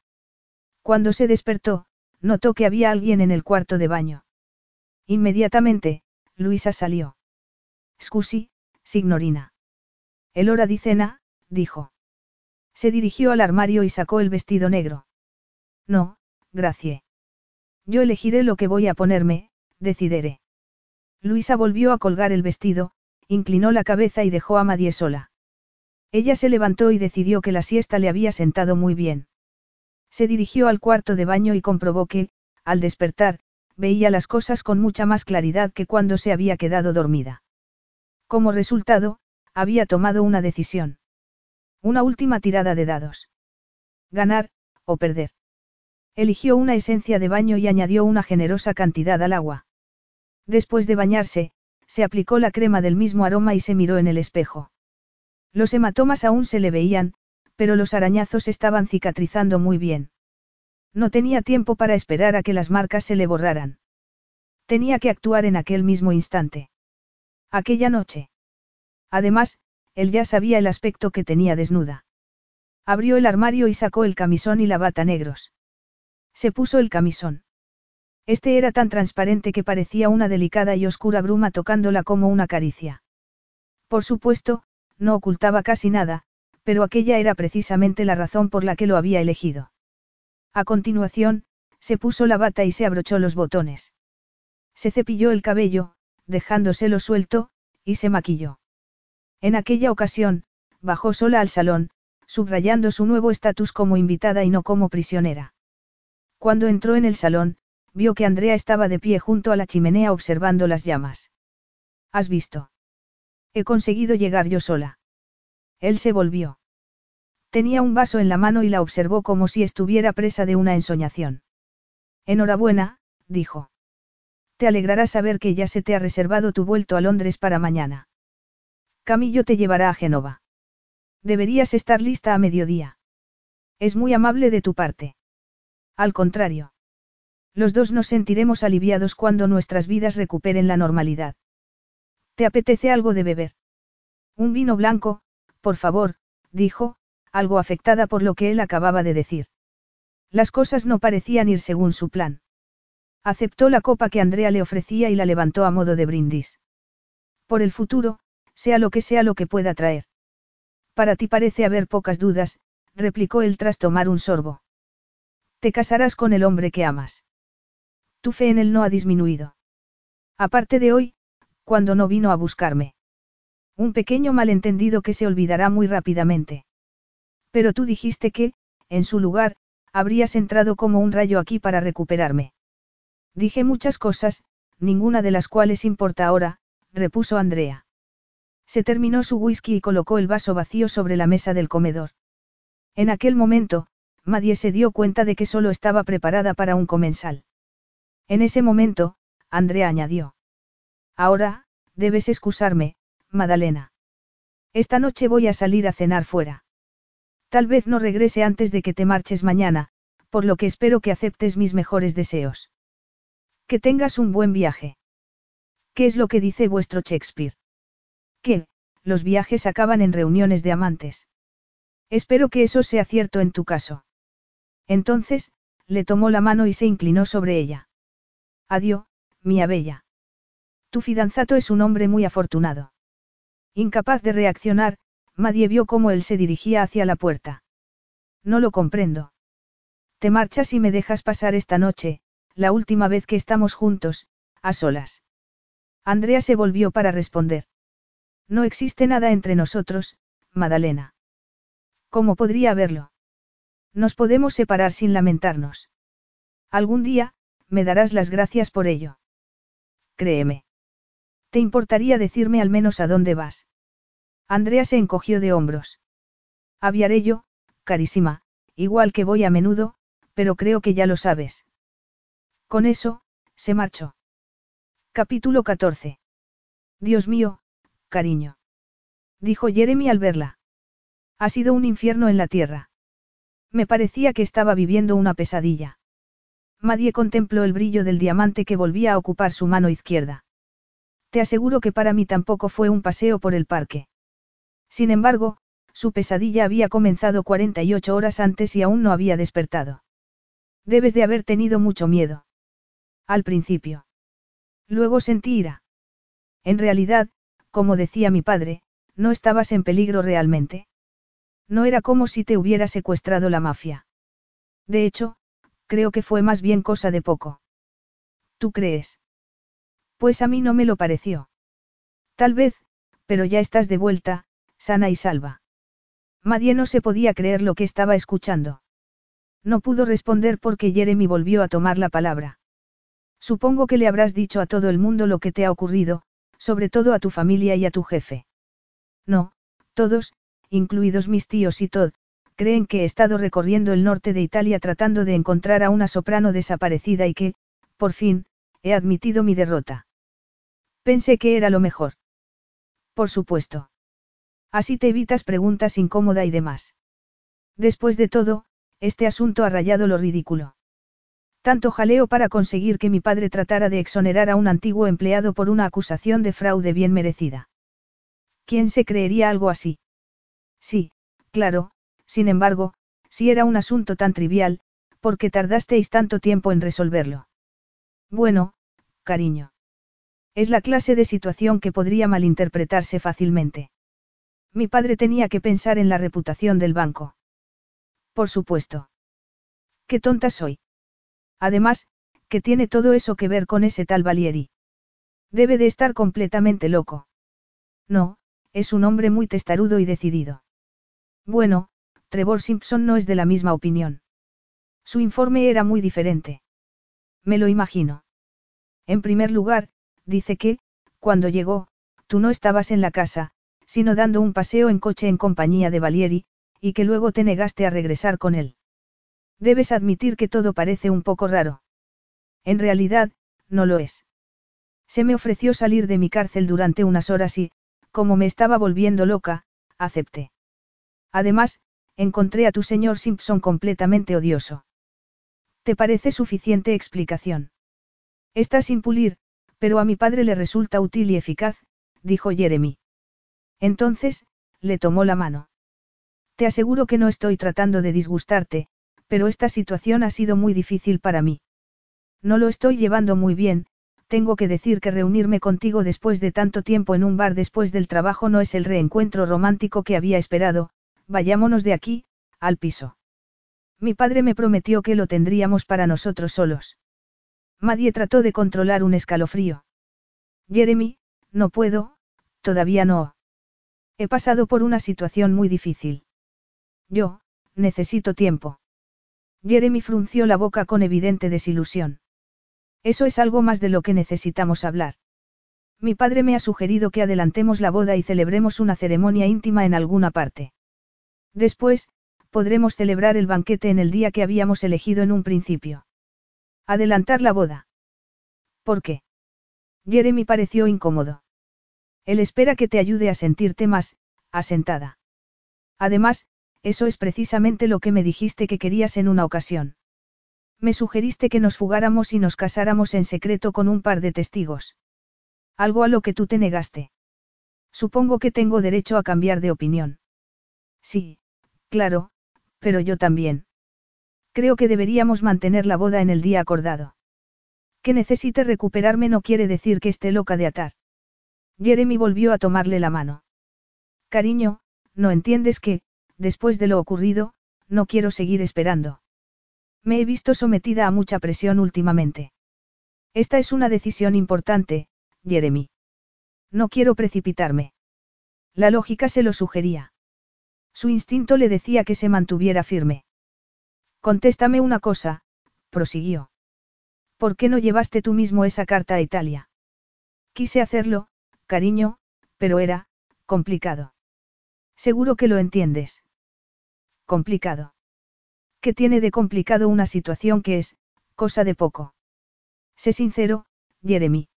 Cuando se despertó, notó que había alguien en el cuarto de baño. Inmediatamente, Luisa salió. Scusi, signorina. El hora di cena, dijo. Se dirigió al armario y sacó el vestido negro. No, gracias. Yo elegiré lo que voy a ponerme, decidiré. Luisa volvió a colgar el vestido, inclinó la cabeza y dejó a Madie sola. Ella se levantó y decidió que la siesta le había sentado muy bien. Se dirigió al cuarto de baño y comprobó que, al despertar, veía las cosas con mucha más claridad que cuando se había quedado dormida. Como resultado, había tomado una decisión. Una última tirada de dados. Ganar, o perder. Eligió una esencia de baño y añadió una generosa cantidad al agua. Después de bañarse, se aplicó la crema del mismo aroma y se miró en el espejo. Los hematomas aún se le veían, pero los arañazos estaban cicatrizando muy bien. No tenía tiempo para esperar a que las marcas se le borraran. Tenía que actuar en aquel mismo instante. Aquella noche. Además, él ya sabía el aspecto que tenía desnuda. Abrió el armario y sacó el camisón y la bata negros. Se puso el camisón. Este era tan transparente que parecía una delicada y oscura bruma tocándola como una caricia. Por supuesto, no ocultaba casi nada, pero aquella era precisamente la razón por la que lo había elegido. A continuación, se puso la bata y se abrochó los botones. Se cepilló el cabello, dejándoselo suelto, y se maquilló. En aquella ocasión, bajó sola al salón, subrayando su nuevo estatus como invitada y no como prisionera. Cuando entró en el salón, vio que Andrea estaba de pie junto a la chimenea observando las llamas. ¿Has visto? He conseguido llegar yo sola. Él se volvió. Tenía un vaso en la mano y la observó como si estuviera presa de una ensoñación. Enhorabuena, dijo. Te alegrará saber que ya se te ha reservado tu vuelto a Londres para mañana. Camillo te llevará a Génova. Deberías estar lista a mediodía. Es muy amable de tu parte. Al contrario. Los dos nos sentiremos aliviados cuando nuestras vidas recuperen la normalidad. ¿Te apetece algo de beber? Un vino blanco, por favor, dijo, algo afectada por lo que él acababa de decir. Las cosas no parecían ir según su plan. Aceptó la copa que Andrea le ofrecía y la levantó a modo de brindis. Por el futuro, sea lo que sea lo que pueda traer. Para ti parece haber pocas dudas, replicó él tras tomar un sorbo. Te casarás con el hombre que amas. Tu fe en él no ha disminuido. Aparte de hoy, cuando no vino a buscarme. Un pequeño malentendido que se olvidará muy rápidamente. Pero tú dijiste que, en su lugar, habrías entrado como un rayo aquí para recuperarme. Dije muchas cosas, ninguna de las cuales importa ahora, repuso Andrea. Se terminó su whisky y colocó el vaso vacío sobre la mesa del comedor. En aquel momento, Madie se dio cuenta de que solo estaba preparada para un comensal. En ese momento, Andrea añadió. Ahora, debes excusarme, Madalena. Esta noche voy a salir a cenar fuera. Tal vez no regrese antes de que te marches mañana, por lo que espero que aceptes mis mejores deseos. Que tengas un buen viaje. ¿Qué es lo que dice vuestro Shakespeare? Que, los viajes acaban en reuniones de amantes. Espero que eso sea cierto en tu caso. Entonces, le tomó la mano y se inclinó sobre ella. Adiós, mía bella. Tu fidanzato es un hombre muy afortunado. Incapaz de reaccionar, Madie vio cómo él se dirigía hacia la puerta. No lo comprendo. Te marchas y me dejas pasar esta noche, la última vez que estamos juntos, a solas. Andrea se volvió para responder. No existe nada entre nosotros, Madalena. ¿Cómo podría haberlo? Nos podemos separar sin lamentarnos. Algún día, me darás las gracias por ello. Créeme. ¿Te importaría decirme al menos a dónde vas? Andrea se encogió de hombros. A Viarello, carísima, igual que voy a menudo, pero creo que ya lo sabes. Con eso, se marchó. Capítulo 14. Dios mío, cariño. Dijo Jeremy al verla. Ha sido un infierno en la tierra. Me parecía que estaba viviendo una pesadilla. Madie contempló el brillo del diamante que volvía a ocupar su mano izquierda. Te aseguro que para mí tampoco fue un paseo por el parque. Sin embargo, su pesadilla había comenzado 48 horas antes y aún no había despertado. Debes de haber tenido mucho miedo. Al principio. Luego sentí ira. En realidad, como decía mi padre, no estabas en peligro realmente. No era como si te hubiera secuestrado la mafia. De hecho, creo que fue más bien cosa de poco. ¿Tú crees? Pues a mí no me lo pareció. Tal vez, pero ya estás de vuelta, sana y salva. Madie no se podía creer lo que estaba escuchando. No pudo responder porque Jeremy volvió a tomar la palabra. Supongo que le habrás dicho a todo el mundo lo que te ha ocurrido, sobre todo a tu familia y a tu jefe. No, todos, incluidos mis tíos y Todd, creen que he estado recorriendo el norte de Italia tratando de encontrar a una soprano desaparecida y que, por fin, he admitido mi derrota. Pensé que era lo mejor. Por supuesto. Así te evitas preguntas incómodas y demás. Después de todo, este asunto ha rayado lo ridículo. Tanto jaleo para conseguir que mi padre tratara de exonerar a un antiguo empleado por una acusación de fraude bien merecida. ¿Quién se creería algo así? Sí, claro, sin embargo, si era un asunto tan trivial, ¿por qué tardasteis tanto tiempo en resolverlo? Bueno, cariño. Es la clase de situación que podría malinterpretarse fácilmente. Mi padre tenía que pensar en la reputación del banco. Por supuesto. Qué tonta soy. Además, que tiene todo eso que ver con ese tal Valieri. Debe de estar completamente loco. No, es un hombre muy testarudo y decidido. Bueno, Trevor Simpson no es de la misma opinión. Su informe era muy diferente. Me lo imagino. En primer lugar, dice que, cuando llegó, tú no estabas en la casa, sino dando un paseo en coche en compañía de Valieri, y que luego te negaste a regresar con él. Debes admitir que todo parece un poco raro. En realidad, no lo es. Se me ofreció salir de mi cárcel durante unas horas y, como me estaba volviendo loca, acepté. Además, encontré a tu señor Simpson completamente odioso. ¿Te parece suficiente explicación? Está sin pulir, pero a mi padre le resulta útil y eficaz, dijo Jeremy. Entonces, le tomó la mano. Te aseguro que no estoy tratando de disgustarte, pero esta situación ha sido muy difícil para mí. No lo estoy llevando muy bien, tengo que decir que reunirme contigo después de tanto tiempo en un bar después del trabajo no es el reencuentro romántico que había esperado, vayámonos de aquí, al piso. Mi padre me prometió que lo tendríamos para nosotros solos. Madie trató de controlar un escalofrío. Jeremy, no puedo, todavía no. He pasado por una situación muy difícil. Yo, necesito tiempo. Jeremy frunció la boca con evidente desilusión. Eso es algo más de lo que necesitamos hablar. Mi padre me ha sugerido que adelantemos la boda y celebremos una ceremonia íntima en alguna parte. Después, podremos celebrar el banquete en el día que habíamos elegido en un principio. Adelantar la boda. ¿Por qué? Jeremy pareció incómodo. Él espera que te ayude a sentirte más, asentada. Además, eso es precisamente lo que me dijiste que querías en una ocasión. Me sugeriste que nos fugáramos y nos casáramos en secreto con un par de testigos. Algo a lo que tú te negaste. Supongo que tengo derecho a cambiar de opinión. Sí, claro, pero yo también. Creo que deberíamos mantener la boda en el día acordado. Que necesite recuperarme no quiere decir que esté loca de atar. Jeremy volvió a tomarle la mano. Cariño, no entiendes que, después de lo ocurrido, no quiero seguir esperando. Me he visto sometida a mucha presión últimamente. Esta es una decisión importante, Jeremy. No quiero precipitarme. La lógica se lo sugería. Su instinto le decía que se mantuviera firme. Contéstame una cosa, prosiguió. ¿Por qué no llevaste tú mismo esa carta a Italia? Quise hacerlo, cariño, pero era, complicado. Seguro que lo entiendes. Complicado. ¿Qué tiene de complicado una situación que es, cosa de poco? Sé sincero, Jeremy.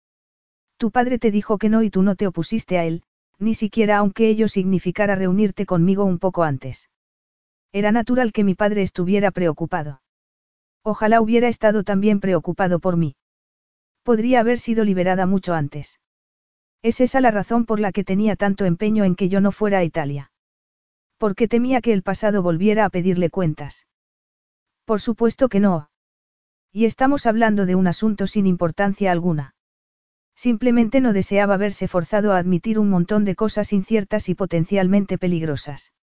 Tu padre te dijo que no y tú no te opusiste a él, ni siquiera aunque ello significara reunirte conmigo un poco antes. Era natural que mi padre estuviera preocupado. Ojalá hubiera estado también preocupado por mí. Podría haber sido liberada mucho antes. Es esa la razón por la que tenía tanto empeño en que yo no fuera a Italia. Porque temía que el pasado volviera a pedirle cuentas. Por supuesto que no. Y estamos hablando de un asunto sin importancia alguna. Simplemente no deseaba verse forzado a admitir un montón de cosas inciertas y potencialmente peligrosas.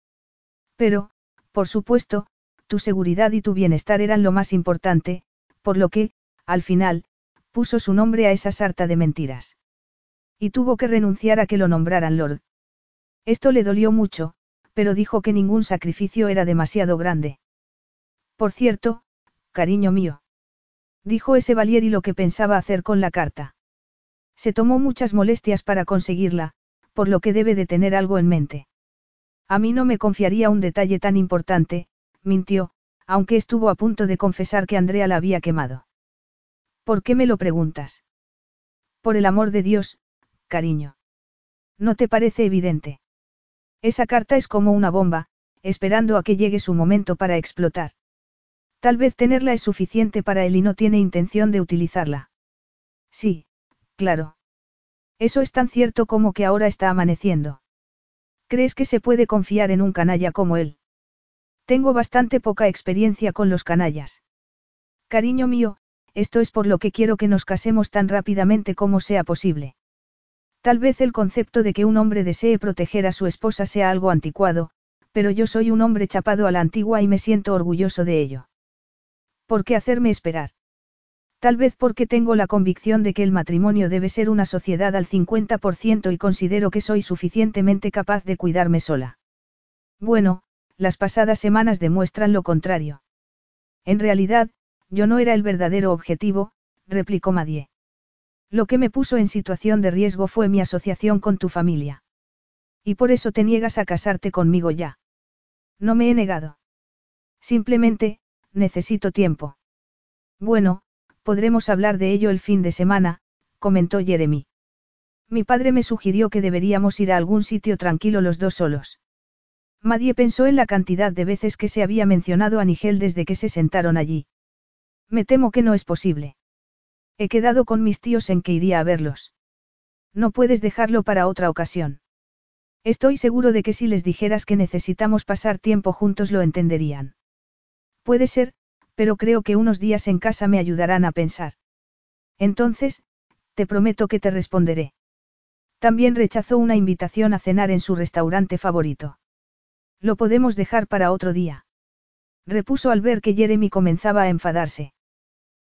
Pero, por supuesto, tu seguridad y tu bienestar eran lo más importante, por lo que, al final, puso su nombre a esa sarta de mentiras. Y tuvo que renunciar a que lo nombraran Lord. Esto le dolió mucho, pero dijo que ningún sacrificio era demasiado grande. Por cierto, cariño mío. Dijo ese Valieri lo que pensaba hacer con la carta. Se tomó muchas molestias para conseguirla, por lo que debe de tener algo en mente. A mí no me confiaría un detalle tan importante, mintió, aunque estuvo a punto de confesar que Andrea la había quemado. ¿Por qué me lo preguntas? Por el amor de Dios, cariño. ¿No te parece evidente? Esa carta es como una bomba, esperando a que llegue su momento para explotar. Tal vez tenerla es suficiente para él y no tiene intención de utilizarla. Sí, claro. Eso es tan cierto como que ahora está amaneciendo. ¿Crees que se puede confiar en un canalla como él? Tengo bastante poca experiencia con los canallas. Cariño mío, esto es por lo que quiero que nos casemos tan rápidamente como sea posible. Tal vez el concepto de que un hombre desee proteger a su esposa sea algo anticuado, pero yo soy un hombre chapado a la antigua y me siento orgulloso de ello. ¿Por qué hacerme esperar? Tal vez porque tengo la convicción de que el matrimonio debe ser una sociedad al 50% y considero que soy suficientemente capaz de cuidarme sola. Bueno, las pasadas semanas demuestran lo contrario. En realidad, yo no era el verdadero objetivo, replicó Madie. Lo que me puso en situación de riesgo fue mi asociación con tu familia. Y por eso te niegas a casarte conmigo ya. No me he negado. Simplemente, necesito tiempo. Bueno, podremos hablar de ello el fin de semana, comentó Jeremy. Mi padre me sugirió que deberíamos ir a algún sitio tranquilo los dos solos. Madie pensó en la cantidad de veces que se había mencionado a Nigel desde que se sentaron allí. Me temo que no es posible. He quedado con mis tíos en que iría a verlos. No puedes dejarlo para otra ocasión. Estoy seguro de que si les dijeras que necesitamos pasar tiempo juntos lo entenderían. Puede ser, pero creo que unos días en casa me ayudarán a pensar. Entonces, te prometo que te responderé. También rechazó una invitación a cenar en su restaurante favorito. Lo podemos dejar para otro día. Repuso al ver que Jeremy comenzaba a enfadarse.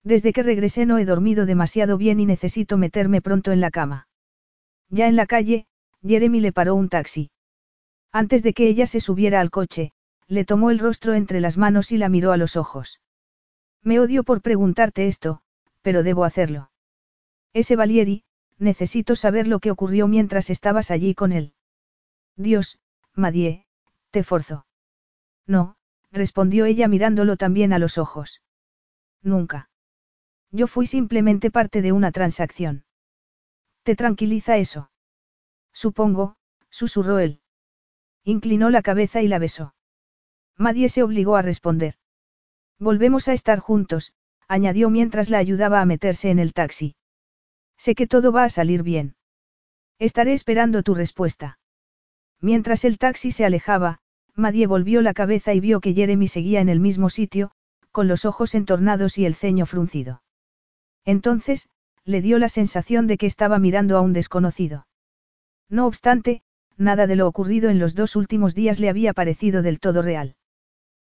Desde que regresé no he dormido demasiado bien y necesito meterme pronto en la cama. Ya en la calle, Jeremy le paró un taxi. Antes de que ella se subiera al coche, le tomó el rostro entre las manos y la miró a los ojos. Me odio por preguntarte esto, pero debo hacerlo. Ese Valieri, necesito saber lo que ocurrió mientras estabas allí con él. Dios, Madie, te forzó. No, respondió ella mirándolo también a los ojos. Nunca. Yo fui simplemente parte de una transacción. ¿Te tranquiliza eso? Supongo, susurró él. Inclinó la cabeza y la besó. Madie se obligó a responder. Volvemos a estar juntos, añadió mientras la ayudaba a meterse en el taxi. Sé que todo va a salir bien. Estaré esperando tu respuesta. Mientras el taxi se alejaba, Madie volvió la cabeza y vio que Jeremy seguía en el mismo sitio, con los ojos entornados y el ceño fruncido. Entonces, le dio la sensación de que estaba mirando a un desconocido. No obstante, nada de lo ocurrido en los dos últimos días le había parecido del todo real.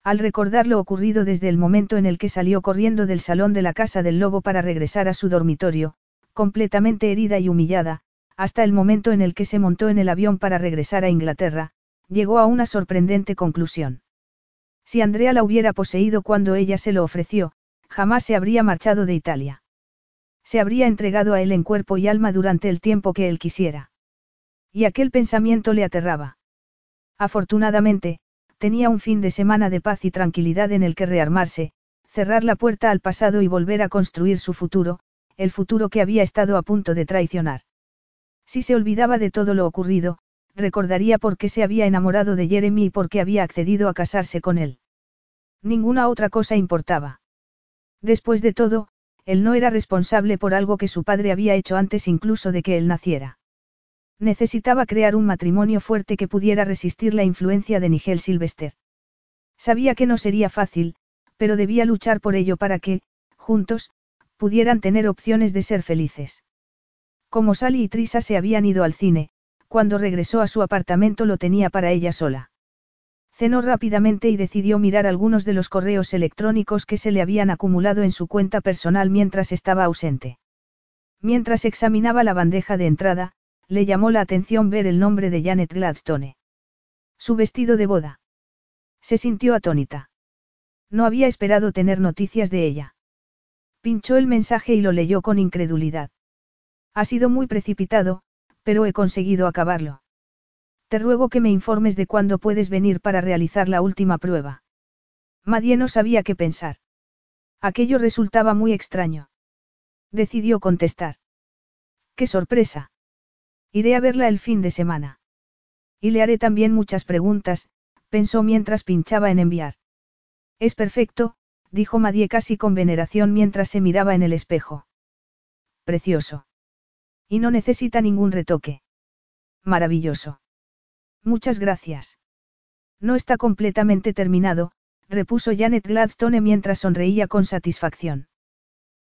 Al recordar lo ocurrido desde el momento en el que salió corriendo del salón de la casa del lobo para regresar a su dormitorio, completamente herida y humillada, hasta el momento en el que se montó en el avión para regresar a Inglaterra, llegó a una sorprendente conclusión. Si Andrea la hubiera poseído cuando ella se lo ofreció, jamás se habría marchado de Italia. Se habría entregado a él en cuerpo y alma durante el tiempo que él quisiera. Y aquel pensamiento le aterraba. Afortunadamente, tenía un fin de semana de paz y tranquilidad en el que rearmarse, cerrar la puerta al pasado y volver a construir su futuro, el futuro que había estado a punto de traicionar. Si se olvidaba de todo lo ocurrido, recordaría por qué se había enamorado de Jeremy y por qué había accedido a casarse con él. Ninguna otra cosa importaba. Después de todo, él no era responsable por algo que su padre había hecho antes incluso de que él naciera. Necesitaba crear un matrimonio fuerte que pudiera resistir la influencia de Nigel Sylvester. Sabía que no sería fácil, pero debía luchar por ello para que, juntos, pudieran tener opciones de ser felices. Como Sally y Trisa se habían ido al cine, cuando regresó a su apartamento lo tenía para ella sola. Cenó rápidamente y decidió mirar algunos de los correos electrónicos que se le habían acumulado en su cuenta personal mientras estaba ausente. Mientras examinaba la bandeja de entrada, le llamó la atención ver el nombre de Janet Gladstone. Su vestido de boda. Se sintió atónita. No había esperado tener noticias de ella. Pinchó el mensaje y lo leyó con incredulidad. Ha sido muy precipitado, pero he conseguido acabarlo. Te ruego que me informes de cuándo puedes venir para realizar la última prueba. Madie no sabía qué pensar. Aquello resultaba muy extraño. Decidió contestar. ¡Qué sorpresa! Iré a verla el fin de semana. Y le haré también muchas preguntas, pensó mientras pinchaba en enviar. Es perfecto, dijo Madie casi con veneración mientras se miraba en el espejo. Precioso. Y no necesita ningún retoque. Maravilloso. Muchas gracias. No está completamente terminado, repuso Janet Gladstone mientras sonreía con satisfacción.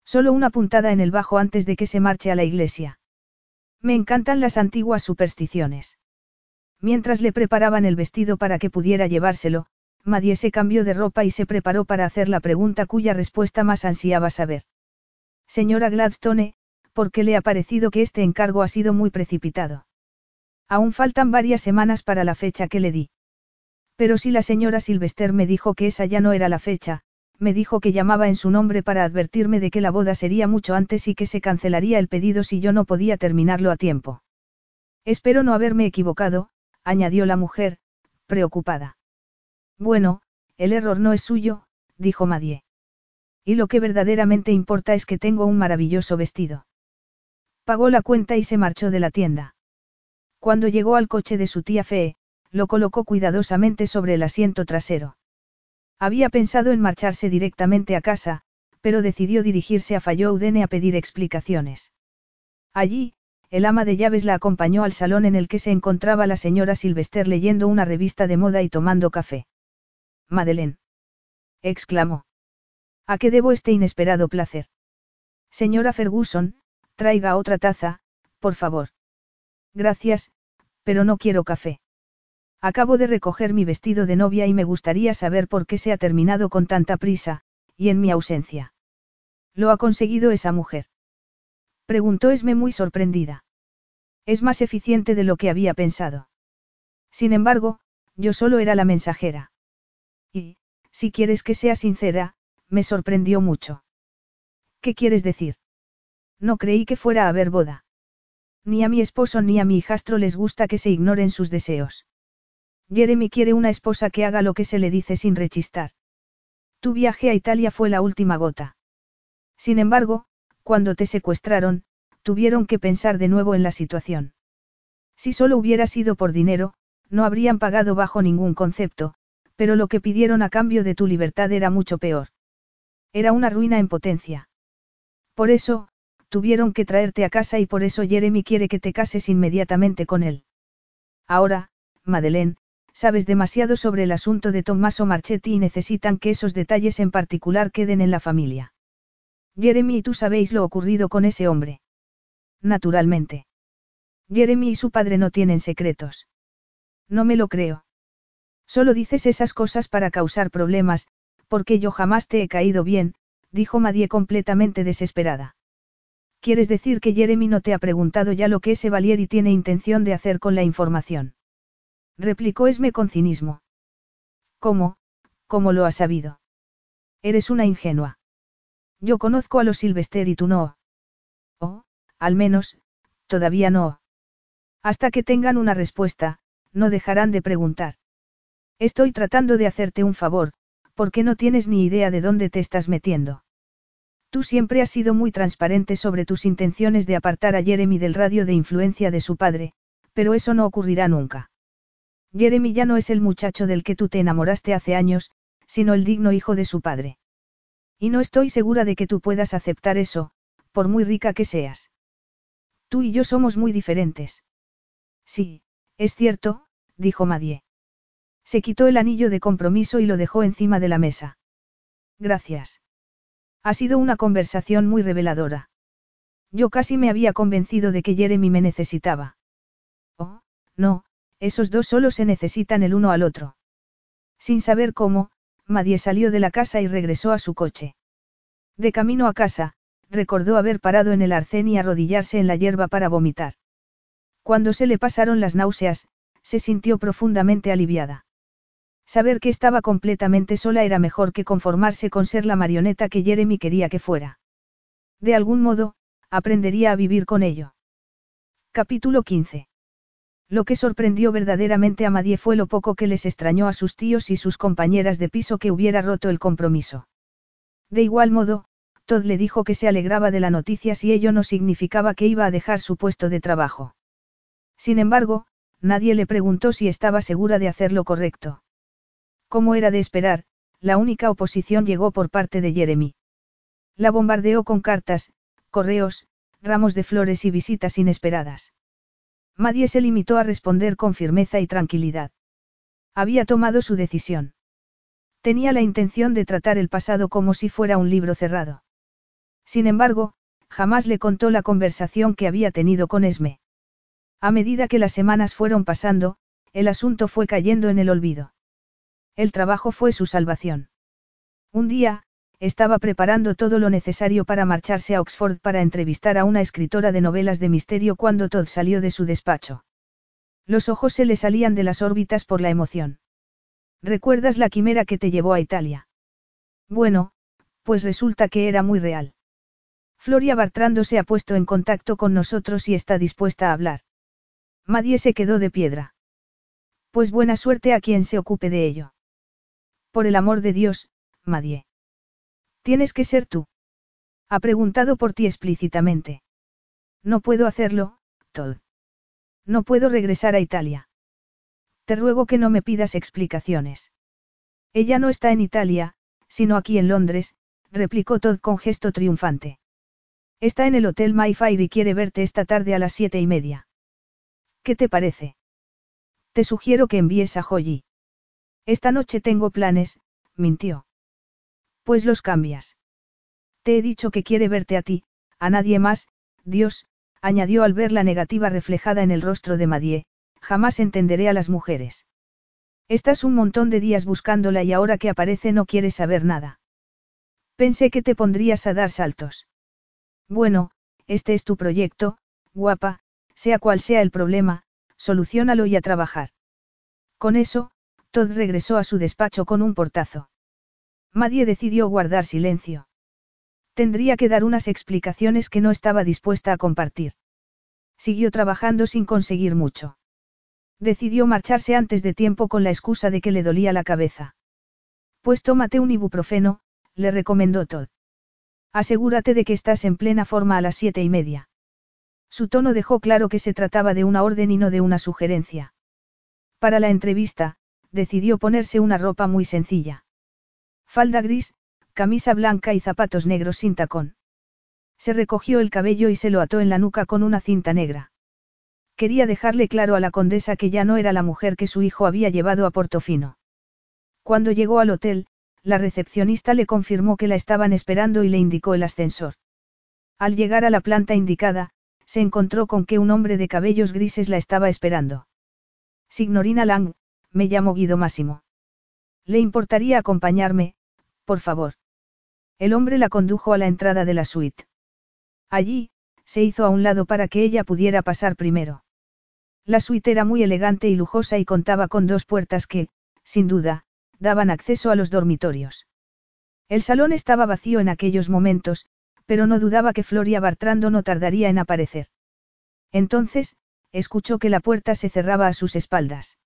Solo una puntada en el bajo antes de que se marche a la iglesia. Me encantan las antiguas supersticiones. Mientras le preparaban el vestido para que pudiera llevárselo, Madie se cambió de ropa y se preparó para hacer la pregunta cuya respuesta más ansiaba saber. Señora Gladstone, ¿por qué le ha parecido que este encargo ha sido muy precipitado? Aún faltan varias semanas para la fecha que le di. Pero si la señora Sylvester me dijo que esa ya no era la fecha, me dijo que llamaba en su nombre para advertirme de que la boda sería mucho antes y que se cancelaría el pedido si yo no podía terminarlo a tiempo. Espero no haberme equivocado, añadió la mujer, preocupada. Bueno, el error no es suyo, dijo Madie. Y lo que verdaderamente importa es que tengo un maravilloso vestido. Pagó la cuenta y se marchó de la tienda. Cuando llegó al coche de su tía Fee, lo colocó cuidadosamente sobre el asiento trasero. Había pensado en marcharse directamente a casa, pero decidió dirigirse a Falloudene a pedir explicaciones. Allí, el ama de llaves la acompañó al salón en el que se encontraba la señora Sylvester leyendo una revista de moda y tomando café. Madeleine. exclamó. ¿A qué debo este inesperado placer? Señora Ferguson, traiga otra taza, por favor. Gracias, pero no quiero café. Acabo de recoger mi vestido de novia y me gustaría saber por qué se ha terminado con tanta prisa, y en mi ausencia. ¿Lo ha conseguido esa mujer? Preguntó Esme muy sorprendida. Es más eficiente de lo que había pensado. Sin embargo, yo solo era la mensajera. Y, si quieres que sea sincera, me sorprendió mucho. ¿Qué quieres decir? No creí que fuera a haber boda. Ni a mi esposo ni a mi hijastro les gusta que se ignoren sus deseos. Jeremy quiere una esposa que haga lo que se le dice sin rechistar. Tu viaje a Italia fue la última gota. Sin embargo, cuando te secuestraron, tuvieron que pensar de nuevo en la situación. Si solo hubiera sido por dinero, no habrían pagado bajo ningún concepto, pero lo que pidieron a cambio de tu libertad era mucho peor. Era una ruina en potencia. Por eso, tuvieron que traerte a casa y por eso Jeremy quiere que te cases inmediatamente con él. Ahora, Madeleine, sabes demasiado sobre el asunto de Tommaso Marchetti y necesitan que esos detalles en particular queden en la familia. Jeremy y tú sabéis lo ocurrido con ese hombre. Naturalmente. Jeremy y su padre no tienen secretos. No me lo creo. Solo dices esas cosas para causar problemas, porque yo jamás te he caído bien, dijo Madie completamente desesperada. ¿Quieres decir que Jeremy no te ha preguntado ya lo que ese Valier y tiene intención de hacer con la información? Replicó Esme con cinismo. ¿Cómo? ¿Cómo lo has sabido? Eres una ingenua. Yo conozco a los Sylvester y tú no. Oh, al menos, todavía no. Hasta que tengan una respuesta, no dejarán de preguntar. Estoy tratando de hacerte un favor, porque no tienes ni idea de dónde te estás metiendo. Tú siempre has sido muy transparente sobre tus intenciones de apartar a Jeremy del radio de influencia de su padre, pero eso no ocurrirá nunca. Jeremy ya no es el muchacho del que tú te enamoraste hace años, sino el digno hijo de su padre. Y no estoy segura de que tú puedas aceptar eso, por muy rica que seas. Tú y yo somos muy diferentes. Sí, es cierto, dijo Madie. Se quitó el anillo de compromiso y lo dejó encima de la mesa. Gracias. Ha sido una conversación muy reveladora. Yo casi me había convencido de que Jeremy me necesitaba. Oh, no, esos dos solo se necesitan el uno al otro. Sin saber cómo, Madie salió de la casa y regresó a su coche. De camino a casa, recordó haber parado en el arcén y arrodillarse en la hierba para vomitar. Cuando se le pasaron las náuseas, se sintió profundamente aliviada. Saber que estaba completamente sola era mejor que conformarse con ser la marioneta que Jeremy quería que fuera. De algún modo, aprendería a vivir con ello. Capítulo 15. Lo que sorprendió verdaderamente a Madie fue lo poco que les extrañó a sus tíos y sus compañeras de piso que hubiera roto el compromiso. De igual modo, Todd le dijo que se alegraba de la noticia si ello no significaba que iba a dejar su puesto de trabajo. Sin embargo, nadie le preguntó si estaba segura de hacer lo correcto. Como era de esperar, la única oposición llegó por parte de Jeremy. La bombardeó con cartas, correos, ramos de flores y visitas inesperadas. Madie se limitó a responder con firmeza y tranquilidad. Había tomado su decisión. Tenía la intención de tratar el pasado como si fuera un libro cerrado. Sin embargo, jamás le contó la conversación que había tenido con Esme. A medida que las semanas fueron pasando, el asunto fue cayendo en el olvido. El trabajo fue su salvación. Un día, estaba preparando todo lo necesario para marcharse a Oxford para entrevistar a una escritora de novelas de misterio cuando Todd salió de su despacho. Los ojos se le salían de las órbitas por la emoción. ¿Recuerdas la quimera que te llevó a Italia? Bueno, pues resulta que era muy real. Floria Bartrando se ha puesto en contacto con nosotros y está dispuesta a hablar. Madie se quedó de piedra. Pues buena suerte a quien se ocupe de ello. Por el amor de Dios, Madie. Tienes que ser tú. Ha preguntado por ti explícitamente. No puedo hacerlo, Todd. No puedo regresar a Italia. Te ruego que no me pidas explicaciones. Ella no está en Italia, sino aquí en Londres, replicó Todd con gesto triunfante. Está en el Hotel Mayfair y quiere verte esta tarde a las siete y media. ¿Qué te parece? Te sugiero que envíes a Joyi. Esta noche tengo planes, mintió. Pues los cambias. Te he dicho que quiere verte a ti, a nadie más, Dios, añadió al ver la negativa reflejada en el rostro de Madie, jamás entenderé a las mujeres. Estás un montón de días buscándola y ahora que aparece no quieres saber nada. Pensé que te pondrías a dar saltos. Bueno, este es tu proyecto, guapa, sea cual sea el problema, solucionalo y a trabajar. Con eso, Todd regresó a su despacho con un portazo. Madie decidió guardar silencio. Tendría que dar unas explicaciones que no estaba dispuesta a compartir. Siguió trabajando sin conseguir mucho. Decidió marcharse antes de tiempo con la excusa de que le dolía la cabeza. Pues tómate un ibuprofeno, le recomendó Todd. Asegúrate de que estás en plena forma a las siete y media. Su tono dejó claro que se trataba de una orden y no de una sugerencia. Para la entrevista, decidió ponerse una ropa muy sencilla. Falda gris, camisa blanca y zapatos negros sin tacón. Se recogió el cabello y se lo ató en la nuca con una cinta negra. Quería dejarle claro a la condesa que ya no era la mujer que su hijo había llevado a Portofino. Cuando llegó al hotel, la recepcionista le confirmó que la estaban esperando y le indicó el ascensor. Al llegar a la planta indicada, se encontró con que un hombre de cabellos grises la estaba esperando. Signorina Lang, me llamo Guido Máximo. ¿Le importaría acompañarme, por favor? El hombre la condujo a la entrada de la suite. Allí, se hizo a un lado para que ella pudiera pasar primero. La suite era muy elegante y lujosa y contaba con dos puertas que, sin duda, daban acceso a los dormitorios. El salón estaba vacío en aquellos momentos, pero no dudaba que Floria Bartrando no tardaría en aparecer. Entonces, escuchó que la puerta se cerraba a sus espaldas.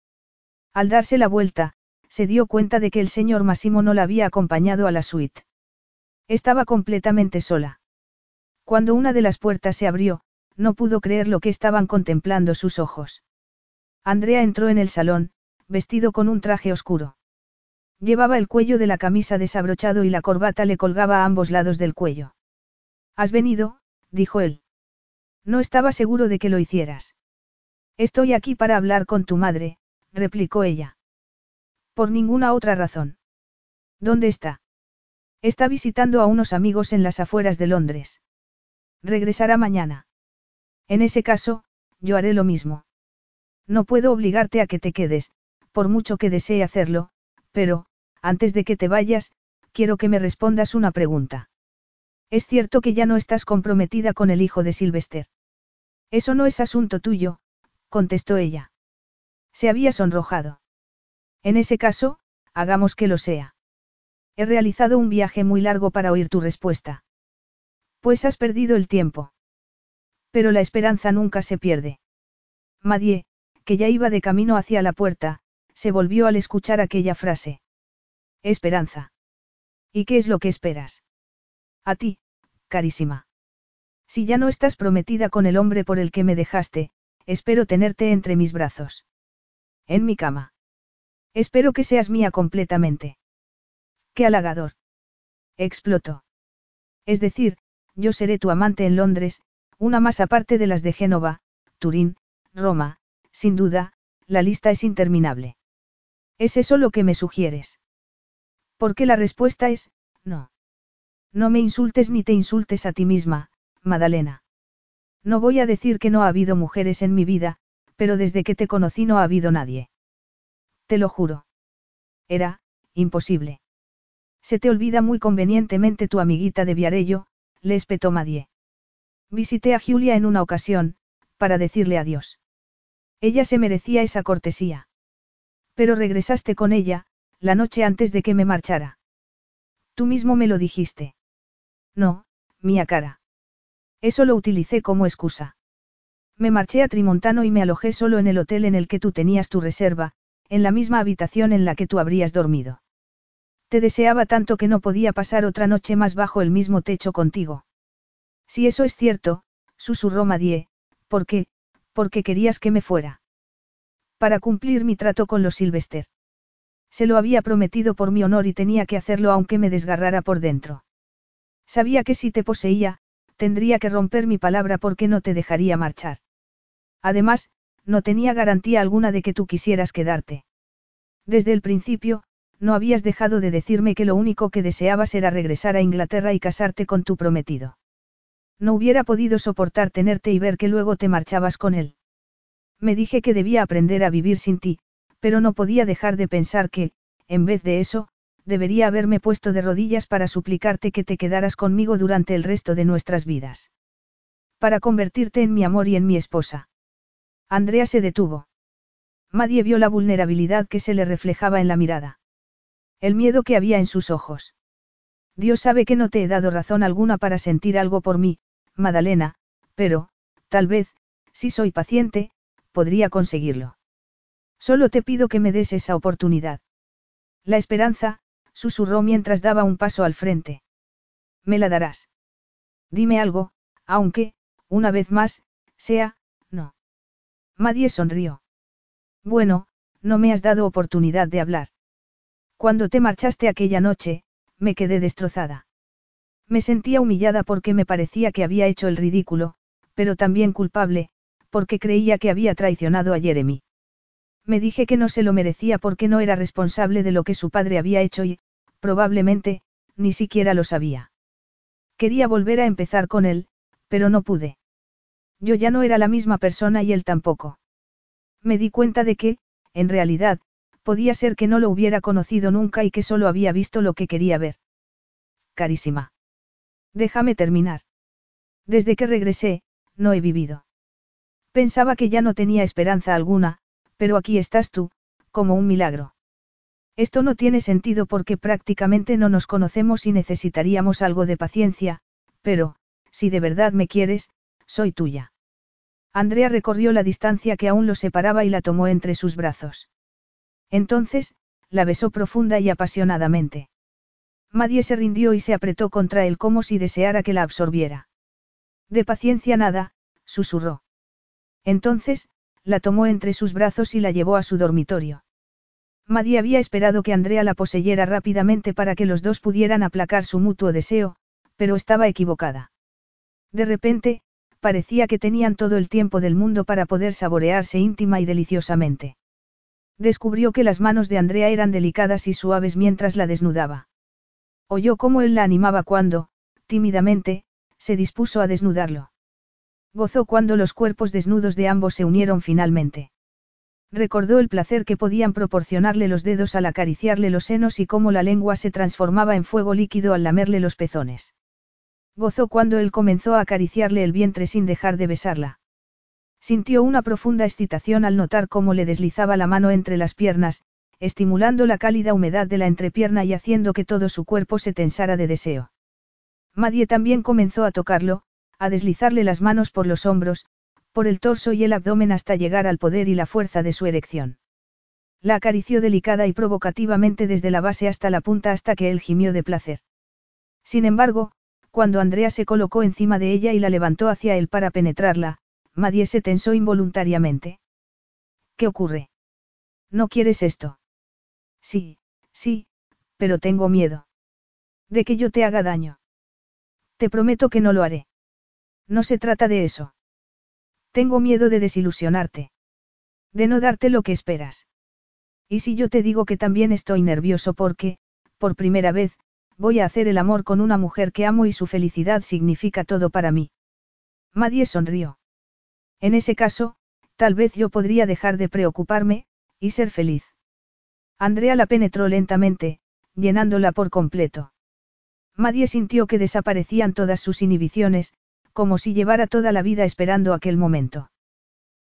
Al darse la vuelta, se dio cuenta de que el señor Massimo no la había acompañado a la suite. Estaba completamente sola. Cuando una de las puertas se abrió, no pudo creer lo que estaban contemplando sus ojos. Andrea entró en el salón, vestido con un traje oscuro. Llevaba el cuello de la camisa desabrochado y la corbata le colgaba a ambos lados del cuello. ¿Has venido? dijo él. No estaba seguro de que lo hicieras. Estoy aquí para hablar con tu madre, replicó ella. Por ninguna otra razón. ¿Dónde está? Está visitando a unos amigos en las afueras de Londres. Regresará mañana. En ese caso, yo haré lo mismo. No puedo obligarte a que te quedes, por mucho que desee hacerlo, pero, antes de que te vayas, quiero que me respondas una pregunta. Es cierto que ya no estás comprometida con el hijo de Sylvester. Eso no es asunto tuyo, contestó ella. Se había sonrojado. En ese caso, hagamos que lo sea. He realizado un viaje muy largo para oír tu respuesta. Pues has perdido el tiempo. Pero la esperanza nunca se pierde. Madie, que ya iba de camino hacia la puerta, se volvió al escuchar aquella frase. Esperanza. ¿Y qué es lo que esperas? A ti, carísima. Si ya no estás prometida con el hombre por el que me dejaste, espero tenerte entre mis brazos. En mi cama. Espero que seas mía completamente. Qué halagador. Explotó. Es decir, yo seré tu amante en Londres, una más aparte de las de Génova, Turín, Roma, sin duda, la lista es interminable. ¿Es eso lo que me sugieres? Porque la respuesta es, no. No me insultes ni te insultes a ti misma, Madalena. No voy a decir que no ha habido mujeres en mi vida, pero desde que te conocí no ha habido nadie. Te lo juro. Era, imposible. Se te olvida muy convenientemente tu amiguita de Viarello, le espetó Madie. Visité a Julia en una ocasión, para decirle adiós. Ella se merecía esa cortesía. Pero regresaste con ella, la noche antes de que me marchara. Tú mismo me lo dijiste. No, mía cara. Eso lo utilicé como excusa. Me marché a Trimontano y me alojé solo en el hotel en el que tú tenías tu reserva, en la misma habitación en la que tú habrías dormido. Te deseaba tanto que no podía pasar otra noche más bajo el mismo techo contigo. Si eso es cierto, susurró Madie, ¿por qué? Porque querías que me fuera. Para cumplir mi trato con los Sylvester. Se lo había prometido por mi honor y tenía que hacerlo aunque me desgarrara por dentro. Sabía que si te poseía, tendría que romper mi palabra porque no te dejaría marchar. Además, no tenía garantía alguna de que tú quisieras quedarte. Desde el principio, no habías dejado de decirme que lo único que deseabas era regresar a Inglaterra y casarte con tu prometido. No hubiera podido soportar tenerte y ver que luego te marchabas con él. Me dije que debía aprender a vivir sin ti, pero no podía dejar de pensar que, en vez de eso, debería haberme puesto de rodillas para suplicarte que te quedaras conmigo durante el resto de nuestras vidas. Para convertirte en mi amor y en mi esposa. Andrea se detuvo. Madie vio la vulnerabilidad que se le reflejaba en la mirada. El miedo que había en sus ojos. Dios sabe que no te he dado razón alguna para sentir algo por mí, Madalena, pero, tal vez, si soy paciente, podría conseguirlo. Solo te pido que me des esa oportunidad. La esperanza, susurró mientras daba un paso al frente. Me la darás. Dime algo, aunque, una vez más, sea, no. Madie sonrió. Bueno, no me has dado oportunidad de hablar. Cuando te marchaste aquella noche, me quedé destrozada. Me sentía humillada porque me parecía que había hecho el ridículo, pero también culpable, porque creía que había traicionado a Jeremy. Me dije que no se lo merecía porque no era responsable de lo que su padre había hecho y, probablemente, ni siquiera lo sabía. Quería volver a empezar con él, pero no pude. Yo ya no era la misma persona y él tampoco. Me di cuenta de que, en realidad, podía ser que no lo hubiera conocido nunca y que solo había visto lo que quería ver. Carísima. Déjame terminar. Desde que regresé, no he vivido. Pensaba que ya no tenía esperanza alguna, pero aquí estás tú, como un milagro. Esto no tiene sentido porque prácticamente no nos conocemos y necesitaríamos algo de paciencia, pero, si de verdad me quieres, soy tuya. Andrea recorrió la distancia que aún lo separaba y la tomó entre sus brazos. Entonces, la besó profunda y apasionadamente. Madie se rindió y se apretó contra él como si deseara que la absorbiera. De paciencia nada, susurró. Entonces, la tomó entre sus brazos y la llevó a su dormitorio. Madie había esperado que Andrea la poseyera rápidamente para que los dos pudieran aplacar su mutuo deseo, pero estaba equivocada. De repente, parecía que tenían todo el tiempo del mundo para poder saborearse íntima y deliciosamente. Descubrió que las manos de Andrea eran delicadas y suaves mientras la desnudaba. Oyó cómo él la animaba cuando, tímidamente, se dispuso a desnudarlo. Gozó cuando los cuerpos desnudos de ambos se unieron finalmente. Recordó el placer que podían proporcionarle los dedos al acariciarle los senos y cómo la lengua se transformaba en fuego líquido al lamerle los pezones. Gozó cuando él comenzó a acariciarle el vientre sin dejar de besarla. Sintió una profunda excitación al notar cómo le deslizaba la mano entre las piernas, estimulando la cálida humedad de la entrepierna y haciendo que todo su cuerpo se tensara de deseo. Madie también comenzó a tocarlo, a deslizarle las manos por los hombros, por el torso y el abdomen hasta llegar al poder y la fuerza de su erección. La acarició delicada y provocativamente desde la base hasta la punta hasta que él gimió de placer. Sin embargo, cuando Andrea se colocó encima de ella y la levantó hacia él para penetrarla, Madie se tensó involuntariamente. ¿Qué ocurre? ¿No quieres esto? Sí, sí, pero tengo miedo. De que yo te haga daño. Te prometo que no lo haré. No se trata de eso. Tengo miedo de desilusionarte. De no darte lo que esperas. Y si yo te digo que también estoy nervioso porque, por primera vez, voy a hacer el amor con una mujer que amo y su felicidad significa todo para mí. Madie sonrió. En ese caso, tal vez yo podría dejar de preocuparme, y ser feliz. Andrea la penetró lentamente, llenándola por completo. Madie sintió que desaparecían todas sus inhibiciones, como si llevara toda la vida esperando aquel momento.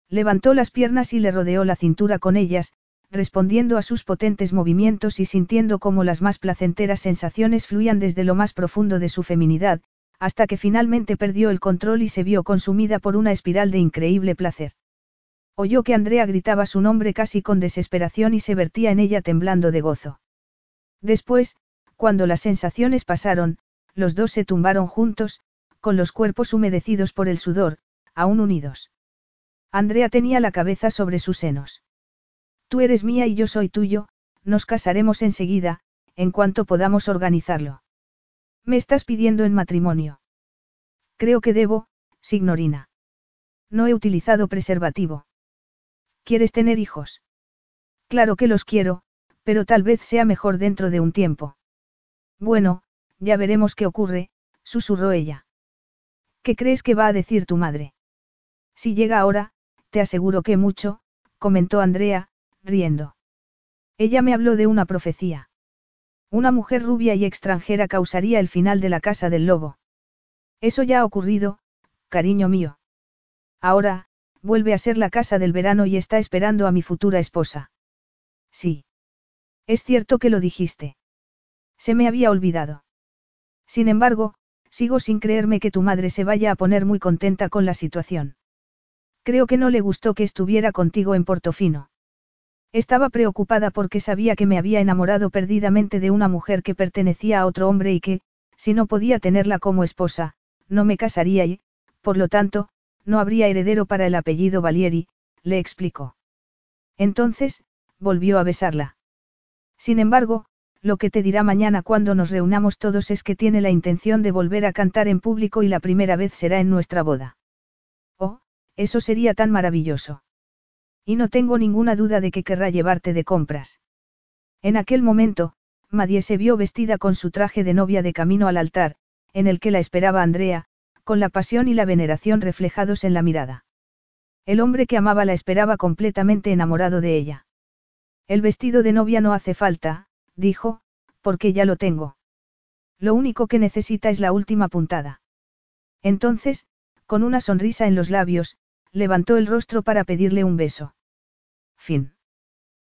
Levantó las piernas y le rodeó la cintura con ellas, respondiendo a sus potentes movimientos y sintiendo cómo las más placenteras sensaciones fluían desde lo más profundo de su feminidad, hasta que finalmente perdió el control y se vio consumida por una espiral de increíble placer. Oyó que Andrea gritaba su nombre casi con desesperación y se vertía en ella temblando de gozo. Después, cuando las sensaciones pasaron, los dos se tumbaron juntos, con los cuerpos humedecidos por el sudor, aún unidos. Andrea tenía la cabeza sobre sus senos. Tú eres mía y yo soy tuyo, nos casaremos enseguida, en cuanto podamos organizarlo. Me estás pidiendo en matrimonio. Creo que debo, signorina. No he utilizado preservativo. ¿Quieres tener hijos? Claro que los quiero, pero tal vez sea mejor dentro de un tiempo. Bueno, ya veremos qué ocurre, susurró ella. ¿Qué crees que va a decir tu madre? Si llega ahora, te aseguro que mucho, comentó Andrea, riendo. Ella me habló de una profecía. Una mujer rubia y extranjera causaría el final de la casa del lobo. Eso ya ha ocurrido, cariño mío. Ahora, vuelve a ser la casa del verano y está esperando a mi futura esposa. Sí. Es cierto que lo dijiste. Se me había olvidado. Sin embargo, sigo sin creerme que tu madre se vaya a poner muy contenta con la situación. Creo que no le gustó que estuviera contigo en Portofino. Estaba preocupada porque sabía que me había enamorado perdidamente de una mujer que pertenecía a otro hombre y que, si no podía tenerla como esposa, no me casaría y, por lo tanto, no habría heredero para el apellido Valieri, le explicó. Entonces, volvió a besarla. Sin embargo, lo que te dirá mañana cuando nos reunamos todos es que tiene la intención de volver a cantar en público y la primera vez será en nuestra boda. Oh, eso sería tan maravilloso. Y no tengo ninguna duda de que querrá llevarte de compras. En aquel momento, Madie se vio vestida con su traje de novia de camino al altar, en el que la esperaba Andrea, con la pasión y la veneración reflejados en la mirada. El hombre que amaba la esperaba completamente enamorado de ella. El vestido de novia no hace falta, dijo, porque ya lo tengo. Lo único que necesita es la última puntada. Entonces, con una sonrisa en los labios, levantó el rostro para pedirle un beso. Fin.